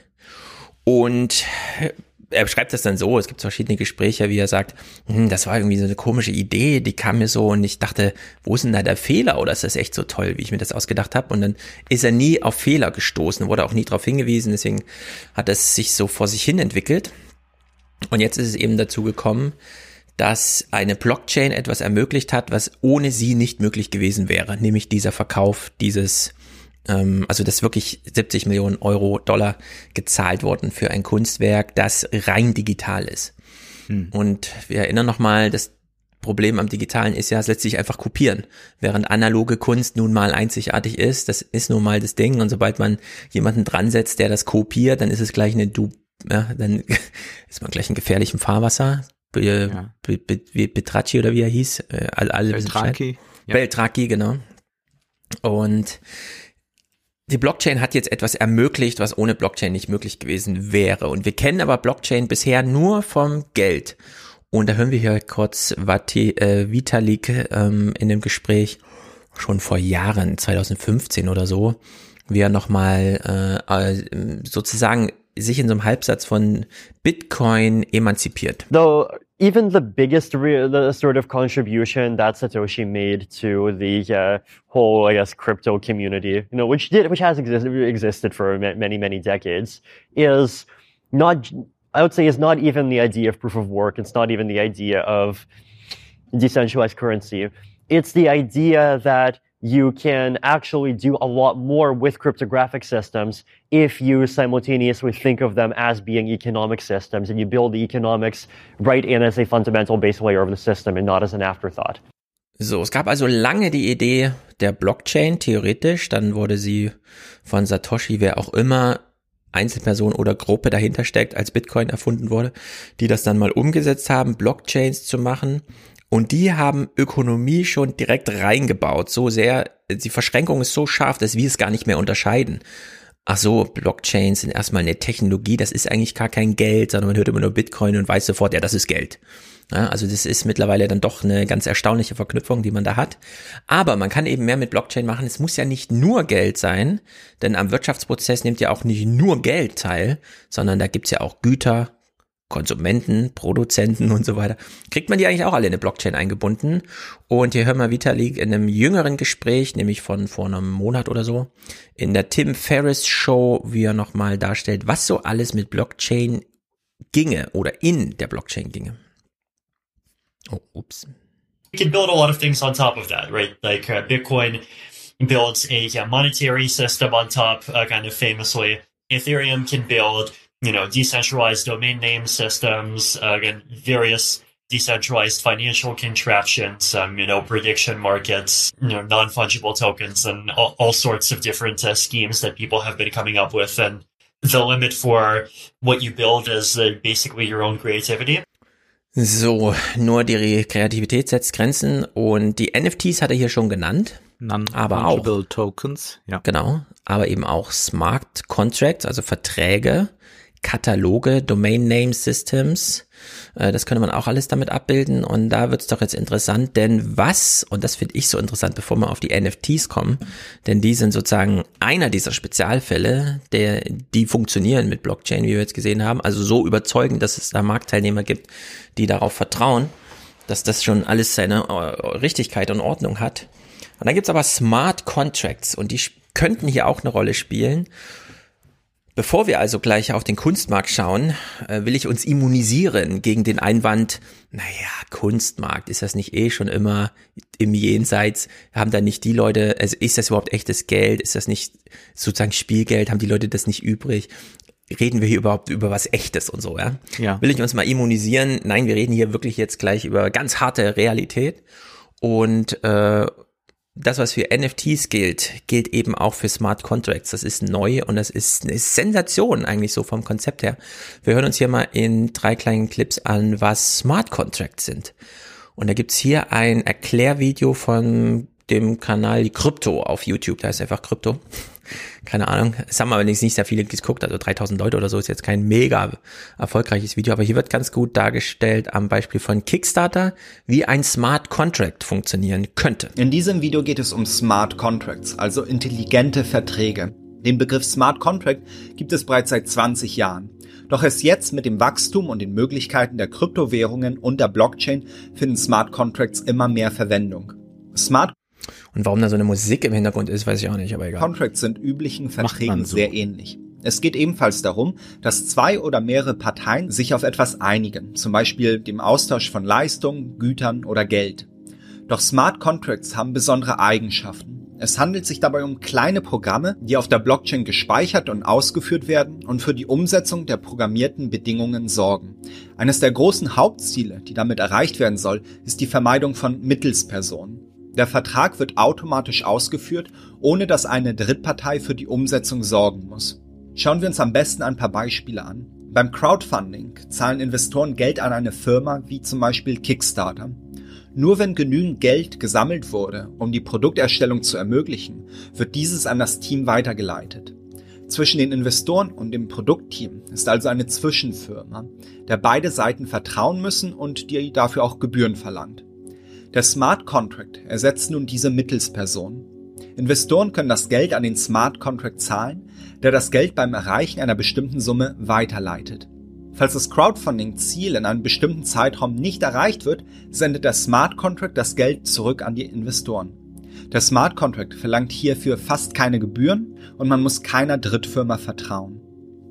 Und er beschreibt das dann so, es gibt verschiedene Gespräche, wie er sagt, hm, das war irgendwie so eine komische Idee, die kam mir so und ich dachte, wo ist denn da der Fehler oder ist das echt so toll, wie ich mir das ausgedacht habe und dann ist er nie auf Fehler gestoßen, wurde auch nie darauf hingewiesen, deswegen hat es sich so vor sich hin entwickelt. Und jetzt ist es eben dazu gekommen, dass eine Blockchain etwas ermöglicht hat, was ohne sie nicht möglich gewesen wäre, nämlich dieser Verkauf dieses, ähm, also dass wirklich 70 Millionen Euro, Dollar gezahlt wurden für ein Kunstwerk, das rein digital ist. Hm. Und wir erinnern nochmal, das Problem am Digitalen ist ja, es lässt sich einfach kopieren. Während analoge Kunst nun mal einzigartig ist, das ist nun mal das Ding. Und sobald man jemanden dran setzt, der das kopiert, dann ist es gleich eine du, ja, dann ist man gleich in gefährlichem Fahrwasser. Be, Be, Be, Be, Betracci oder wie er hieß. Äh, alle, alle Beltraki, ja. Beltraki, genau. Und die Blockchain hat jetzt etwas ermöglicht, was ohne Blockchain nicht möglich gewesen wäre. Und wir kennen aber Blockchain bisher nur vom Geld. Und da hören wir hier kurz Vati, äh, Vitalik ähm, in dem Gespräch schon vor Jahren, 2015 oder so, wie er nochmal äh, äh, sozusagen sich in so einem Halbsatz von Bitcoin emanzipiert. Though even the biggest the sort of contribution that Satoshi made to the uh, whole, I guess, crypto community, you know, which did, which has existed existed for many many decades, is not. I would say is not even the idea of proof of work. It's not even the idea of decentralized currency. It's the idea that you can actually do a lot more with cryptographic systems if you simultaneously think of them as being economic systems and you build the economics right in as a fundamental base layer of the system and not as an afterthought. So, es gab also lange die Idee der Blockchain, theoretisch, dann wurde sie von Satoshi, wer auch immer, Einzelperson oder Gruppe dahinter steckt, als Bitcoin erfunden wurde, die das dann mal umgesetzt haben, Blockchains zu machen. Und die haben Ökonomie schon direkt reingebaut, so sehr, die Verschränkung ist so scharf, dass wir es gar nicht mehr unterscheiden. Ach so, Blockchains sind erstmal eine Technologie, das ist eigentlich gar kein Geld, sondern man hört immer nur Bitcoin und weiß sofort, ja, das ist Geld. Ja, also das ist mittlerweile dann doch eine ganz erstaunliche Verknüpfung, die man da hat. Aber man kann eben mehr mit Blockchain machen. Es muss ja nicht nur Geld sein, denn am Wirtschaftsprozess nimmt ja auch nicht nur Geld teil, sondern da gibt's ja auch Güter, Konsumenten, Produzenten und so weiter. Kriegt man die eigentlich auch alle in eine Blockchain eingebunden? Und hier hören wir Vitalik in einem jüngeren Gespräch, nämlich von vor einem Monat oder so, in der Tim Ferriss Show, wie er nochmal darstellt, was so alles mit Blockchain ginge oder in der Blockchain ginge. Oh, oops. You can build a lot of things on top of that, right? Like uh, Bitcoin builds a monetary system on top, uh, kind of famously. Ethereum can build, you know, decentralized domain name systems, uh, again, various decentralized financial contraptions, um, you know, prediction markets, you know, non-fungible tokens, and all, all sorts of different uh, schemes that people have been coming up with. And the limit for what you build is uh, basically your own creativity. So, nur die Kreativität setzt Grenzen und die NFTs hat er hier schon genannt. aber auch Non-fungible Tokens, ja. Genau, aber eben auch Smart Contracts, also Verträge, Kataloge, Domain Name Systems. Äh, das könnte man auch alles damit abbilden. Und da wird's doch jetzt interessant, denn was, und das finde ich so interessant, bevor wir auf die NFTs kommen, denn die sind sozusagen einer dieser Spezialfälle, der, die funktionieren mit Blockchain, wie wir jetzt gesehen haben. Also so überzeugend, dass es da Marktteilnehmer gibt, die darauf vertrauen, dass das schon alles seine äh, Richtigkeit und Ordnung hat. Und dann gibt's aber Smart Contracts und die könnten hier auch eine Rolle spielen. Bevor wir also gleich auf den Kunstmarkt schauen, äh, will ich uns immunisieren gegen den Einwand, naja, Kunstmarkt, ist das nicht eh schon immer im Jenseits? Haben da nicht die Leute, also ist das überhaupt echtes Geld? Ist das nicht sozusagen Spielgeld? Haben die Leute das nicht übrig? Reden wir hier überhaupt über was Echtes und so, ja? Ja. Will ich uns mal immunisieren? Nein, wir reden hier wirklich jetzt gleich über ganz harte Realität. Und äh, das, was für NFTs gilt, gilt eben auch für Smart Contracts. Das ist neu und das ist eine Sensation eigentlich so vom Konzept her. Wir hören uns hier mal in drei kleinen Clips an, was Smart Contracts sind. Und da gibt's hier ein Erklärvideo von dem Kanal Krypto auf YouTube. Da ist einfach Krypto. Keine Ahnung. Es haben allerdings nicht sehr viele geguckt, also 3000 Leute oder so ist jetzt kein mega erfolgreiches Video, aber hier wird ganz gut dargestellt am Beispiel von Kickstarter, wie ein Smart Contract funktionieren könnte. In diesem Video geht es um Smart Contracts, also intelligente Verträge. Den Begriff Smart Contract gibt es bereits seit 20 Jahren. Doch erst jetzt mit dem Wachstum und den Möglichkeiten der Kryptowährungen und der Blockchain finden Smart Contracts immer mehr Verwendung. Smart und warum da so eine Musik im Hintergrund ist, weiß ich auch nicht, aber egal. Contracts sind üblichen Verträgen so. sehr ähnlich. Es geht ebenfalls darum, dass zwei oder mehrere Parteien sich auf etwas einigen, zum Beispiel dem Austausch von Leistungen, Gütern oder Geld. Doch Smart Contracts haben besondere Eigenschaften. Es handelt sich dabei um kleine Programme, die auf der Blockchain gespeichert und ausgeführt werden und für die Umsetzung der programmierten Bedingungen sorgen. Eines der großen Hauptziele, die damit erreicht werden soll, ist die Vermeidung von Mittelspersonen. Der Vertrag wird automatisch ausgeführt, ohne dass eine Drittpartei für die Umsetzung sorgen muss. Schauen wir uns am besten ein paar Beispiele an. Beim Crowdfunding zahlen Investoren Geld an eine Firma wie zum Beispiel Kickstarter. Nur wenn genügend Geld gesammelt wurde, um die Produkterstellung zu ermöglichen, wird dieses an das Team weitergeleitet. Zwischen den Investoren und dem Produktteam ist also eine Zwischenfirma, der beide Seiten vertrauen müssen und die dafür auch Gebühren verlangt. Der Smart Contract ersetzt nun diese Mittelsperson. Investoren können das Geld an den Smart Contract zahlen, der das Geld beim Erreichen einer bestimmten Summe weiterleitet. Falls das Crowdfunding-Ziel in einem bestimmten Zeitraum nicht erreicht wird, sendet der Smart Contract das Geld zurück an die Investoren. Der Smart Contract verlangt hierfür fast keine Gebühren und man muss keiner Drittfirma vertrauen.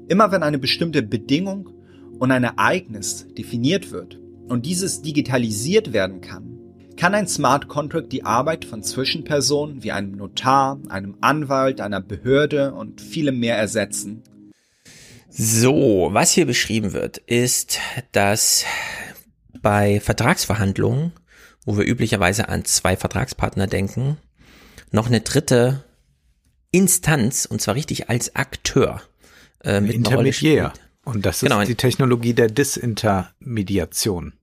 Immer wenn eine bestimmte Bedingung und ein Ereignis definiert wird und dieses digitalisiert werden kann, kann ein Smart Contract die Arbeit von Zwischenpersonen wie einem Notar, einem Anwalt, einer Behörde und vielem mehr ersetzen. So, was hier beschrieben wird, ist, dass bei Vertragsverhandlungen, wo wir üblicherweise an zwei Vertragspartner denken, noch eine dritte Instanz, und zwar richtig als Akteur, äh, mit Intermediär. Und das ist genau. die Technologie der Disintermediation.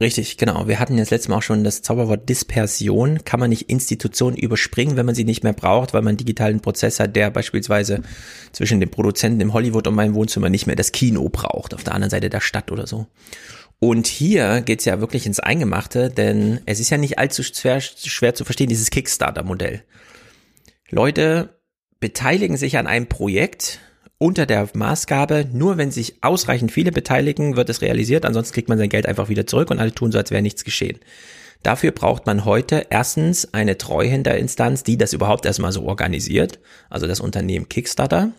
Richtig, genau. Wir hatten ja das letzte Mal auch schon das Zauberwort Dispersion. Kann man nicht Institutionen überspringen, wenn man sie nicht mehr braucht, weil man einen digitalen Prozess hat, der beispielsweise zwischen dem Produzenten im Hollywood und meinem Wohnzimmer nicht mehr das Kino braucht, auf der anderen Seite der Stadt oder so. Und hier geht's ja wirklich ins Eingemachte, denn es ist ja nicht allzu schwer, schwer zu verstehen, dieses Kickstarter-Modell. Leute beteiligen sich an einem Projekt, unter der Maßgabe, nur wenn sich ausreichend viele beteiligen, wird es realisiert, ansonsten kriegt man sein Geld einfach wieder zurück und alle tun so, als wäre nichts geschehen. Dafür braucht man heute erstens eine Treuhänderinstanz, die das überhaupt erstmal so organisiert, also das Unternehmen Kickstarter.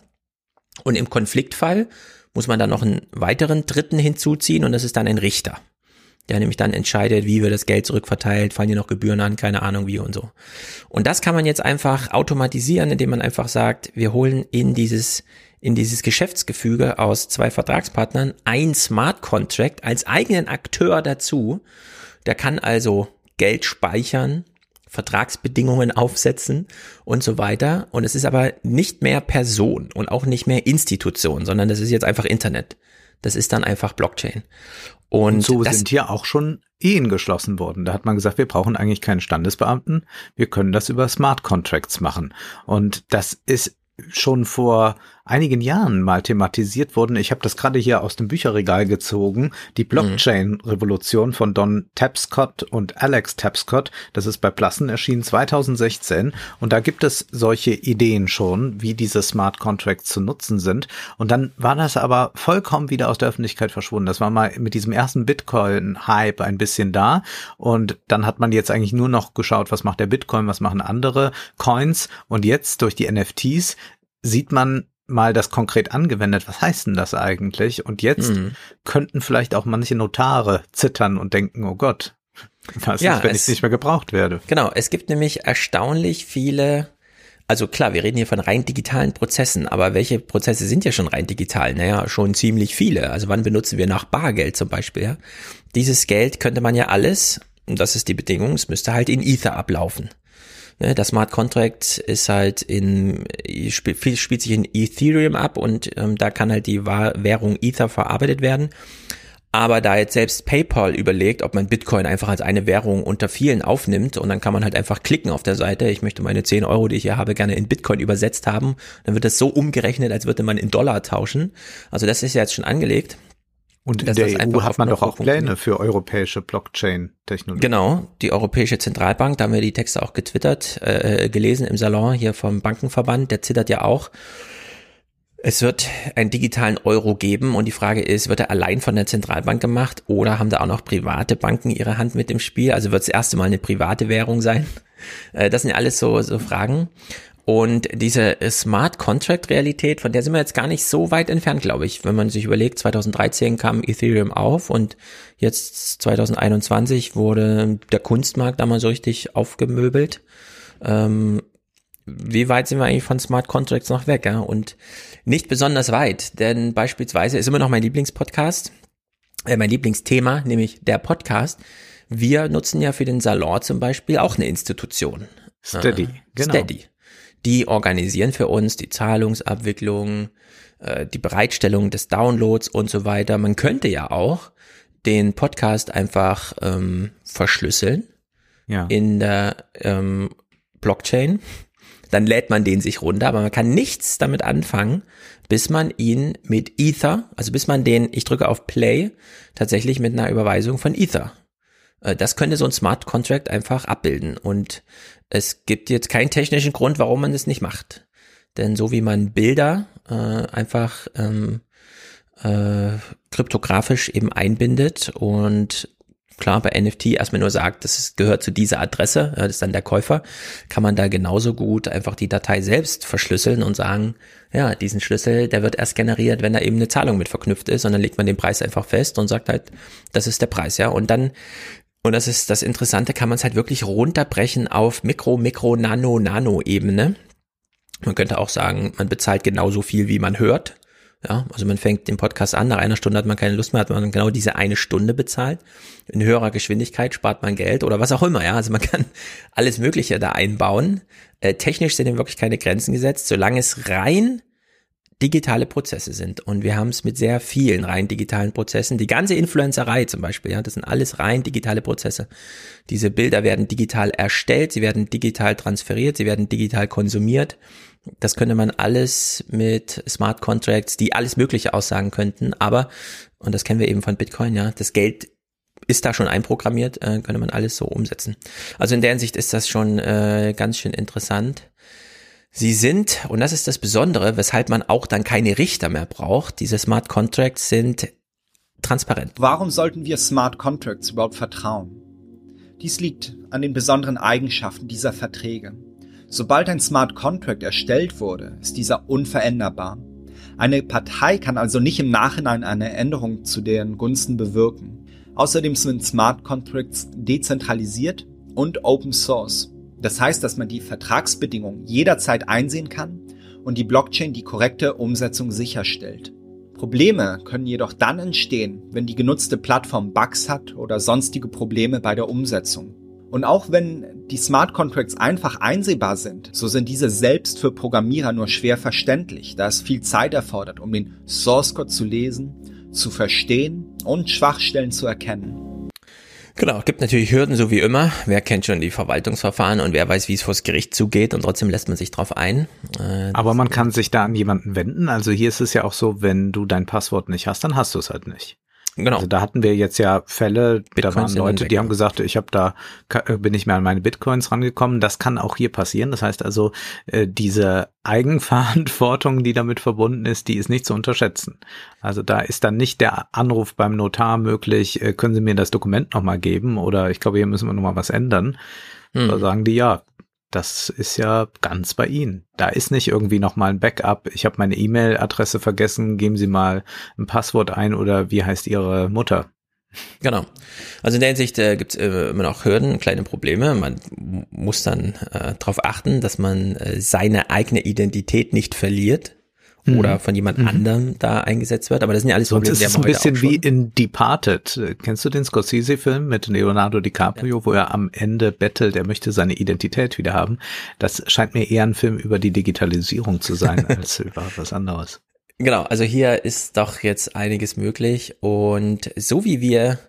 Und im Konfliktfall muss man dann noch einen weiteren Dritten hinzuziehen und das ist dann ein Richter, der nämlich dann entscheidet, wie wird das Geld zurückverteilt, fallen hier noch Gebühren an, keine Ahnung wie und so. Und das kann man jetzt einfach automatisieren, indem man einfach sagt, wir holen in dieses in dieses Geschäftsgefüge aus zwei Vertragspartnern ein Smart Contract als eigenen Akteur dazu. Der kann also Geld speichern, Vertragsbedingungen aufsetzen und so weiter. Und es ist aber nicht mehr Person und auch nicht mehr Institution, sondern das ist jetzt einfach Internet. Das ist dann einfach Blockchain. Und, und so sind hier auch schon Ehen geschlossen worden. Da hat man gesagt, wir brauchen eigentlich keinen Standesbeamten. Wir können das über Smart Contracts machen. Und das ist schon vor einigen Jahren mal thematisiert wurden. Ich habe das gerade hier aus dem Bücherregal gezogen. Die Blockchain-Revolution von Don Tapscott und Alex Tapscott. Das ist bei Plassen erschienen 2016. Und da gibt es solche Ideen schon, wie diese Smart Contracts zu nutzen sind. Und dann war das aber vollkommen wieder aus der Öffentlichkeit verschwunden. Das war mal mit diesem ersten Bitcoin-Hype ein bisschen da. Und dann hat man jetzt eigentlich nur noch geschaut, was macht der Bitcoin, was machen andere Coins. Und jetzt durch die NFTs sieht man mal das konkret angewendet, was heißt denn das eigentlich? Und jetzt mhm. könnten vielleicht auch manche Notare zittern und denken, oh Gott, was ja, ist, wenn es, ich nicht mehr gebraucht werde? Genau, es gibt nämlich erstaunlich viele, also klar, wir reden hier von rein digitalen Prozessen, aber welche Prozesse sind ja schon rein digital? Naja, schon ziemlich viele. Also wann benutzen wir noch Bargeld zum Beispiel? Ja? Dieses Geld könnte man ja alles, und das ist die Bedingung, es müsste halt in Ether ablaufen. Ne, das Smart Contract ist halt in, spielt, spielt sich in Ethereum ab und ähm, da kann halt die Währung Ether verarbeitet werden. Aber da jetzt selbst PayPal überlegt, ob man Bitcoin einfach als eine Währung unter vielen aufnimmt und dann kann man halt einfach klicken auf der Seite, ich möchte meine 10 Euro, die ich hier habe, gerne in Bitcoin übersetzt haben, dann wird das so umgerechnet, als würde man in Dollar tauschen. Also das ist ja jetzt schon angelegt. Und in der EU hat man doch auch Pläne für europäische Blockchain-Technologie. Genau, die Europäische Zentralbank, da haben wir die Texte auch getwittert, äh, gelesen im Salon hier vom Bankenverband, der zittert ja auch. Es wird einen digitalen Euro geben und die Frage ist, wird er allein von der Zentralbank gemacht oder haben da auch noch private Banken ihre Hand mit im Spiel? Also wird es das erste Mal eine private Währung sein? Äh, das sind ja alles so, so Fragen. Und diese Smart Contract Realität, von der sind wir jetzt gar nicht so weit entfernt, glaube ich. Wenn man sich überlegt, 2013 kam Ethereum auf und jetzt 2021 wurde der Kunstmarkt da mal so richtig aufgemöbelt. Ähm, wie weit sind wir eigentlich von Smart Contracts noch weg? Ja? Und nicht besonders weit, denn beispielsweise ist immer noch mein Lieblingspodcast, äh, mein Lieblingsthema, nämlich der Podcast. Wir nutzen ja für den Salon zum Beispiel auch eine Institution. Steady, äh, genau. Steady die organisieren für uns die Zahlungsabwicklung, äh, die Bereitstellung des Downloads und so weiter. Man könnte ja auch den Podcast einfach ähm, verschlüsseln ja. in der ähm, Blockchain. Dann lädt man den sich runter, aber man kann nichts damit anfangen, bis man ihn mit Ether, also bis man den, ich drücke auf Play, tatsächlich mit einer Überweisung von Ether. Äh, das könnte so ein Smart Contract einfach abbilden. Und es gibt jetzt keinen technischen Grund, warum man das nicht macht. Denn so wie man Bilder äh, einfach ähm, äh, kryptografisch eben einbindet und klar bei NFT erstmal nur sagt, das gehört zu dieser Adresse, das ist dann der Käufer, kann man da genauso gut einfach die Datei selbst verschlüsseln und sagen, ja, diesen Schlüssel, der wird erst generiert, wenn da eben eine Zahlung mit verknüpft ist und dann legt man den Preis einfach fest und sagt halt, das ist der Preis, ja. Und dann und das ist das Interessante, kann man es halt wirklich runterbrechen auf Mikro, Mikro, Nano, Nano-Ebene. Man könnte auch sagen, man bezahlt genauso viel, wie man hört. Ja, also man fängt den Podcast an, nach einer Stunde hat man keine Lust mehr, hat man genau diese eine Stunde bezahlt. In höherer Geschwindigkeit spart man Geld oder was auch immer, ja. Also man kann alles Mögliche da einbauen. Äh, technisch sind dem wirklich keine Grenzen gesetzt, solange es rein digitale Prozesse sind. Und wir haben es mit sehr vielen rein digitalen Prozessen. Die ganze Influencerei zum Beispiel, ja, das sind alles rein digitale Prozesse. Diese Bilder werden digital erstellt, sie werden digital transferiert, sie werden digital konsumiert. Das könnte man alles mit Smart Contracts, die alles Mögliche aussagen könnten. Aber, und das kennen wir eben von Bitcoin, ja, das Geld ist da schon einprogrammiert, äh, könnte man alles so umsetzen. Also in der Hinsicht ist das schon äh, ganz schön interessant. Sie sind, und das ist das Besondere, weshalb man auch dann keine Richter mehr braucht, diese Smart Contracts sind transparent. Warum sollten wir Smart Contracts überhaupt vertrauen? Dies liegt an den besonderen Eigenschaften dieser Verträge. Sobald ein Smart Contract erstellt wurde, ist dieser unveränderbar. Eine Partei kann also nicht im Nachhinein eine Änderung zu deren Gunsten bewirken. Außerdem sind Smart Contracts dezentralisiert und Open Source. Das heißt, dass man die Vertragsbedingungen jederzeit einsehen kann und die Blockchain die korrekte Umsetzung sicherstellt. Probleme können jedoch dann entstehen, wenn die genutzte Plattform Bugs hat oder sonstige Probleme bei der Umsetzung. Und auch wenn die Smart Contracts einfach einsehbar sind, so sind diese selbst für Programmierer nur schwer verständlich, da es viel Zeit erfordert, um den Source Code zu lesen, zu verstehen und Schwachstellen zu erkennen. Genau, gibt natürlich Hürden, so wie immer. Wer kennt schon die Verwaltungsverfahren und wer weiß, wie es vors Gericht zugeht und trotzdem lässt man sich drauf ein. Äh, Aber man kann sich da an jemanden wenden. Also hier ist es ja auch so, wenn du dein Passwort nicht hast, dann hast du es halt nicht. Genau. Also da hatten wir jetzt ja Fälle, Bitcoins da waren Leute, die haben gesagt, ich habe da äh, bin ich mehr an meine Bitcoins rangekommen. Das kann auch hier passieren. Das heißt also, äh, diese Eigenverantwortung, die damit verbunden ist, die ist nicht zu unterschätzen. Also da ist dann nicht der Anruf beim Notar möglich, äh, können Sie mir das Dokument nochmal geben oder ich glaube, hier müssen wir nochmal was ändern. Hm. Da sagen die, ja, das ist ja ganz bei Ihnen. Da ist nicht irgendwie nochmal ein Backup. Ich habe meine E-Mail-Adresse vergessen. Geben Sie mal ein Passwort ein oder wie heißt Ihre Mutter? Genau. Also in der Hinsicht äh, gibt es äh, immer noch Hürden, kleine Probleme. Man muss dann äh, darauf achten, dass man äh, seine eigene Identität nicht verliert mhm. oder von jemand mhm. anderem da eingesetzt wird. Aber das sind ja alles Sonst Probleme. Ist ein bisschen wie in Departed. Kennst du den Scorsese-Film mit Leonardo DiCaprio, ja. wo er am Ende bettelt, er möchte seine Identität wieder haben? Das scheint mir eher ein Film über die Digitalisierung zu sein als über was anderes. Genau, also hier ist doch jetzt einiges möglich und so wie wir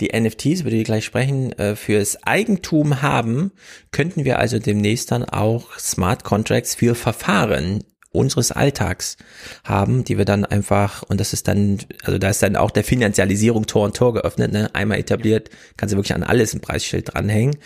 die NFTs, über die wir gleich sprechen, äh, fürs Eigentum haben, könnten wir also demnächst dann auch Smart Contracts für Verfahren unseres Alltags haben, die wir dann einfach, und das ist dann, also da ist dann auch der Finanzialisierung Tor und Tor geöffnet, ne? einmal etabliert, kannst du wirklich an alles ein Preisschild dranhängen.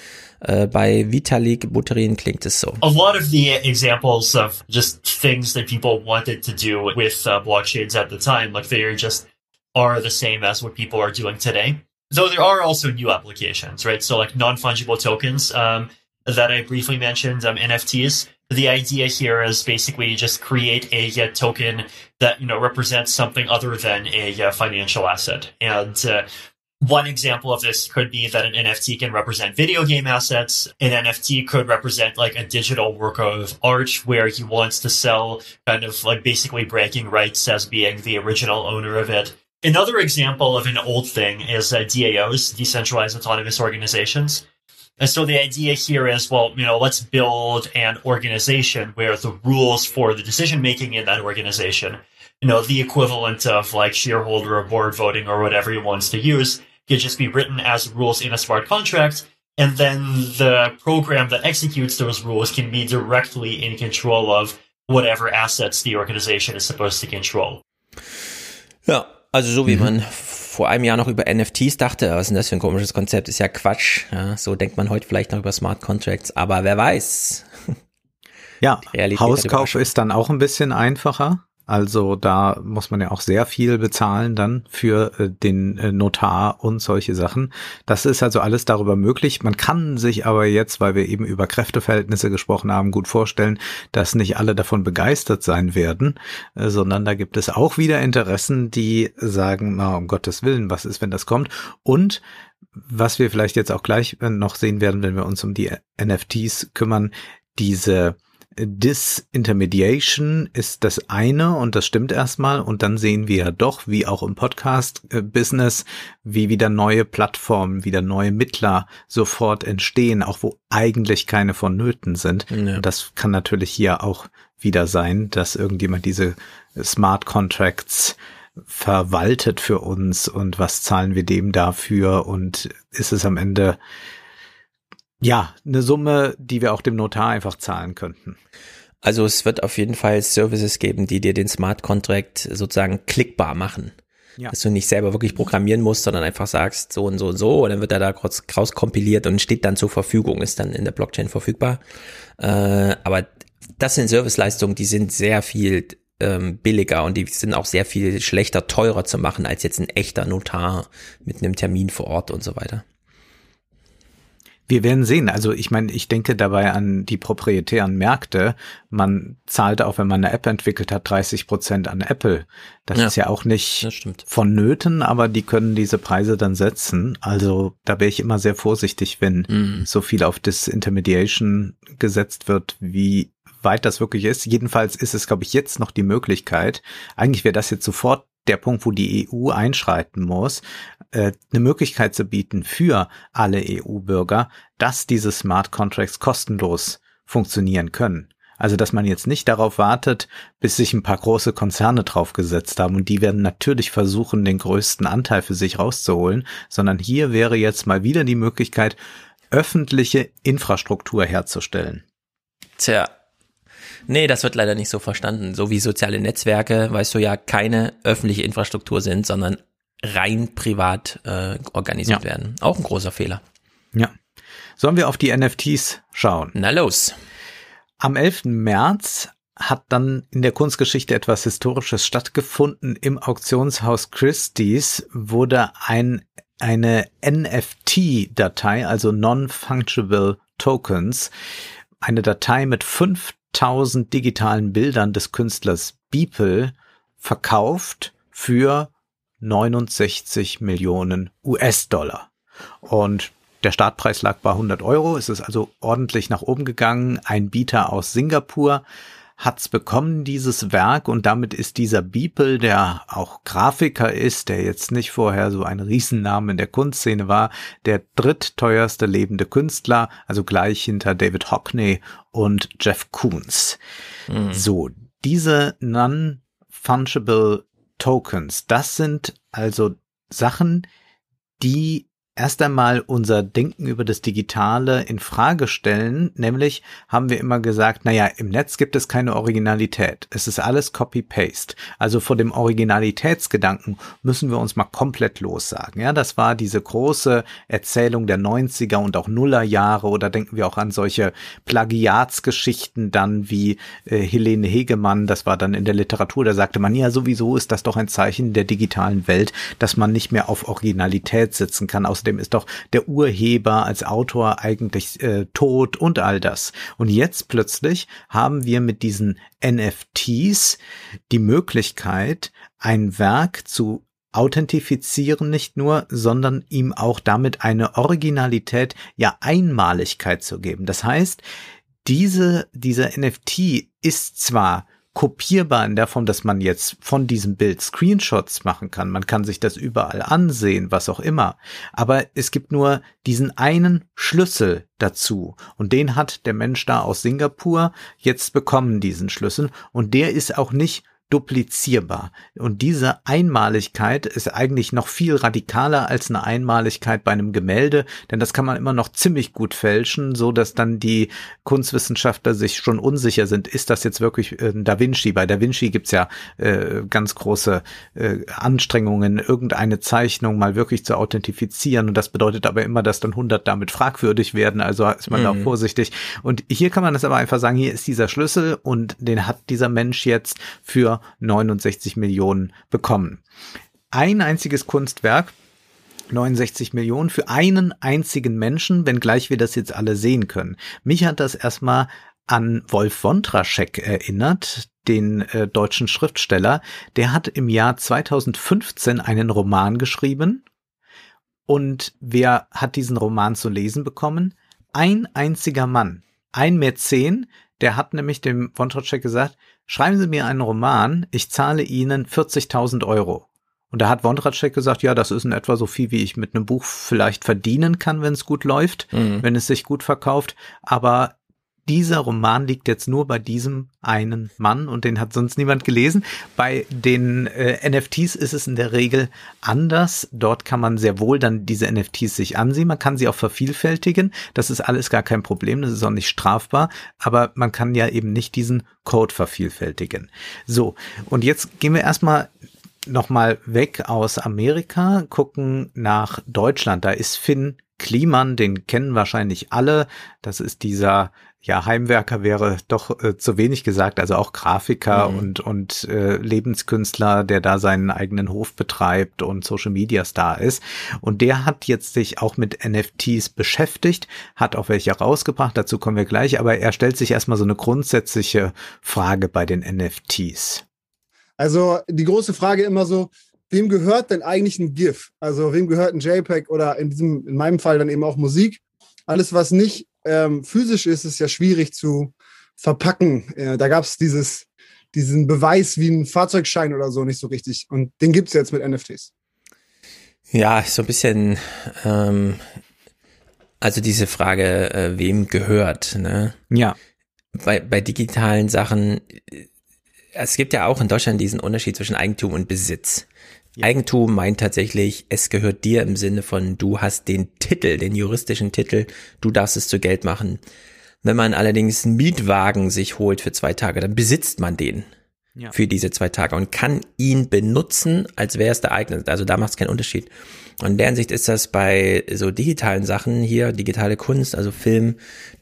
Äh, bei Vitalik Buterin klingt es so. A lot of the examples of just things that people wanted to do with uh, blockchains at the time, like they just are the same as what people are doing today. Though there are also new applications, right? So like non-fungible tokens um, that I briefly mentioned, um, NFTs. The idea here is basically just create a, a, token that you know represents something other than a, a financial asset and uh, one example of this could be that an NFT can represent video game assets. An NFT could represent like a digital work of art where he wants to sell kind of like basically breaking rights as being the original owner of it. Another example of an old thing is uh, DAOs, decentralized autonomous organizations. And so the idea here is, well, you know, let's build an organization where the rules for the decision making in that organization, you know, the equivalent of like shareholder or board voting or whatever he wants to use, can just be written as rules in a smart contract. And then the program that executes those rules can be directly in control of whatever assets the organization is supposed to control. Ja, also so wie mhm. man vor einem Jahr noch über NFTs dachte, was ist denn das für ein komisches Konzept, ist ja Quatsch. Ja, so denkt man heute vielleicht noch über Smart Contracts, aber wer weiß. Ja, Hauskauf ist dann auch ein bisschen einfacher. Also da muss man ja auch sehr viel bezahlen dann für äh, den äh, Notar und solche Sachen. Das ist also alles darüber möglich. Man kann sich aber jetzt, weil wir eben über Kräfteverhältnisse gesprochen haben, gut vorstellen, dass nicht alle davon begeistert sein werden, äh, sondern da gibt es auch wieder Interessen, die sagen, na, um Gottes Willen, was ist, wenn das kommt? Und was wir vielleicht jetzt auch gleich noch sehen werden, wenn wir uns um die NFTs kümmern, diese Disintermediation ist das eine und das stimmt erstmal und dann sehen wir ja doch, wie auch im Podcast-Business, wie wieder neue Plattformen, wieder neue Mittler sofort entstehen, auch wo eigentlich keine vonnöten sind. Ja. Das kann natürlich hier auch wieder sein, dass irgendjemand diese Smart Contracts verwaltet für uns und was zahlen wir dem dafür und ist es am Ende ja, eine Summe, die wir auch dem Notar einfach zahlen könnten. Also es wird auf jeden Fall Services geben, die dir den Smart Contract sozusagen klickbar machen. Ja. Dass du nicht selber wirklich programmieren musst, sondern einfach sagst so und so und so und dann wird er da kurz raus kompiliert und steht dann zur Verfügung, ist dann in der Blockchain verfügbar. Äh, aber das sind Serviceleistungen, die sind sehr viel ähm, billiger und die sind auch sehr viel schlechter, teurer zu machen als jetzt ein echter Notar mit einem Termin vor Ort und so weiter. Wir werden sehen. Also ich meine, ich denke dabei an die proprietären Märkte. Man zahlt auch, wenn man eine App entwickelt hat, 30 Prozent an Apple. Das ja, ist ja auch nicht vonnöten, aber die können diese Preise dann setzen. Also da wäre ich immer sehr vorsichtig, wenn mhm. so viel auf Disintermediation gesetzt wird, wie weit das wirklich ist. Jedenfalls ist es, glaube ich, jetzt noch die Möglichkeit. Eigentlich wäre das jetzt sofort der Punkt, wo die EU einschreiten muss, äh, eine Möglichkeit zu bieten für alle EU-Bürger, dass diese Smart Contracts kostenlos funktionieren können. Also, dass man jetzt nicht darauf wartet, bis sich ein paar große Konzerne draufgesetzt haben und die werden natürlich versuchen, den größten Anteil für sich rauszuholen, sondern hier wäre jetzt mal wieder die Möglichkeit, öffentliche Infrastruktur herzustellen. Tja. Nee, das wird leider nicht so verstanden. So wie soziale Netzwerke, weißt du ja, keine öffentliche Infrastruktur sind, sondern rein privat äh, organisiert Ja. werden. Auch ein großer Fehler. Ja. Sollen wir auf die NFTs schauen? Na los. Am 11. März hat dann in der Kunstgeschichte etwas Historisches stattgefunden. Im Auktionshaus Christie's wurde ein, eine NFT-Datei, also Non-Fungible Tokens, eine Datei mit 5000 digitalen Bildern des Künstlers Beeple verkauft für 69 Millionen US-Dollar. Und der Startpreis lag bei 100 Euro. Es ist also ordentlich nach oben gegangen. Ein Bieter aus Singapur hat's bekommen, dieses Werk. Und damit ist dieser Beeple, der auch Grafiker ist, der jetzt nicht vorher so ein Riesenname in der Kunstszene war, der drittteuerste lebende Künstler, also gleich hinter David Hockney und Jeff Koons. So, diese Non-Fungible Tokens, das sind also Sachen, die erst einmal unser Denken über das Digitale in Frage stellen. Nämlich haben wir immer gesagt, naja, im Netz gibt es keine Originalität. Es ist alles Copy-Paste. Also vor dem Originalitätsgedanken müssen wir uns mal komplett lossagen. Ja, das war diese große Erzählung der 90er und auch Nullerjahre oder denken wir auch an solche Plagiatsgeschichten dann wie äh, Helene Hegemann. Das war dann in der Literatur. Da sagte man, ja, sowieso ist das doch ein Zeichen der digitalen Welt, dass man nicht mehr auf Originalität sitzen kann. Außerdem ist doch der Urheber als Autor eigentlich äh, tot und all das. Und jetzt plötzlich haben wir mit diesen NFTs die Möglichkeit, ein Werk zu authentifizieren nicht nur, sondern ihm auch damit eine Originalität, ja Einmaligkeit zu geben. Das heißt, diese, dieser NFT ist zwar kopierbar in der Form, dass man jetzt von diesem Bild Screenshots machen kann. Man kann sich das überall ansehen, was auch immer. Aber es gibt nur diesen einen Schlüssel dazu. Und den hat der Mensch da aus Singapur jetzt bekommen, diesen Schlüssel. Und der ist auch nicht duplizierbar. Und diese Einmaligkeit ist eigentlich noch viel radikaler als eine Einmaligkeit bei einem Gemälde, denn das kann man immer noch ziemlich gut fälschen, so dass dann die Kunstwissenschaftler sich schon unsicher sind, ist das jetzt wirklich äh, Da Vinci? Bei Da Vinci gibt's ja äh, ganz große äh, Anstrengungen, irgendeine Zeichnung mal wirklich zu authentifizieren. Und das bedeutet aber immer, dass dann 100 damit fragwürdig werden. Also ist man da Mhm. auch vorsichtig. Und hier kann man es aber einfach sagen, hier ist dieser Schlüssel und den hat dieser Mensch jetzt für 69 Millionen bekommen. Ein einziges Kunstwerk, 69 Millionen für einen einzigen Menschen, wenngleich wir das jetzt alle sehen können. Mich hat das erstmal an Wolf Wondraschek erinnert, den äh, deutschen Schriftsteller. Der hat im Jahr 2015 einen Roman geschrieben. Und wer hat diesen Roman zu lesen bekommen? Ein einziger Mann, ein Mäzen, der hat nämlich dem Wondraschek gesagt, schreiben Sie mir einen Roman, ich zahle Ihnen 40.000 Euro. Und da hat Wondraschek gesagt, ja, das ist in etwa so viel, wie ich mit einem Buch vielleicht verdienen kann, wenn es gut läuft, Mhm. wenn es sich gut verkauft. Aber dieser Roman liegt jetzt nur bei diesem einen Mann und den hat sonst niemand gelesen. Bei den äh, NFTs ist es in der Regel anders. Dort kann man sehr wohl dann diese NFTs sich ansehen. Man kann sie auch vervielfältigen. Das ist alles gar kein Problem. Das ist auch nicht strafbar. Aber man kann ja eben nicht diesen Code vervielfältigen. So. Und jetzt gehen wir erstmal nochmal weg aus Amerika, gucken nach Deutschland. Da ist Finn Kliman, den kennen wahrscheinlich alle. Das ist dieser, ja, Heimwerker wäre doch äh, zu wenig gesagt, also auch Grafiker Mhm. und, und äh, Lebenskünstler, der da seinen eigenen Hof betreibt und Social Media Star ist. Und der hat jetzt sich auch mit NFTs beschäftigt, hat auch welche rausgebracht, dazu kommen wir gleich, aber er stellt sich erstmal so eine grundsätzliche Frage bei den NFTs. Also die große Frage immer so, wem gehört denn eigentlich ein GIF? Also wem gehört ein JPEG oder in diesem, in meinem Fall dann eben auch Musik? Alles, was nicht ähm, physisch ist, ist ja schwierig zu verpacken. Äh, da gab es dieses, diesen Beweis wie ein Fahrzeugschein oder so nicht so richtig. Und den gibt's jetzt mit NFTs. Ja, so ein bisschen, ähm, also diese Frage, äh, wem gehört, ne? Ja. bei, bei digitalen Sachen, es gibt ja auch in Deutschland diesen Unterschied zwischen Eigentum und Besitz. Eigentum meint tatsächlich, es gehört dir im Sinne von, du hast den Titel, den juristischen Titel, du darfst es zu Geld machen. Wenn man allerdings einen Mietwagen sich holt für zwei Tage, dann besitzt man den Ja. für diese zwei Tage und kann ihn benutzen, als wäre es der eigene. Also da macht es keinen Unterschied. Und in der Hinsicht ist das bei so digitalen Sachen hier, digitale Kunst, also Film,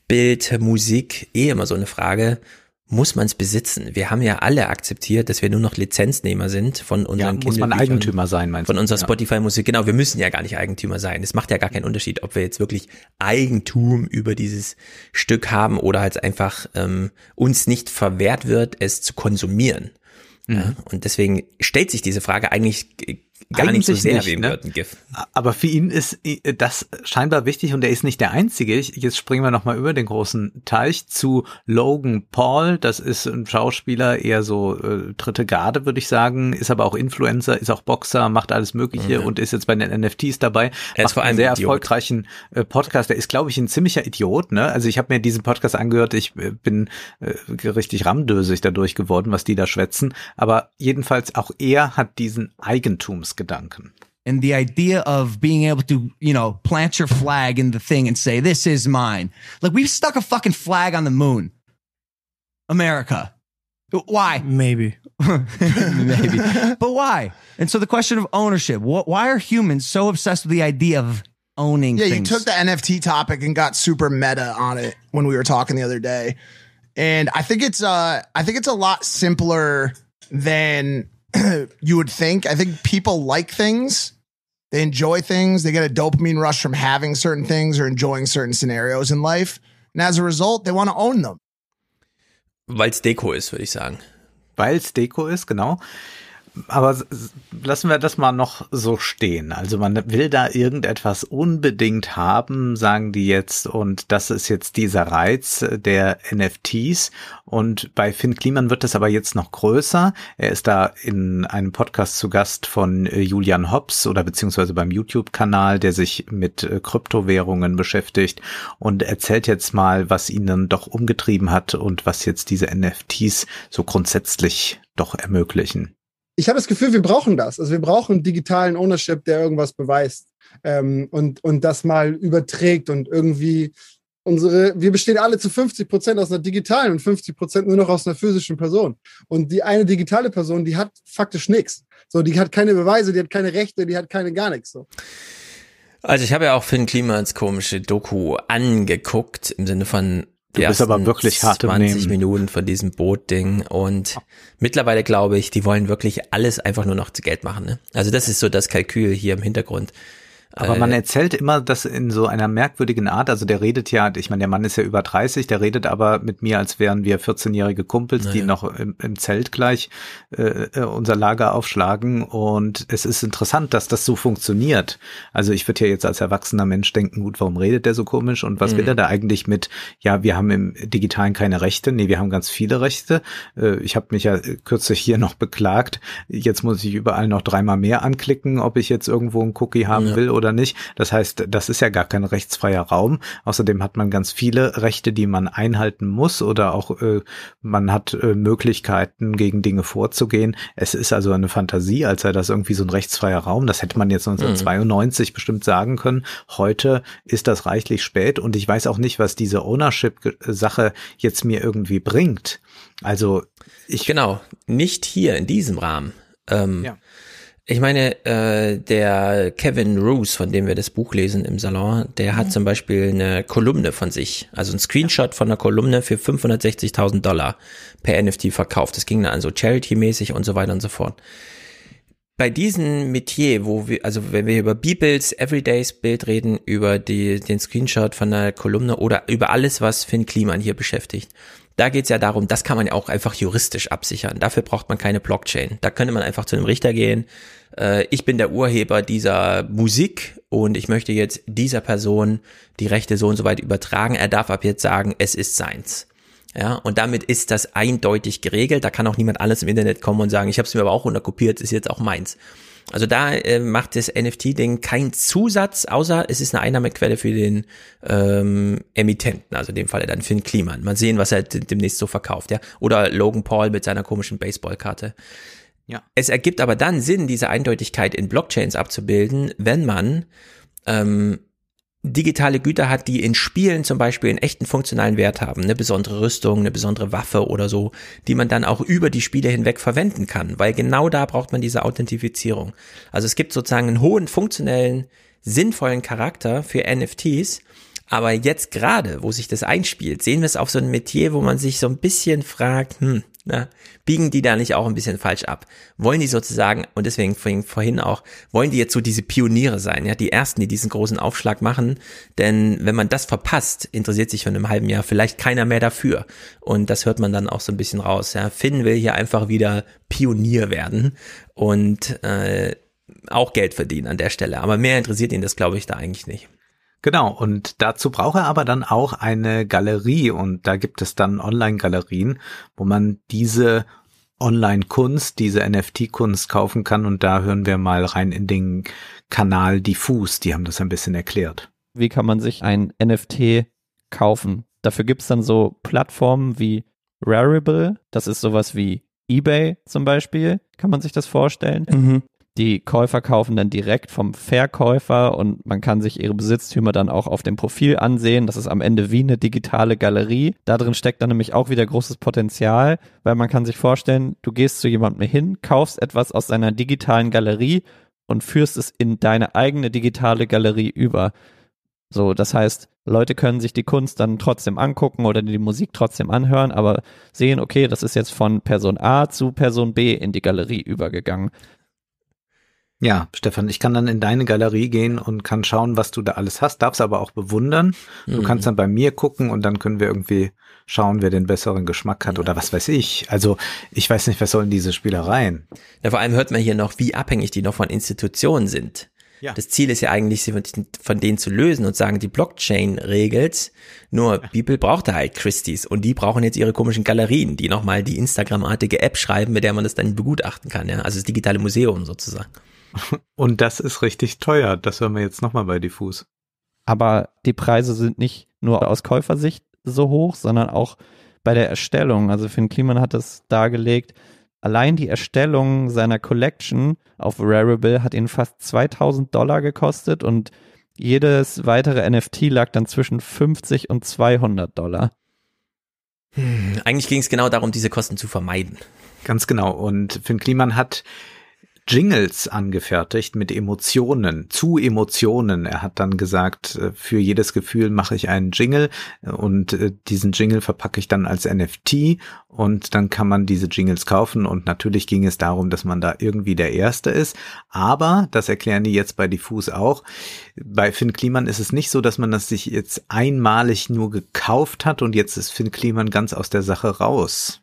Bild, Musik, eh immer so eine Frage. Muss man es besitzen? Wir haben ja alle akzeptiert, dass wir nur noch Lizenznehmer sind von unseren muss man Eigentümer sein, meinst Von du? unserer Ja. Spotify-Musik. Genau, wir müssen ja gar nicht Eigentümer sein. Es macht ja gar keinen Unterschied, ob wir jetzt wirklich Eigentum über dieses Stück haben oder halt einfach ähm, uns nicht verwehrt wird, es zu konsumieren. Ja, Mhm. und deswegen stellt sich diese Frage eigentlich gar nicht so sehr nicht, wie im ne? Gürtel GIF. Aber für ihn ist das scheinbar wichtig und er ist nicht der Einzige. Jetzt springen wir nochmal über den großen Teich zu Logan Paul. Das ist ein Schauspieler, eher so äh, dritte Garde, würde ich sagen, ist aber auch Influencer, ist auch Boxer, macht alles Mögliche Mhm. und ist jetzt bei den NFTs dabei. Er ist macht vor allem einen sehr Idiot. erfolgreichen äh, Podcast. Der ist, glaube ich, ein ziemlicher Idiot. Ne? Also ich habe mir diesen Podcast angehört. Ich äh, bin äh, richtig ramdösig dadurch geworden, was die da schwätzen. Aber jedenfalls auch er hat diesen Eigentumsgedanken. and the idea of being able to, you know, plant your flag in the thing and say, this is mine. Like we've stuck a fucking flag on the moon. America. Why? Maybe. Maybe. but why? And so the question of ownership, wh- why are humans so obsessed with the idea of owning Yeah, things? you took the NFT topic and got super meta on it when we were talking the other day. And I think it's uh I think it's a lot simpler than you would think. I think people like things. They enjoy things. They get a dopamine rush from having certain things or enjoying certain scenarios in life. And as a result, they want to own them. Weil es Deko ist, würde ich sagen. Weil es Deko ist, genau. Aber lassen wir das mal noch so stehen. Also man will da irgendetwas unbedingt haben, sagen die jetzt. Und das ist jetzt dieser Reiz der NFTs. Und bei Finn Kliman wird das aber jetzt noch größer. Er ist da in einem Podcast zu Gast von äh, Julian Hobbs oder beziehungsweise beim YouTube-Kanal, der sich mit äh, Kryptowährungen beschäftigt und erzählt jetzt mal, was ihn dann doch umgetrieben hat und was jetzt diese NFTs so grundsätzlich doch ermöglichen. Ich habe das Gefühl, wir brauchen das. Also wir brauchen digitalen Ownership, der irgendwas beweist ähm, und, und das mal überträgt und irgendwie unsere, wir bestehen alle zu 50 Prozent aus einer digitalen und 50 Prozent nur noch aus einer physischen Person. Und die eine digitale Person, die hat faktisch nichts. So, die hat keine Beweise, die hat keine Rechte, die hat keine gar nichts. So. Also ich habe ja auch Finn Klimans komische Doku angeguckt, im Sinne von Du die bist aber wirklich hart im 20 Nehmen. Minuten von diesem Bootding und mittlerweile glaube ich, die wollen wirklich alles einfach nur noch zu Geld machen. Ne? Also das ist so das Kalkül hier im Hintergrund. Aber man Äh, erzählt immer das in so einer merkwürdigen Art. Also der redet ja, ich meine, der Mann ist ja über 30, der redet aber mit mir, als wären wir 14-jährige Kumpels, die Naja. noch im, im Zelt gleich äh, äh, unser Lager aufschlagen. Und es ist interessant, dass das so funktioniert. Also ich würde ja jetzt als erwachsener Mensch denken, gut, warum redet der so komisch und was Mhm. will er da eigentlich mit, ja, wir haben im Digitalen keine Rechte. Nee, wir haben ganz viele Rechte. Äh, ich habe mich ja kürzlich hier noch beklagt. Jetzt muss ich überall noch dreimal mehr anklicken, ob ich jetzt irgendwo einen Cookie haben Ja. will oder nicht. Das heißt, das ist ja gar kein rechtsfreier Raum. Außerdem hat man ganz viele Rechte, die man einhalten muss oder auch äh, man hat äh, Möglichkeiten, gegen Dinge vorzugehen. Es ist also eine Fantasie, als sei das irgendwie so ein rechtsfreier Raum. Das hätte man jetzt 1992 bestimmt sagen können. Heute ist das reichlich spät und ich weiß auch nicht, was diese Ownership-Sache jetzt mir irgendwie bringt. Also ich genau nicht hier in diesem Rahmen. Ähm, Ja. Ich meine, äh, der Kevin Roos, von dem wir das Buch lesen im Salon, der hat zum Beispiel eine Kolumne von sich, also ein Screenshot von einer Kolumne für 560.000 Dollar per NFT verkauft. Das ging dann also Charity-mäßig und so weiter und so fort. Bei diesem Metier, wo wir, also wenn wir über Bibels Everydays Bild reden, über die, den Screenshot von einer Kolumne oder über alles, was Finn Kliman hier beschäftigt, da geht's ja darum, das kann man ja auch einfach juristisch absichern. Dafür braucht man keine Blockchain. Da könnte man einfach zu einem Richter gehen. Äh, ich bin der Urheber dieser Musik und ich möchte jetzt dieser Person die Rechte so und so weit übertragen. Er darf ab jetzt sagen, es ist seins. Ja, und damit ist das eindeutig geregelt. Da kann auch niemand alles im Internet kommen und sagen, ich habe es mir aber auch runterkopiert, ist jetzt auch meins. Also da äh, macht das NFT-Ding keinen Zusatz, außer es ist eine Einnahmequelle für den ähm, Emittenten, also in dem Falle dann Finn Kliman. Mal sehen, was er demnächst so verkauft, ja. Oder Logan Paul mit seiner komischen Baseballkarte. Ja. Es ergibt aber dann Sinn, diese Eindeutigkeit in Blockchains abzubilden, wenn man ähm, digitale Güter hat, die in Spielen zum Beispiel einen echten funktionalen Wert haben, eine besondere Rüstung, eine besondere Waffe oder so, die man dann auch über die Spiele hinweg verwenden kann, weil genau da braucht man diese Authentifizierung. Also es gibt sozusagen einen hohen funktionellen, sinnvollen Charakter für NFTs, aber jetzt gerade, wo sich das einspielt, sehen wir es auf so ein Metier, wo man sich so ein bisschen fragt, hm, na, biegen die da nicht auch ein bisschen falsch ab? Wollen die sozusagen, und deswegen vorhin auch, wollen die jetzt so diese Pioniere sein, ja, die ersten, die diesen großen Aufschlag machen? Denn wenn man das verpasst, interessiert sich von einem halben Jahr vielleicht keiner mehr dafür. Und das hört man dann auch so ein bisschen raus. Ja. Finn will hier einfach wieder Pionier werden und äh, auch Geld verdienen an der Stelle. Aber mehr interessiert ihn das, glaube ich, da eigentlich nicht. Genau, und dazu braucht er aber dann auch eine Galerie und da gibt es dann Online-Galerien, wo man diese Online-Kunst, diese NFT-Kunst kaufen kann und da hören wir mal rein in den Kanal Diffus, die haben das ein bisschen erklärt. Wie kann man sich ein NFT kaufen? Dafür gibt's dann so Plattformen wie Rarible, das ist sowas wie eBay zum Beispiel, kann man sich das vorstellen? Mhm. Die Käufer kaufen dann direkt vom Verkäufer und man kann sich ihre Besitztümer dann auch auf dem Profil ansehen. Das ist am Ende wie eine digitale Galerie. Da drin steckt dann nämlich auch wieder großes Potenzial, weil man kann sich vorstellen, du gehst zu jemandem hin, kaufst etwas aus seiner digitalen Galerie und führst es in deine eigene digitale Galerie über. So, das heißt, Leute können sich die Kunst dann trotzdem angucken oder die Musik trotzdem anhören, aber sehen, okay, das ist jetzt von Person A zu Person B in die Galerie übergegangen. Ja, Stefan, ich kann dann in deine Galerie gehen und kann schauen, was du da alles hast, darfst aber auch bewundern. Du Mhm. kannst dann bei mir gucken und dann können wir irgendwie schauen, wer den besseren Geschmack hat oder was weiß ich. Also ich weiß nicht, was sollen diese Spielereien? Ja, vor allem hört man hier noch, wie abhängig die noch von Institutionen sind. Ja. Das Ziel ist ja eigentlich, sie von- denen zu lösen und sagen, die Blockchain regelt. Nur People braucht da halt Christie's und die brauchen jetzt ihre komischen Galerien, die nochmal die Instagram-artige App schreiben, mit der man das dann begutachten kann. Ja? Also das digitale Museum sozusagen. Und das ist richtig teuer. Das hören wir jetzt nochmal bei Diffus. aber die Preise sind nicht nur aus Käufersicht so hoch, sondern auch bei der Erstellung. Also Finn Kliman hat das dargelegt. Allein die Erstellung seiner Collection auf Rarible hat ihn fast 2000 Dollar gekostet und jedes weitere NFT lag dann zwischen 50 und 200 Dollar. Hm, eigentlich ging es genau darum, diese Kosten zu vermeiden. Ganz genau. Und Finn Kliman hat Jingles angefertigt mit Emotionen, zu Emotionen. Er hat dann gesagt, äh, für jedes Gefühl mache ich einen Jingle und äh, diesen Jingle verpacke ich dann als NFT und dann kann man diese Jingles kaufen und natürlich ging es darum, dass man da irgendwie der Erste ist. Aber, das erklären die jetzt bei Diffus auch, bei Finn Kliman ist es nicht so, dass man das sich jetzt einmalig nur gekauft hat und jetzt ist Finn Kliman ganz aus der Sache raus.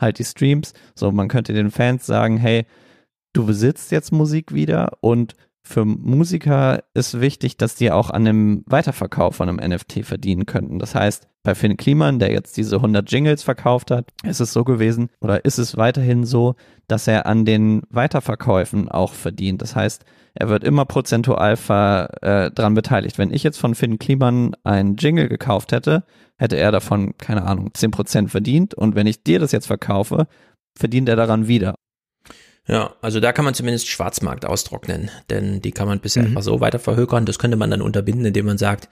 Halt die Streams. So, man könnte den Fans sagen, hey, du besitzt jetzt Musik wieder und für Musiker ist wichtig, dass die auch an dem Weiterverkauf von einem NFT verdienen könnten. Das heißt, bei Finn Kliman, der jetzt diese 100 Jingles verkauft hat, ist es so gewesen oder ist es weiterhin so, dass er an den Weiterverkäufen auch verdient. Das heißt, er wird immer prozentual äh, dran beteiligt. Wenn ich jetzt von Finn Kliman einen Jingle gekauft hätte, hätte er davon, keine Ahnung, 10% verdient. Und wenn ich dir das jetzt verkaufe, verdient er daran wieder. Ja, also da kann man zumindest Schwarzmarkt austrocknen, denn die kann man bisher Mhm. einfach so weiter verhökern. Das könnte man dann unterbinden, indem man sagt,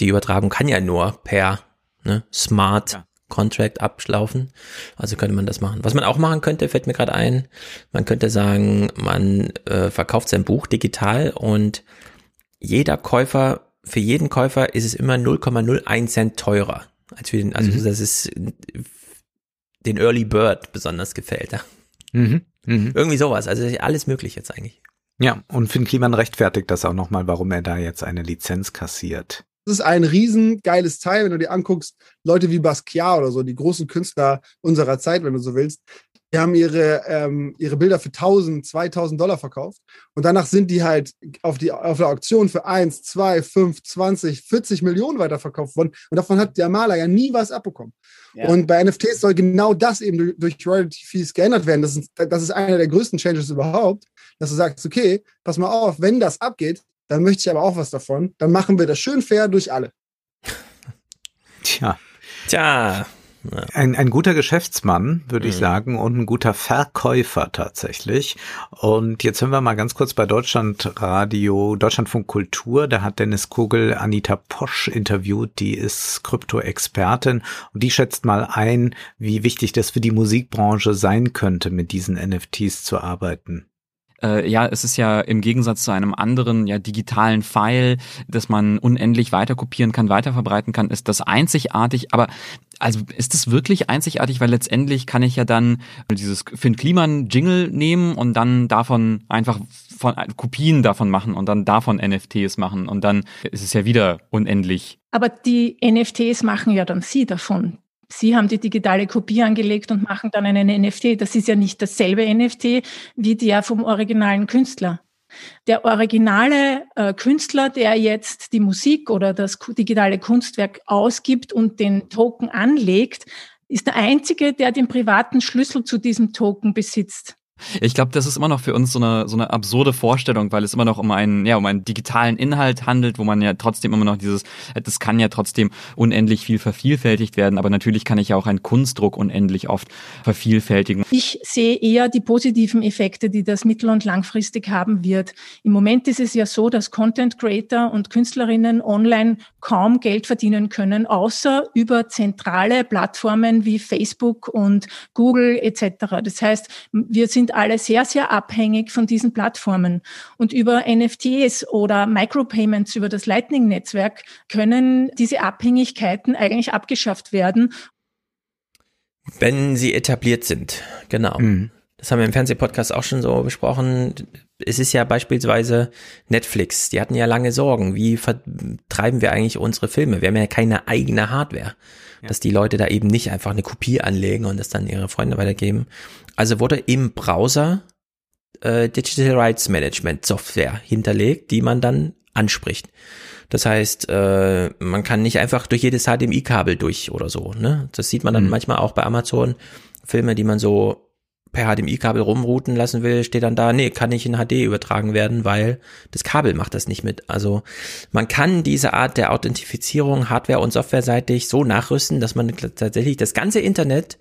die Übertragung kann ja nur per ne, Smart Contract abschlaufen. Also könnte man das machen. Was man auch machen könnte, fällt mir gerade ein, man könnte sagen, man äh, verkauft sein Buch digital und jeder Käufer, für jeden Käufer ist es immer 0,01 Cent teurer. Als für den, also Mhm. das ist den Early Bird besonders gefällt. Ja. Mhm. Mhm. Irgendwie sowas. Also alles möglich jetzt eigentlich. Ja, und Finn Kliman rechtfertigt das auch nochmal, warum er da jetzt eine Lizenz kassiert. Das ist ein riesen geiles Teil, wenn du dir anguckst, Leute wie Basquiat oder so, die großen Künstler unserer Zeit, wenn du so willst, die haben ihre, ähm, ihre Bilder für 1000, 2000 Dollar verkauft und danach sind die halt auf, die, auf der Auktion für 1, 2, 5, 20, 40 Millionen weiterverkauft worden und davon hat der Maler ja nie was abbekommen. Ja. Und bei NFTs soll genau das eben durch, durch Royalty Fees geändert werden. Das ist, das ist einer der größten Changes überhaupt, dass du sagst, okay, pass mal auf, wenn das abgeht, dann möchte ich aber auch was davon. Dann machen wir das schön fair durch alle. Tja. Tja. Ein, ein guter Geschäftsmann, würde Mhm. ich sagen, und ein guter Verkäufer tatsächlich. Und jetzt sind wir mal ganz kurz bei Deutschlandradio, Deutschlandfunk Kultur. Da hat Dennis Kugel Anita Posch interviewt, die ist Krypto-Expertin und die schätzt mal ein, wie wichtig das für die Musikbranche sein könnte, mit diesen NFTs zu arbeiten. Äh, ja, es ist ja im Gegensatz zu einem anderen ja digitalen File, das man unendlich weiter kopieren kann, weiter verbreiten kann, ist das einzigartig. Aber also ist es wirklich einzigartig, weil letztendlich kann ich ja dann dieses Finn Kliman Jingle nehmen und dann davon einfach von Kopien davon machen und dann davon NFTs machen und dann ist es ja wieder unendlich. Aber die NFTs machen ja dann Sie davon. Sie haben die digitale Kopie angelegt und machen dann einen NFT. Das ist ja nicht dasselbe NFT wie der vom originalen Künstler. Der originale äh, Künstler, der jetzt die Musik oder das digitale Kunstwerk ausgibt und den Token anlegt, ist der einzige, der den privaten Schlüssel zu diesem Token besitzt. Ich glaube, das ist immer noch für uns so eine, so eine absurde Vorstellung, weil es immer noch um einen, ja, um einen digitalen Inhalt handelt, wo man ja trotzdem immer noch dieses, das kann ja trotzdem unendlich viel vervielfältigt werden, aber natürlich kann ich ja auch einen Kunstdruck unendlich oft vervielfältigen. Ich sehe eher die positiven Effekte, die das mittel- und langfristig haben wird. Im Moment ist es ja so, dass Content Creator und Künstlerinnen online kaum Geld verdienen können, außer über zentrale Plattformen wie Facebook und Google etc. Das heißt, wir sind alle sehr, sehr abhängig von diesen Plattformen. Und über NFTs oder Micropayments über das Lightning-Netzwerk können diese Abhängigkeiten eigentlich abgeschafft werden. Wenn sie etabliert sind, genau. Das haben wir im Fernsehpodcast auch schon so besprochen. Es ist ja beispielsweise Netflix. Die hatten ja lange Sorgen. Wie vertreiben wir eigentlich unsere Filme? Wir haben ja keine eigene Hardware. Dass die Leute da eben nicht einfach eine Kopie anlegen und das dann ihre Freunde weitergeben. Also wurde im Browser äh, Digital Rights Management Software hinterlegt, die man dann anspricht. Das heißt, äh, man kann nicht einfach durch jedes HDMI-Kabel durch oder so. Ne? Das sieht man dann Mhm. manchmal auch bei Amazon. Filme, die man so per HDMI-Kabel rumrouten lassen will, steht dann da, nee, kann nicht in HD übertragen werden, weil das Kabel macht das nicht mit. Also man kann diese Art der Authentifizierung hardware- und softwareseitig so nachrüsten, dass man tatsächlich das ganze Internet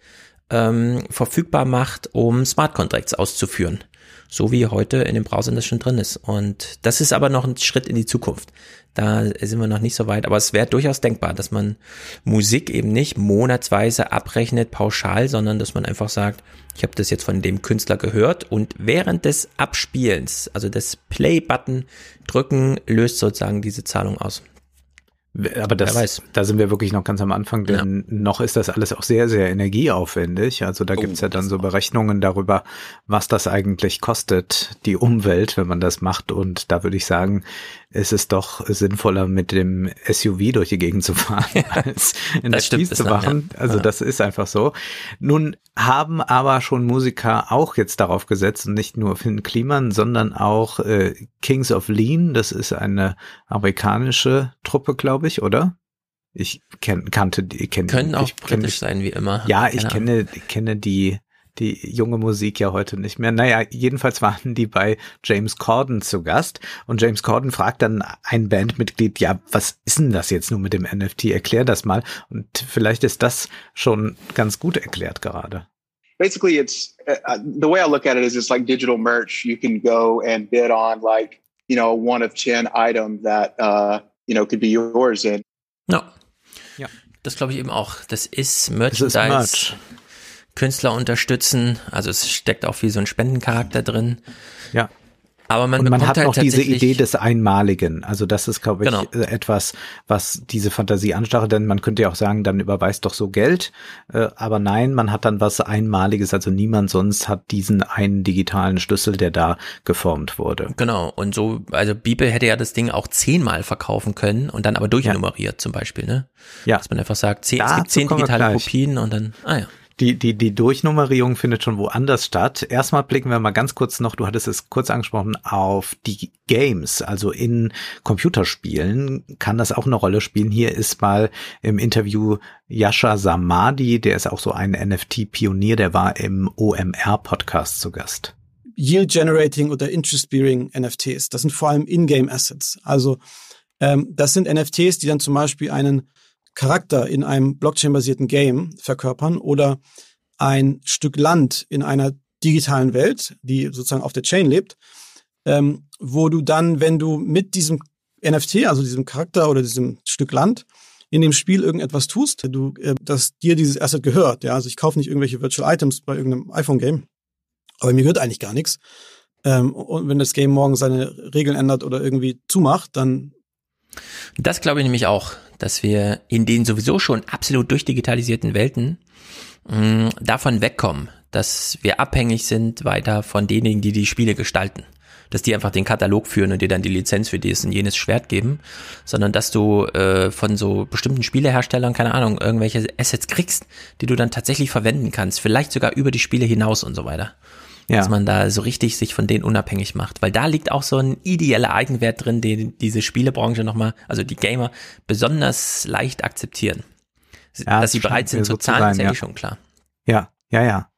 ähm, verfügbar macht, um Smart Contracts auszuführen. So wie heute in den Browsern das schon drin ist. Und das ist aber noch ein Schritt in die Zukunft. Da sind wir noch nicht so weit, aber es wäre durchaus denkbar, dass man Musik eben nicht monatsweise abrechnet, pauschal, sondern dass man einfach sagt, ich habe das jetzt von dem Künstler gehört und während des Abspielens, also des Play-Button drücken, löst sozusagen diese Zahlung aus. Aber das, da sind wir wirklich noch ganz am Anfang, denn noch ist das alles auch sehr, sehr energieaufwendig. Also da gibt's ja dann so Berechnungen darüber, was das eigentlich kostet, die Umwelt, wenn man das macht. Und da würde ich sagen, ist es doch sinnvoller, mit dem SUV durch die Gegend zu fahren, als in der Spieß zu machen. ja. Also Ja. das ist einfach so. Nun haben aber schon Musiker auch jetzt darauf gesetzt, und nicht nur Finn Kliman, sondern auch äh, Kings of Lean. Das ist eine amerikanische Truppe, glaube ich, oder? Ich kenn, kannte die, kenn, Können auch ich kenn britisch sein, wie immer. Ja, ich kenne, kenne die, die junge Musik ja heute nicht mehr. Naja, jedenfalls waren die bei James Corden zu Gast und James Corden fragt dann ein Bandmitglied, ja, was ist denn das jetzt nun mit dem NFT? Erklär das mal. Und vielleicht ist das schon ganz gut erklärt gerade. basically it's uh, the way I look at it is it's like digital merch. You can go and bid on like you know one of ten item that uh, you know could be yours and Ja. Ja. Das glaube ich eben auch. Das ist Merchandise. ist Merch. Künstler unterstützen. Also es steckt auch wie so ein Spendencharakter drin. Ja. Aber man und man hat halt noch diese Idee des Einmaligen. Also das ist, glaube ich, Genau. äh, etwas, was diese Fantasie anstachelt. Denn man könnte ja auch sagen, dann überweist doch so Geld. Äh, Aber nein, man hat dann was Einmaliges. Also niemand sonst hat diesen einen digitalen Schlüssel, der da geformt wurde. Genau, und so, also Bibel hätte ja das Ding auch zehnmal verkaufen können und dann aber durchnummeriert zum Beispiel, ne? Ja. Dass man einfach sagt, zehn, es gibt zehn digitale. Kopien und dann, ah ja. Die, die, die Durchnummerierung findet schon woanders statt. Erstmal blicken wir mal ganz kurz noch, du hattest es kurz angesprochen, auf die Games. Also in Computerspielen kann das auch eine Rolle spielen. Hier ist mal im Interview Yasha Samadi, der ist auch so ein NFT-Pionier, der war im OMR-Podcast zu Gast. Yield-Generating oder Interest-Bearing NFTs. Das sind vor allem In-Game-Assets. Also ähm, das sind NFTs, die dann zum Beispiel einen Charakter in einem Blockchain-basierten Game verkörpern oder ein Stück Land in einer digitalen Welt, die sozusagen auf der Chain lebt, ähm, wo du dann, wenn du mit diesem NFT, also diesem Charakter oder diesem Stück Land, in dem Spiel irgendetwas tust, du, äh, dass dir dieses Asset gehört. Ja, also ich kaufe nicht irgendwelche Virtual Items bei irgendeinem iPhone-Game, aber mir gehört eigentlich gar nichts. Ähm, und wenn das Game morgen seine Regeln ändert oder irgendwie zumacht, dann das glaube ich nämlich auch, dass wir in den sowieso schon absolut durchdigitalisierten Welten mh, davon wegkommen, dass wir abhängig sind weiter von denjenigen, die die Spiele gestalten. Dass die einfach den Katalog führen und dir dann die Lizenz für dieses und jenes Schwert geben, sondern dass du äh, von so bestimmten Spieleherstellern, keine Ahnung, irgendwelche Assets kriegst, die du dann tatsächlich verwenden kannst, vielleicht sogar über die Spiele hinaus und so weiter. Ja. Dass man da so richtig sich von denen unabhängig macht. Weil da liegt auch so ein ideeller Eigenwert drin, den diese Spielebranche nochmal, also die Gamer, besonders leicht akzeptieren. Ja, Dass sie bereit sind zu so zahlen, sein, ist ja, eh schon klar. Ja, ja, ja.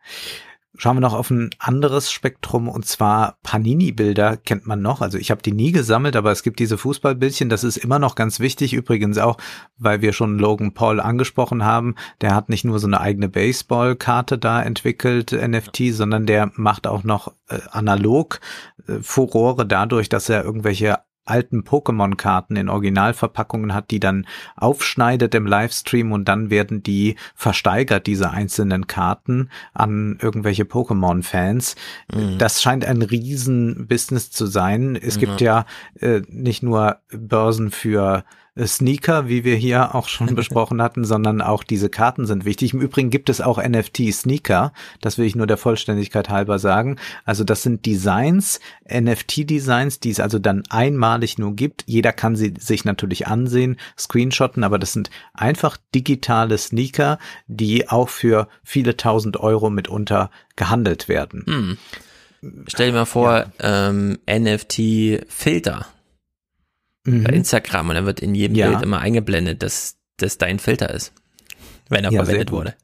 Schauen wir noch auf ein anderes Spektrum und zwar Panini-Bilder kennt man noch. Also ich habe die nie gesammelt, aber es gibt diese Fußballbildchen. Das ist immer noch ganz wichtig. Übrigens auch, weil wir schon Logan Paul angesprochen haben. Der hat nicht nur so eine eigene Baseball-Karte da entwickelt, NFT, sondern der macht auch noch äh, analog äh, Furore dadurch, dass er irgendwelche alten Pokémon-Karten in Originalverpackungen hat, die dann aufschneidet im Livestream und dann werden die versteigert, diese einzelnen Karten an irgendwelche Pokémon-Fans. Mhm. Das scheint ein Riesen-Business zu sein. Es gibt ja äh, nicht nur Börsen für Sneaker, wie wir hier auch schon besprochen hatten, sondern auch diese Karten sind wichtig. Im Übrigen gibt es auch NFT-Sneaker, das will ich nur der Vollständigkeit halber sagen. Also das sind Designs, NFT-Designs, die es also dann einmalig nur gibt. Jeder kann sie sich natürlich ansehen, screenshotten, aber das sind einfach digitale Sneaker, die auch für viele tausend Euro mitunter gehandelt werden. Hm. Stell dir mal vor, ähm, NFT-Filter Mhm. bei Instagram und dann wird in jedem Ja. Bild immer eingeblendet, dass das dein Filter ist, wenn er Ja, verwendet wurde.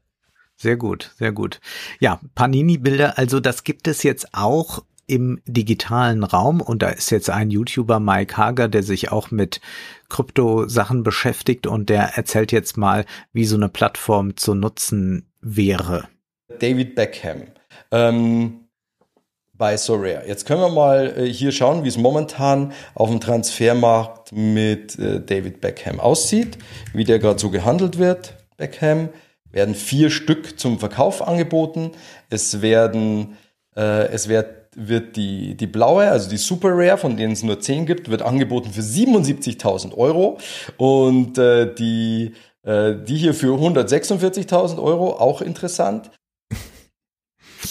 Sehr gut, sehr gut. Ja, Panini-Bilder, also das gibt es jetzt auch im digitalen Raum und da ist jetzt ein YouTuber, Mike Hager, der sich auch mit Krypto-Sachen beschäftigt und der erzählt jetzt mal, wie so eine Plattform zu nutzen wäre. David Beckham ähm, bei Sorare. Jetzt können wir mal äh, hier schauen, wie es momentan auf dem Transfermarkt mit äh, David Beckham aussieht, wie der gerade so gehandelt wird. Beckham werden vier Stück zum Verkauf angeboten. Es werden, äh, es wird wird die, die blaue, also die Super Rare, von denen es nur 10 gibt, wird angeboten für 77.000 Euro und äh, die, äh, die hier für 146.000 Euro, auch interessant.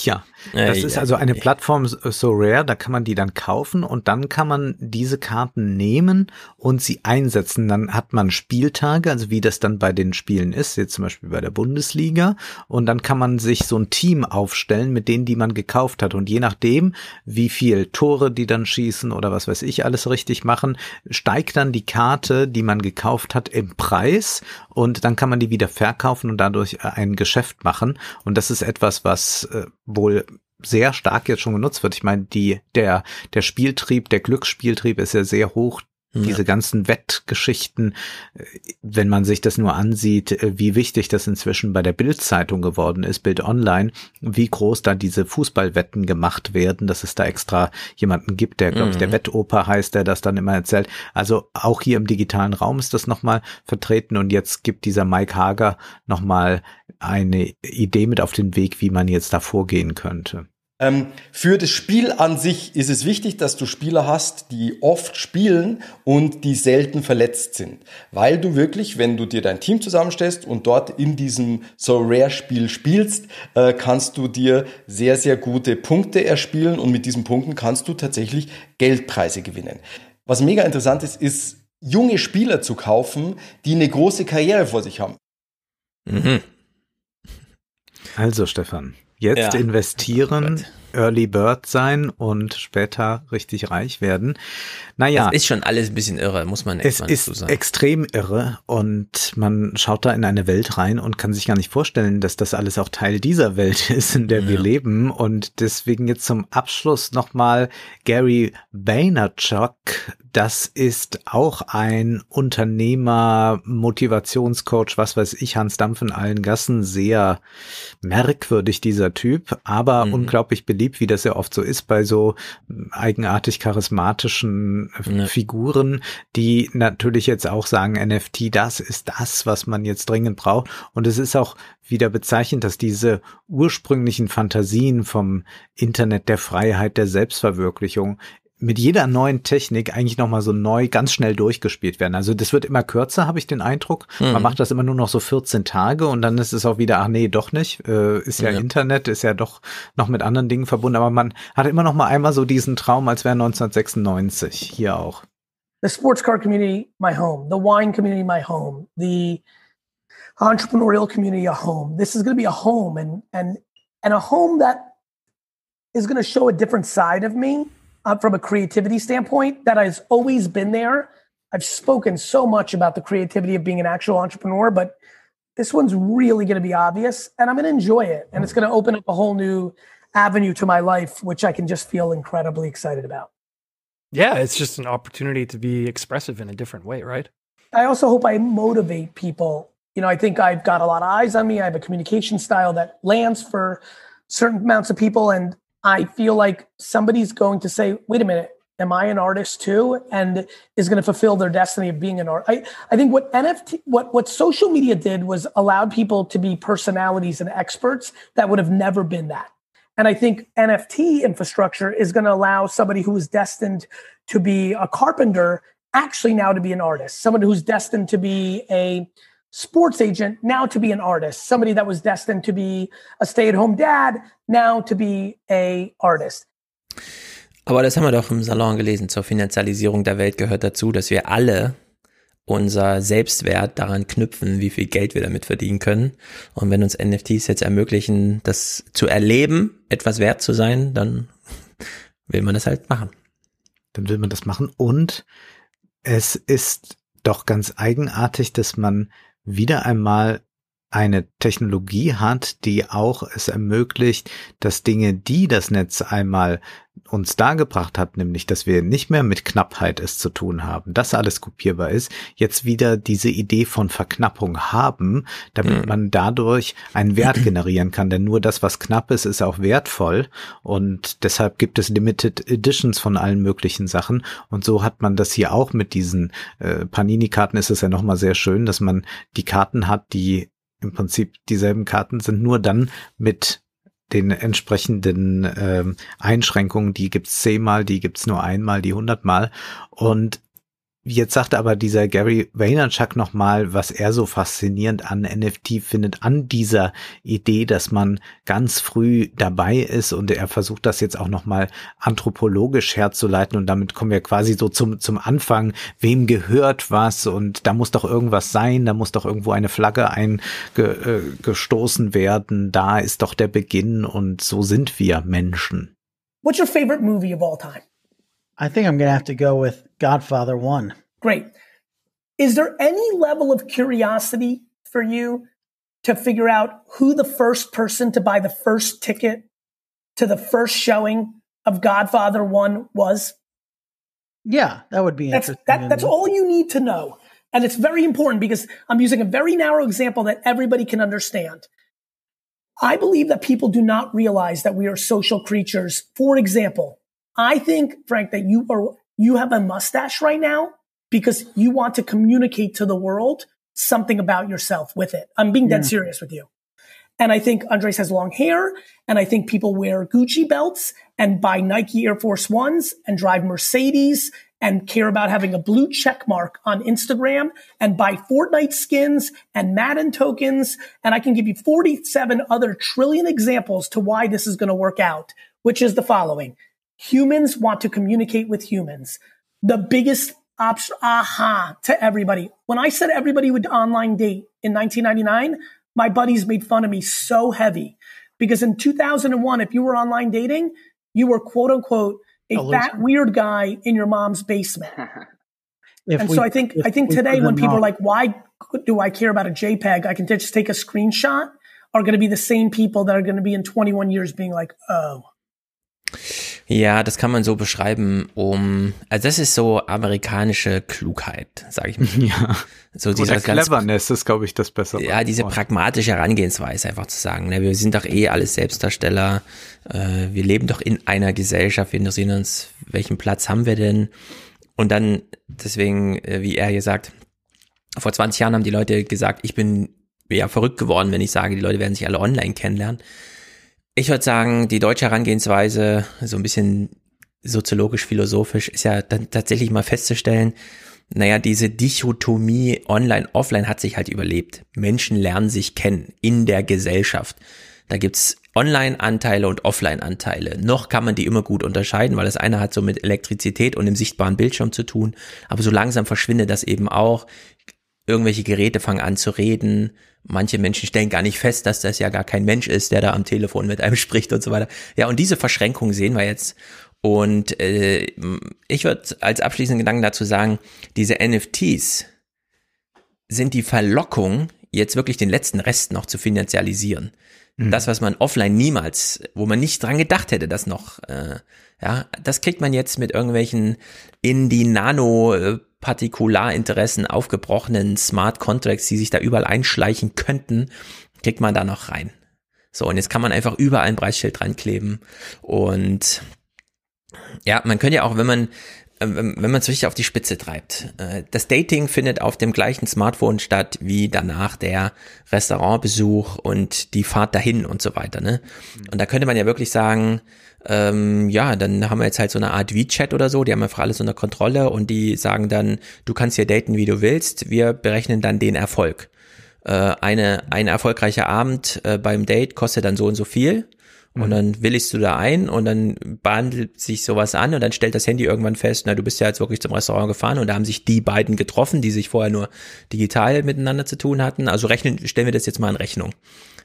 Ja, das Äh, ist ja, also eine okay. Plattform so so rare, da kann man die dann kaufen und dann kann man diese Karten nehmen und sie einsetzen. Dann hat man Spieltage, also wie das dann bei den Spielen ist, jetzt zum Beispiel bei der Bundesliga. Und dann kann man sich so ein Team aufstellen mit denen, die man gekauft hat. Und je nachdem, wie viel Tore die dann schießen oder was weiß ich alles richtig machen, steigt dann die Karte, die man gekauft hat, im Preis und dann kann man die wieder verkaufen und dadurch äh, ein Geschäft machen. Und das ist etwas, was äh, wohl sehr stark jetzt schon genutzt wird. Ich meine, die, der, der Spieltrieb, der Glücksspieltrieb ist ja sehr hoch. Diese ganzen Wettgeschichten, äh, wenn man sich das nur ansieht, äh, wie wichtig das inzwischen bei der Bild-Zeitung geworden ist, Bild Online, wie groß da diese Fußballwetten gemacht werden, dass es da extra jemanden gibt, der, glaube ich, der Mhm. Wettoper heißt, der das dann immer erzählt. Also auch hier im digitalen Raum ist das nochmal vertreten und jetzt gibt dieser Mike Hager nochmal eine Idee mit auf den Weg, wie man jetzt da vorgehen könnte. Ähm, für das Spiel an sich ist es wichtig, dass du Spieler hast, die oft spielen und die selten verletzt sind. Weil du wirklich, wenn du dir dein Team zusammenstellst und dort in diesem So Rare Spiel spielst, äh, kannst du dir sehr, sehr gute Punkte erspielen und mit diesen Punkten kannst du tatsächlich Geldpreise gewinnen. Was mega interessant ist, ist junge Spieler zu kaufen, die eine große Karriere vor sich haben. Also Stefan, jetzt Ja. investieren Early Bird sein und später richtig reich werden. Naja. Das ist schon alles ein bisschen irre, muss man Es ist so sagen. extrem irre und man schaut da in eine Welt rein und kann sich gar nicht vorstellen, dass das alles auch Teil dieser Welt ist, in der ja. wir leben. Und deswegen jetzt zum Abschluss nochmal Gary Vaynerchuk. Das ist auch ein Unternehmer, Motivationscoach, was weiß ich, Hans Dampf in allen Gassen. Sehr merkwürdig, dieser Typ, aber mhm. unglaublich beliebt, wie das ja oft so ist bei so eigenartig charismatischen ja. Figuren, die natürlich jetzt auch sagen, NFT, das ist das, was man jetzt dringend braucht. Und es ist auch wieder bezeichnend, dass diese ursprünglichen Fantasien vom Internet der Freiheit, der Selbstverwirklichung mit jeder neuen Technik eigentlich nochmal so neu ganz schnell durchgespielt werden. Also das wird immer kürzer, habe ich den Eindruck. Mhm. Man macht das immer nur noch so 14 Tage und dann ist es auch wieder, ach nee, doch nicht. Äh, ist ja, ja, Internet, ist ja doch noch mit anderen Dingen verbunden. Aber man hat immer noch mal einmal so diesen Traum, als wäre 1996 hier auch. The sports car community, my home. The wine community, my home. The entrepreneurial community, a home. This is going to be a home and, and, and a home that is going to show a different side of me uh, from a creativity standpoint that has always been there. I've spoken so much about the creativity of being an actual entrepreneur, but this one's really going to be obvious and I'm going to enjoy it. And it's going to open up a whole new avenue to my life, which I can just feel incredibly excited about. Yeah, it's just an opportunity to be expressive in a different way, right? I also hope I motivate people. You know, I think I've got a lot of eyes on me. I have a communication style that lands for certain amounts of people. And I feel like somebody's going to say, wait a minute, am I an artist too? And is going to fulfill their destiny of being an art. I, I think what NFT, what, what social media did was allowed people to be personalities and experts that would have never been that. And I think NFT infrastructure is going to allow somebody who is destined to be a carpenter actually now to be an artist, someone who's destined to be a sports agent now to be an artist somebody that was destined to be a stay-at-home dad now to be a artist aber das haben wir doch im Salon gelesen zur Finanzialisierung der Welt gehört dazu dass wir alle unser Selbstwert daran knüpfen, wie viel Geld wir damit verdienen können. Und wenn uns NFTs jetzt ermöglichen, das zu erleben, etwas wert zu sein, dann will man das halt machen. Dann will man das machen. Und es ist doch ganz eigenartig, dass man wieder einmal eine Technologie hat, die auch es ermöglicht, dass Dinge, die das Netz einmal uns dargebracht hat, nämlich, dass wir nicht mehr mit Knappheit es zu tun haben, dass alles kopierbar ist, jetzt wieder diese Idee von Verknappung haben, damit mhm. man dadurch einen Wert generieren kann. Denn nur das, was knapp ist, ist auch wertvoll. Und deshalb gibt es Limited Editions von allen möglichen Sachen. Und so hat man das hier auch mit diesen äh, Panini-Karten ist es ja nochmal sehr schön, dass man die Karten hat, die im Prinzip dieselben Karten sind, nur dann mit den entsprechenden ähm, Einschränkungen, die gibt's zehnmal, die gibt's nur einmal, die hundertmal. Und Jetzt sagte aber dieser Gary Vaynerchuk nochmal, was er so faszinierend an NFT findet, an dieser Idee, dass man ganz früh dabei ist und er versucht das jetzt auch nochmal anthropologisch herzuleiten und damit kommen wir quasi so zum, zum Anfang, wem gehört was und da muss doch irgendwas sein, da muss doch irgendwo eine Flagge eingestoßen werden, da ist doch der Beginn und so sind wir Menschen. What's your favorite movie of all time? I think I'm going to have to go with Godfather 1. Great. Is there any level of curiosity for you to figure out who the first person to buy the first ticket to the first showing of Godfather 1 was? Yeah, that would be that's, interesting. That, that's all you need to know. And it's very important because I'm using a very narrow example that everybody can understand. I believe that people do not realize that we are social creatures. For example, I think, Frank, that you are, you have a mustache right now because you want to communicate to the world something about yourself with it. I'm being dead yeah. serious with you. And I think Andres has long hair. And I think people wear Gucci belts and buy Nike Air Force Ones and drive Mercedes and care about having a blue check mark on Instagram and buy Fortnite skins and Madden tokens. And I can give you 47 other trillion examples to why this is going to work out, which is the following. Humans want to communicate with humans. The biggest option, aha, to everybody. When I said everybody would online date in 1999, my buddies made fun of me so heavy Because in 2001, if you were online dating, you were quote unquote a A fat weird guy in your mom's basement. If and we- so I think I think today when them people are like, why do I care about a JPEG? I can just take a screenshot. Are going to be the same people that are going to be in 21 years being like, oh. Ja, das kann man so beschreiben, um, also das ist so amerikanische Klugheit, sage ich mal. Ja. So Oder dieser ganz, Cleverness ist, glaube ich, das bessere. ja, diese Wort. pragmatische Herangehensweise, einfach zu sagen, ne, wir sind doch eh alles Selbstdarsteller, äh, wir leben doch in einer Gesellschaft, wir interessieren uns, welchen Platz haben wir denn? Und dann, deswegen, äh, wie er hier sagt, vor 20 Jahren haben die Leute gesagt, ich bin ja verrückt geworden, wenn ich sage, die Leute werden sich alle online kennenlernen. Ich würde sagen, die deutsche Herangehensweise, so ein bisschen soziologisch-philosophisch, ist ja dann tatsächlich mal festzustellen, naja, diese Dichotomie online-offline hat sich halt überlebt. Menschen lernen sich kennen in der Gesellschaft. Da gibt's Online-Anteile und Offline-Anteile. Noch kann man die immer gut unterscheiden, weil das eine hat so mit Elektrizität und dem sichtbaren Bildschirm zu tun. Aber so langsam verschwindet das eben auch. Irgendwelche Geräte fangen an zu reden. Manche Menschen stellen gar nicht fest, dass das ja gar kein Mensch ist, der da am Telefon mit einem spricht und so weiter. Ja, und diese Verschränkung sehen wir jetzt. Und äh, ich würde als abschließenden Gedanken dazu sagen, diese NFTs sind die Verlockung, jetzt wirklich den letzten Rest noch zu finanzialisieren. Mhm. Das, was man offline niemals, wo man nicht dran gedacht hätte, das noch, äh, ja, das kriegt man jetzt mit irgendwelchen in die Nano-Partikularinteressen aufgebrochenen Smart Contracts, die sich da überall einschleichen könnten, kriegt man da noch rein. So, und jetzt kann man einfach überall ein Preisschild dran kleben. Und ja, man könnte ja auch, wenn man, äh, wenn man es richtig auf die Spitze treibt, äh, das Dating findet auf dem gleichen Smartphone statt wie danach der Restaurantbesuch und die Fahrt dahin und so weiter. Ne? Und da könnte man ja wirklich sagen, ähm, ja, dann haben wir jetzt halt so eine Art WeChat oder so, die haben einfach alles unter Kontrolle und die sagen dann, du kannst hier daten, wie du willst, wir berechnen dann den Erfolg. Äh, eine, ein erfolgreicher Abend äh, beim Date kostet dann so und so viel. Und dann willigst du da ein und dann behandelt sich sowas an und dann stellt das Handy irgendwann fest, na, du bist ja jetzt wirklich zum Restaurant gefahren und da haben sich die beiden getroffen, die sich vorher nur digital miteinander zu tun hatten. Also rechnen, stellen wir das jetzt mal in Rechnung.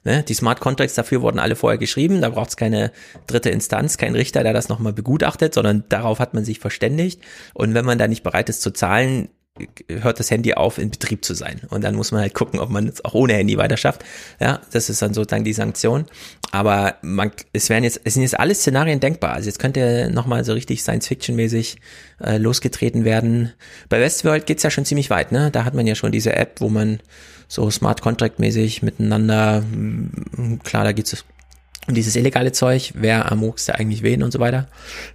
Ne? Die Smart Contracts dafür wurden alle vorher geschrieben, da braucht es keine dritte Instanz, kein Richter, der das nochmal begutachtet, sondern darauf hat man sich verständigt. Und wenn man da nicht bereit ist zu zahlen, hört das Handy auf, in Betrieb zu sein. Und dann muss man halt gucken, ob man es auch ohne Handy weiter schafft. Ja, das ist dann sozusagen die Sanktion. Aber man, es werden jetzt, es sind jetzt alle Szenarien denkbar. Also jetzt könnte nochmal so richtig Science-Fiction-mäßig äh, losgetreten werden. Bei Westworld geht's ja schon ziemlich weit, ne? Da hat man ja schon diese App, wo man so Smart Contract-mäßig miteinander, mm, klar, da geht's und dieses illegale Zeug, wer ermurkst da eigentlich wen und so weiter.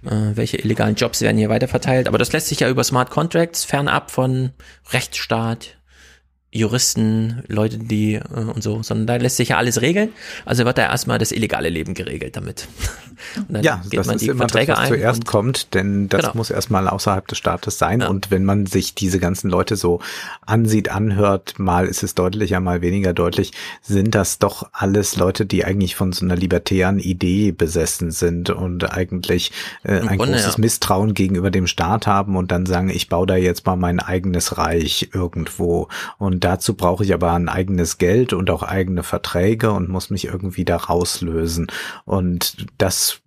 Äh, welche illegalen Jobs werden hier weiterverteilt. Aber das lässt sich ja über Smart Contracts fernab von Rechtsstaat, Juristen, Leute, die äh, und so, sondern da lässt sich ja alles regeln. Also wird da erstmal das illegale Leben geregelt damit. Und dann ja, geht das man ist die immer Verträge das, was ein. zuerst kommt, denn das Genau. muss erstmal außerhalb des Staates sein. Und wenn man sich diese ganzen Leute so ansieht, anhört, mal ist es deutlicher, mal weniger deutlich, sind das doch alles Leute, die eigentlich von so einer libertären Idee besessen sind und eigentlich äh, ein Grunde, großes ja. Misstrauen gegenüber dem Staat haben und dann sagen, ich baue da jetzt mal mein eigenes Reich irgendwo. Und dazu brauche ich aber ein eigenes Geld und auch eigene Verträge und muss mich irgendwie da rauslösen. Und das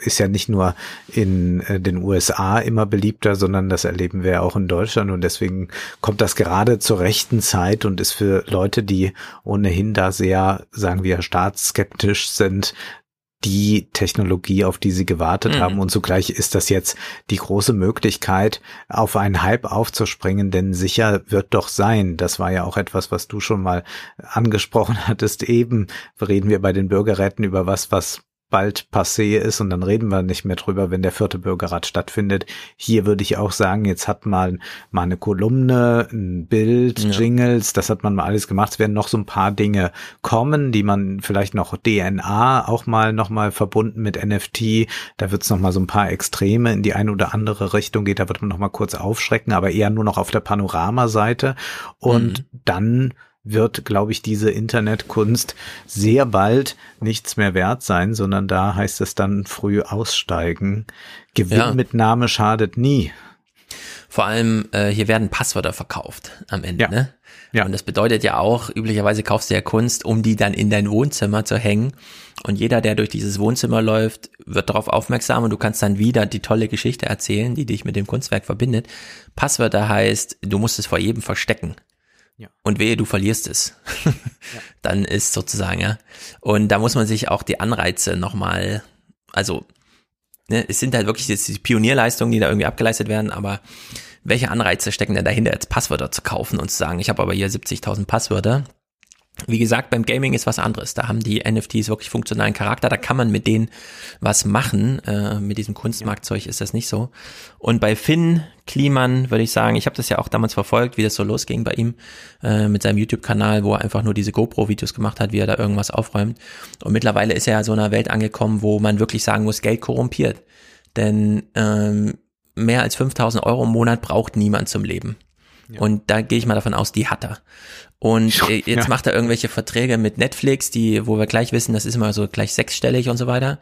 ist ja nicht nur in äh, den USA immer beliebter, sondern das erleben wir auch in Deutschland und deswegen kommt das gerade zur rechten Zeit und ist für Leute, die ohnehin da sehr, sagen wir, staatsskeptisch sind, die Technologie, auf die sie gewartet Mhm. haben. Und zugleich ist das jetzt die große Möglichkeit, auf einen Hype aufzuspringen, denn sicher wird doch sein, das war ja auch etwas, was du schon mal angesprochen hattest, eben reden wir bei den Bürgerräten über was, was bald passé ist und dann reden wir nicht mehr drüber, wenn der vierte Bürgerrat stattfindet. Hier würde ich auch sagen, jetzt hat man mal eine Kolumne, ein Bild, Ja. Jingles, das hat man mal alles gemacht. Es werden noch so ein paar Dinge kommen, die man vielleicht noch DNA auch mal noch mal verbunden mit NFT. Da wird es noch mal so ein paar Extreme in die eine oder andere Richtung geht. Da wird man noch mal kurz aufschrecken, aber eher nur noch auf der Panoramaseite und dann wird, glaube ich, diese Internetkunst sehr bald nichts mehr wert sein, sondern da heißt es dann früh aussteigen. Gewinnmitnahme schadet nie. Vor allem, äh, hier werden Passwörter verkauft am Ende, ne? Ja. Und das bedeutet ja auch, üblicherweise kaufst du ja Kunst, um die dann in dein Wohnzimmer zu hängen. Und jeder, der durch dieses Wohnzimmer läuft, wird darauf aufmerksam und du kannst dann wieder die tolle Geschichte erzählen, die dich mit dem Kunstwerk verbindet. Passwörter heißt, du musst es vor jedem verstecken. Ja. Und wehe, du verlierst es. Dann ist sozusagen, ja. Und da muss man sich auch die Anreize nochmal, also, ne, es sind halt wirklich jetzt die Pionierleistungen, die da irgendwie abgeleistet werden, aber welche Anreize stecken denn dahinter, jetzt Passwörter zu kaufen und zu sagen, ich habe aber hier 70.000 Passwörter? Wie gesagt, beim Gaming ist was anderes. Da haben die NFTs wirklich funktionalen Charakter. Da kann man mit denen was machen. Äh, mit diesem Kunstmarktzeug ist das nicht so. Und bei Finn Kliman würde ich sagen, ich habe das ja auch damals verfolgt, wie das so losging bei ihm äh, mit seinem YouTube-Kanal, wo er einfach nur diese GoPro-Videos gemacht hat, wie er da irgendwas aufräumt. Und mittlerweile ist er ja so einer Welt angekommen, wo man wirklich sagen muss, Geld korrumpiert. Denn ähm, mehr als 5000 Euro im Monat braucht niemand zum Leben. Und da gehe ich mal davon aus, die hat er. Und äh, jetzt ja. macht er irgendwelche Verträge mit Netflix, die, wo wir gleich wissen, das ist immer so gleich sechsstellig und so weiter.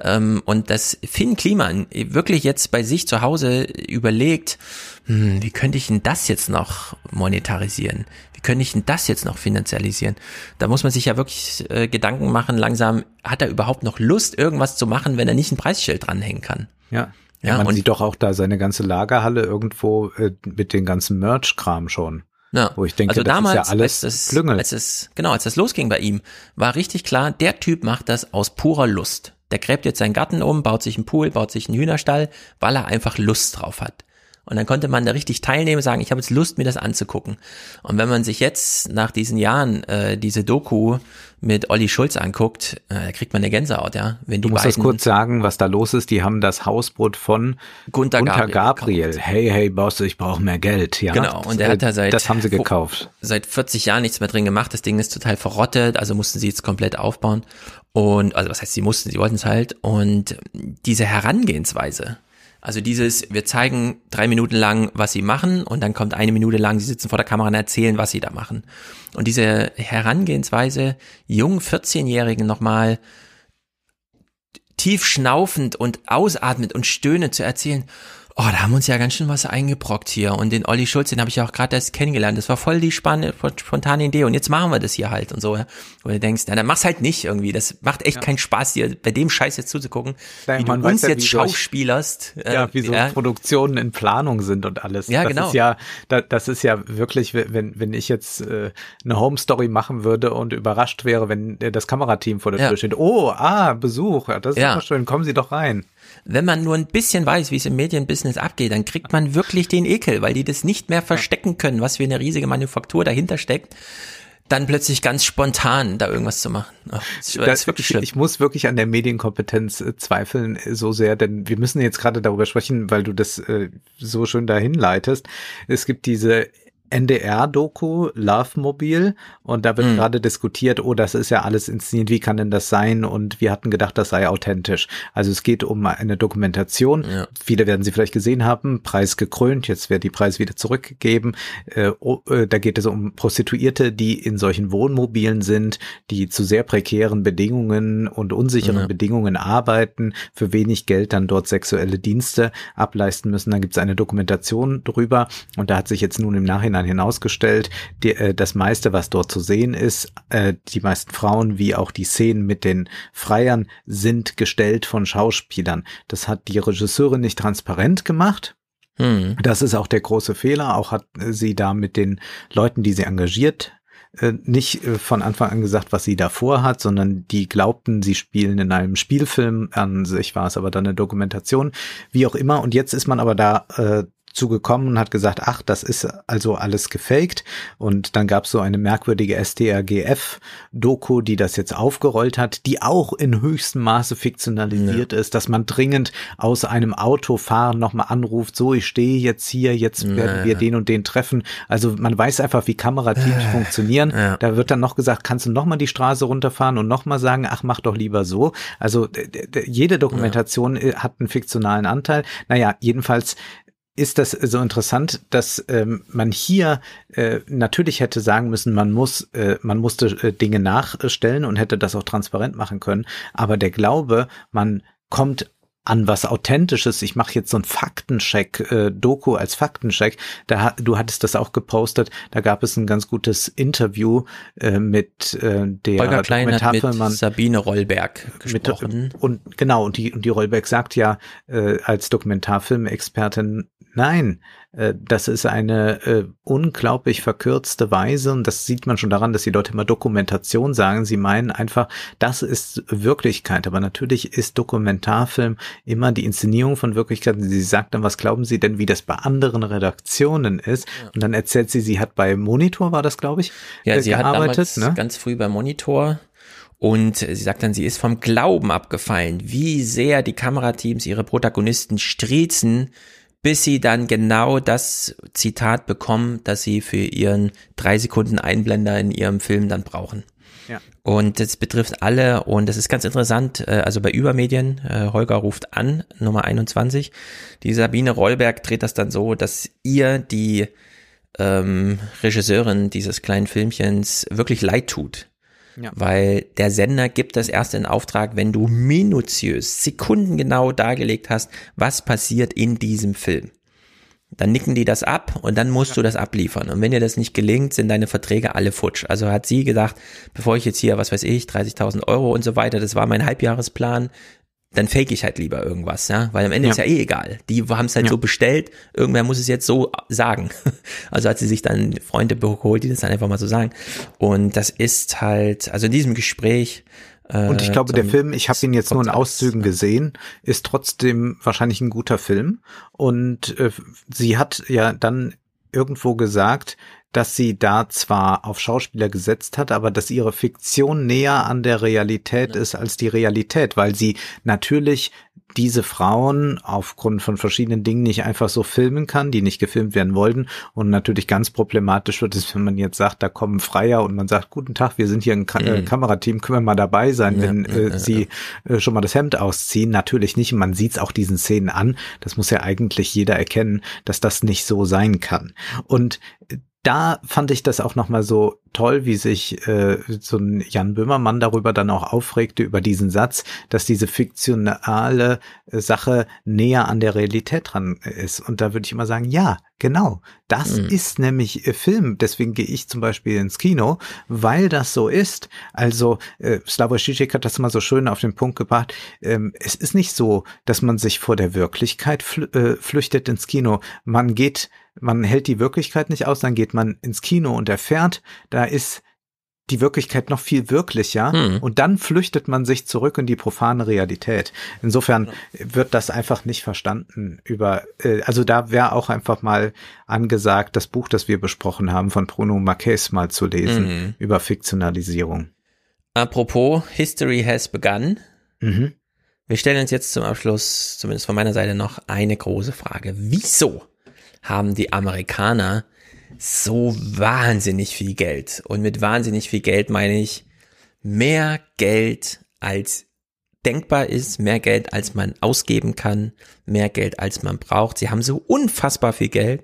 Ähm, und dass Finn Kliman wirklich jetzt bei sich zu Hause überlegt, hm, wie könnte ich denn das jetzt noch monetarisieren? Wie könnte ich denn das jetzt noch finanzialisieren? Da muss man sich ja wirklich äh, Gedanken machen, langsam, hat er überhaupt noch Lust, irgendwas zu machen, wenn er nicht ein Preisschild dranhängen kann? Ja. Ja, Ja, man sieht doch auch da seine ganze Lagerhalle irgendwo äh, mit den ganzen Merch-Kram schon. Ja. Wo ich denke, also das damals, ist ja alles als Klüngel. als es, genau, als das losging bei ihm, war richtig klar, der Typ macht das aus purer Lust. Der gräbt jetzt seinen Garten um, baut sich einen Pool, baut sich einen Hühnerstall, weil er einfach Lust drauf hat. Und dann konnte man da richtig teilnehmen, sagen, ich habe jetzt Lust, mir das anzugucken. Und wenn man sich jetzt nach diesen Jahren äh, diese Doku mit Olli Schulz anguckt, äh, da kriegt man eine Gänsehaut, ja. Wenn die Du musst das beiden, kurz sagen, was da los ist. Die haben das Hausboot von Gunther Gabriel Gabriel. Hey, hey, Boss, ich brauche mehr Geld. Ja, Genau, und der hat da seit Das haben sie gekauft. seit 40 Jahren nichts mehr drin gemacht. Das Ding ist total verrottet, also mussten sie jetzt komplett aufbauen. Und, also was heißt, sie mussten, sie wollten es halt. Und diese Herangehensweise, also dieses, wir zeigen drei Minuten lang, was sie machen und dann kommt eine Minute lang, sie sitzen vor der Kamera und erzählen, was sie da machen. Und diese Herangehensweise, jungen 14-Jährigen nochmal tief schnaufend und ausatmend und stöhnend zu erzählen, oh, da haben uns ja ganz schön was eingebrockt hier. Und den Olli Schulz, den habe ich ja auch gerade erst kennengelernt. Das war voll die spannende, spontane Idee. Und jetzt machen wir das hier halt und so. ja. Wo du denkst, na, dann mach's halt nicht irgendwie. Das macht echt keinen Spaß, dir bei dem Scheiß jetzt zuzugucken. Nein, wie du uns ja, jetzt schauspielerst. äh, Ja, wie so Produktionen in Planung sind und alles. Ja, das genau. Ist ja, da, das ist ja wirklich, wenn, wenn ich jetzt äh, eine Home Story machen würde und überrascht wäre, wenn äh, das Kamerateam vor der Ja. Tür steht. Oh, ah, Besuch. Ja, das ist Ja. schön. Kommen Sie doch rein. Wenn man nur ein bisschen weiß, wie es im Medienbusiness abgeht, dann kriegt man wirklich den Ekel, weil die das nicht mehr verstecken können, was für eine riesige Manufaktur dahinter steckt, dann plötzlich ganz spontan da irgendwas zu machen. Ach, das ist, das ist wirklich ich, schlimm. ich muss wirklich an der Medienkompetenz äh, zweifeln äh, so sehr, denn wir müssen jetzt gerade darüber sprechen, weil du das äh, so schön dahin leitest. Es gibt diese NDR-Doku Love Mobil und da wird Mhm. gerade diskutiert, oh, das ist ja alles inszeniert, wie kann denn das sein? Und wir hatten gedacht, das sei authentisch. Also es geht um eine Dokumentation. Viele werden sie vielleicht gesehen haben, Preis gekrönt, jetzt wird die Preis wieder zurückgegeben. Äh, oh, äh, da geht es um Prostituierte, die in solchen Wohnmobilen sind, die zu sehr prekären Bedingungen und unsicheren Ja. Bedingungen arbeiten, für wenig Geld dann dort sexuelle Dienste ableisten müssen. Dann gibt es eine Dokumentation drüber und da hat sich jetzt nun im Nachhinein hinausgestellt, die, äh, das meiste, was dort zu sehen ist, äh, die meisten Frauen wie auch die Szenen mit den Freiern sind gestellt von Schauspielern. Das hat die Regisseurin nicht transparent gemacht. Hm. Das ist auch der große Fehler. Auch hat sie da mit den Leuten, die sie engagiert, äh, nicht äh, von Anfang an gesagt, was sie davor hat, sondern die glaubten, sie spielen in einem Spielfilm. An sich war es aber dann eine Dokumentation, wie auch immer. Und jetzt ist man aber da äh, zugekommen und hat gesagt, ach, das ist also alles gefaked. Und dann gab es so eine merkwürdige STRGF-Doku, die das jetzt aufgerollt hat, die auch in höchstem Maße fiktionalisiert ist, dass man dringend aus einem Autofahren nochmal anruft, so, ich stehe jetzt hier, jetzt werden wir Ja. den und den treffen. Also man weiß einfach, wie Kamerateams funktionieren. Da wird dann noch gesagt, kannst du nochmal die Straße runterfahren und nochmal sagen, ach, mach doch lieber so. Also jede Dokumentation äh, hat einen fiktionalen Anteil. Naja, jedenfalls ist das so interessant, dass ähm, man hier äh, natürlich hätte sagen müssen, man muss, äh, man musste äh, Dinge nachstellen und hätte das auch transparent machen können. Aber der Glaube, man kommt an was Authentisches. Ich mache jetzt so einen Faktencheck, äh, Doku als Faktencheck. Da du hattest das auch gepostet. Da gab es ein ganz gutes Interview äh, mit äh, der Holger Klein mit Dokumentarfilmerin- Sabine Rollberg mit, gesprochen. und genau, und die, und die Rollberg sagt ja äh, als Dokumentarfilmexpertin, nein, äh, das ist eine äh, unglaublich verkürzte Weise und das sieht man schon daran, dass die Leute immer Dokumentation sagen. Sie meinen einfach, das ist Wirklichkeit. Aber natürlich ist Dokumentarfilm immer die Inszenierung von Wirklichkeit. Sie sagt dann, was glauben Sie denn, wie das bei anderen Redaktionen ist? Und dann erzählt sie, sie hat bei Monitor, war das, glaube ich, Ja, äh, sie hat gearbeitet. damals ne? ganz früh beim Monitor und sie sagt dann, sie ist vom Glauben abgefallen, wie sehr die Kamerateams ihre Protagonisten striezen, bis sie dann genau das Zitat bekommen, das sie für ihren drei Sekunden Einblender in ihrem Film dann brauchen. Ja. Und das betrifft alle und das ist ganz interessant, äh, also bei Übermedien, äh, Holger ruft an, Nummer 21, die Sabine Rollberg dreht das dann so, dass ihr die ähm, Regisseurin dieses kleinen Filmchens wirklich leid tut. Ja. Weil der Sender gibt das erst in Auftrag, wenn du minutiös, sekundengenau dargelegt hast, was passiert in diesem Film. Dann nicken die das ab und dann musst du das abliefern. Und wenn dir das nicht gelingt, sind deine Verträge alle futsch. Also hat sie gedacht, bevor ich jetzt hier, was weiß ich, 30.000 Euro und so weiter, das war mein Halbjahresplan, dann fake ich halt lieber irgendwas, ja, weil am Ende Ja. ist ja eh egal. Die haben es halt Ja. so bestellt, irgendwer muss es jetzt so sagen. Also hat sie sich dann Freunde geholt, die das dann einfach mal so sagen. Und das ist halt, also in diesem Gespräch. Äh, Und ich glaube, der Film, ich habe ihn jetzt nur in. Auszügen gesehen, ist trotzdem wahrscheinlich ein guter Film. Und äh, sie hat ja dann irgendwo gesagt, dass sie da zwar auf Schauspieler gesetzt hat, aber dass ihre Fiktion näher an der Realität ist als die Realität, weil sie natürlich diese Frauen aufgrund von verschiedenen Dingen nicht einfach so filmen kann, die nicht gefilmt werden wollten. Und natürlich ganz problematisch wird es, wenn man jetzt sagt, da kommen Freier und man sagt, guten Tag, wir sind hier ein Ka äh, Mhm. Kamerateam, können wir mal dabei sein, Ja, wenn ja, äh, ja, sie äh, schon mal das Hemd ausziehen. Natürlich nicht. Man sieht es auch diesen Szenen an. Das muss ja eigentlich jeder erkennen, dass das nicht so sein kann. Und äh, da fand ich das auch nochmal so toll, wie sich äh, so ein Jan Böhmermann darüber dann auch aufregte, über diesen Satz, dass diese fiktionale äh, Sache näher an der Realität dran ist. Und da würde ich immer sagen, ja, genau, das Mhm. ist nämlich äh, Film. Deswegen gehe ich zum Beispiel ins Kino, weil das so ist. Also äh, Slavoj Žižek hat das mal so schön auf den Punkt gebracht. Ähm, es ist nicht so, dass man sich vor der Wirklichkeit flü äh, flüchtet ins Kino. Man geht, man hält die Wirklichkeit nicht aus, dann geht man ins Kino und erfährt, da ist die Wirklichkeit noch viel wirklicher Mhm. und dann flüchtet man sich zurück in die profane Realität. Insofern wird das einfach nicht verstanden über, äh, also da wäre auch einfach mal angesagt, das Buch, das wir besprochen haben, von Bruno Marquez mal zu lesen Mhm. über Fiktionalisierung. Apropos, History has begun. Mhm. Wir stellen uns jetzt zum Abschluss, zumindest von meiner Seite, noch eine große Frage. Wieso haben die Amerikaner so wahnsinnig viel Geld? Und mit wahnsinnig viel Geld meine ich mehr Geld als denkbar ist, mehr Geld als man ausgeben kann, mehr Geld als man braucht. Sie haben so unfassbar viel Geld,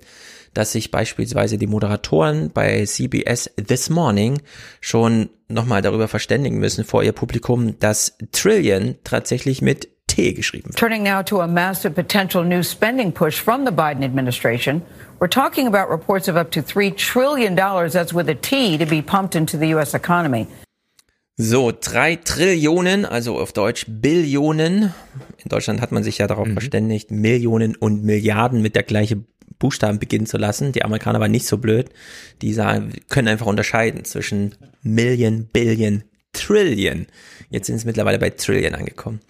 dass sich beispielsweise die Moderatoren bei CBS This Morning schon nochmal darüber verständigen müssen vor ihr Publikum, dass Trillion tatsächlich mit T geschrieben wird. Turning now to a massive potential new spending push from the Biden administration. We're talking about reports of up to $3 trillion, that's with a T, to be pumped into the U.S. economy. So, drei Trillionen, also auf Deutsch Billionen. In Deutschland hat man sich ja darauf verständigt, Millionen und Milliarden mit der gleichen Buchstaben beginnen zu lassen. Die Amerikaner waren nicht so blöd. Die sagen, können einfach unterscheiden zwischen Million, Billion, Trillion. Jetzt sind es mittlerweile bei Trillion angekommen.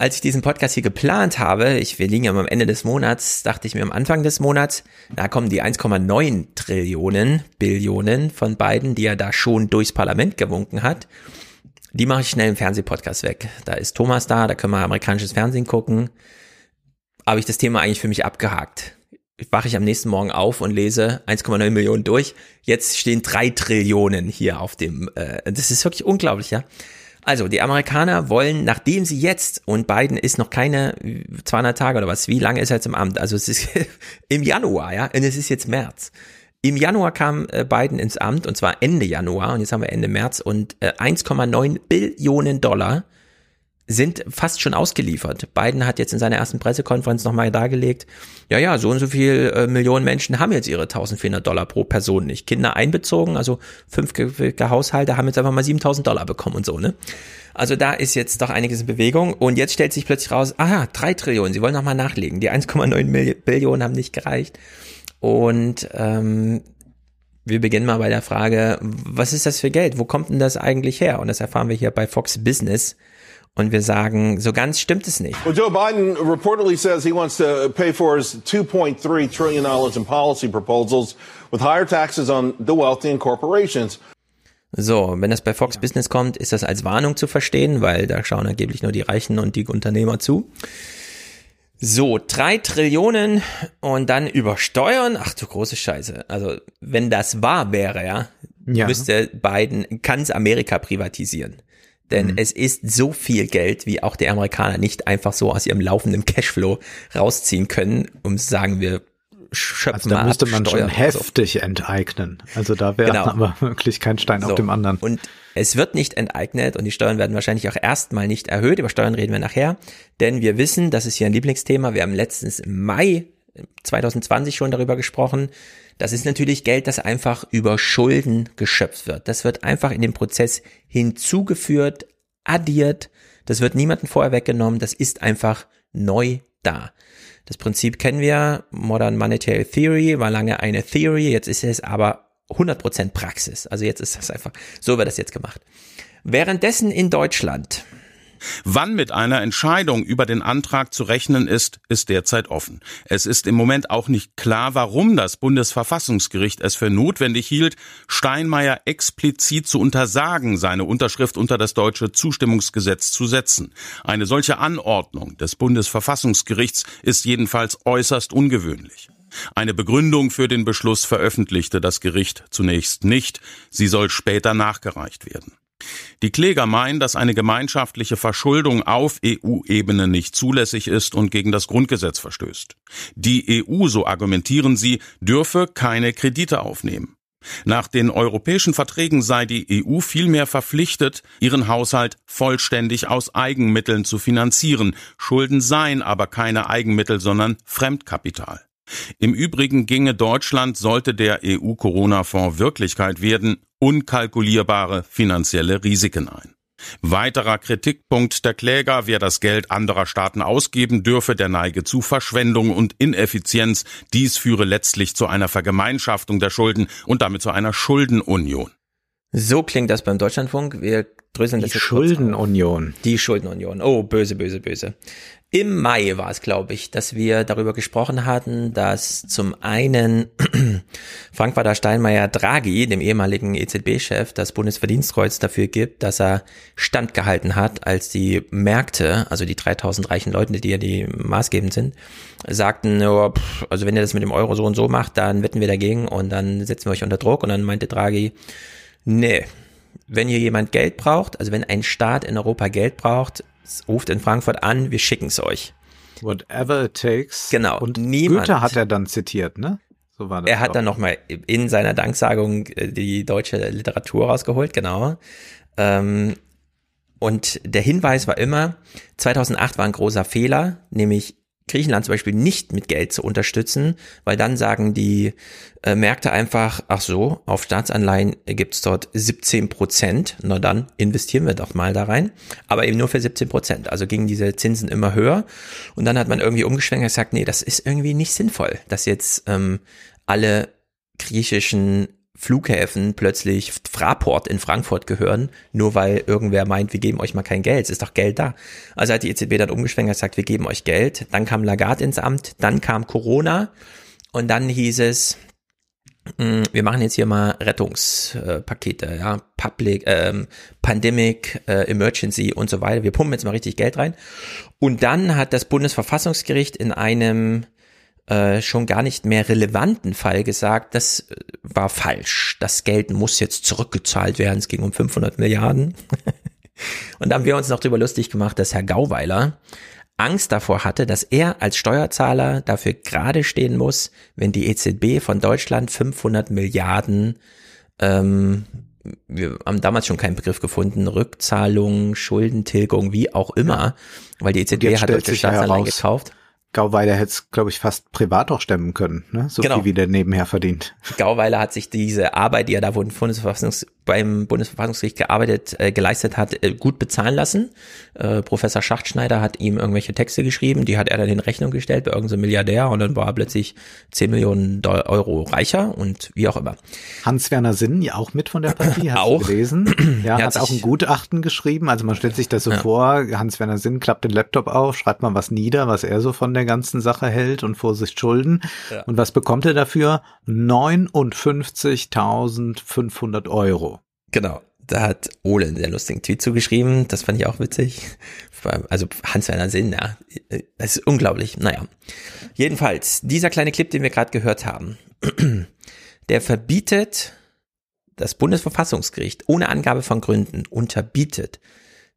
Als ich diesen Podcast hier geplant habe, ich, wir liegen ja am Ende des Monats, dachte ich mir am Anfang des Monats, da kommen die 1,9 Trillionen, Billionen von beiden, die er da schon durchs Parlament gewunken hat. Die mache ich schnell im Fernsehpodcast weg. Da ist Thomas da, da können wir amerikanisches Fernsehen gucken. Habe ich das Thema eigentlich für mich abgehakt. Wache ich am nächsten Morgen auf und lese 1,9 Millionen durch. Jetzt stehen drei Trillionen hier auf dem. Äh, das ist wirklich unglaublich, ja. Also die Amerikaner wollen, nachdem sie jetzt und Biden ist noch keine 200 Tage oder was, wie lange ist er jetzt im Amt? Also es ist im Januar, ja, und es ist jetzt März. Im Januar kam äh, Biden ins Amt und zwar Ende Januar und jetzt haben wir Ende März und äh, 1,9 Billionen Dollar sind fast schon ausgeliefert. Biden hat jetzt in seiner ersten Pressekonferenz nochmal dargelegt, ja, ja, so und so viel äh, Millionen Menschen haben jetzt ihre 1400 Dollar pro Person nicht. Kinder einbezogen, also fünf Haushalte haben jetzt einfach mal 7000 Dollar bekommen und so, ne? Also da ist jetzt doch einiges in Bewegung und jetzt stellt sich plötzlich raus, aha, drei Trillionen, sie wollen nochmal nachlegen. Die 1,9 Billionen haben nicht gereicht. Und ähm, wir beginnen mal bei der Frage, was ist das für Geld? Wo kommt denn das eigentlich her? Und das erfahren wir hier bei Fox Business und wir sagen, so ganz stimmt es nicht. Well, Joe Biden reportedly says he wants to pay for his 2.3 trillion dollars in policy proposals with higher taxes on the wealthy and corporations. So, wenn das bei Fox Business kommt, ist das als Warnung zu verstehen, weil da schauen angeblich nur die Reichen und die Unternehmer zu. So, drei Trillionen und dann übersteuern. Ach du große Scheiße. Also, wenn das wahr wäre, ja, ja. müsste Biden ganz Amerika privatisieren. Denn mhm. es ist so viel Geld, wie auch die Amerikaner nicht einfach so aus ihrem laufenden Cashflow rausziehen können, um sagen, wir schöpfen Also da müsste man schon heftig so. enteignen. Also da wäre genau. aber wirklich kein Stein so. auf dem anderen. Und es wird nicht enteignet und die Steuern werden wahrscheinlich auch erstmal nicht erhöht. Über Steuern reden wir nachher. Denn wir wissen, das ist hier ein Lieblingsthema. Wir haben letztens im Mai 2020 schon darüber gesprochen. Das ist natürlich Geld, das einfach über Schulden geschöpft wird. Das wird einfach in den Prozess hinzugeführt, addiert. Das wird niemandem vorher weggenommen. Das ist einfach neu da. Das Prinzip kennen wir. Modern Monetary Theory war lange eine Theory. Jetzt ist es aber 100% Praxis. Also jetzt ist das einfach, so wird das jetzt gemacht. Währenddessen in Deutschland Wann mit einer Entscheidung über den Antrag zu rechnen ist, ist derzeit offen. Es ist im Moment auch nicht klar, warum das Bundesverfassungsgericht es für notwendig hielt, Steinmeier explizit zu untersagen, seine Unterschrift unter das deutsche Zustimmungsgesetz zu setzen. Eine solche Anordnung des Bundesverfassungsgerichts ist jedenfalls äußerst ungewöhnlich. Eine Begründung für den Beschluss veröffentlichte das Gericht zunächst nicht, sie soll später nachgereicht werden. Die Kläger meinen, dass eine gemeinschaftliche Verschuldung auf EU-Ebene nicht zulässig ist und gegen das Grundgesetz verstößt. Die EU, so argumentieren sie, dürfe keine Kredite aufnehmen. Nach den europäischen Verträgen sei die EU vielmehr verpflichtet, ihren Haushalt vollständig aus Eigenmitteln zu finanzieren. Schulden seien aber keine Eigenmittel, sondern Fremdkapital. Im Übrigen ginge Deutschland, sollte der EU-Corona-Fonds Wirklichkeit werden, unkalkulierbare finanzielle Risiken ein. Weiterer Kritikpunkt der Kläger, wer das Geld anderer Staaten ausgeben dürfe, der neige zu Verschwendung und Ineffizienz. Dies führe letztlich zu einer Vergemeinschaftung der Schulden und damit zu einer Schuldenunion. So klingt das beim Deutschlandfunk. Wir dröseln das Die Schuldenunion. Die Schuldenunion. Oh, böse, böse, böse. Im Mai war es, glaube ich, dass wir darüber gesprochen hatten, dass zum einen Frank-Walter Steinmeier Draghi, dem ehemaligen EZB-Chef, das Bundesverdienstkreuz dafür gibt, dass er standgehalten hat, als die Märkte, also die 3000 reichen Leute, die ja die maßgebend sind, sagten, oh, pff, also wenn ihr das mit dem Euro so und so macht, dann wetten wir dagegen und dann setzen wir euch unter Druck. Und dann meinte Draghi, nee, wenn hier jemand Geld braucht, also wenn ein Staat in Europa Geld braucht, ruft in Frankfurt an, wir schicken es euch. Whatever it takes. Genau. Und niemand, Goethe hat er dann zitiert, ne? So war das er hat auch. dann nochmal in seiner Danksagung äh, die deutsche Literatur rausgeholt, genau. Ähm, und der Hinweis war immer, 2008 war ein großer Fehler, nämlich Griechenland zum Beispiel nicht mit Geld zu unterstützen, weil dann sagen die äh, Märkte einfach, ach so, auf Staatsanleihen gibt's dort 17 Prozent, na dann investieren wir doch mal da rein, aber eben nur für 17 Prozent, also gingen diese Zinsen immer höher. Und dann hat man irgendwie umgeschwenkt und gesagt, nee, das ist irgendwie nicht sinnvoll, dass jetzt ähm, alle griechischen Flughäfen plötzlich Fraport in Frankfurt gehören, nur weil irgendwer meint, wir geben euch mal kein Geld. Es ist doch Geld da. Also hat die EZB dann umgeschwenkt und gesagt, wir geben euch Geld. Dann kam Lagarde ins Amt, dann kam Corona und dann hieß es, hm, wir machen jetzt hier mal Rettungspakete, ja, Public, ähm, Pandemic, äh, Emergency und so weiter. Wir pumpen jetzt mal richtig Geld rein. Und dann hat das Bundesverfassungsgericht in einem äh, schon gar nicht mehr relevanten Fall gesagt, das äh, war falsch. Das Geld muss jetzt zurückgezahlt werden. Es ging um 500 Milliarden. Und da haben wir uns noch darüber lustig gemacht, dass Herr Gauweiler Angst davor hatte, dass er als Steuerzahler dafür gerade stehen muss, wenn die EZB von Deutschland 500 Milliarden ähm, wir haben damals schon keinen Begriff gefunden, Rückzahlung, Schuldentilgung, wie auch immer, weil die EZB hat deutsche Staatsanleihen gekauft. Gauweiler hätte es, glaube ich, fast privat auch stemmen können, ne? so Genau. viel wie der nebenher verdient. Gauweiler hat sich diese Arbeit, die er da beim, Bundesverfassungs beim Bundesverfassungsgericht gearbeitet, äh, geleistet hat, äh, gut bezahlen lassen. Äh, Professor Schachtschneider hat ihm irgendwelche Texte geschrieben, die hat er dann in Rechnung gestellt bei irgendeinem Milliardär und dann war er plötzlich 10 Millionen Euro reicher und wie auch immer. Hans-Werner Sinn, ja auch mit von der Partie, hast Auch. du gelesen. Ja, Er hat hat auch ein Gutachten geschrieben. Also man stellt sich das so Ja. vor, Hans-Werner Sinn klappt den Laptop auf, schreibt mal was nieder, was er so von der ganzen Sache hält und Vorsicht Schulden. Ja. Und was bekommt er dafür? 59.500 Euro. Genau. Da hat Ole einen sehr lustigen Tweet zugeschrieben. Das fand ich auch witzig. Also Hans-Werner Sinn, ja. Das ist unglaublich. Naja. Jedenfalls, dieser kleine Clip, den wir gerade gehört haben, der verbietet das Bundesverfassungsgericht ohne Angabe von Gründen unterbietet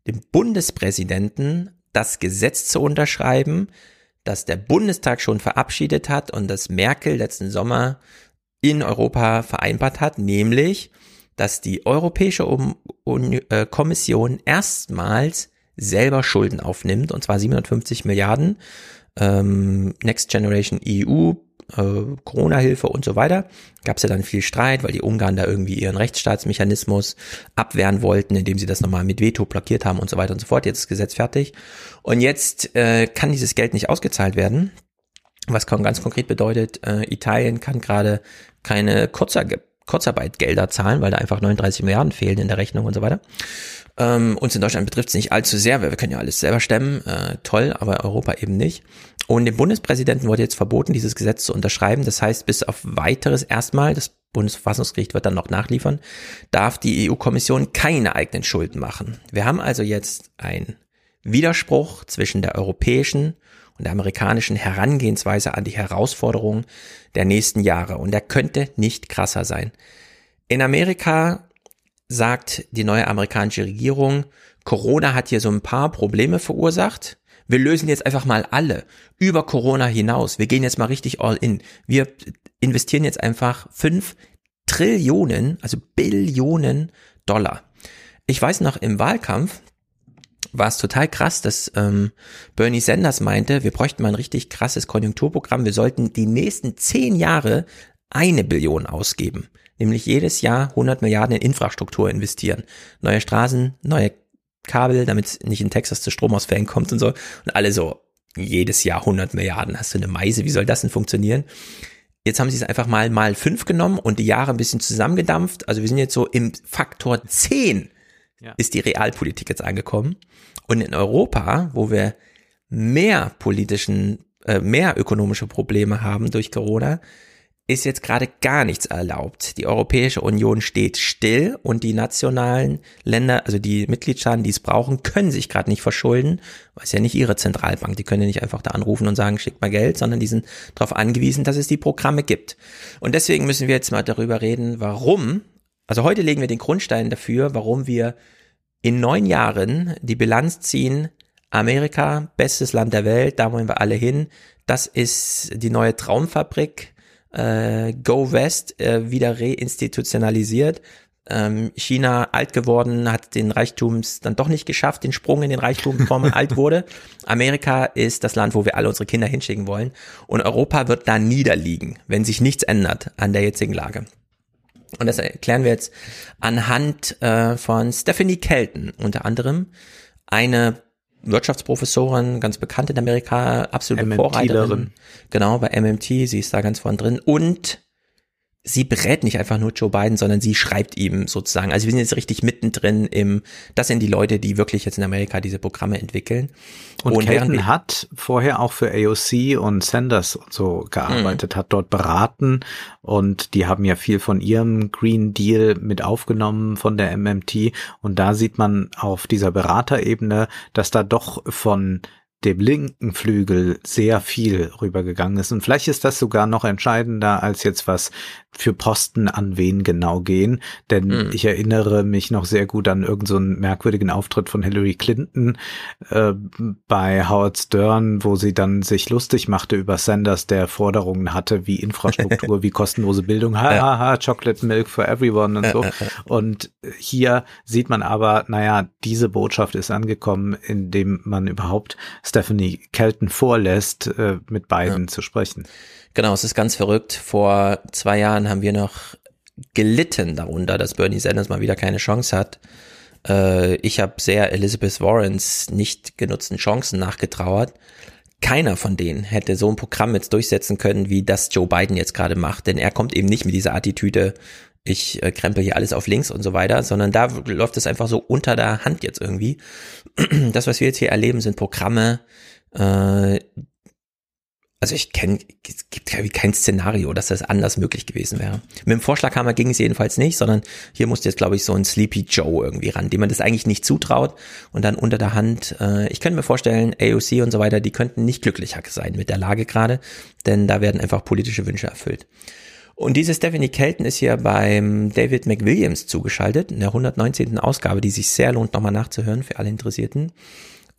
dem Bundespräsidenten das Gesetz zu unterschreiben, das der Bundestag schon verabschiedet hat und das Merkel letzten Sommer in Europa vereinbart hat, nämlich, dass die Europäische äh, Kommission erstmals selber Schulden aufnimmt, und zwar 750 Milliarden, ähm, Next Generation EU, äh, Corona-Hilfe und so weiter. Gab es ja dann viel Streit, weil die Ungarn da irgendwie ihren Rechtsstaatsmechanismus abwehren wollten, indem sie das nochmal mit Veto blockiert haben und so weiter und so fort. Jetzt ist das Gesetz fertig. Und jetzt äh, kann dieses Geld nicht ausgezahlt werden. Was ganz konkret bedeutet, äh, Italien kann gerade keine Kurzer Kurzarbeitgelder zahlen, weil da einfach 39 Milliarden fehlen in der Rechnung und so weiter. Ähm, uns in Deutschland betrifft es nicht allzu sehr, weil wir können ja alles selber stemmen. Äh, toll, aber Europa eben nicht. Und dem Bundespräsidenten wurde jetzt verboten, dieses Gesetz zu unterschreiben. Das heißt, bis auf weiteres erstmal, das Bundesverfassungsgericht wird dann noch nachliefern, darf die EU-Kommission keine eigenen Schulden machen. Wir haben also jetzt ein Widerspruch zwischen der europäischen und der amerikanischen Herangehensweise an die Herausforderungen der nächsten Jahre. Und der könnte nicht krasser sein. In Amerika sagt die neue amerikanische Regierung, Corona hat hier so ein paar Probleme verursacht. Wir lösen jetzt einfach mal alle über Corona hinaus. Wir gehen jetzt mal richtig all in. Wir investieren jetzt einfach fünf Trillionen, also Billionen Dollar. Ich weiß noch im Wahlkampf, war es total krass, dass ähm, Bernie Sanders meinte, wir bräuchten mal ein richtig krasses Konjunkturprogramm. Wir sollten die nächsten zehn Jahre eine Billion ausgeben, nämlich jedes Jahr 100 Milliarden in Infrastruktur investieren. Neue Straßen, neue Kabel, damit nicht in Texas zu Stromausfällen kommt und so. Und alle so, jedes Jahr 100 Milliarden. Hast du eine Meise? Wie soll das denn funktionieren? Jetzt haben sie es einfach mal mal fünf genommen und die Jahre ein bisschen zusammengedampft. Also wir sind jetzt so im Faktor 10 Ja. ist die Realpolitik jetzt angekommen. Und in Europa, wo wir mehr politischen, äh, mehr ökonomische Probleme haben durch Corona, ist jetzt gerade gar nichts erlaubt. Die Europäische Union steht still und die nationalen Länder, also die Mitgliedstaaten, die es brauchen, können sich gerade nicht verschulden, weil es ja nicht ihre Zentralbank, die können ja nicht einfach da anrufen und sagen, schickt mal Geld, sondern die sind darauf angewiesen, dass es die Programme gibt. Und deswegen müssen wir jetzt mal darüber reden, warum, also heute legen wir den Grundstein dafür, warum wir in neun Jahren die Bilanz ziehen, Amerika, bestes Land der Welt, da wollen wir alle hin. Das ist die neue Traumfabrik. Äh, Go West äh, wieder reinstitutionalisiert. Ähm, China alt geworden, hat den Reichtums dann doch nicht geschafft, den Sprung in den Reichtum, bevor man alt wurde. Amerika ist das Land, wo wir alle unsere Kinder hinschicken wollen. Und Europa wird da niederliegen, wenn sich nichts ändert an der jetzigen Lage. Und das erklären wir jetzt anhand äh, von Stephanie Kelton, unter anderem eine Wirtschaftsprofessorin, ganz bekannt in Amerika, absolute MMTlerin. Vorreiterin. Genau, bei MMT, sie ist da ganz vorne drin. Und sie berät nicht einfach nur Joe Biden, sondern sie schreibt ihm sozusagen. Also wir sind jetzt richtig mittendrin im, das sind die Leute, die wirklich jetzt in Amerika diese Programme entwickeln. Und, und wir- hat vorher auch für AOC und Sanders und so gearbeitet, hat dort beraten und die haben ja viel von ihrem Green Deal mit aufgenommen von der MMT und da sieht man auf dieser Beraterebene, dass da doch von dem linken Flügel sehr viel rübergegangen ist. Und vielleicht ist das sogar noch entscheidender als jetzt was für Posten an wen genau gehen. Denn Hm. ich erinnere mich noch sehr gut an irgendeinen so einen merkwürdigen Auftritt von Hillary Clinton äh, bei Howard Stern, wo sie dann sich lustig machte über Sanders, der Forderungen hatte wie Infrastruktur, wie kostenlose Bildung, ha, ha, ha, Chocolate Milk for everyone und so. Und hier sieht man aber, naja, diese Botschaft ist angekommen, indem man überhaupt Stephanie Kelton vorlässt, äh, mit beiden zu sprechen. Genau, es ist ganz verrückt. Vor zwei Jahren haben wir noch gelitten darunter, dass Bernie Sanders mal wieder keine Chance hat. Äh, ich habe sehr Elizabeth Warrens nicht genutzten Chancen nachgetrauert. Keiner von denen hätte so ein Programm jetzt durchsetzen können, wie das Joe Biden jetzt gerade macht, denn er kommt eben nicht mit dieser Attitüde, ich äh, krempel hier alles auf links und so weiter, sondern da läuft es einfach so unter der Hand jetzt irgendwie. Das, was wir jetzt hier erleben, sind Programme, äh, also ich kenne, es gibt kein Szenario, dass das anders möglich gewesen wäre. Mit dem Vorschlaghammer ging es jedenfalls nicht, sondern hier musste jetzt, glaube ich, so ein Sleepy Joe irgendwie ran, dem man das eigentlich nicht zutraut und dann unter der Hand, äh, ich könnte mir vorstellen, AOC und so weiter, die könnten nicht glücklicher sein mit der Lage gerade, denn da werden einfach politische Wünsche erfüllt. Und diese Stephanie Kelton ist hier beim David McWilliams zugeschaltet, in der 119. Ausgabe, die sich sehr lohnt, nochmal nachzuhören für alle Interessierten.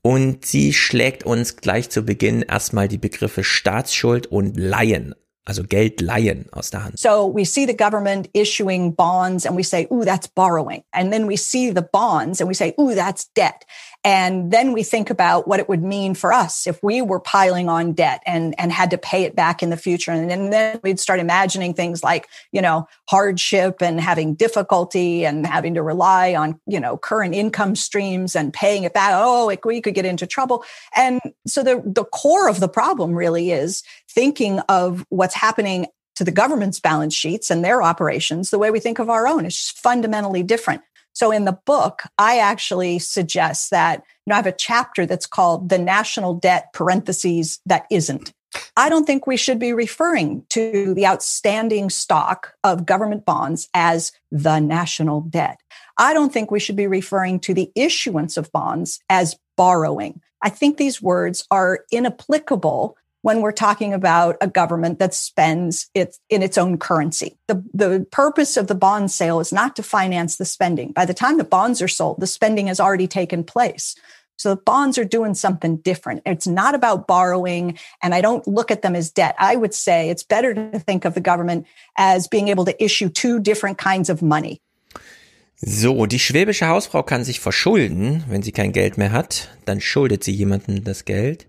Und sie schlägt uns gleich zu Beginn erstmal die Begriffe Staatsschuld und Leihen, also Geld leihen aus der Hand. So we see the government issuing bonds and we say, ooh, that's borrowing. And then we see the bonds and we say, ooh, that's debt. And then we think about what it would mean for us if we were piling on debt and, and had to pay it back in the future. And then, then we'd start imagining things like, you know, hardship and having difficulty and having to rely on, you know, current income streams and paying it back. Oh, it, we could get into trouble. And so the, the core of the problem really is thinking of what's happening to the government's balance sheets and their operations the way we think of our own. It's just fundamentally different. So in the book, I actually suggest that, you know, I have a chapter that's called the national debt parentheses that isn't. I don't think we should be referring to the outstanding stock of government bonds as the national debt. I don't think we should be referring to the issuance of bonds as borrowing. I think these words are inapplicable when we're talking about a government that spends it in its own currency. The, the purpose of the bond sale is not to finance the spending. By the time the bonds are sold, the spending has already taken place. So the bonds are doing something different. It's not about borrowing, and I don't look at them as debt. I would say it's better to think of the government as being able to issue two different kinds of money. So, die schwäbische Hausfrau kann sich verschulden, wenn sie kein Geld mehr hat, dann schuldet sie jemandem das Geld.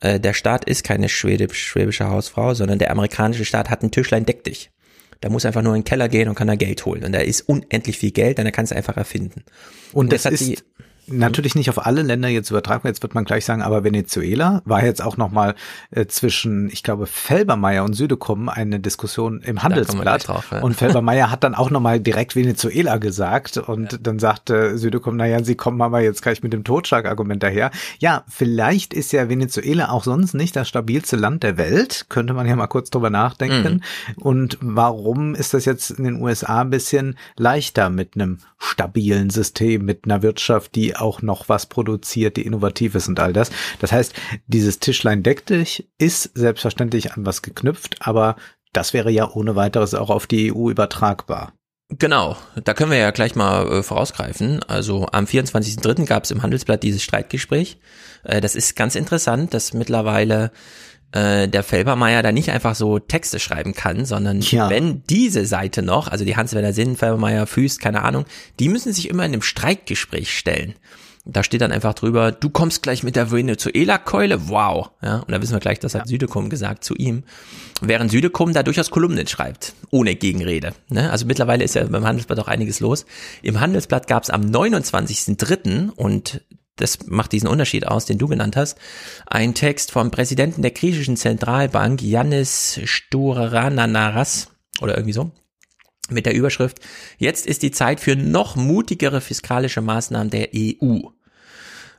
Äh, der Staat ist keine schwäbisch, schwäbische Hausfrau, sondern der amerikanische Staat hat ein Tischlein deck dich. Da muss einfach nur in den Keller gehen und kann da Geld holen. Und da ist unendlich viel Geld, dann kann es einfach erfinden. Und das das hat ist sie- natürlich nicht auf alle Länder jetzt übertragen. Jetzt wird man gleich sagen, aber Venezuela war jetzt auch noch mal äh, zwischen, ich glaube, Felbermeier und Südekum eine Diskussion im Handelsblatt. drauf, ja. Und Felbermeier hat dann auch noch mal direkt Venezuela gesagt. Und dann sagte Südekum, naja, Sie kommen aber jetzt gleich mit dem Totschlagargument daher. Ja, vielleicht ist ja Venezuela auch sonst nicht das stabilste Land der Welt. Könnte man ja mal kurz drüber nachdenken. Und warum ist das jetzt in den USA ein bisschen leichter mit einem stabilen System, mit einer Wirtschaft, die auch noch was produziert, die innovativ ist und all das. Das heißt, dieses Tischlein deck dich ist selbstverständlich an was geknüpft, aber das wäre ja ohne weiteres auch auf die EU übertragbar. Genau, da können wir ja gleich mal äh, vorausgreifen. Also am 24.03. gab es im Handelsblatt dieses Streitgespräch. Äh, das ist ganz interessant, dass mittlerweile äh, der Felbermeier da nicht einfach so Texte schreiben kann, sondern Ja. wenn diese Seite noch, also die Hans-Werner Sinn, Felbermeier, Füß, keine Ahnung, die müssen sich immer in einem Streitgespräch stellen. Da steht dann einfach drüber, du kommst gleich mit der Venezuela-Keule, wow. Ja, und da wissen wir gleich, das hat Südekum gesagt zu ihm. Während Südekum da durchaus Kolumnen schreibt, ohne Gegenrede. Ne? Also mittlerweile ist ja beim Handelsblatt auch einiges los. Im Handelsblatt gab es am 29.03. und das macht diesen Unterschied aus, den du genannt hast, ein Text vom Präsidenten der griechischen Zentralbank, Yannis Stouranaras, oder irgendwie so, mit der Überschrift, jetzt ist die Zeit für noch mutigere fiskalische Maßnahmen der EU.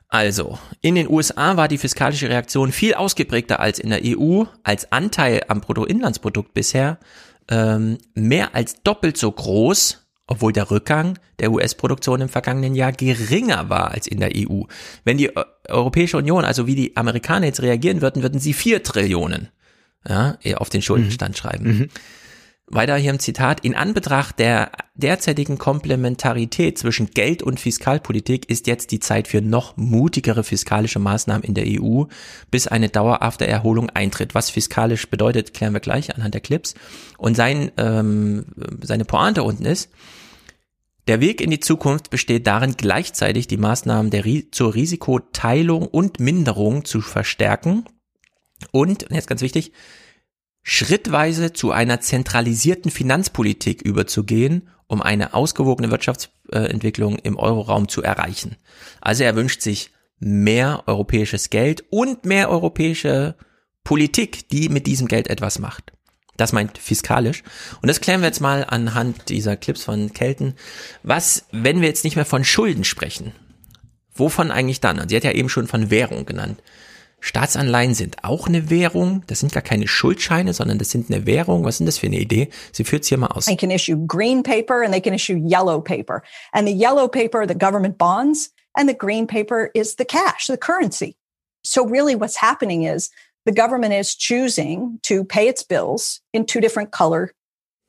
Also, in den USA war die fiskalische Reaktion viel ausgeprägter als in der EU, als Anteil am Bruttoinlandsprodukt bisher ähm, mehr als doppelt so groß, obwohl der Rückgang der US-Produktion im vergangenen Jahr geringer war als in der EU. Wenn die Eu- Europäische Union, also wie die Amerikaner jetzt reagieren würden, würden sie vier Trillionen ja, auf den Schuldenstand schreiben. Weiter hier im Zitat, in Anbetracht der derzeitigen Komplementarität zwischen Geld- und Fiskalpolitik ist jetzt die Zeit für noch mutigere fiskalische Maßnahmen in der EU, bis eine dauerhafte Erholung eintritt. Was fiskalisch bedeutet, klären wir gleich anhand der Clips. Und sein, ähm, seine Pointe unten ist, der Weg in die Zukunft besteht darin, gleichzeitig die Maßnahmen der, zur Risikoteilung und Minderung zu verstärken und, und jetzt ganz wichtig, schrittweise zu einer zentralisierten Finanzpolitik überzugehen, um eine ausgewogene Wirtschaftsentwicklung im Euroraum zu erreichen. Also er wünscht sich mehr europäisches Geld und mehr europäische Politik, die mit diesem Geld etwas macht. Das meint fiskalisch. Und das klären wir jetzt mal anhand dieser Clips von Kelten. Was, wenn wir jetzt nicht mehr von Schulden sprechen, wovon eigentlich dann? Und sie hat ja eben schon von Währung genannt. Staatsanleihen sind auch eine Währung. Das sind gar keine Schuldscheine, sondern das sind eine Währung. Was sind das für eine Idee? Sie führt es hier mal aus. They can issue green paper and they can issue yellow paper. And the yellow paper are the government bonds and the green paper is the cash, the currency. So really what's happening is the government is choosing to pay its bills in two different color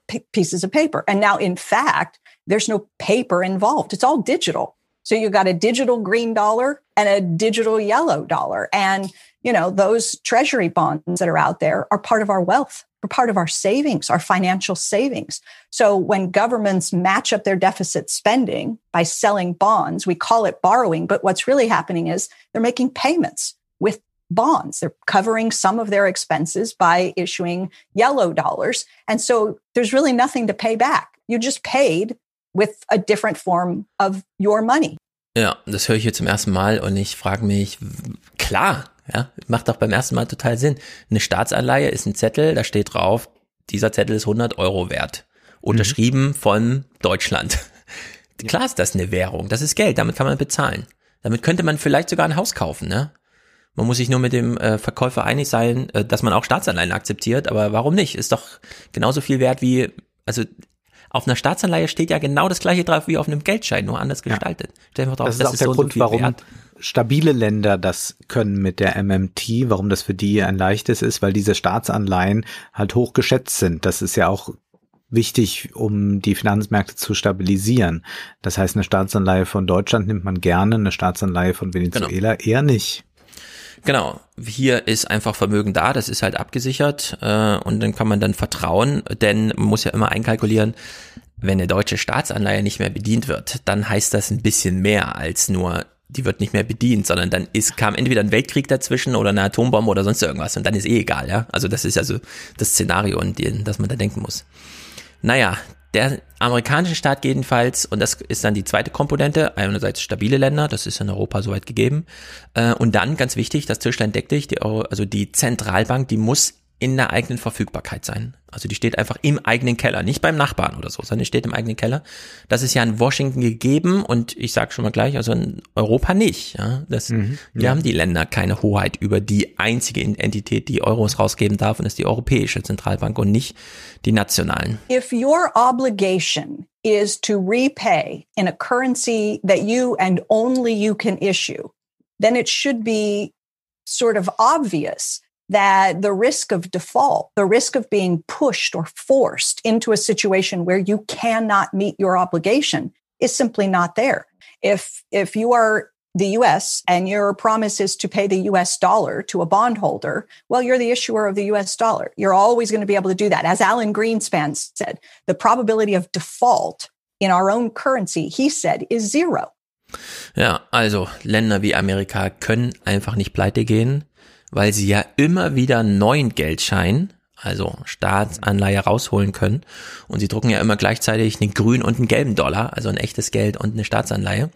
p- pieces of paper. And now in fact, there's no paper involved. It's all digital. So you've got a digital green dollar and a digital yellow dollar. And, you know, those treasury bonds that are out there are part of our wealth, are part of our savings, our financial savings. So when governments match up their deficit spending by selling bonds, we call it borrowing. But what's really happening is they're making payments with bonds. They're covering some of their expenses by issuing yellow dollars. And so there's really nothing to pay back. You just paid with a different form of your money. Ja, das höre ich hier zum ersten Mal und ich frage mich, klar, ja, macht doch beim ersten Mal total Sinn. Eine Staatsanleihe ist ein Zettel, da steht drauf, dieser Zettel ist 100 Euro wert. Unterschrieben von Deutschland. Klar ist das eine Währung, das ist Geld, damit kann man bezahlen. Damit könnte man vielleicht sogar ein Haus kaufen, ne? Man muss sich nur mit dem äh, Verkäufer einig sein, äh, dass man auch Staatsanleihen akzeptiert, aber warum nicht? Ist doch genauso viel wert wie, also auf einer Staatsanleihe steht ja genau das gleiche drauf wie auf einem Geldschein, nur anders gestaltet. Stell dir mal drauf, Das ist auch der so und so Grund, viel warum wert. stabile Länder das können mit der MMT, warum das für die ein leichtes ist, weil diese Staatsanleihen halt hoch geschätzt sind. Das ist ja auch wichtig, um die Finanzmärkte zu stabilisieren. Das heißt, eine Staatsanleihe von Deutschland nimmt man gerne, eine Staatsanleihe von Venezuela eher nicht. Genau, hier ist einfach Vermögen da, das ist halt abgesichert äh, und dann kann man dann vertrauen, denn man muss ja immer einkalkulieren, wenn eine deutsche Staatsanleihe nicht mehr bedient wird, dann heißt das ein bisschen mehr als nur, die wird nicht mehr bedient, sondern dann ist, kam entweder ein Weltkrieg dazwischen oder eine Atombombe oder sonst irgendwas und dann ist eh egal, ja. Also das ist also das Szenario, in dem, das man da denken muss. Naja, der amerikanische Staat jedenfalls, und das ist dann die zweite Komponente, einerseits stabile Länder, das ist in Europa soweit gegeben, äh, und dann ganz wichtig, das Tischlein deck dich, die, also die Zentralbank, die muss in der eigenen Verfügbarkeit sein. Also die steht einfach im eigenen Keller, nicht beim Nachbarn oder so, sondern die steht im eigenen Keller. Das ist ja in Washington gegeben und ich sage schon mal gleich, also in Europa nicht. Ja? Das, Mhm, wir ja. haben die Länder keine Hoheit über die einzige Entität, die Euros rausgeben darf, und das ist die Europäische Zentralbank und nicht die nationalen. If your obligation is to repay in a currency that you and only you can issue, then it should be sort of obvious that the risk of default, the risk of being pushed or forced into a situation where you cannot meet your obligation is simply not there. If, if you are the US and your promise is to pay the US dollar to a bondholder, well, you're the issuer of the US dollar. You're always going to be able to do that. As Alan Greenspan said, the probability of default in our own currency, he said, is zero. Ja, also Länder wie Amerika können einfach nicht pleite gehen, weil sie ja immer wieder einen neuen Geldschein, also Staatsanleihe rausholen können. Und sie drucken ja immer gleichzeitig einen grünen und einen gelben Dollar, also ein echtes Geld und eine Staatsanleihe.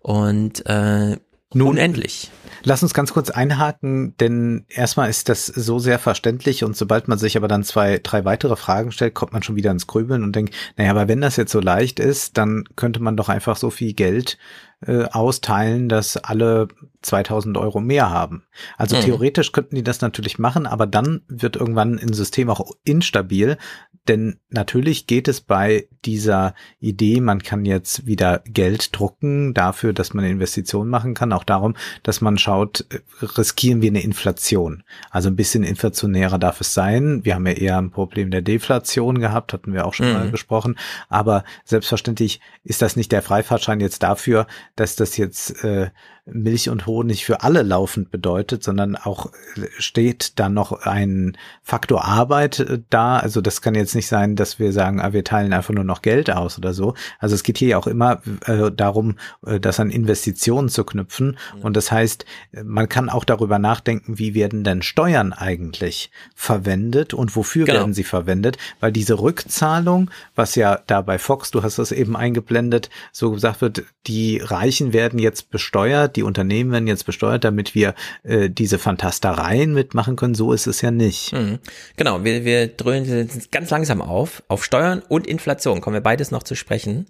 Und äh, unendlich. Lass uns ganz kurz einhaken, denn erstmal ist das so sehr verständlich und sobald man sich aber dann zwei, drei weitere Fragen stellt, kommt man schon wieder ins Grübeln und denkt, naja, aber wenn das jetzt so leicht ist, dann könnte man doch einfach so viel Geld äh, austeilen, dass alle 2000 Euro mehr haben. Also Mhm. theoretisch könnten die das natürlich machen, aber dann wird irgendwann ein System auch instabil. Denn natürlich geht es bei dieser Idee, man kann jetzt wieder Geld drucken dafür, dass man Investitionen machen kann, auch darum, dass man schaut, äh, riskieren wir eine Inflation. Also ein bisschen inflationärer darf es sein. Wir haben ja eher ein Problem der Deflation gehabt, hatten wir auch schon mhm. mal gesprochen. Aber selbstverständlich ist das nicht der Freifahrtschein jetzt dafür, dass das jetzt äh, Milch und Honig für alle laufend bedeutet, sondern auch äh, steht da noch ein Faktor Arbeit äh, da. Also das kann jetzt nicht sein, dass wir sagen, ah, wir teilen einfach nur noch Geld aus oder so. Also es geht hier ja auch immer äh, darum, äh, das an Investitionen zu knüpfen. Und das heißt, man kann auch darüber nachdenken, wie werden denn Steuern eigentlich verwendet und wofür genau. werden sie verwendet? Weil diese Rückzahlung, was ja da bei Fox, du hast das eben eingeblendet, so gesagt wird, die Reichen werden jetzt besteuert die Unternehmen werden jetzt besteuert, damit wir äh, diese Fantastereien mitmachen können. So ist es ja nicht. Mhm. Genau, wir, wir dröhnen ganz langsam auf. Auf Steuern und Inflation kommen wir beides noch zu sprechen.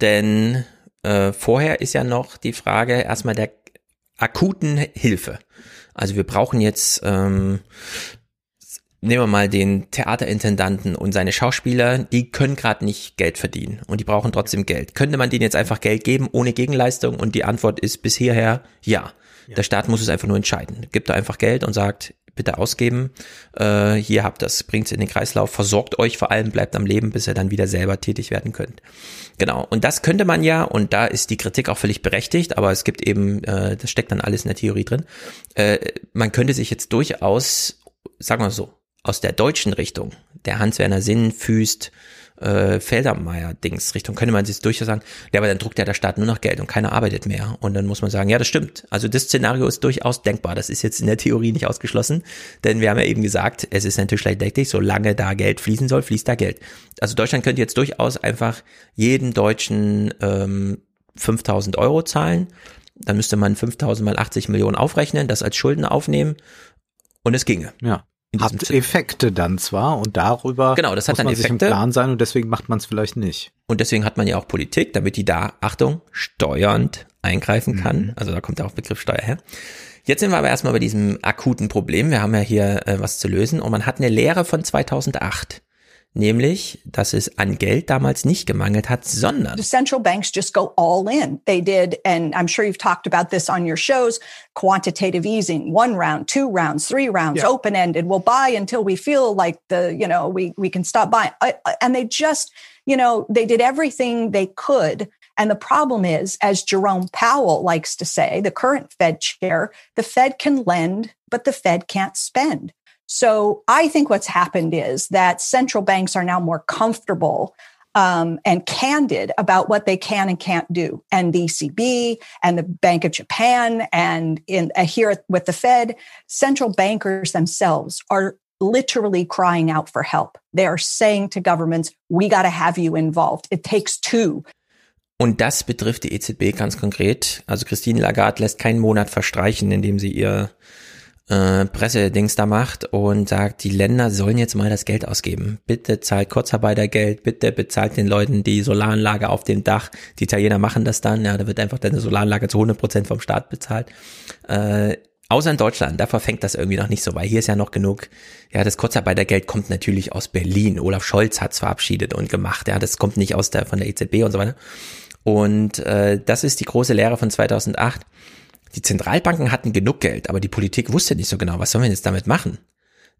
Denn äh, vorher ist ja noch die Frage erstmal der akuten Hilfe. Also wir brauchen jetzt ähm, nehmen wir mal den Theaterintendanten und seine Schauspieler, die können gerade nicht Geld verdienen und die brauchen trotzdem Geld. Könnte man denen jetzt einfach Geld geben ohne Gegenleistung? Und die Antwort ist bis hierher ja. ja. Der Staat muss es einfach nur entscheiden. Gibt da einfach Geld und sagt, bitte ausgeben, äh, hier habt das, bringt's in den Kreislauf, versorgt euch vor allem, bleibt am Leben, bis ihr dann wieder selber tätig werden könnt. Genau, und das könnte man ja, und da ist die Kritik auch völlig berechtigt, aber es gibt eben, äh, das steckt dann alles in der Theorie drin, äh, man könnte sich jetzt durchaus, sagen wir so, aus der deutschen Richtung, der Hans-Werner Sinn, Füst, äh, Feldermeier-Dings Richtung, könnte man sich durchaus sagen, ja, aber dann druckt ja der Staat nur noch Geld und keiner arbeitet mehr. Und dann muss man sagen, ja, das stimmt. Also das Szenario ist durchaus denkbar. Das ist jetzt in der Theorie nicht ausgeschlossen, denn wir haben ja eben gesagt, es ist natürlich leicht solange da Geld fließen soll, fließt da Geld. Also Deutschland könnte jetzt durchaus einfach jeden Deutschen ähm, 5000 Euro zahlen. Dann müsste man 5000 mal 80 Millionen aufrechnen, das als Schulden aufnehmen und es ginge. Ja hat Effekte dann zwar und darüber genau, das hat muss dann man Effekte. sich im Plan sein und deswegen macht man es vielleicht nicht. Und deswegen hat man ja auch Politik, damit die da, Achtung, steuernd eingreifen kann. Mhm. Also da kommt ja auch Begriff Steuer her. Jetzt sind wir aber erstmal bei diesem akuten Problem. Wir haben ja hier äh, was zu lösen und man hat eine Lehre von 2008 nämlich, dass es an Geld damals nicht gemangelt hat, sondern the central banks just go all in. They did, and I'm sure you've talked about this on your shows, quantitative easing, one round, two rounds, three rounds, yeah. open ended. We'll buy until we feel like the, you know, we we can stop buying. And they just, you know, they did everything they could. And the problem is, as Jerome Powell likes to say, the current Fed chair, the Fed can lend, but the Fed can't spend. So I think what's happened is that central banks are now more comfortable um, and candid about what they can and can't do. And the ECB and the Bank of Japan and in uh, here with the Fed, central bankers themselves are literally crying out for help. They are saying to governments, we got to have you involved. It takes two. Und das betrifft die EZB ganz konkret. Also Christine Lagarde lässt keinen Monat verstreichen, indem sie ihr äh, Pressedings da macht und sagt, die Länder sollen jetzt mal das Geld ausgeben. Bitte zahlt Kurzarbeitergeld, bitte bezahlt den Leuten die Solaranlage auf dem Dach. Die Italiener machen das dann, ja, da wird einfach deine Solaranlage zu 100 Prozent vom Staat bezahlt. Äh, Außer in Deutschland, da verfängt das irgendwie noch nicht so, weil hier ist ja noch genug, ja, das Kurzarbeitergeld kommt natürlich aus Berlin. Olaf Scholz hat's verabschiedet und gemacht, ja, das kommt nicht aus der, von der EZB und so weiter. Und äh, das ist die große Lehre von 2008 die Zentralbanken hatten genug Geld, aber die Politik wusste nicht so genau, was sollen wir jetzt damit machen?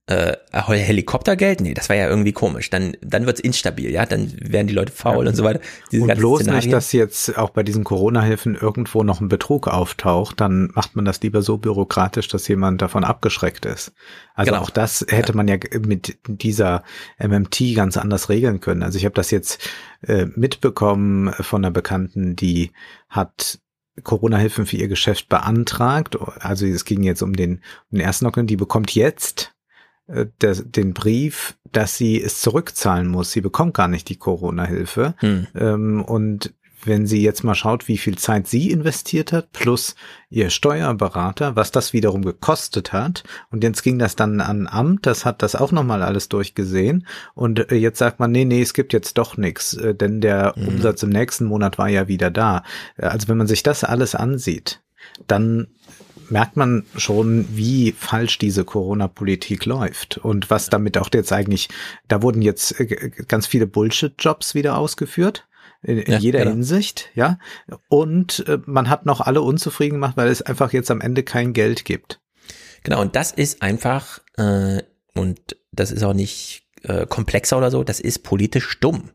Äh, Helikoptergeld? Nee, das war ja irgendwie komisch. Dann, dann wird's instabil, ja, dann werden die Leute faul ja. und so weiter. Diese und bloß Szenarien. nicht, dass jetzt auch bei diesen Corona-Hilfen irgendwo noch ein Betrug auftaucht, dann macht man das lieber so bürokratisch, dass jemand davon abgeschreckt ist. Also genau. auch das hätte man ja mit dieser MMT ganz anders regeln können. Also ich habe das jetzt äh, mitbekommen von einer Bekannten, die hat Corona-Hilfen für ihr Geschäft beantragt. Also es ging jetzt um den, um den ersten Lockdown. Die bekommt jetzt äh, der, den Brief, dass sie es zurückzahlen muss. Sie bekommt gar nicht die Corona-Hilfe. Hm. Ähm, und wenn sie jetzt mal schaut, wie viel Zeit sie investiert hat, plus ihr Steuerberater, was das wiederum gekostet hat. Und jetzt ging das dann an Amt, das hat das auch nochmal alles durchgesehen. Und äh, jetzt sagt man, nee, nee, es gibt jetzt doch nichts, äh, denn der mhm. Umsatz im nächsten Monat war ja wieder da. Äh, also wenn man sich das alles ansieht, dann merkt man schon, wie falsch diese Corona-Politik läuft und was damit auch jetzt eigentlich, da wurden jetzt ganz viele Bullshit-Jobs wieder ausgeführt. In, in Ja, jeder genau. Hinsicht, ja. Und äh, man hat noch alle unzufrieden gemacht, weil es einfach jetzt am Ende kein Geld gibt. Genau, und das ist einfach, äh, und das ist auch nicht äh, komplexer oder so, das ist politisch dumm.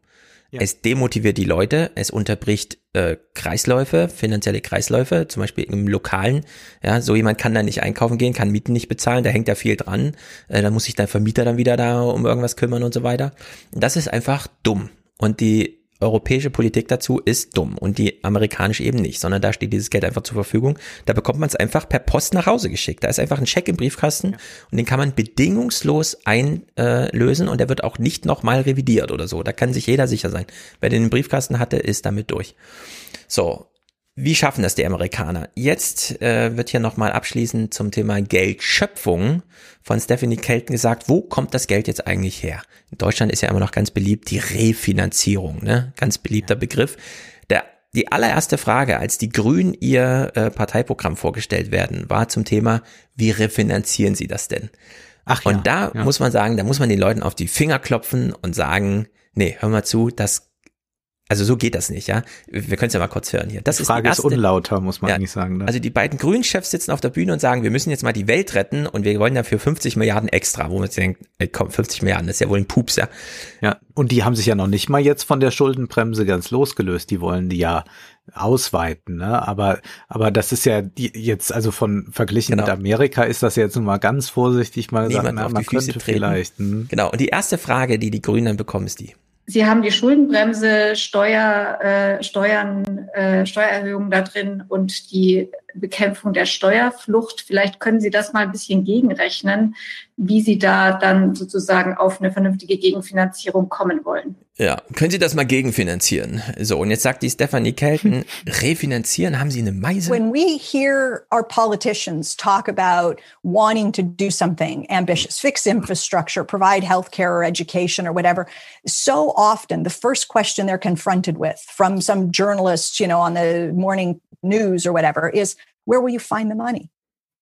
Es demotiviert die Leute, es unterbricht äh, Kreisläufe, finanzielle Kreisläufe, zum Beispiel im Lokalen. Ja, so jemand kann da nicht einkaufen gehen, kann Mieten nicht bezahlen, da hängt ja viel dran. Äh, da muss sich der Vermieter dann wieder da um irgendwas kümmern und so weiter. Das ist einfach dumm. Und die europäische Politik dazu ist dumm und die amerikanische eben nicht, sondern da steht dieses Geld einfach zur Verfügung. Da bekommt man es einfach per Post nach Hause geschickt. Da ist einfach ein Scheck im Briefkasten und den kann man bedingungslos einlösen und der wird auch nicht nochmal revidiert oder so. Da kann sich jeder sicher sein. Wer den im Briefkasten hatte, ist damit durch. So, wie schaffen das die Amerikaner? Jetzt äh, wird hier nochmal abschließend zum Thema Geldschöpfung von Stephanie Kelton gesagt, wo kommt das Geld jetzt eigentlich her? In Deutschland ist ja immer noch ganz beliebt die Refinanzierung, ne? Ganz beliebter Begriff. Der, die allererste Frage, als die Grünen ihr äh, Parteiprogramm vorgestellt werden, war zum Thema, wie refinanzieren sie das denn? Ach und ja, da ja. muss man sagen, da muss man den Leuten auf die Finger klopfen und sagen, nee, hör mal zu, das also so geht das nicht, ja. Wir können es ja mal kurz hören hier. Das die Frage ist ist, die erste, unlauter, muss man Ja. eigentlich sagen. Ne? Also die beiden Grünen-Chefs sitzen auf der Bühne und sagen, wir müssen jetzt mal die Welt retten und wir wollen dafür 50 Milliarden extra, wo man sich denkt, ey, komm, 50 Milliarden, das ist ja wohl ein Pups, ja. Ja, und die haben sich ja noch nicht mal jetzt von der Schuldenbremse ganz losgelöst. Die wollen die ja ausweiten, ne? Aber, aber das ist ja die, jetzt, also von verglichen mit Amerika ist das jetzt nun mal ganz vorsichtig mal Niemand na, auf man die Füße könnte treten. vielleicht. Hm. Genau. Und die erste Frage, die die Grünen dann bekommen, ist die. Sie haben die Schuldenbremse, Steuer, äh, Steuern, äh, Steuererhöhungen da drin und die Bekämpfung der Steuerflucht. Vielleicht können Sie das mal ein bisschen gegenrechnen, wie Sie da dann sozusagen auf eine vernünftige Gegenfinanzierung kommen wollen. Ja, können Sie das mal gegenfinanzieren? So, und jetzt sagt die Stephanie Kelton, refinanzieren, haben Sie eine Meise? When we hear our politicians talk about wanting to do something ambitious, fix infrastructure, provide healthcare or education or whatever, so often the first question they're confronted with from some journalists, you know, on the morning news or whatever is, where will you find the money?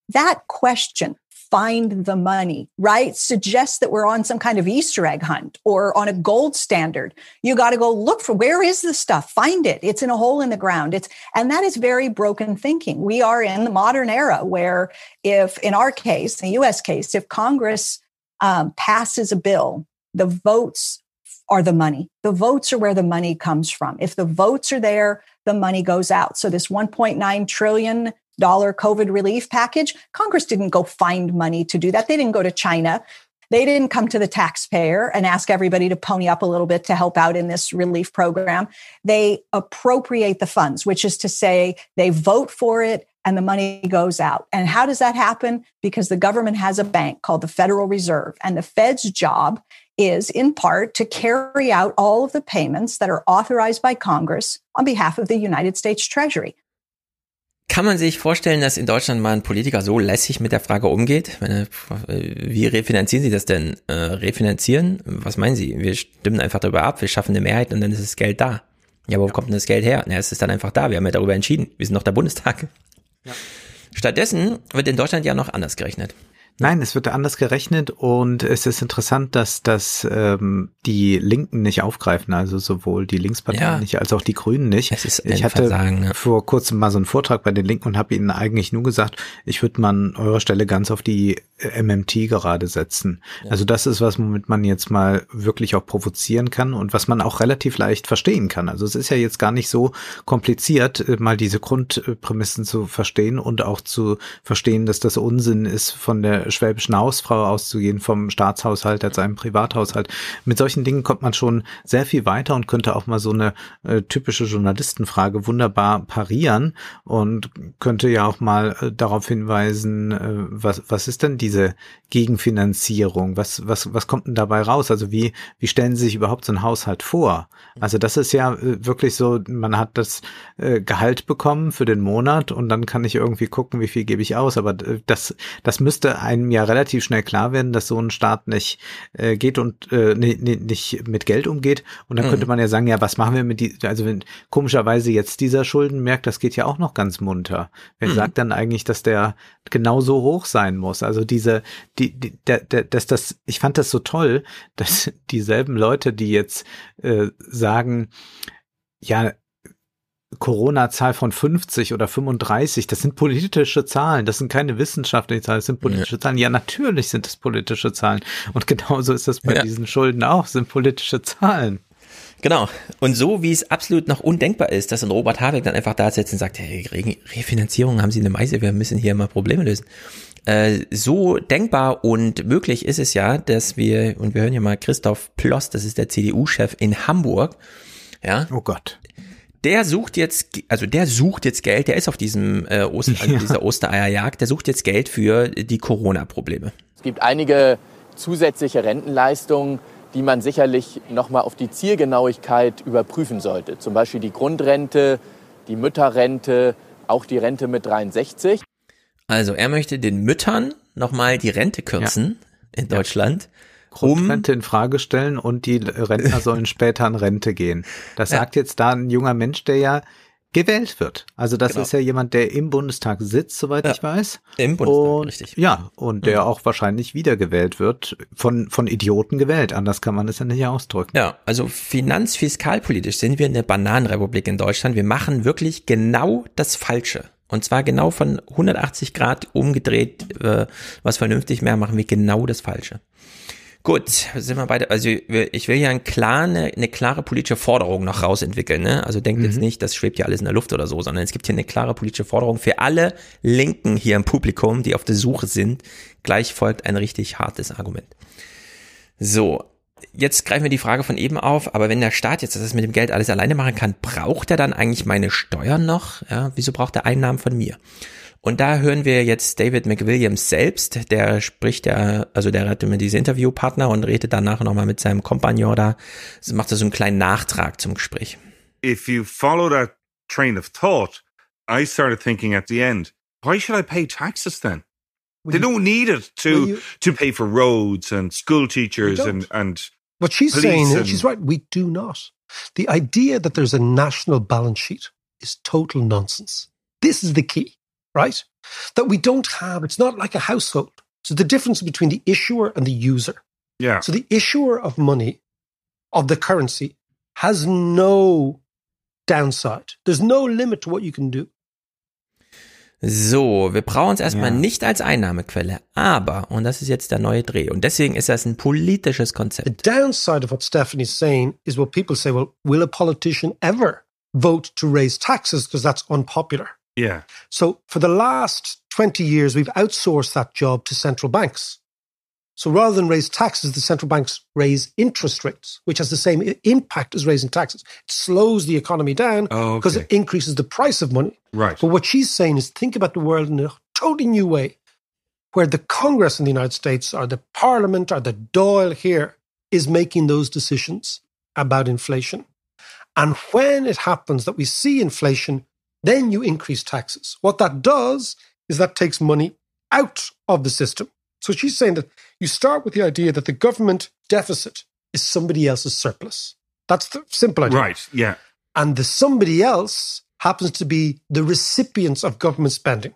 That question, find the money, right? Suggests that we're on some kind of Easter egg hunt or on a gold standard. You got to go look for where is the stuff? Find it. It's in a hole in the ground. It's, and that is very broken thinking. We are in the modern era where if, in our case, the US case, if Congress um, passes a bill, the votes are the money. The votes are where the money comes from. If the votes are there, the money goes out. So this 1.9 trillion dollar COVID relief package, Congress didn't go find money to do that. They didn't go to China. They didn't come to the taxpayer and ask everybody to pony up a little bit to help out in this relief program. They appropriate the funds, which is to say they vote for it and the money goes out. And how does that happen? Because the government has a bank called the Federal Reserve and the Fed's job is in part to carry out all of the payments that are authorized by Congress on behalf of the United States Treasury. Kann man sich vorstellen, dass in Deutschland mal ein Politiker so lässig mit der Frage umgeht? Wie refinanzieren Sie das denn? Äh, refinanzieren? Was meinen Sie? Wir stimmen einfach darüber ab, wir schaffen eine Mehrheit und dann ist das Geld da. Ja, aber wo kommt denn das Geld her? Na, es ist dann einfach da. Wir haben ja darüber entschieden. Wir sind noch der Bundestag. Stattdessen wird in Deutschland ja noch anders gerechnet. Nein, es wird anders gerechnet und es ist interessant, dass das ähm, die Linken nicht aufgreifen, also sowohl die Linksparteien Ja. nicht als auch die Grünen nicht. Es ist ich hatte Versagen, ja. vor kurzem mal so einen Vortrag bei den Linken und habe ihnen eigentlich nur gesagt, ich würde mal an eurer Stelle ganz auf die äh, MMT gerade setzen. Also das ist was, womit man jetzt mal wirklich auch provozieren kann und was man auch relativ leicht verstehen kann. Also es ist ja jetzt gar nicht so kompliziert, äh, mal diese Grundprämissen zu verstehen und auch zu verstehen, dass das Unsinn ist, von der schwäbischen Hausfrau auszugehen, vom Staatshaushalt als einem Privathaushalt. Mit solchen Dingen kommt man schon sehr viel weiter und könnte auch mal so eine äh, typische Journalistenfrage wunderbar parieren und könnte ja auch mal äh, darauf hinweisen, äh, was, was ist denn diese Gegenfinanzierung? Was, was, was kommt denn dabei raus? Also wie, wie stellen Sie sich überhaupt so einen Haushalt vor? Also das ist ja äh, wirklich so, man hat das äh, Gehalt bekommen für den Monat und dann kann ich irgendwie gucken, wie viel gebe ich aus. Aber äh, das, das müsste einem ja relativ schnell klar werden, dass so ein Staat nicht äh, geht und äh, nicht, nicht mit Geld umgeht. Und dann Mhm. könnte man ja sagen, ja, was machen wir mit die, also wenn komischerweise jetzt dieser Schuldenmerk, das geht ja auch noch ganz munter. Wer Mhm. sagt dann eigentlich, dass der genauso hoch sein muss? Also diese, die, die der, der, dass das, ich fand das so toll, dass dieselben Leute, die jetzt äh, sagen, ja, Corona-Zahl von 50 oder 35, das sind politische Zahlen, das sind keine wissenschaftlichen Zahlen, das sind politische Zahlen. Ja, natürlich sind es politische Zahlen. Und genauso ist das bei Ja. diesen Schulden auch, sind politische Zahlen. Genau. Und so wie es absolut noch undenkbar ist, dass ein Robert Habeck dann einfach da sitzt und sagt, hey, Re Refinanzierung haben Sie eine Meise, wir müssen hier mal Probleme lösen. Äh, so denkbar und möglich ist es ja, dass wir, und wir hören hier mal Christoph Ploss, das ist der CDU-Chef in Hamburg, ja. Oh Gott. Der sucht jetzt, also der sucht jetzt Geld, der ist auf diesem äh, Oster, also Ja. dieser Ostereierjagd, der sucht jetzt Geld für die Corona-Probleme. Es gibt einige zusätzliche Rentenleistungen, die man sicherlich nochmal auf die Zielgenauigkeit überprüfen sollte. Zum Beispiel die Grundrente, die Mütterrente, auch die Rente mit 63. Also er möchte den Müttern nochmal die Rente kürzen in Deutschland. Grundrente in Frage stellen und die Rentner sollen später in Rente gehen. Das sagt jetzt da ein junger Mensch, der ja gewählt wird. Also das Genau. ist ja jemand, der im Bundestag sitzt, soweit ich weiß. Im Bundestag, und, richtig. Ja, und der auch wahrscheinlich wiedergewählt wird, von, von Idioten gewählt. Anders kann man das ja nicht ausdrücken. Ja, also finanzfiskalpolitisch sind wir eine Bananenrepublik in Deutschland. Wir machen wirklich genau das Falsche. Und zwar genau von 180 Grad umgedreht, äh, was vernünftig mehr, machen wir genau das Falsche. Gut, sind wir beide, also ich will ja ein klar, eine, eine klare politische Forderung noch rausentwickeln. Ne? Also denkt jetzt nicht, das schwebt ja alles in der Luft oder so, sondern es gibt hier eine klare politische Forderung für alle Linken hier im Publikum, die auf der Suche sind. Gleich folgt ein richtig hartes Argument. So, jetzt greifen wir die Frage von eben auf, aber wenn der Staat jetzt das mit dem Geld alles alleine machen kann, braucht er dann eigentlich meine Steuern noch? Ja, wieso braucht er Einnahmen von mir? Und da hören wir jetzt David McWilliams selbst, der spricht ja, also der hat immer diese Interviewpartner und redet danach nochmal mit seinem Kompagnon da, macht so einen kleinen Nachtrag zum Gespräch. if you follow that train of thought, I started thinking at the end, why should I pay taxes then? they don't need it to you- to pay for roads and school teachers and and What she's saying, and- she's right, we do not. The idea that there's a national balance sheet is total nonsense. This is the key, right? That we don't have, it's not like a household. So the difference between the issuer and the user. Yeah. So the issuer of money, of the currency, has no downside. There's no limit to what you can do. So, wir brauchen es erstmal Ja. nicht als Einnahmequelle, aber, und das ist jetzt der neue Dreh, und deswegen ist das ein politisches Konzept. The downside of what Stephanie's saying is what people say, well, will a politician ever vote to raise taxes because that's unpopular? Yeah. So for the last 20 years, we've outsourced that job to central banks. So rather than raise taxes, the central banks raise interest rates, which has the same impact as raising taxes. It slows the economy down Oh, because okay. it increases the price of money. Right. But what she's saying is think about the world in a totally new way, where the Congress in the United States or the Parliament or the Doyle here is making those decisions about inflation. And when it happens that we see inflation, then you increase taxes. What that does is that takes money out of the system. So she's saying that you start with the idea that the government deficit is somebody else's surplus. That's the simple idea. Right. Yeah. And the somebody else happens to be the recipients of government spending.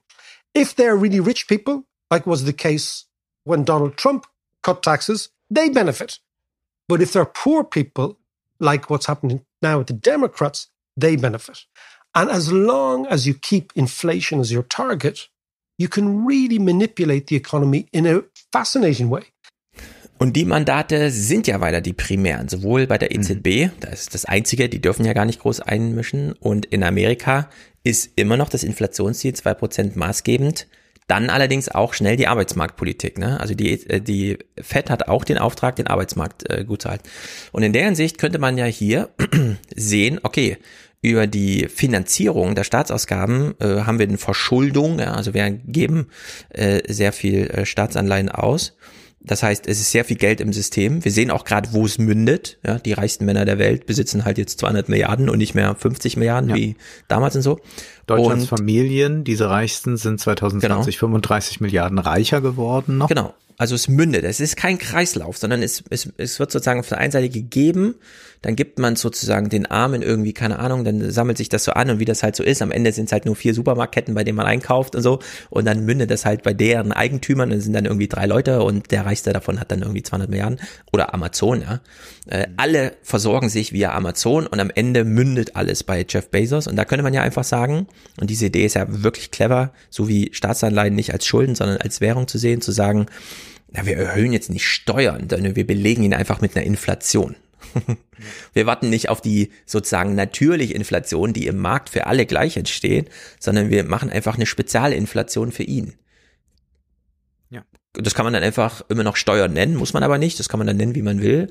If they're really rich people, like was the case when Donald Trump cut taxes, they benefit. But if they're poor people, like what's happening now with the Democrats, they benefit. And as long as you keep inflation as your target, you can really manipulate the economy in a fascinating way. Und die Mandate sind ja weiter die primären, sowohl bei der EZB, das ist das Einzige, die dürfen ja gar nicht groß einmischen, und in Amerika ist immer noch das Inflationsziel 2% maßgebend. Dann allerdings auch schnell die Arbeitsmarktpolitik. Ne? Also die, äh, die FED hat auch den Auftrag, den Arbeitsmarkt äh, gut zu halten. Und in der Hinsicht könnte man ja hier sehen, okay, über die Finanzierung der Staatsausgaben äh, haben wir eine Verschuldung, ja, also wir geben äh, sehr viel äh, Staatsanleihen aus. Das heißt, es ist sehr viel Geld im System. Wir sehen auch gerade, wo es mündet. Ja, die reichsten Männer der Welt besitzen halt jetzt 200 Milliarden und nicht mehr 50 Milliarden wie damals und so. Deutschlands Und- Familien, diese reichsten, sind 2020 35 Milliarden reicher geworden noch. Genau. Also es mündet. Es ist kein Kreislauf, sondern es, es, es wird sozusagen auf der einen Seite gegeben, dann gibt man sozusagen den Armen irgendwie, keine Ahnung, dann sammelt sich das so an und wie das halt so ist. Am Ende sind es halt nur vier Supermarktketten, bei denen man einkauft und so. Und dann mündet das halt bei deren Eigentümern. Dann sind dann irgendwie drei Leute und der Reichste davon hat dann irgendwie 200 Milliarden. Oder Amazon, ja. Äh, alle versorgen sich via Amazon und am Ende mündet alles bei Jeff Bezos. Und da könnte man ja einfach sagen, und diese Idee ist ja wirklich clever, so wie Staatsanleihen nicht als Schulden, sondern als Währung zu sehen, zu sagen, na, wir erhöhen jetzt nicht Steuern, sondern wir belegen ihn einfach mit einer Inflation. Wir warten nicht auf die sozusagen natürliche Inflation, die im Markt für alle gleich entsteht, sondern wir machen einfach eine Spezialinflation für ihn. Ja. Das kann man dann einfach immer noch Steuern nennen, muss man aber nicht. Das kann man dann nennen, wie man will.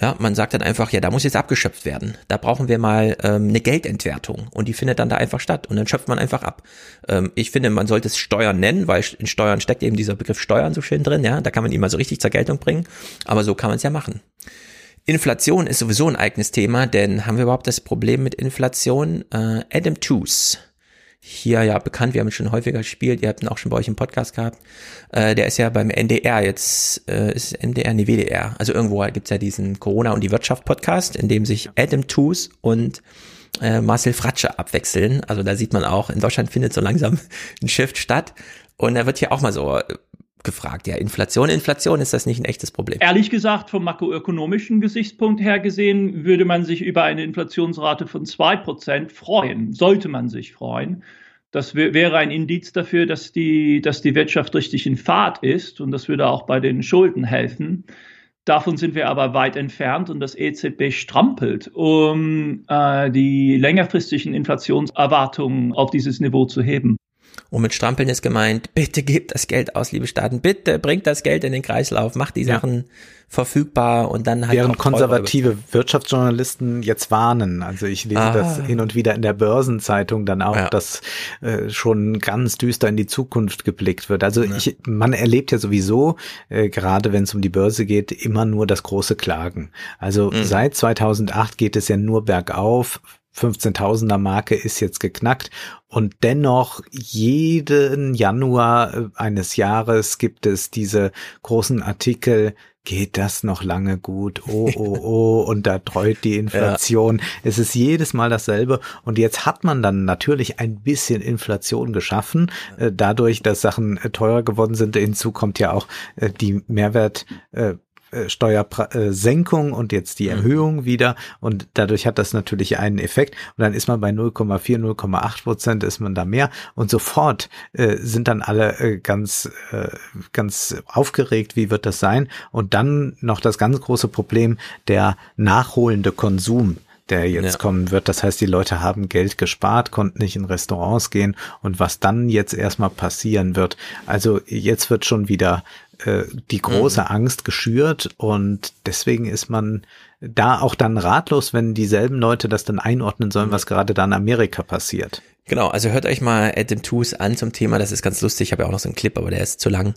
Ja, man sagt dann einfach, ja, da muss jetzt abgeschöpft werden. Da brauchen wir mal ähm, eine Geldentwertung und die findet dann da einfach statt und dann schöpft man einfach ab. Ähm, ich finde, man sollte es Steuern nennen, weil in Steuern steckt eben dieser Begriff Steuern so schön drin. Ja, da kann man ihn mal so richtig zur Geltung bringen. Aber so kann man es ja machen. Inflation ist sowieso ein eigenes Thema, denn haben wir überhaupt das Problem mit Inflation? Äh, Adam Tooze, hier ja bekannt, wir haben ihn schon häufiger gespielt, ihr habt ihn auch schon bei euch im Podcast gehabt, äh, der ist ja beim NDR jetzt, äh, ist NDR, nee, WDR, also irgendwo gibt's ja diesen Corona und die Wirtschaft Podcast, in dem sich Adam Tooze und äh, Marcel Fratsche abwechseln, also da sieht man auch, in Deutschland findet so langsam ein Shift statt. Und da wird hier auch mal so äh, gefragt, ja, Inflation, Inflation, ist das nicht ein echtes Problem? Ehrlich gesagt, vom makroökonomischen Gesichtspunkt her gesehen, würde man sich über eine Inflationsrate von 2% freuen, sollte man sich freuen. Das wär- wäre ein Indiz dafür, dass die, dass die Wirtschaft richtig in Fahrt ist und das würde auch bei den Schulden helfen. Davon sind wir aber weit entfernt und das EZB strampelt, um äh, die längerfristigen Inflationserwartungen auf dieses Niveau zu heben. Und mit Strampeln ist gemeint, bitte gebt das Geld aus, liebe Staaten, bitte bringt das Geld in den Kreislauf, macht die Ja. Sachen verfügbar und dann halt Während konservative Wirtschaftsjournalisten jetzt warnen. Also ich lese Ah. das hin und wieder in der Börsenzeitung dann auch, dass äh, schon ganz düster in die Zukunft geblickt wird. Also ich, man erlebt ja sowieso, äh, gerade wenn es um die Börse geht, immer nur das große Klagen. Also Mhm. seit 2008 geht es ja nur bergauf. 15.000er Marke ist jetzt geknackt und dennoch jeden Januar äh, eines Jahres gibt es diese großen Artikel, geht das noch lange gut? Oh, oh, oh, und da treut die Inflation. Es ist jedes Mal dasselbe und jetzt hat man dann natürlich ein bisschen Inflation geschaffen, äh, dadurch, dass Sachen äh, teurer geworden sind. Hinzu kommt ja auch die Mehrwert Steuersenkung und jetzt die Erhöhung wieder. Und dadurch hat das natürlich einen Effekt. Und dann ist man bei 0,4, 0,8 Prozent ist man da mehr. Und sofort äh, sind dann alle äh, ganz äh, ganz aufgeregt, wie wird das sein? Und dann noch das ganz große Problem der nachholende Konsum der jetzt Ja. kommen wird. Das heißt, die Leute haben Geld gespart, konnten nicht in Restaurants gehen und was dann jetzt erstmal passieren wird. Also jetzt wird schon wieder äh, die große Mhm. Angst geschürt und deswegen ist man da auch dann ratlos, wenn dieselben Leute das dann einordnen sollen, was gerade da in Amerika passiert. Genau, also hört euch mal Adam Tooze an zum Thema, das ist ganz lustig, ich habe ja auch noch so einen Clip, aber der ist zu lang,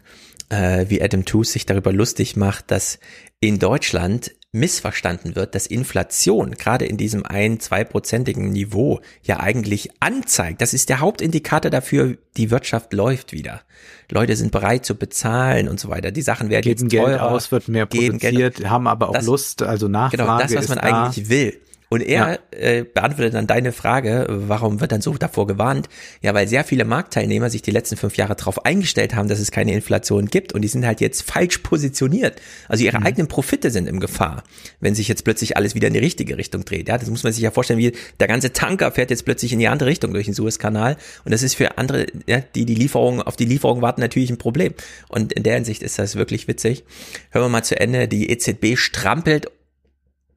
äh, wie Adam Tooze sich darüber lustig macht, dass in Deutschland missverstanden wird, dass Inflation gerade in diesem ein, zweiprozentigen Niveau ja eigentlich anzeigt. Das ist der Hauptindikator dafür, die Wirtschaft läuft wieder. Leute sind bereit zu bezahlen und so weiter. Die Sachen werden Geben jetzt Geld teurer, aus, wird mehr geben Geld produziert, haben aber auch Das- Lust, also Nachfrage Genau, das, was man da. eigentlich will. Und er äh, beantwortet dann deine Frage, warum wird dann so davor gewarnt? Ja, weil sehr viele Marktteilnehmer sich die letzten fünf Jahre darauf eingestellt haben, dass es keine Inflation gibt und die sind halt jetzt falsch positioniert. Also ihre eigenen Profite sind im Gefahr, wenn sich jetzt plötzlich alles wieder in die richtige Richtung dreht. Ja, das muss man sich ja vorstellen, wie der ganze Tanker fährt jetzt plötzlich in die andere Richtung durch den Suezkanal und das ist für andere, ja, die die Lieferung auf die Lieferung warten, natürlich ein Problem. Und in der Hinsicht ist das wirklich witzig. Hören wir mal zu Ende. Die EZB strampelt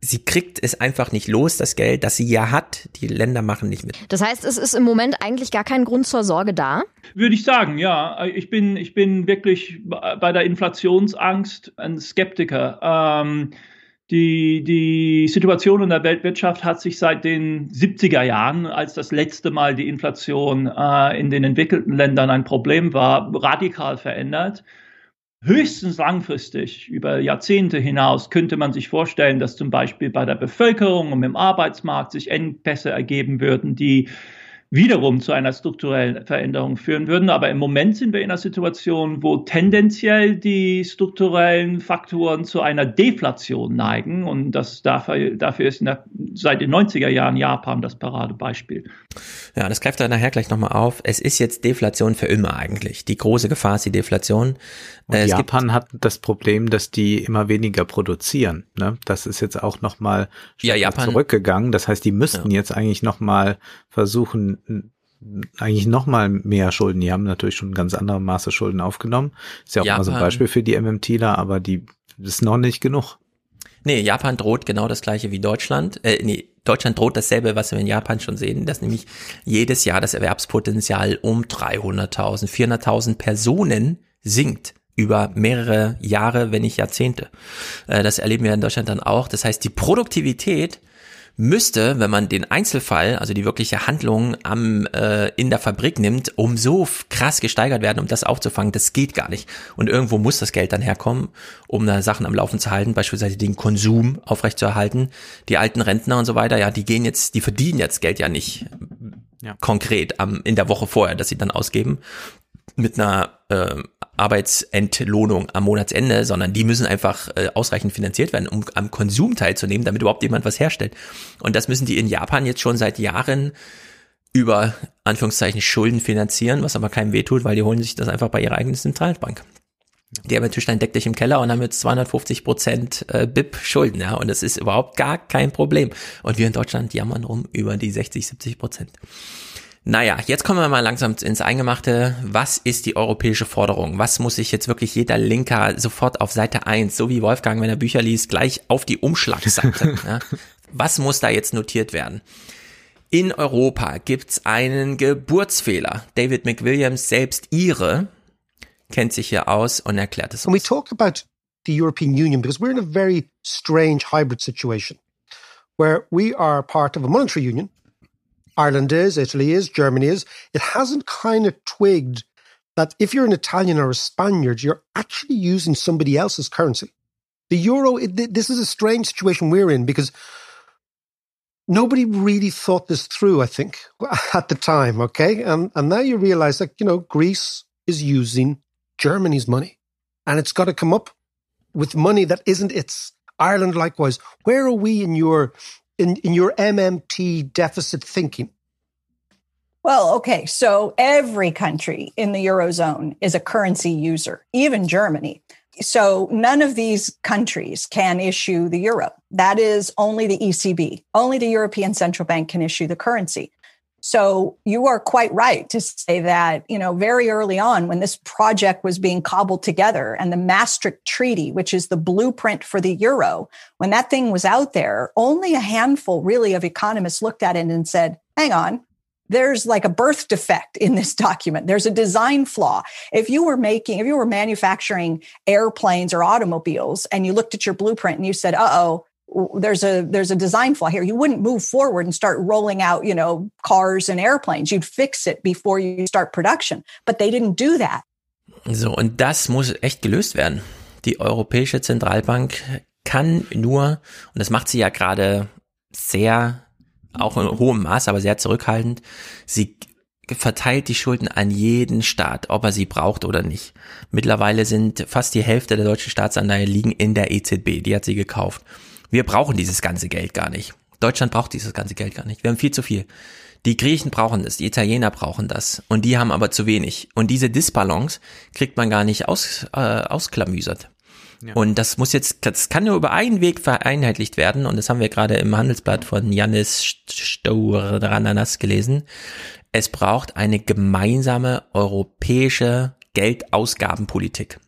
sie kriegt es einfach nicht los, das Geld, das sie ja hat. Die Länder machen nicht mit. Das heißt, es ist im Moment eigentlich gar kein Grund zur Sorge da. Würde ich sagen, ja. Ich bin, ich bin wirklich bei der Inflationsangst ein Skeptiker. Ähm, die, die Situation in der Weltwirtschaft hat sich seit den 70er Jahren, als das letzte Mal die Inflation äh, in den entwickelten Ländern ein Problem war, radikal verändert. Höchstens langfristig, über Jahrzehnte hinaus, könnte man sich vorstellen, dass zum Beispiel bei der Bevölkerung und im Arbeitsmarkt sich Engpässe ergeben würden, die wiederum zu einer strukturellen Veränderung führen würden. Aber im Moment sind wir in einer Situation, wo tendenziell die strukturellen Faktoren zu einer Deflation neigen. Und das dafür, dafür ist der, seit den 90er Jahren Japan das Paradebeispiel. Ja, das greift er nachher gleich nochmal auf. Es ist jetzt Deflation für immer eigentlich. Die große Gefahr ist die Deflation. Und äh, Japan hat das Problem, dass die immer weniger produzieren. Ne? Das ist jetzt auch nochmal ja, Japan, zurückgegangen. Das heißt, die müssten ja. jetzt eigentlich nochmal versuchen, eigentlich nochmal mehr Schulden. Die haben natürlich schon ganz andere Maße Schulden aufgenommen. Ist ja auch Japan, mal so ein Beispiel für die MMTler, aber die ist noch nicht genug. Nee, Japan droht genau das gleiche wie Deutschland. Äh, nee, Deutschland droht dasselbe, was wir in Japan schon sehen, dass nämlich jedes Jahr das Erwerbspotenzial um 300.000, 400.000 Personen sinkt über mehrere Jahre, wenn nicht Jahrzehnte. Äh, das erleben wir in Deutschland dann auch. Das heißt, die Produktivität müsste, wenn man den Einzelfall, also die wirkliche Handlung am äh, in der Fabrik nimmt, um so krass gesteigert werden, um das aufzufangen, das geht gar nicht. Und irgendwo muss das Geld dann herkommen, um da Sachen am Laufen zu halten, beispielsweise den Konsum aufrechtzuerhalten. Die alten Rentner und so weiter, ja, die gehen jetzt, die verdienen jetzt Geld ja nicht ja. konkret am, in der Woche vorher, dass sie dann ausgeben mit einer äh, Arbeitsentlohnung am Monatsende, sondern die müssen einfach äh, ausreichend finanziert werden, um am Konsum teilzunehmen, damit überhaupt jemand was herstellt. Und das müssen die in Japan jetzt schon seit Jahren über Anführungszeichen Schulden finanzieren, was aber keinem wehtut, weil die holen sich das einfach bei ihrer eigenen Zentralbank. Die haben natürlich deck dich im Keller und haben jetzt 250 Prozent äh, BIP Schulden, ja, und das ist überhaupt gar kein Problem. Und wir in Deutschland jammern rum über die 60, 70 Prozent. Naja, jetzt kommen wir mal langsam ins Eingemachte. Was ist die europäische Forderung? Was muss sich jetzt wirklich jeder Linker sofort auf Seite 1, so wie Wolfgang, wenn er Bücher liest, gleich auf die Umschlagseite? ja? Was muss da jetzt notiert werden? In Europa gibt's einen Geburtsfehler. David McWilliams, selbst ihre, kennt sich hier aus und erklärt es uns. When we talk about the European Union, because we're in a very strange hybrid situation, where we are part of a monetary union, Ireland is, Italy is, Germany is. It hasn't kind of twigged that if you're an Italian or a Spaniard, you're actually using somebody else's currency. The euro, it, this is a strange situation we're in because nobody really thought this through, I think, at the time. Okay. And, and now you realize that, you know, Greece is using Germany's money and it's got to come up with money that isn't its. Ireland, likewise. Where are we in your in, in your MMT deficit thinking? Well, okay. So every country in the Eurozone is a currency user, even Germany. So none of these countries can issue the euro. That is only the ECB. Only the European Central Bank can issue the currency. So you are quite right to say that, you know, very early on when this project was being cobbled together and the Maastricht Treaty, which is the blueprint for the euro, when that thing was out there, only a handful really of economists looked at it and said, hang on, there's like a birth defect in this document. There's a design flaw. If you were making, if you were manufacturing airplanes or automobiles and you looked at your blueprint and you said, uh oh, there's a there's a design flaw here. You wouldn't move forward and start rolling out you know cars and airplanes. You'd fix it before you start production. But they didn't do that. So und das muss echt gelöst werden. Die europäische Zentralbank kann nur und das macht sie ja gerade sehr auch in hohem Maß aber sehr zurückhaltend sie verteilt die Schulden an jeden Staat, ob er sie braucht oder nicht. Mittlerweile sind fast die Hälfte der deutschen Staatsanleihe liegen in der EZB, die hat sie gekauft. Wir brauchen dieses ganze Geld gar nicht. Deutschland braucht dieses ganze Geld gar nicht. Wir haben viel zu viel. Die Griechen brauchen das, die Italiener brauchen das und die haben aber zu wenig. Und diese Disbalance kriegt man gar nicht aus, äh, ausklamüsert. Ja. Und das muss jetzt, das kann nur über einen Weg vereinheitlicht werden. Und das haben wir gerade im Handelsblatt von Janis Stourananas gelesen. Es braucht eine gemeinsame europäische Geldausgabenpolitik.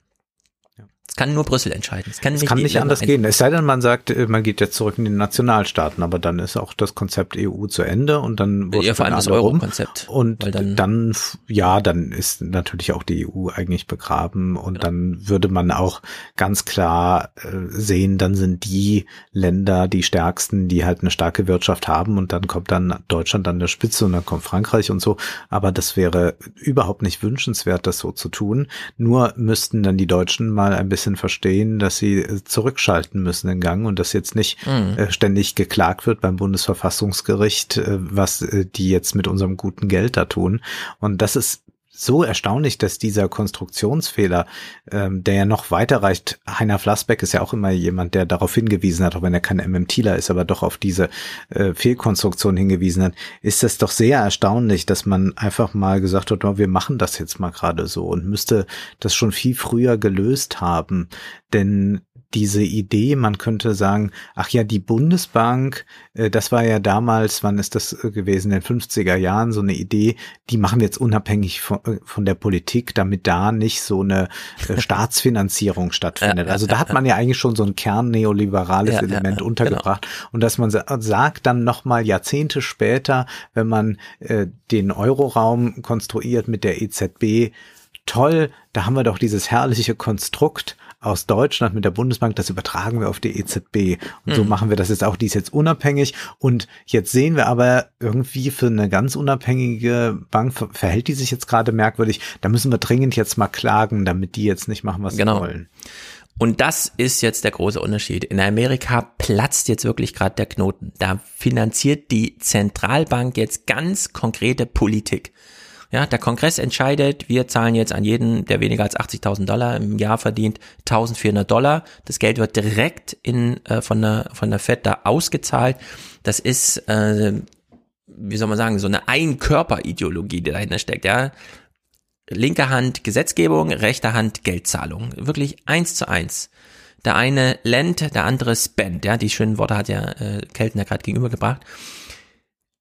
Das kann nur Brüssel entscheiden. Es kann nicht, kann nicht anders gehen. Es sei denn, man sagt, äh, man geht jetzt zurück in die Nationalstaaten, aber dann ist auch das Konzept EU zu Ende und dann wird ja, vor allem das Euro-Konzept. Und dann, dann, ja, dann ist natürlich auch die EU eigentlich begraben und genau. dann würde man auch ganz klar äh, sehen, dann sind die Länder die stärksten, die halt eine starke Wirtschaft haben und dann kommt dann Deutschland an der Spitze und dann kommt Frankreich und so. Aber das wäre überhaupt nicht wünschenswert, das so zu tun. Nur müssten dann die Deutschen mal ein bisschen bisschen verstehen, dass sie äh, zurückschalten müssen den Gang und dass jetzt nicht mhm. äh, ständig geklagt wird beim Bundesverfassungsgericht, äh, was die jetzt mit unserem guten Geld da tun. Und das ist so erstaunlich, dass dieser Konstruktionsfehler, ähm, der ja noch weiter reicht, Heiner Flassbeck ist ja auch immer jemand, der darauf hingewiesen hat, auch wenn er kein MMTler ist, aber doch auf diese äh, Fehlkonstruktion hingewiesen hat, ist das doch sehr erstaunlich, dass man einfach mal gesagt hat, oh, wir machen das jetzt mal gerade so und müsste das schon viel früher gelöst haben. Denn diese Idee, man könnte sagen, ach ja, die Bundesbank, äh, das war ja damals, wann ist das äh, gewesen, in den 50er Jahren, so eine Idee, die machen wir jetzt unabhängig von, äh, von der Politik, damit da nicht so eine Staatsfinanzierung stattfindet. also da hat man ja eigentlich schon so ein kernneoliberales ja, Element ja, untergebracht. Genau. Und dass man sagt dann nochmal Jahrzehnte später, wenn man äh, den Euroraum konstruiert mit der EZB, toll, da haben wir doch dieses herrliche Konstrukt aus Deutschland mit der Bundesbank, das übertragen wir auf die EZB. Und mhm. so machen wir das jetzt auch. Die ist jetzt unabhängig. Und jetzt sehen wir aber irgendwie für eine ganz unabhängige Bank verhält die sich jetzt gerade merkwürdig. Da müssen wir dringend jetzt mal klagen, damit die jetzt nicht machen, was genau. sie wollen. Und das ist jetzt der große Unterschied. In Amerika platzt jetzt wirklich gerade der Knoten. Da finanziert die Zentralbank jetzt ganz konkrete Politik. Ja, der Kongress entscheidet, wir zahlen jetzt an jeden, der weniger als 80.000 Dollar im Jahr verdient, 1.400 Dollar. Das Geld wird direkt in, äh, von, der, von der Fed da ausgezahlt. Das ist, äh, wie soll man sagen, so eine Einkörperideologie, die dahinter steckt. Ja, linke Hand Gesetzgebung, rechte Hand Geldzahlung. Wirklich eins zu eins. Der eine lent, der andere spend. Ja, die schönen Worte hat ja äh, Keltner gerade gegenübergebracht.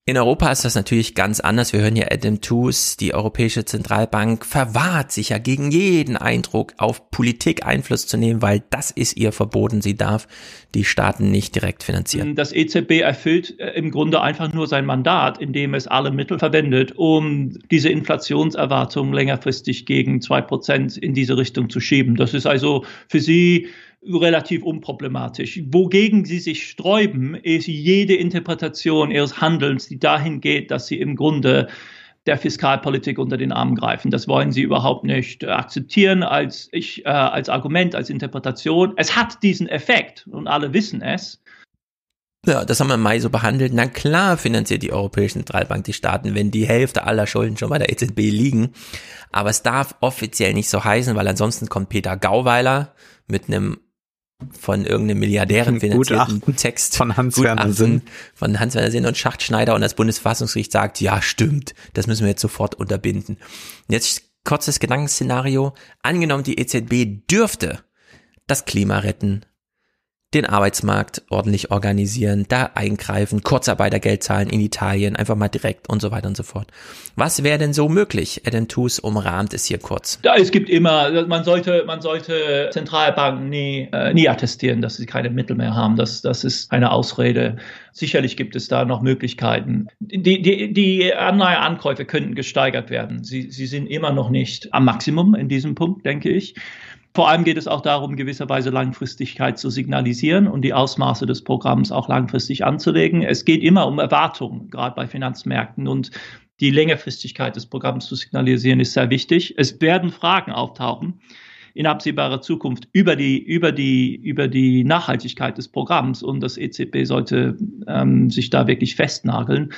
In Europa ist das natürlich ganz anders. Wir hören hier Adam Tooze, die Europäische Zentralbank verwahrt sich ja gegen jeden Eindruck auf Politik Einfluss zu nehmen, weil das ist ihr verboten. Sie darf die Staaten nicht direkt finanzieren. Das EZB erfüllt äh, im Grunde einfach nur sein Mandat, indem es alle Mittel verwendet, um diese Inflationserwartung längerfristig gegen zwei Prozent in diese Richtung zu schieben. Das ist also für sie relativ unproblematisch. Wogegen sie sich sträuben, ist jede Interpretation ihres Handelns, die dahin geht, dass sie im Grunde der Fiskalpolitik unter den Arm greifen. Das wollen sie überhaupt nicht äh, akzeptieren als, ich, äh, als Argument, als Interpretation. Es hat diesen Effekt und alle wissen es. Ja, das haben wir im Mai so behandelt. Na klar finanziert die Europäische Zentralbank die Staaten, wenn die Hälfte aller Schulden schon bei der EZB liegen. Aber es darf offiziell nicht so heißen, weil ansonsten kommt Peter Gauweiler mit einem von irgendeinem Milliardären finanzierten Text von Hans-Werner Sinn. Von Hans-Werner Sinn und Schachtschneider und das Bundesverfassungsgericht sagt, ja, stimmt, das müssen wir jetzt sofort unterbinden. jetzt kurzes Gedankenszenario. Angenommen, die EZB dürfte das Klima retten, den Arbeitsmarkt ordentlich organisieren, da eingreifen, Kurzarbeitergeld zahlen in Italien, einfach mal direkt und so weiter und so fort. Was wäre denn so möglich? Adam Tooze umrahmt es hier kurz. Ja, es gibt immer, man sollte, man sollte Zentralbanken nie, äh, nie attestieren, dass sie keine Mittel mehr haben. Das, das ist eine Ausrede. Sicherlich gibt es da noch Möglichkeiten. Die, die, die Anleiheankäufe könnten gesteigert werden. Sie, sie sind immer noch nicht am Maximum in diesem Punkt, denke ich. Vor allem geht es auch darum, gewisserweise Langfristigkeit zu signalisieren und die Ausmaße des Programms auch langfristig anzulegen. Es geht immer um Erwartungen, gerade bei Finanzmärkten und die Längerfristigkeit des Programms zu signalisieren ist sehr wichtig. Es werden Fragen auftauchen in absehbarer Zukunft über die, über die, über die Nachhaltigkeit des Programms und das EZB sollte ähm, sich da wirklich festnageln.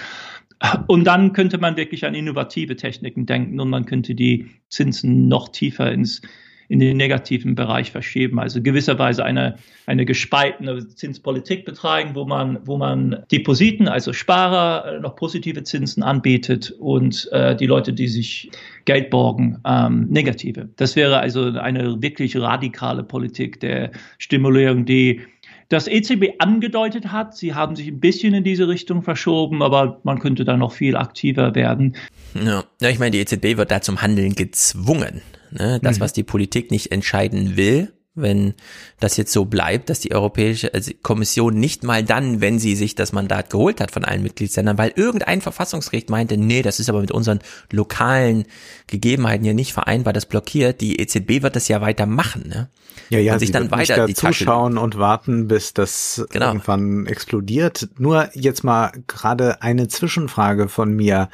Und dann könnte man wirklich an innovative Techniken denken und man könnte die Zinsen noch tiefer ins, in den negativen Bereich verschieben. Also gewisserweise eine, eine gespaltene Zinspolitik betreiben, wo man, wo man Depositen, also Sparer, äh, noch positive Zinsen anbietet und äh, die Leute, die sich Geld borgen, ähm, negative. Das wäre also eine wirklich radikale Politik der Stimulierung, die das EZB angedeutet hat. Sie haben sich ein bisschen in diese Richtung verschoben, aber man könnte da noch viel aktiver werden. Ja, ja ich meine, die EZB wird da zum Handeln gezwungen. Ne? Das, mhm. was die Politik nicht entscheiden will, wenn das jetzt so bleibt, dass die Europäische also Kommission nicht mal dann, wenn sie sich das Mandat geholt hat von allen Mitgliedsländern, weil irgendein Verfassungsgericht meinte, nee, das ist aber mit unseren lokalen Gegebenheiten hier nicht vereinbar, das blockiert, die EZB wird das ja weiter machen, ne? Ja, ja, und sich dann weiter da die zuschauen und warten, bis das genau. irgendwann explodiert. Nur jetzt mal gerade eine Zwischenfrage von mir.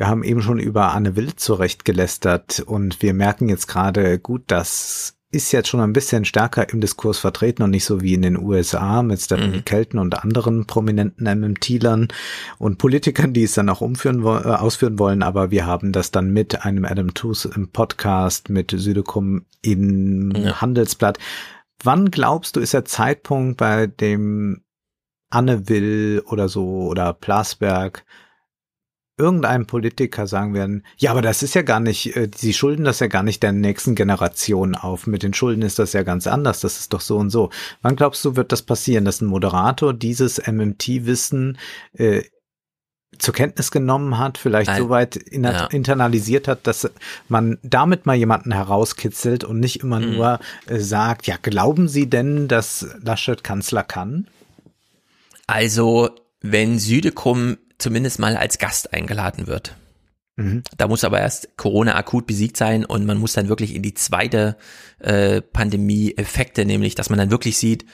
Wir haben eben schon über Anne Will zurecht gelästert und wir merken jetzt gerade gut, dass ist jetzt schon ein bisschen stärker im Diskurs vertreten und nicht so wie in den USA mit Stephanie mhm. Kelton und anderen prominenten MMT-Lern und Politikern, die es dann auch umführen, äh, ausführen wollen. Aber wir haben das dann mit einem Adam Tooze im Podcast, mit Südekum im ja. Handelsblatt. Wann glaubst du, ist der Zeitpunkt, bei dem Anne Will oder so oder Plasberg irgendeinem Politiker sagen werden, ja, aber das ist ja gar nicht, äh, sie schulden das ja gar nicht der nächsten Generation auf. Mit den Schulden ist das ja ganz anders, das ist doch so und so. Wann glaubst du, wird das passieren, dass ein Moderator dieses MMT-Wissen äh, zur Kenntnis genommen hat, vielleicht so weit in, ja. internalisiert hat, dass man damit mal jemanden herauskitzelt und nicht immer mhm. nur äh, sagt, ja, glauben Sie denn, dass Laschet Kanzler kann? Also, wenn Südekum zumindest mal als Gast eingeladen wird. Mhm. Da muss aber erst Corona akut besiegt sein und man muss dann wirklich in die zweite äh, Pandemie-Effekte, nämlich dass man dann wirklich sieht,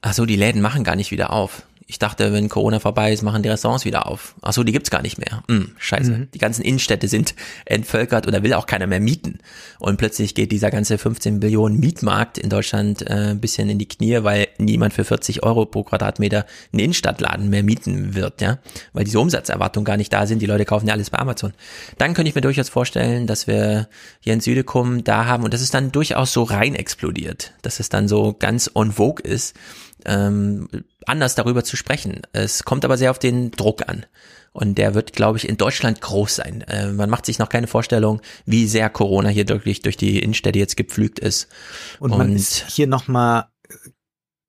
ach so, die Läden machen gar nicht wieder auf. Ich dachte, wenn Corona vorbei ist, machen die Restaurants wieder auf. Ach so, die gibt's gar nicht mehr. Hm, scheiße. Mhm. Die ganzen Innenstädte sind entvölkert oder will auch keiner mehr mieten. Und plötzlich geht dieser ganze 15 Billionen Mietmarkt in Deutschland äh, ein bisschen in die Knie, weil niemand für 40 Euro pro Quadratmeter einen Innenstadtladen mehr mieten wird, ja. Weil diese Umsatzerwartungen gar nicht da sind. Die Leute kaufen ja alles bei Amazon. Dann könnte ich mir durchaus vorstellen, dass wir hier in Südekum da haben und das ist dann durchaus so rein explodiert. Dass es dann so ganz on vogue ist ähm, anders darüber zu sprechen. Es kommt aber sehr auf den Druck an. Und der wird, glaube ich, in Deutschland groß sein. Äh, man macht sich noch keine Vorstellung, wie sehr Corona hier wirklich durch die Innenstädte jetzt gepflügt ist. Und, Und man ist hier nochmal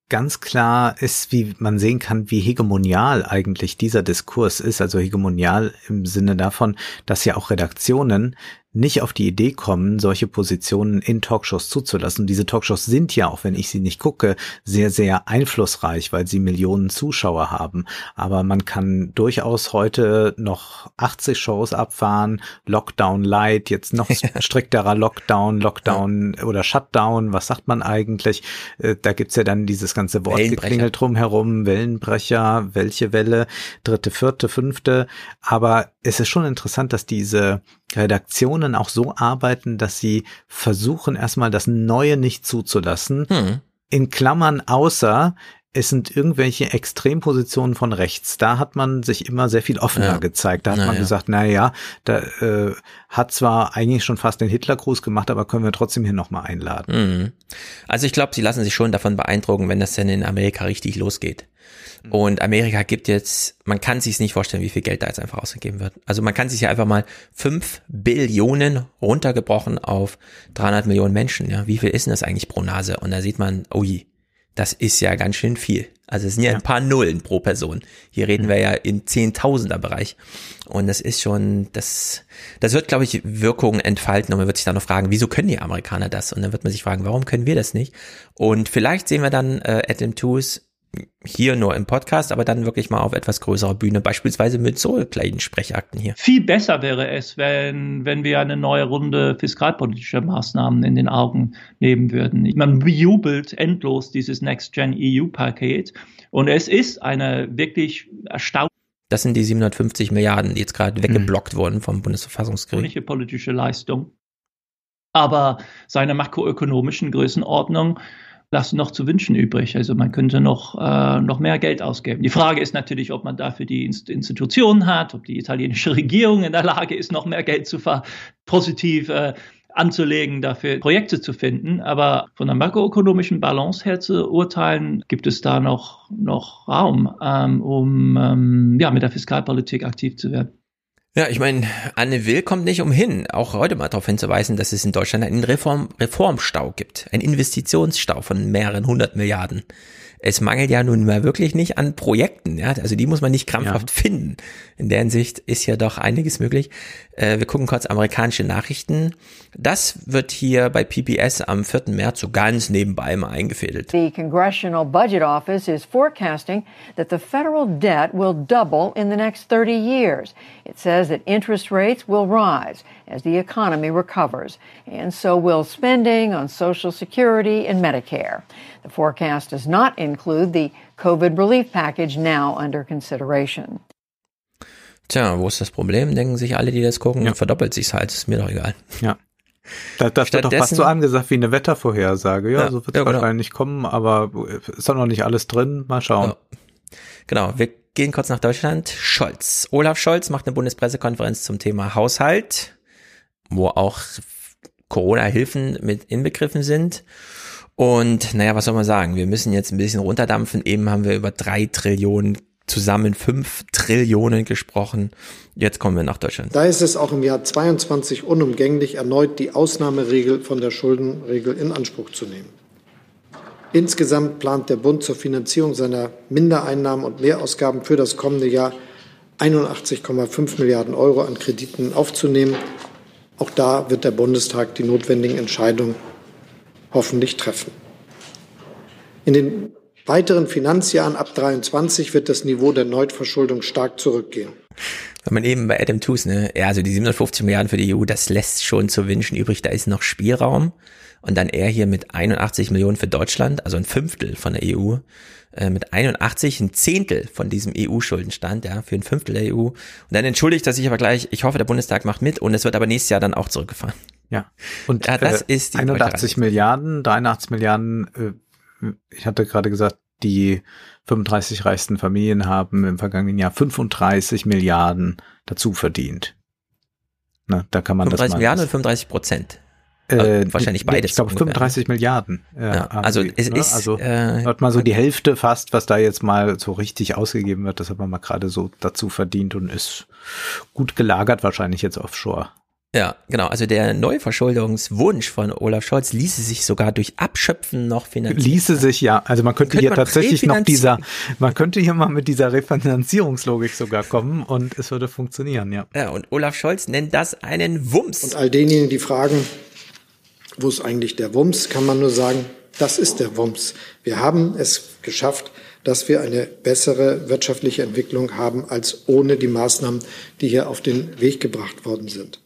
ganz klar ist, wie man sehen kann, wie hegemonial eigentlich dieser Diskurs ist. Also hegemonial im Sinne davon, dass ja auch Redaktionen nicht auf die Idee kommen, solche Positionen in Talkshows zuzulassen. Diese Talkshows sind ja, auch wenn ich sie nicht gucke, sehr, sehr einflussreich, weil sie Millionen Zuschauer haben. Aber man kann durchaus heute noch 80 Shows abfahren, Lockdown Light, jetzt noch strikterer Lockdown, Lockdown oder Shutdown, was sagt man eigentlich? Äh, da gibt's ja dann dieses ganze Wortgeklingel drumherum, Wellenbrecher, welche Welle, dritte, vierte, fünfte. Aber es ist schon interessant, dass diese Redaktionen auch so arbeiten, dass sie versuchen, erstmal das Neue nicht zuzulassen. Hm. In Klammern außer es sind irgendwelche Extrempositionen von rechts. Da hat man sich immer sehr viel offener ja. gezeigt. Da hat na, man gesagt, na ja, da äh, hat zwar eigentlich schon fast den Hitlergruß gemacht, aber können wir trotzdem hier nochmal einladen. Mhm. Also ich glaube, sie lassen sich schon davon beeindrucken, wenn das denn in Amerika richtig losgeht. Mhm. Und Amerika gibt jetzt, man kann sich nicht vorstellen, wie viel Geld da jetzt einfach ausgegeben wird. Also man kann sich ja einfach mal fünf Billionen runtergebrochen auf 300 Millionen Menschen. Ja, wie viel ist denn das eigentlich pro Nase? Und da sieht man, oh je, das ist ja ganz schön viel. Also es sind ja, ja. ein paar Nullen pro Person. Hier reden mhm. wir ja in Zehntausender Bereich. Und das ist schon, das, das wird, glaube ich, Wirkungen entfalten. Und man wird sich dann noch fragen, wieso können die Amerikaner das? Und dann wird man sich fragen, warum können wir das nicht? Und vielleicht sehen wir dann äh, Adam Tooze hier nur im Podcast, aber dann wirklich mal auf etwas größerer Bühne, beispielsweise mit so kleinen Sprechakten hier. Viel besser wäre es, wenn, wenn wir eine neue Runde fiskalpolitischer Maßnahmen in den Augen nehmen würden. Man bejubelt endlos dieses Next-Gen-EU-Paket und es ist eine wirklich erstaunliche das sind die 750 Milliarden, die jetzt gerade weggeblockt mhm. wurden vom Bundesverfassungsgericht. politische Leistung. Aber seine makroökonomischen Größenordnung lassen noch zu wünschen übrig. Also man könnte noch, äh, noch mehr Geld ausgeben. Die Frage ist natürlich, ob man dafür die Inst Institutionen hat, ob die italienische Regierung in der Lage ist, noch mehr Geld zu ver positiv äh, anzulegen, dafür Projekte zu finden. Aber von der makroökonomischen Balance her zu urteilen, gibt es da noch, noch Raum, ähm, um ähm, ja, mit der Fiskalpolitik aktiv zu werden. Ja, ich meine, Anne Will kommt nicht umhin, auch heute mal darauf hinzuweisen, dass es in Deutschland einen Reform Reformstau gibt, einen Investitionsstau von mehreren hundert Milliarden es mangelt ja nun mal wirklich nicht an Projekten, ja, also die muss man nicht krampfhaft ja. finden. In der Hinsicht ist ja doch einiges möglich. Äh, wir gucken kurz amerikanische Nachrichten. Das wird hier bei PBS am 4. März so ganz nebenbei mal eingefädelt. The Congressional Budget Office is forecasting that the federal debt will double in the next 30 years. It says that interest rates will rise as the economy recovers, and so will spending on Social Security and Medicare. The forecast does not include the COVID relief package now under consideration. Tja, wo ist das Problem? Denken sich alle, die das gucken, ja. verdoppelt sich's halt, ist mir doch egal. Ja. Da, das wird doch fast so angesagt wie eine Wettervorhersage. Ja, Ja, so wird es ja, genau. wahrscheinlich kommen, aber ist doch noch nicht alles drin. Mal schauen. Genau, wir gehen kurz nach Deutschland. Scholz. Olaf Scholz macht eine Bundespressekonferenz zum Thema Haushalt, wo auch Corona-Hilfen mit inbegriffen sind. Und naja, was soll man sagen? Wir müssen jetzt ein bisschen runterdampfen. Eben haben wir über drei Trillionen, zusammen fünf Trillionen gesprochen. Jetzt kommen wir nach Deutschland. Da ist es auch im Jahr 22 unumgänglich, erneut die Ausnahmeregel von der Schuldenregel in Anspruch zu nehmen. Insgesamt plant der Bund zur Finanzierung seiner Mindereinnahmen und Mehrausgaben für das kommende Jahr 81,5 Milliarden Euro an Krediten aufzunehmen. Auch da wird der Bundestag die notwendigen Entscheidungen hoffentlich treffen. In den weiteren Finanzjahren ab 23 wird das Niveau der Neuverschuldung stark zurückgehen. Wenn man eben bei Adam Tooze, ne, ja, also die 750 Milliarden für die EU, das lässt schon zu wünschen übrig, da ist noch Spielraum. Und dann er hier mit 81 Millionen für Deutschland, also ein Fünftel von der EU, äh, mit 81 ein Zehntel von diesem EU-Schuldenstand, ja, für ein Fünftel der EU. Und dann entschuldigt er sich aber gleich, ich hoffe, der Bundestag macht mit und es wird aber nächstes Jahr dann auch zurückgefahren. Ja. Und ja, das äh, ist die 81 Milliarden, 83 Milliarden, äh, ich hatte gerade gesagt, die 35 reichsten Familien haben im vergangenen Jahr 35 Milliarden dazu verdient. Na, da kann man 35 das mal Milliarden und 35 Prozent. Äh, wahrscheinlich beides. Ich glaube ungefähr. 35 Milliarden. äh, Ja, also es ne? ist, also äh, hat mal so die Hälfte fast, was da jetzt mal so richtig ausgegeben wird, das hat man mal gerade so dazu verdient und ist gut gelagert wahrscheinlich jetzt offshore. Ja, genau. Also der Neuverschuldungswunsch von Olaf Scholz ließe sich sogar durch Abschöpfen noch finanzieren. Ließe sich ja, also man könnte Könnte hier man tatsächlich noch dieser, man könnte hier mal mit dieser Refinanzierungslogik sogar kommen und es würde funktionieren, ja. Ja, und Olaf Scholz nennt das einen Wumms. Und all denjenigen, die fragen, wo ist eigentlich der Wumms, kann man nur sagen, das ist der Wumms. Wir haben es geschafft, dass wir eine bessere wirtschaftliche Entwicklung haben als ohne die Maßnahmen, die hier auf den Weg gebracht worden sind.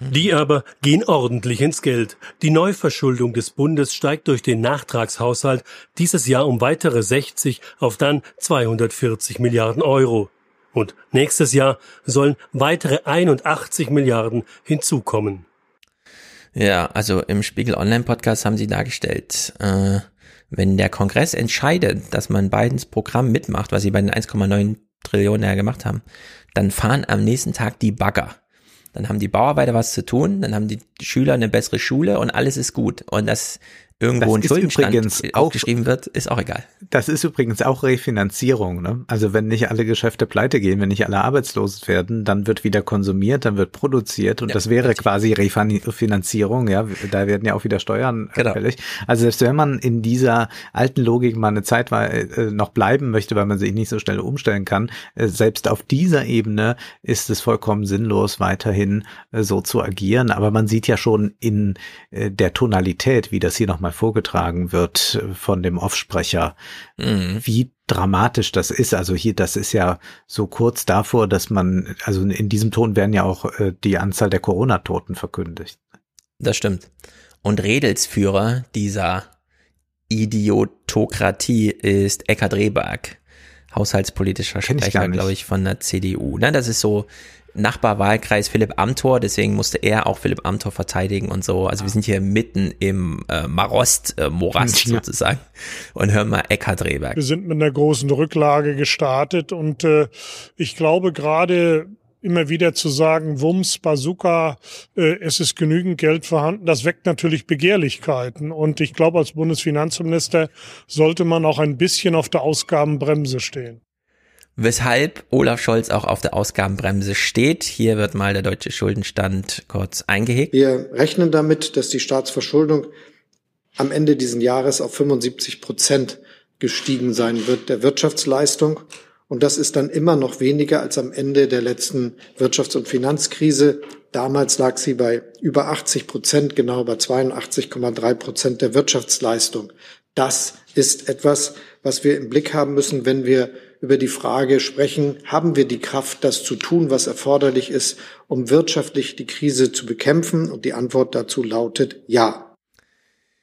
Die aber gehen ordentlich ins Geld. Die Neuverschuldung des Bundes steigt durch den Nachtragshaushalt dieses Jahr um weitere 60 auf dann 240 Milliarden Euro. Und nächstes Jahr sollen weitere 81 Milliarden hinzukommen. Ja, also im Spiegel Online Podcast haben sie dargestellt, äh, wenn der Kongress entscheidet, dass man Bidens Programm mitmacht, was sie bei den 1,9 Trillionen ja gemacht haben, dann fahren am nächsten Tag die Bagger. Dann haben die Bauarbeiter was zu tun, dann haben die Schüler eine bessere Schule und alles ist gut. Und dass irgendwo Das ein Schuldenstand übrigens auch- aufgeschrieben wird, ist auch egal. Das ist übrigens auch Refinanzierung. Ne? Also wenn nicht alle Geschäfte pleite gehen, wenn nicht alle arbeitslos werden, dann wird wieder konsumiert, dann wird produziert und das wäre quasi Refinanzierung. Ja, da werden ja auch wieder Steuern Genau. fällig. Also selbst wenn man in dieser alten Logik mal eine Zeit äh, noch bleiben möchte, weil man sich nicht so schnell umstellen kann, äh, selbst auf dieser Ebene ist es vollkommen sinnlos, weiterhin äh, so zu agieren. Aber man sieht ja schon in äh, der Tonalität, wie das hier nochmal vorgetragen wird äh, von dem Offsprecher, Mhm. wie dramatisch das ist. Also hier, das ist ja so kurz davor, dass man, also in diesem Ton werden ja auch äh, die Anzahl der Corona-Toten verkündigt. Das stimmt. Und Redelsführer dieser Idiotokratie ist Eckhard Rehberg, haushaltspolitischer Sprecher, glaube ich, von der CDU. Ne, das ist so Nachbarwahlkreis Philipp Amthor, deswegen musste er auch Philipp Amthor verteidigen und so. Also wir sind hier mitten im äh, Marost, äh, sozusagen. Und hören mal Eckhard Rehberg. Wir sind mit einer großen Rücklage gestartet und äh, ich glaube gerade immer wieder zu sagen, Wumms, Bazooka, äh, es ist genügend Geld vorhanden, das weckt natürlich Begehrlichkeiten. Und ich glaube, als Bundesfinanzminister sollte man auch ein bisschen auf der Ausgabenbremse stehen. Weshalb Olaf Scholz auch auf der Ausgabenbremse steht. Hier wird mal der deutsche Schuldenstand kurz eingehegt. Wir rechnen damit, dass die Staatsverschuldung am Ende dieses Jahres auf 75 Prozent gestiegen sein wird der Wirtschaftsleistung. Und das ist dann immer noch weniger als am Ende der letzten Wirtschafts- und Finanzkrise. Damals lag sie bei über 80 Prozent, genau bei 82,3 Prozent der Wirtschaftsleistung. Das ist etwas, was wir im Blick haben müssen, wenn wir über die Frage sprechen, haben wir die Kraft, das zu tun, was erforderlich ist, um wirtschaftlich die Krise zu bekämpfen? Und die Antwort dazu lautet ja.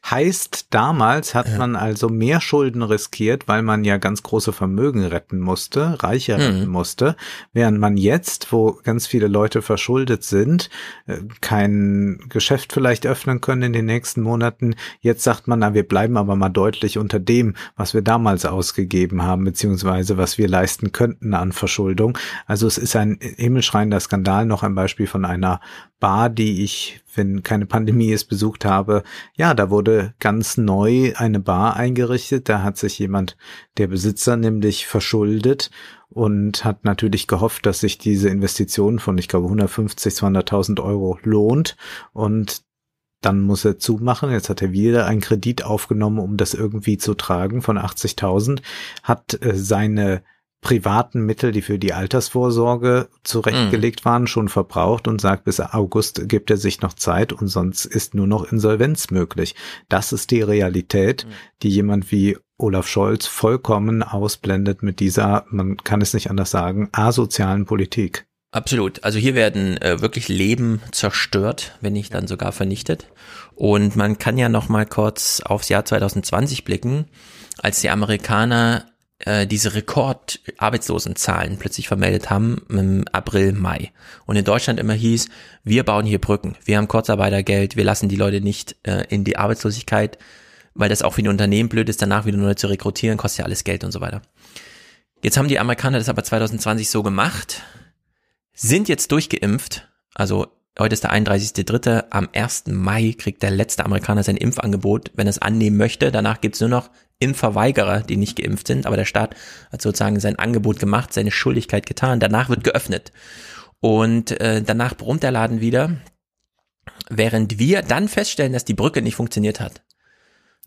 Heißt, damals hat man also mehr Schulden riskiert, weil man ja ganz große Vermögen retten musste, Reiche retten Mhm. musste, während man jetzt, wo ganz viele Leute verschuldet sind, äh, kein Geschäft vielleicht öffnen können in den nächsten Monaten, jetzt sagt man, na, wir bleiben aber mal deutlich unter dem, was wir damals ausgegeben haben, beziehungsweise was wir leisten könnten an Verschuldung. Also es ist ein himmelschreiender Skandal, noch ein Beispiel von einer Bar, die ich, wenn keine Pandemie ist, besucht habe. Ja, da wurde ganz neu eine Bar eingerichtet. Da hat sich jemand, der Besitzer nämlich verschuldet und hat natürlich gehofft, dass sich diese Investition von, ich glaube, 150, 200.000 Euro lohnt. Und dann muss er zumachen. Jetzt hat er wieder einen Kredit aufgenommen, um das irgendwie zu tragen von 80.000, hat äh, seine privaten Mittel, die für die Altersvorsorge zurechtgelegt waren, schon verbraucht und sagt, bis August gibt er sich noch Zeit und sonst ist nur noch Insolvenz möglich. Das ist die Realität, die jemand wie Olaf Scholz vollkommen ausblendet mit dieser, man kann es nicht anders sagen, asozialen Politik. Absolut. Also hier werden äh, wirklich Leben zerstört, wenn nicht dann sogar vernichtet. Und man kann ja noch mal kurz aufs Jahr 2020 blicken, als die Amerikaner äh, diese Rekord-Arbeitslosenzahlen plötzlich vermeldet haben im April, Mai. Und in Deutschland immer hieß, wir bauen hier Brücken, wir haben Kurzarbeitergeld, wir lassen die Leute nicht äh, in die Arbeitslosigkeit, weil das auch für die Unternehmen blöd ist, danach wieder neu zu rekrutieren, kostet ja alles Geld und so weiter. Jetzt haben die Amerikaner das aber 2020 so gemacht, sind jetzt durchgeimpft, also heute ist der 31.3., am 1. Mai kriegt der letzte Amerikaner sein Impfangebot, wenn er es annehmen möchte. Danach gibt's nur noch Impfverweigerer, die nicht geimpft sind, aber der Staat hat sozusagen sein Angebot gemacht, seine Schuldigkeit getan. Danach wird geöffnet. Und äh, danach brummt der Laden wieder, während wir dann feststellen, dass die Brücke nicht funktioniert hat.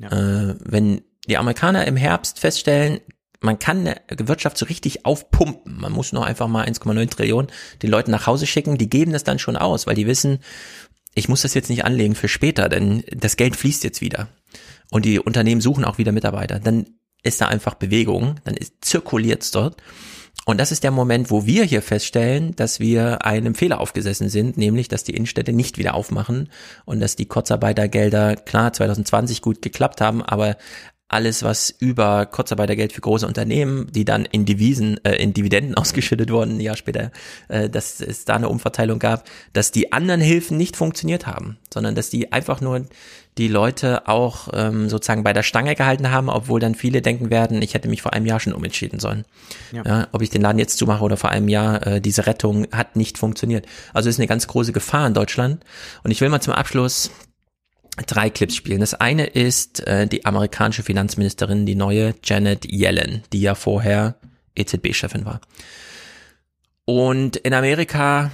Äh, wenn die Amerikaner im Herbst feststellen, man kann eine Wirtschaft so richtig aufpumpen. Man muss nur einfach mal 1,9 Trillionen den Leuten nach Hause schicken. Die geben das dann schon aus, weil die wissen, ich muss das jetzt nicht anlegen für später, denn das Geld fließt jetzt wieder. Und die Unternehmen suchen auch wieder Mitarbeiter. Dann ist da einfach Bewegung, dann ist, zirkuliert's dort. Und das ist der Moment, wo wir hier feststellen, dass wir einem Fehler aufgesessen sind, nämlich, dass die Innenstädte nicht wieder aufmachen und dass die Kurzarbeitergelder, klar, 2020 gut geklappt haben, aber alles, was über Kurzarbeitergeld für große Unternehmen, die dann in Devisen, äh, in Dividenden ausgeschüttet wurden, ein Jahr später, äh, dass es da eine Umverteilung gab, dass die anderen Hilfen nicht funktioniert haben, sondern dass die einfach nur die Leute auch ähm, sozusagen bei der Stange gehalten haben, obwohl dann viele denken werden, ich hätte mich vor einem Jahr schon umentschieden sollen. Ja. Ja, ob ich den Laden jetzt zumache oder vor einem Jahr, äh, diese Rettung hat nicht funktioniert. Also ist eine ganz große Gefahr in Deutschland. Und ich will mal zum Abschluss drei Clips spielen. Das eine ist äh, die amerikanische Finanzministerin, die neue Janet Yellen, die ja vorher EZB-Chefin war. Und in Amerika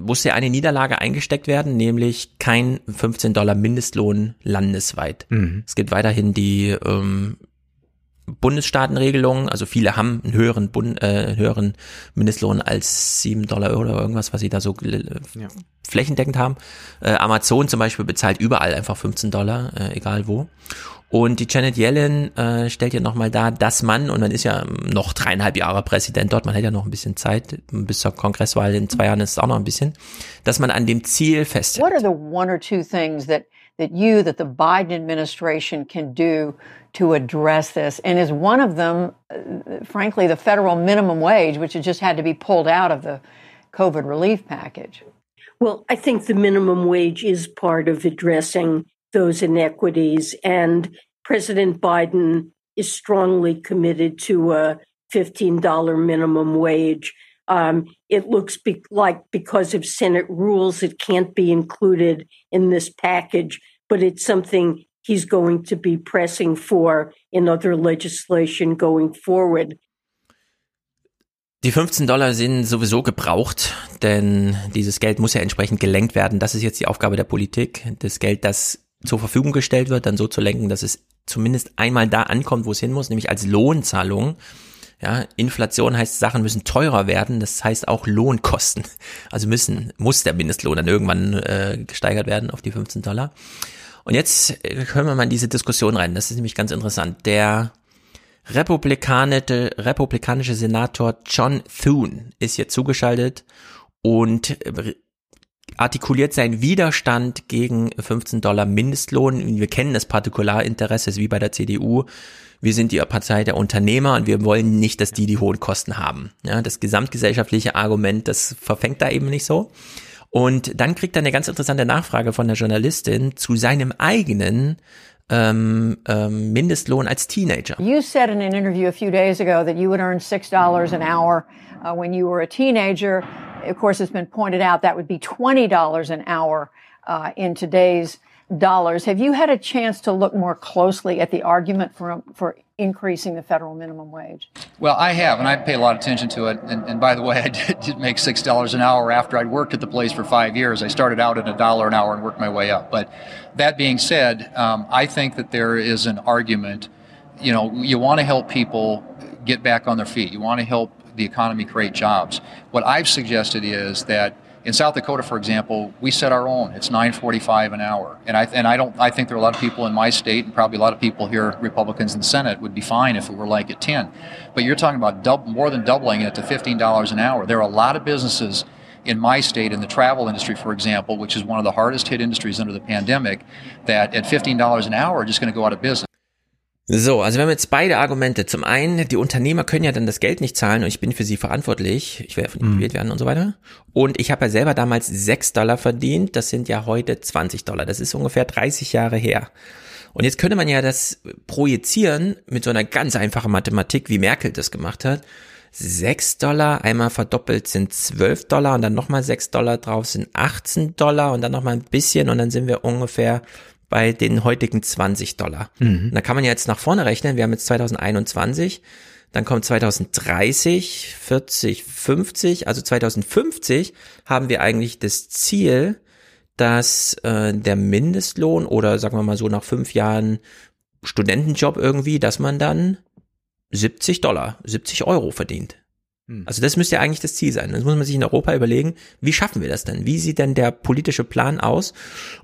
musste eine Niederlage eingesteckt werden, nämlich kein 15 Dollar Mindestlohn landesweit. Mhm. Es gibt weiterhin die ähm, Bundesstaatenregelung, also viele haben einen höheren, Bund, äh, höheren Mindestlohn als 7 Dollar oder irgendwas, was sie da so äh, Ja. flächendeckend haben. Äh, Amazon zum Beispiel bezahlt überall einfach 15 Dollar, äh, egal wo. Und die Janet Yellen äh, stellt ja nochmal dar, dass man, und man ist ja noch dreieinhalb Jahre Präsident dort, man hat ja noch ein bisschen Zeit, bis zur Kongresswahl in zwei Jahren ist es auch noch ein bisschen, dass man an dem Ziel festhält. What are the one or two things that that you, that the Biden administration can do to address this? And is one of them, uh, frankly, the federal minimum wage, which has just had to be pulled out of the COVID relief package? Well, I think the minimum wage is part of addressing those inequities, and President Biden is strongly committed to a $15 minimum wage. Um, it looks be- like because of Senate rules, it can't be included in this package, but it's something he's going to be pressing for in other legislation going forward. Die 15 Dollar sind sowieso gebraucht, denn dieses Geld muss ja entsprechend gelenkt werden. Das ist jetzt die Aufgabe der Politik, das Geld, das zur Verfügung gestellt wird, dann so zu lenken, dass es zumindest einmal da ankommt, wo es hin muss, nämlich als Lohnzahlung. Ja, Inflation heißt, Sachen müssen teurer werden, das heißt auch Lohnkosten. Also müssen, muss der Mindestlohn dann irgendwann äh, gesteigert werden auf die 15 Dollar. Und jetzt äh, hören wir mal in diese Diskussion rein, das ist nämlich ganz interessant. Der republikanische, republikanische Senator John Thune ist hier zugeschaltet und äh, artikuliert seinen Widerstand gegen 15 Dollar Mindestlohn. Wir kennen das Partikularinteresse, wie bei der CDU. Wir sind die Partei der Unternehmer und wir wollen nicht, dass die die hohen Kosten haben. Ja, das gesamtgesellschaftliche Argument, das verfängt da eben nicht so. Und dann kriegt er eine ganz interessante Nachfrage von der Journalistin zu seinem eigenen ähm, ähm, Mindestlohn als Teenager. You said in an interview a few days ago that you would earn six dollars an hour uh, when you were a teenager. Of course, it's been pointed out that would be twenty dollars an hour uh, in today's dollars. Have you had a chance to look more closely at the argument for for increasing the federal minimum wage? Well, I have, and I pay a lot of attention to it. And, and by the way, I did, did make six dollars an hour after I'd worked at the place for five years. I started out at a dollar an hour and worked my way up. But that being said, um, I think that there is an argument. You know, you want to help people get back on their feet. You want to help the economy create jobs. What I've suggested is that in South Dakota, for example, we set our own. It's 9.45 an hour, and I and I don't. I think there are a lot of people in my state, and probably a lot of people here, Republicans in the Senate, would be fine if it were like at 10. But you're talking about double, more than doubling it to $15 an hour. There are a lot of businesses in my state, in the travel industry, for example, which is one of the hardest hit industries under the pandemic, that at $15 an hour are just going to go out of business. So, also wir haben jetzt beide Argumente. Zum einen, die Unternehmer können ja dann das Geld nicht zahlen und ich bin für sie verantwortlich. Ich werde von ihnen gewählt werden und so weiter. Und ich habe ja selber damals 6 Dollar verdient. Das sind ja heute 20 Dollar. Das ist ungefähr 30 Jahre her. Und jetzt könnte man ja das projizieren mit so einer ganz einfachen Mathematik, wie Merkel das gemacht hat. 6 Dollar, einmal verdoppelt sind 12 Dollar und dann nochmal 6 Dollar drauf sind 18 Dollar und dann nochmal ein bisschen und dann sind wir ungefähr bei den heutigen 20 Dollar. Mhm. Da kann man ja jetzt nach vorne rechnen. Wir haben jetzt 2021, dann kommt 2030, 40, 50. Also 2050 haben wir eigentlich das Ziel, dass äh, der Mindestlohn oder sagen wir mal so nach fünf Jahren Studentenjob irgendwie, dass man dann 70 Dollar, 70 Euro verdient. Hm. Also das müsste ja eigentlich das Ziel sein. Das muss man sich in Europa überlegen, wie schaffen wir das denn? Wie sieht denn der politische Plan aus,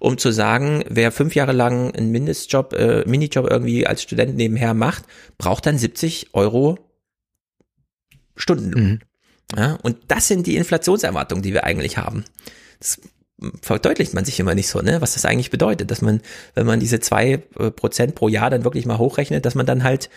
um zu sagen, wer fünf Jahre lang einen Mindestjob, äh, Minijob irgendwie als Student nebenher macht, braucht dann 70 Euro Stundenlohn. Mhm. Ja, und das sind die Inflationserwartungen, die wir eigentlich haben. Das verdeutlicht man sich immer nicht so, ne, was das eigentlich bedeutet, dass man, wenn man diese zwei äh, Prozent pro Jahr dann wirklich mal hochrechnet, dass man dann halt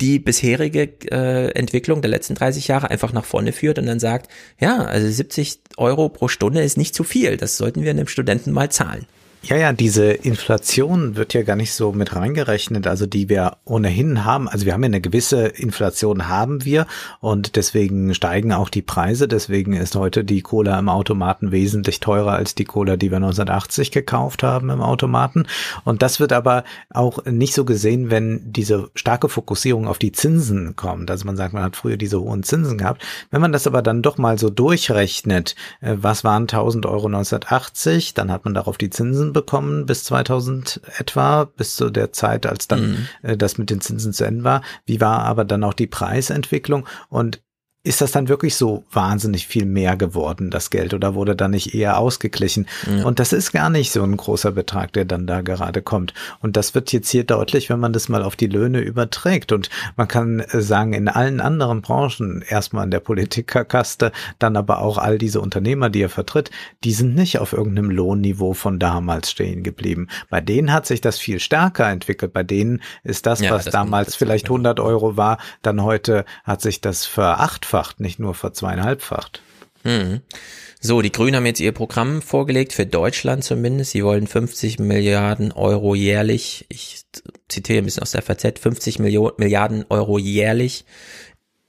die bisherige äh, Entwicklung der letzten 30 Jahre einfach nach vorne führt und dann sagt, ja, also 70 Euro pro Stunde ist nicht zu viel, das sollten wir einem Studenten mal zahlen. Ja, ja, diese Inflation wird ja gar nicht so mit reingerechnet, also die wir ohnehin haben. Also wir haben ja eine gewisse Inflation haben wir und deswegen steigen auch die Preise. Deswegen ist heute die Cola im Automaten wesentlich teurer als die Cola, die wir 1980 gekauft haben im Automaten. Und das wird aber auch nicht so gesehen, wenn diese starke Fokussierung auf die Zinsen kommt. Also man sagt, man hat früher diese hohen Zinsen gehabt. Wenn man das aber dann doch mal so durchrechnet, äh, was waren 1000 Euro 1980, dann hat man darauf die Zinsen bekommen bis 2000 etwa, bis zu der Zeit, als dann mhm. äh, das mit den Zinsen zu Ende war. Wie war aber dann auch die Preisentwicklung? Und ist das dann wirklich so wahnsinnig viel mehr geworden, das Geld, oder wurde dann nicht eher ausgeglichen? Ja. Und das ist gar nicht so ein großer Betrag, der dann da gerade kommt. Und das wird jetzt hier deutlich, wenn man das mal auf die Löhne überträgt. Und man kann äh, sagen, in allen anderen Branchen, erstmal in der Politikerkaste, dann aber auch all diese Unternehmer, die er vertritt, die sind nicht auf irgendeinem Lohnniveau von damals stehen geblieben. Bei denen hat sich das viel stärker entwickelt. Bei denen ist das, ja, was das damals vielleicht 100 Euro war, dann heute hat sich das verachtfacht verdreifacht, nicht nur verzweieinhalbfacht. Hm. So, die Grünen haben jetzt ihr Programm vorgelegt, für Deutschland zumindest. Sie wollen 50 Milliarden Euro jährlich, ich zitiere ein bisschen aus der FAZ, 50 Millionen, Milliarden Euro jährlich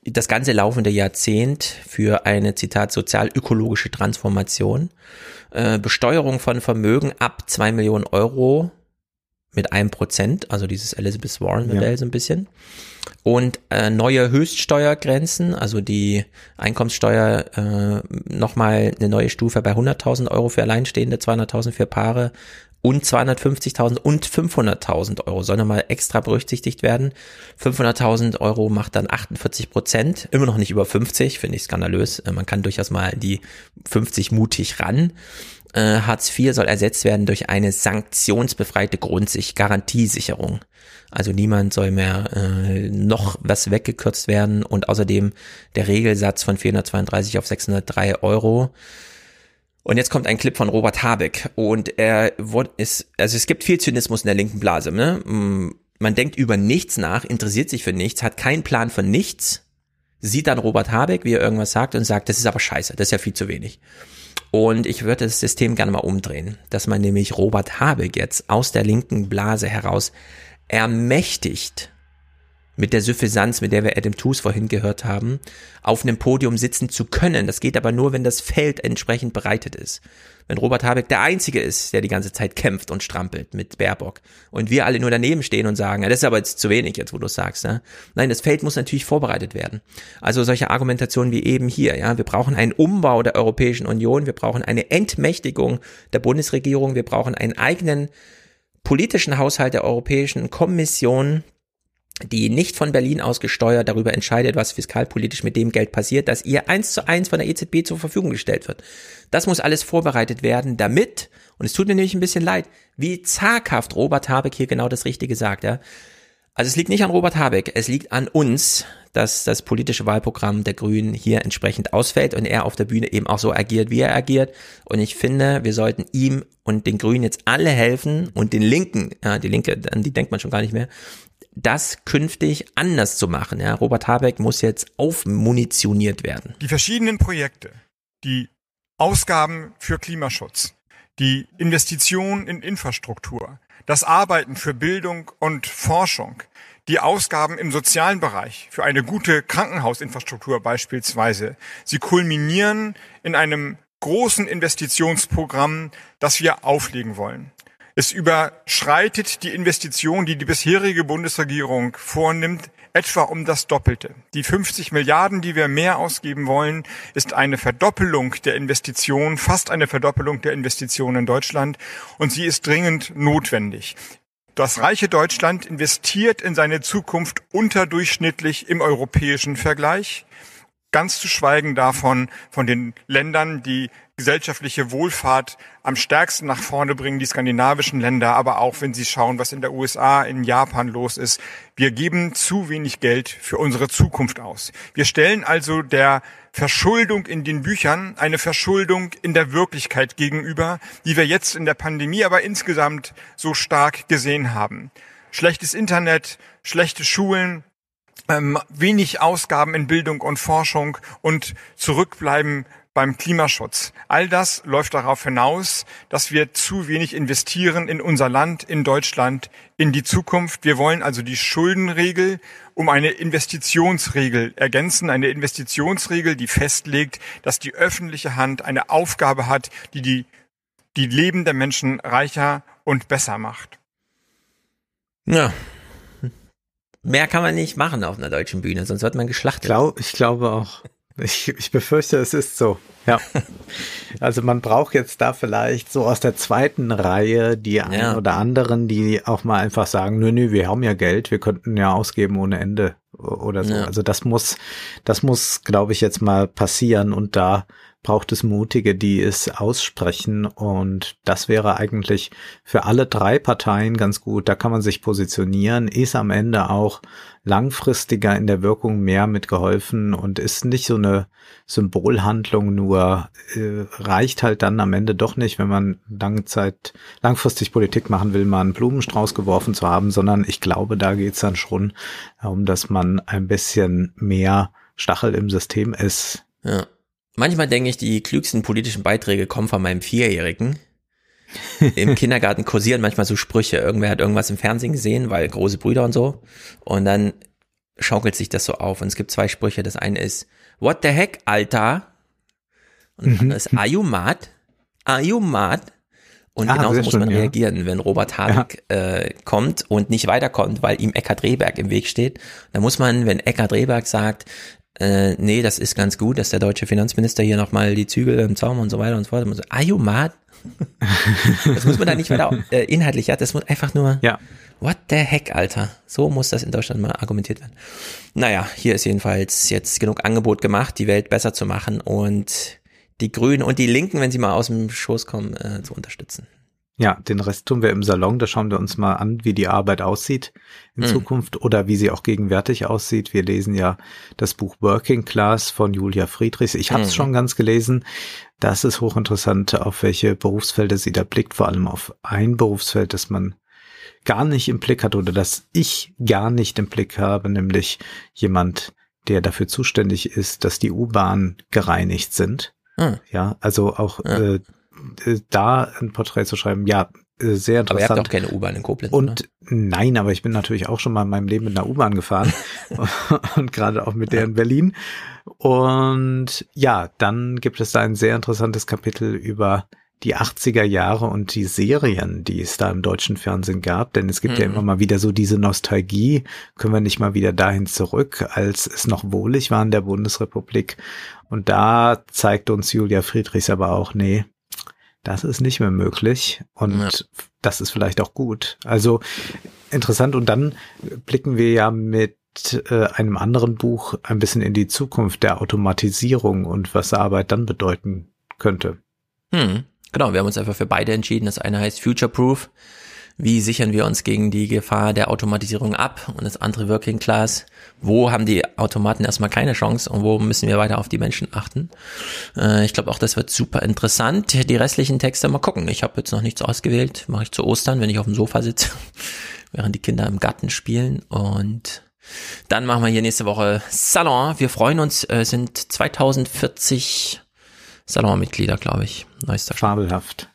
das ganze laufende Jahrzehnt für eine, Zitat, sozial-ökologische Transformation. Äh, Besteuerung von Vermögen ab zwei Millionen Euro mit einem Prozent, also dieses Elizabeth Warren Modell ja. so ein bisschen und äh, neue Höchststeuergrenzen, also die Einkommenssteuer äh, nochmal eine neue Stufe bei 100.000 Euro für Alleinstehende, 200.000 für Paare und 250.000 und 500.000 Euro soll nochmal extra berücksichtigt werden. 500.000 Euro macht dann 48 Prozent, immer noch nicht über 50, finde ich skandalös. Äh, man kann durchaus mal die 50 mutig ran. Äh, Hartz IV soll ersetzt werden durch eine sanktionsbefreite Grundsicht, Garantiesicherung. Also niemand soll mehr äh, noch was weggekürzt werden und außerdem der Regelsatz von 432 auf 603 Euro. Und jetzt kommt ein Clip von Robert Habeck und er ist, also es gibt viel Zynismus in der linken Blase. Ne? Mm, man denkt über nichts nach, interessiert sich für nichts, hat keinen Plan von nichts, sieht dann Robert Habeck, wie er irgendwas sagt und sagt, das ist aber scheiße, das ist ja viel zu wenig. Und ich würde das System gerne mal umdrehen, dass man nämlich Robert Habeck jetzt aus der linken Blase heraus ermächtigt mit der Suffisanz, mit der wir Adam Tooze vorhin gehört haben, auf einem Podium sitzen zu können. Das geht aber nur, wenn das Feld entsprechend bereitet ist. Wenn Robert Habeck der Einzige ist, der die ganze Zeit kämpft und strampelt mit Baerbock und wir alle nur daneben stehen und sagen, ja, das ist aber jetzt zu wenig, jetzt wo du es sagst. Ja? Nein, das Feld muss natürlich vorbereitet werden. Also solche Argumentationen wie eben hier. Ja, Wir brauchen einen Umbau der Europäischen Union, wir brauchen eine Entmächtigung der Bundesregierung, wir brauchen einen eigenen politischen Haushalt der Europäischen Kommission, die nicht von Berlin aus gesteuert darüber entscheidet, was fiskalpolitisch mit dem Geld passiert, das ihr eins zu eins von der EZB zur Verfügung gestellt wird. Das muss alles vorbereitet werden, damit, und es tut mir nämlich ein bisschen leid, wie zaghaft Robert Habeck hier genau das Richtige sagt, ja. Also es liegt nicht an Robert Habeck, es liegt an uns, dass das politische Wahlprogramm der Grünen hier entsprechend ausfällt und er auf der Bühne eben auch so agiert, wie er agiert. Und ich finde, wir sollten ihm und den Grünen jetzt alle helfen und den Linken, ja, die Linke, an die denkt man schon gar nicht mehr, das künftig anders zu machen. Ja, Robert Habeck muss jetzt aufmunitioniert werden. Die verschiedenen Projekte, die Ausgaben für Klimaschutz, die Investitionen in Infrastruktur, das Arbeiten für Bildung und Forschung, die Ausgaben im sozialen Bereich für eine gute Krankenhausinfrastruktur beispielsweise, sie kulminieren in einem großen Investitionsprogramm, das wir auflegen wollen. Es überschreitet die Investition, die die bisherige Bundesregierung vornimmt, etwa um das Doppelte. Die 50 Milliarden, die wir mehr ausgeben wollen, ist eine Verdoppelung der Investition, fast eine Verdoppelung der Investitionen in Deutschland und sie ist dringend notwendig. Das reiche Deutschland investiert in seine Zukunft unterdurchschnittlich im europäischen Vergleich. Ganz zu schweigen davon, von den Ländern, die gesellschaftliche Wohlfahrt am stärksten nach vorne bringen, die skandinavischen Länder, aber auch wenn Sie schauen, was in der USA, in Japan los ist. Wir geben zu wenig Geld für unsere Zukunft aus. Wir stellen also der Verschuldung in den Büchern eine Verschuldung in der Wirklichkeit gegenüber, die wir jetzt in der Pandemie aber insgesamt so stark gesehen haben. Schlechtes Internet, schlechte Schulen, ähm, wenig Ausgaben in Bildung und Forschung und zurückbleiben beim Klimaschutz. All das läuft darauf hinaus, dass wir zu wenig investieren in unser Land, in Deutschland, in die Zukunft. Wir wollen also die Schuldenregel um eine Investitionsregel ergänzen, eine Investitionsregel, die festlegt, dass die öffentliche Hand eine Aufgabe hat, die die, die Leben der Menschen reicher und besser macht. Ja. Mehr kann man nicht machen auf einer deutschen Bühne, sonst wird man geschlachtet. Ich, glaub, ich glaube auch. Ich, ich befürchte, es ist so. Ja. Also man braucht jetzt da vielleicht so aus der zweiten Reihe die einen ja. oder anderen, die auch mal einfach sagen, nö, nö, wir haben ja Geld, wir könnten ja ausgeben ohne Ende oder so. Ja. Also das muss, das muss, glaube ich, jetzt mal passieren und da braucht es Mutige, die es aussprechen. Und das wäre eigentlich für alle drei Parteien ganz gut. Da kann man sich positionieren, ist am Ende auch langfristiger in der Wirkung mehr mitgeholfen und ist nicht so eine Symbolhandlung nur, äh, reicht halt dann am Ende doch nicht, wenn man lange Zeit langfristig Politik machen will, mal einen Blumenstrauß geworfen zu haben, sondern ich glaube, da geht's dann schon darum, dass man ein bisschen mehr Stachel im System ist. Ja. Manchmal denke ich, die klügsten politischen Beiträge kommen von meinem Vierjährigen. Im Kindergarten kursieren manchmal so Sprüche. Irgendwer hat irgendwas im Fernsehen gesehen, weil große Brüder und so. Und dann schaukelt sich das so auf. Und es gibt zwei Sprüche. Das eine ist, what the heck, Alter? Und das andere ist, are you mad? Are you mad? Und ah, genauso muss man ja. reagieren, wenn Robert Habeck ja. äh, kommt und nicht weiterkommt, weil ihm Eckhard Rehberg im Weg steht. Dann muss man, wenn Eckhard Rehberg sagt, äh, nee, das ist ganz gut, dass der deutsche Finanzminister hier nochmal die Zügel im Zaum und so weiter und so fort. So, Are you mad? das muss man da nicht weiter äh, inhaltlich, ja, das muss einfach nur, ja. what the heck, Alter. So muss das in Deutschland mal argumentiert werden. Naja, hier ist jedenfalls jetzt genug Angebot gemacht, die Welt besser zu machen und die Grünen und die Linken, wenn sie mal aus dem Schoß kommen, äh, zu unterstützen. Ja, den Rest tun wir im Salon. Da schauen wir uns mal an, wie die Arbeit aussieht in Hm. Zukunft oder wie sie auch gegenwärtig aussieht. Wir lesen ja das Buch Working Class von Julia Friedrichs. Ich habe es Hm. schon ganz gelesen. Das ist hochinteressant, auf welche Berufsfelder sie da blickt. Vor allem auf ein Berufsfeld, das man gar nicht im Blick hat oder das ich gar nicht im Blick habe, nämlich jemand, der dafür zuständig ist, dass die U-Bahnen gereinigt sind. Hm. Ja, also auch äh, äh, da ein Porträt zu schreiben, ja, äh, sehr Aber ihr interessant. habt auch keine U-Bahn in Koblenz, Und oder? nein, aber ich bin natürlich auch schon mal in meinem Leben mit einer U-Bahn gefahren und gerade auch mit der in Berlin. Und ja, dann gibt es da ein sehr interessantes Kapitel über die 80er Jahre und die Serien, die es da im deutschen Fernsehen gab, denn es gibt ja Mhm. immer mal wieder so diese Nostalgie, können wir nicht mal wieder dahin zurück, als es noch wohlig war in der Bundesrepublik. Und da zeigt uns Julia Friedrichs aber auch, nee, das ist nicht mehr möglich und das ist vielleicht auch gut. Also interessant und dann blicken wir ja mit äh, einem anderen Buch ein bisschen in die Zukunft der Automatisierung und was Arbeit dann bedeuten könnte. Hm. Genau, wir haben uns einfach für beide entschieden. Das eine heißt Future Proof. Wie sichern wir uns gegen die Gefahr der Automatisierung ab? Und das andere Working Class. Wo haben die Automaten erstmal keine Chance und wo müssen wir weiter auf die Menschen achten? Äh, ich glaube auch, das wird super interessant. Die restlichen Texte mal gucken. Ich habe jetzt noch nichts ausgewählt. Mache ich zu Ostern, wenn ich auf dem Sofa sitze, während die Kinder im Garten spielen. Und dann machen wir hier nächste Woche Salon. Wir freuen uns, äh, sind 2040 Salonmitglieder, glaube ich. Neuester Fabelhaft.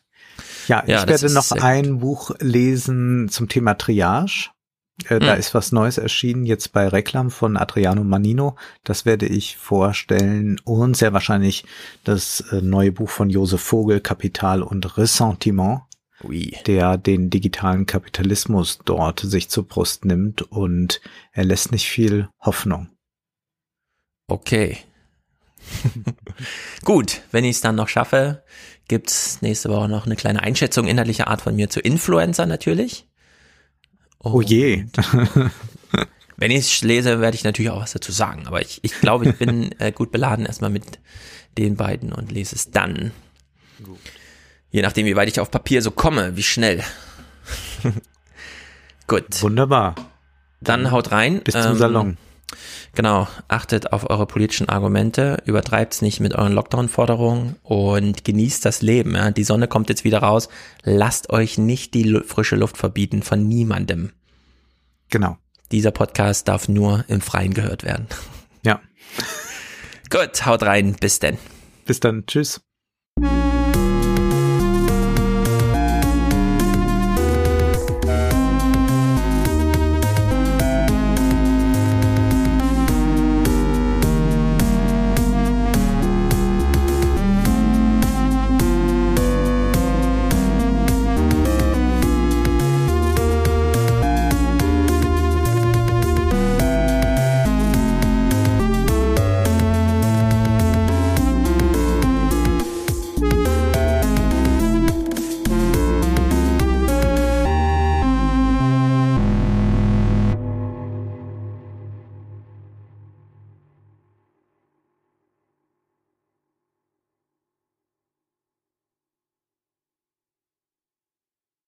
Ja, Ja, ich werde noch ein Buch lesen zum Thema Triage. Äh, Da Hm. ist was Neues erschienen, jetzt bei Reklam von Adriano Manino. Das werde ich vorstellen und sehr wahrscheinlich das äh, neue Buch von Josef Vogel, Kapital und Ressentiment, Ui. der den digitalen Kapitalismus dort sich zur Brust nimmt und er lässt nicht viel Hoffnung. Okay. Gut, wenn ich es dann noch schaffe, gibt's nächste Woche noch eine kleine Einschätzung inhaltlicher Art von mir zu Influencer natürlich. Oh je. Wenn ich es lese, werde ich natürlich auch was dazu sagen. Aber ich, ich glaube, ich bin äh, gut beladen erstmal mit den beiden und lese es dann. Je nachdem, wie weit ich auf Papier so komme, wie schnell. gut. Wunderbar. Dann haut rein. Bis zum Ähm, Salon. Genau, achtet auf eure politischen Argumente, übertreibt's nicht mit euren Lockdown-Forderungen und genießt das Leben. Ja. Die Sonne kommt jetzt wieder raus. Lasst euch nicht die frische Luft verbieten von niemandem. Genau. Dieser Podcast darf nur im Freien gehört werden. Ja. Gut, haut rein. Bis denn. Bis dann. Tschüss.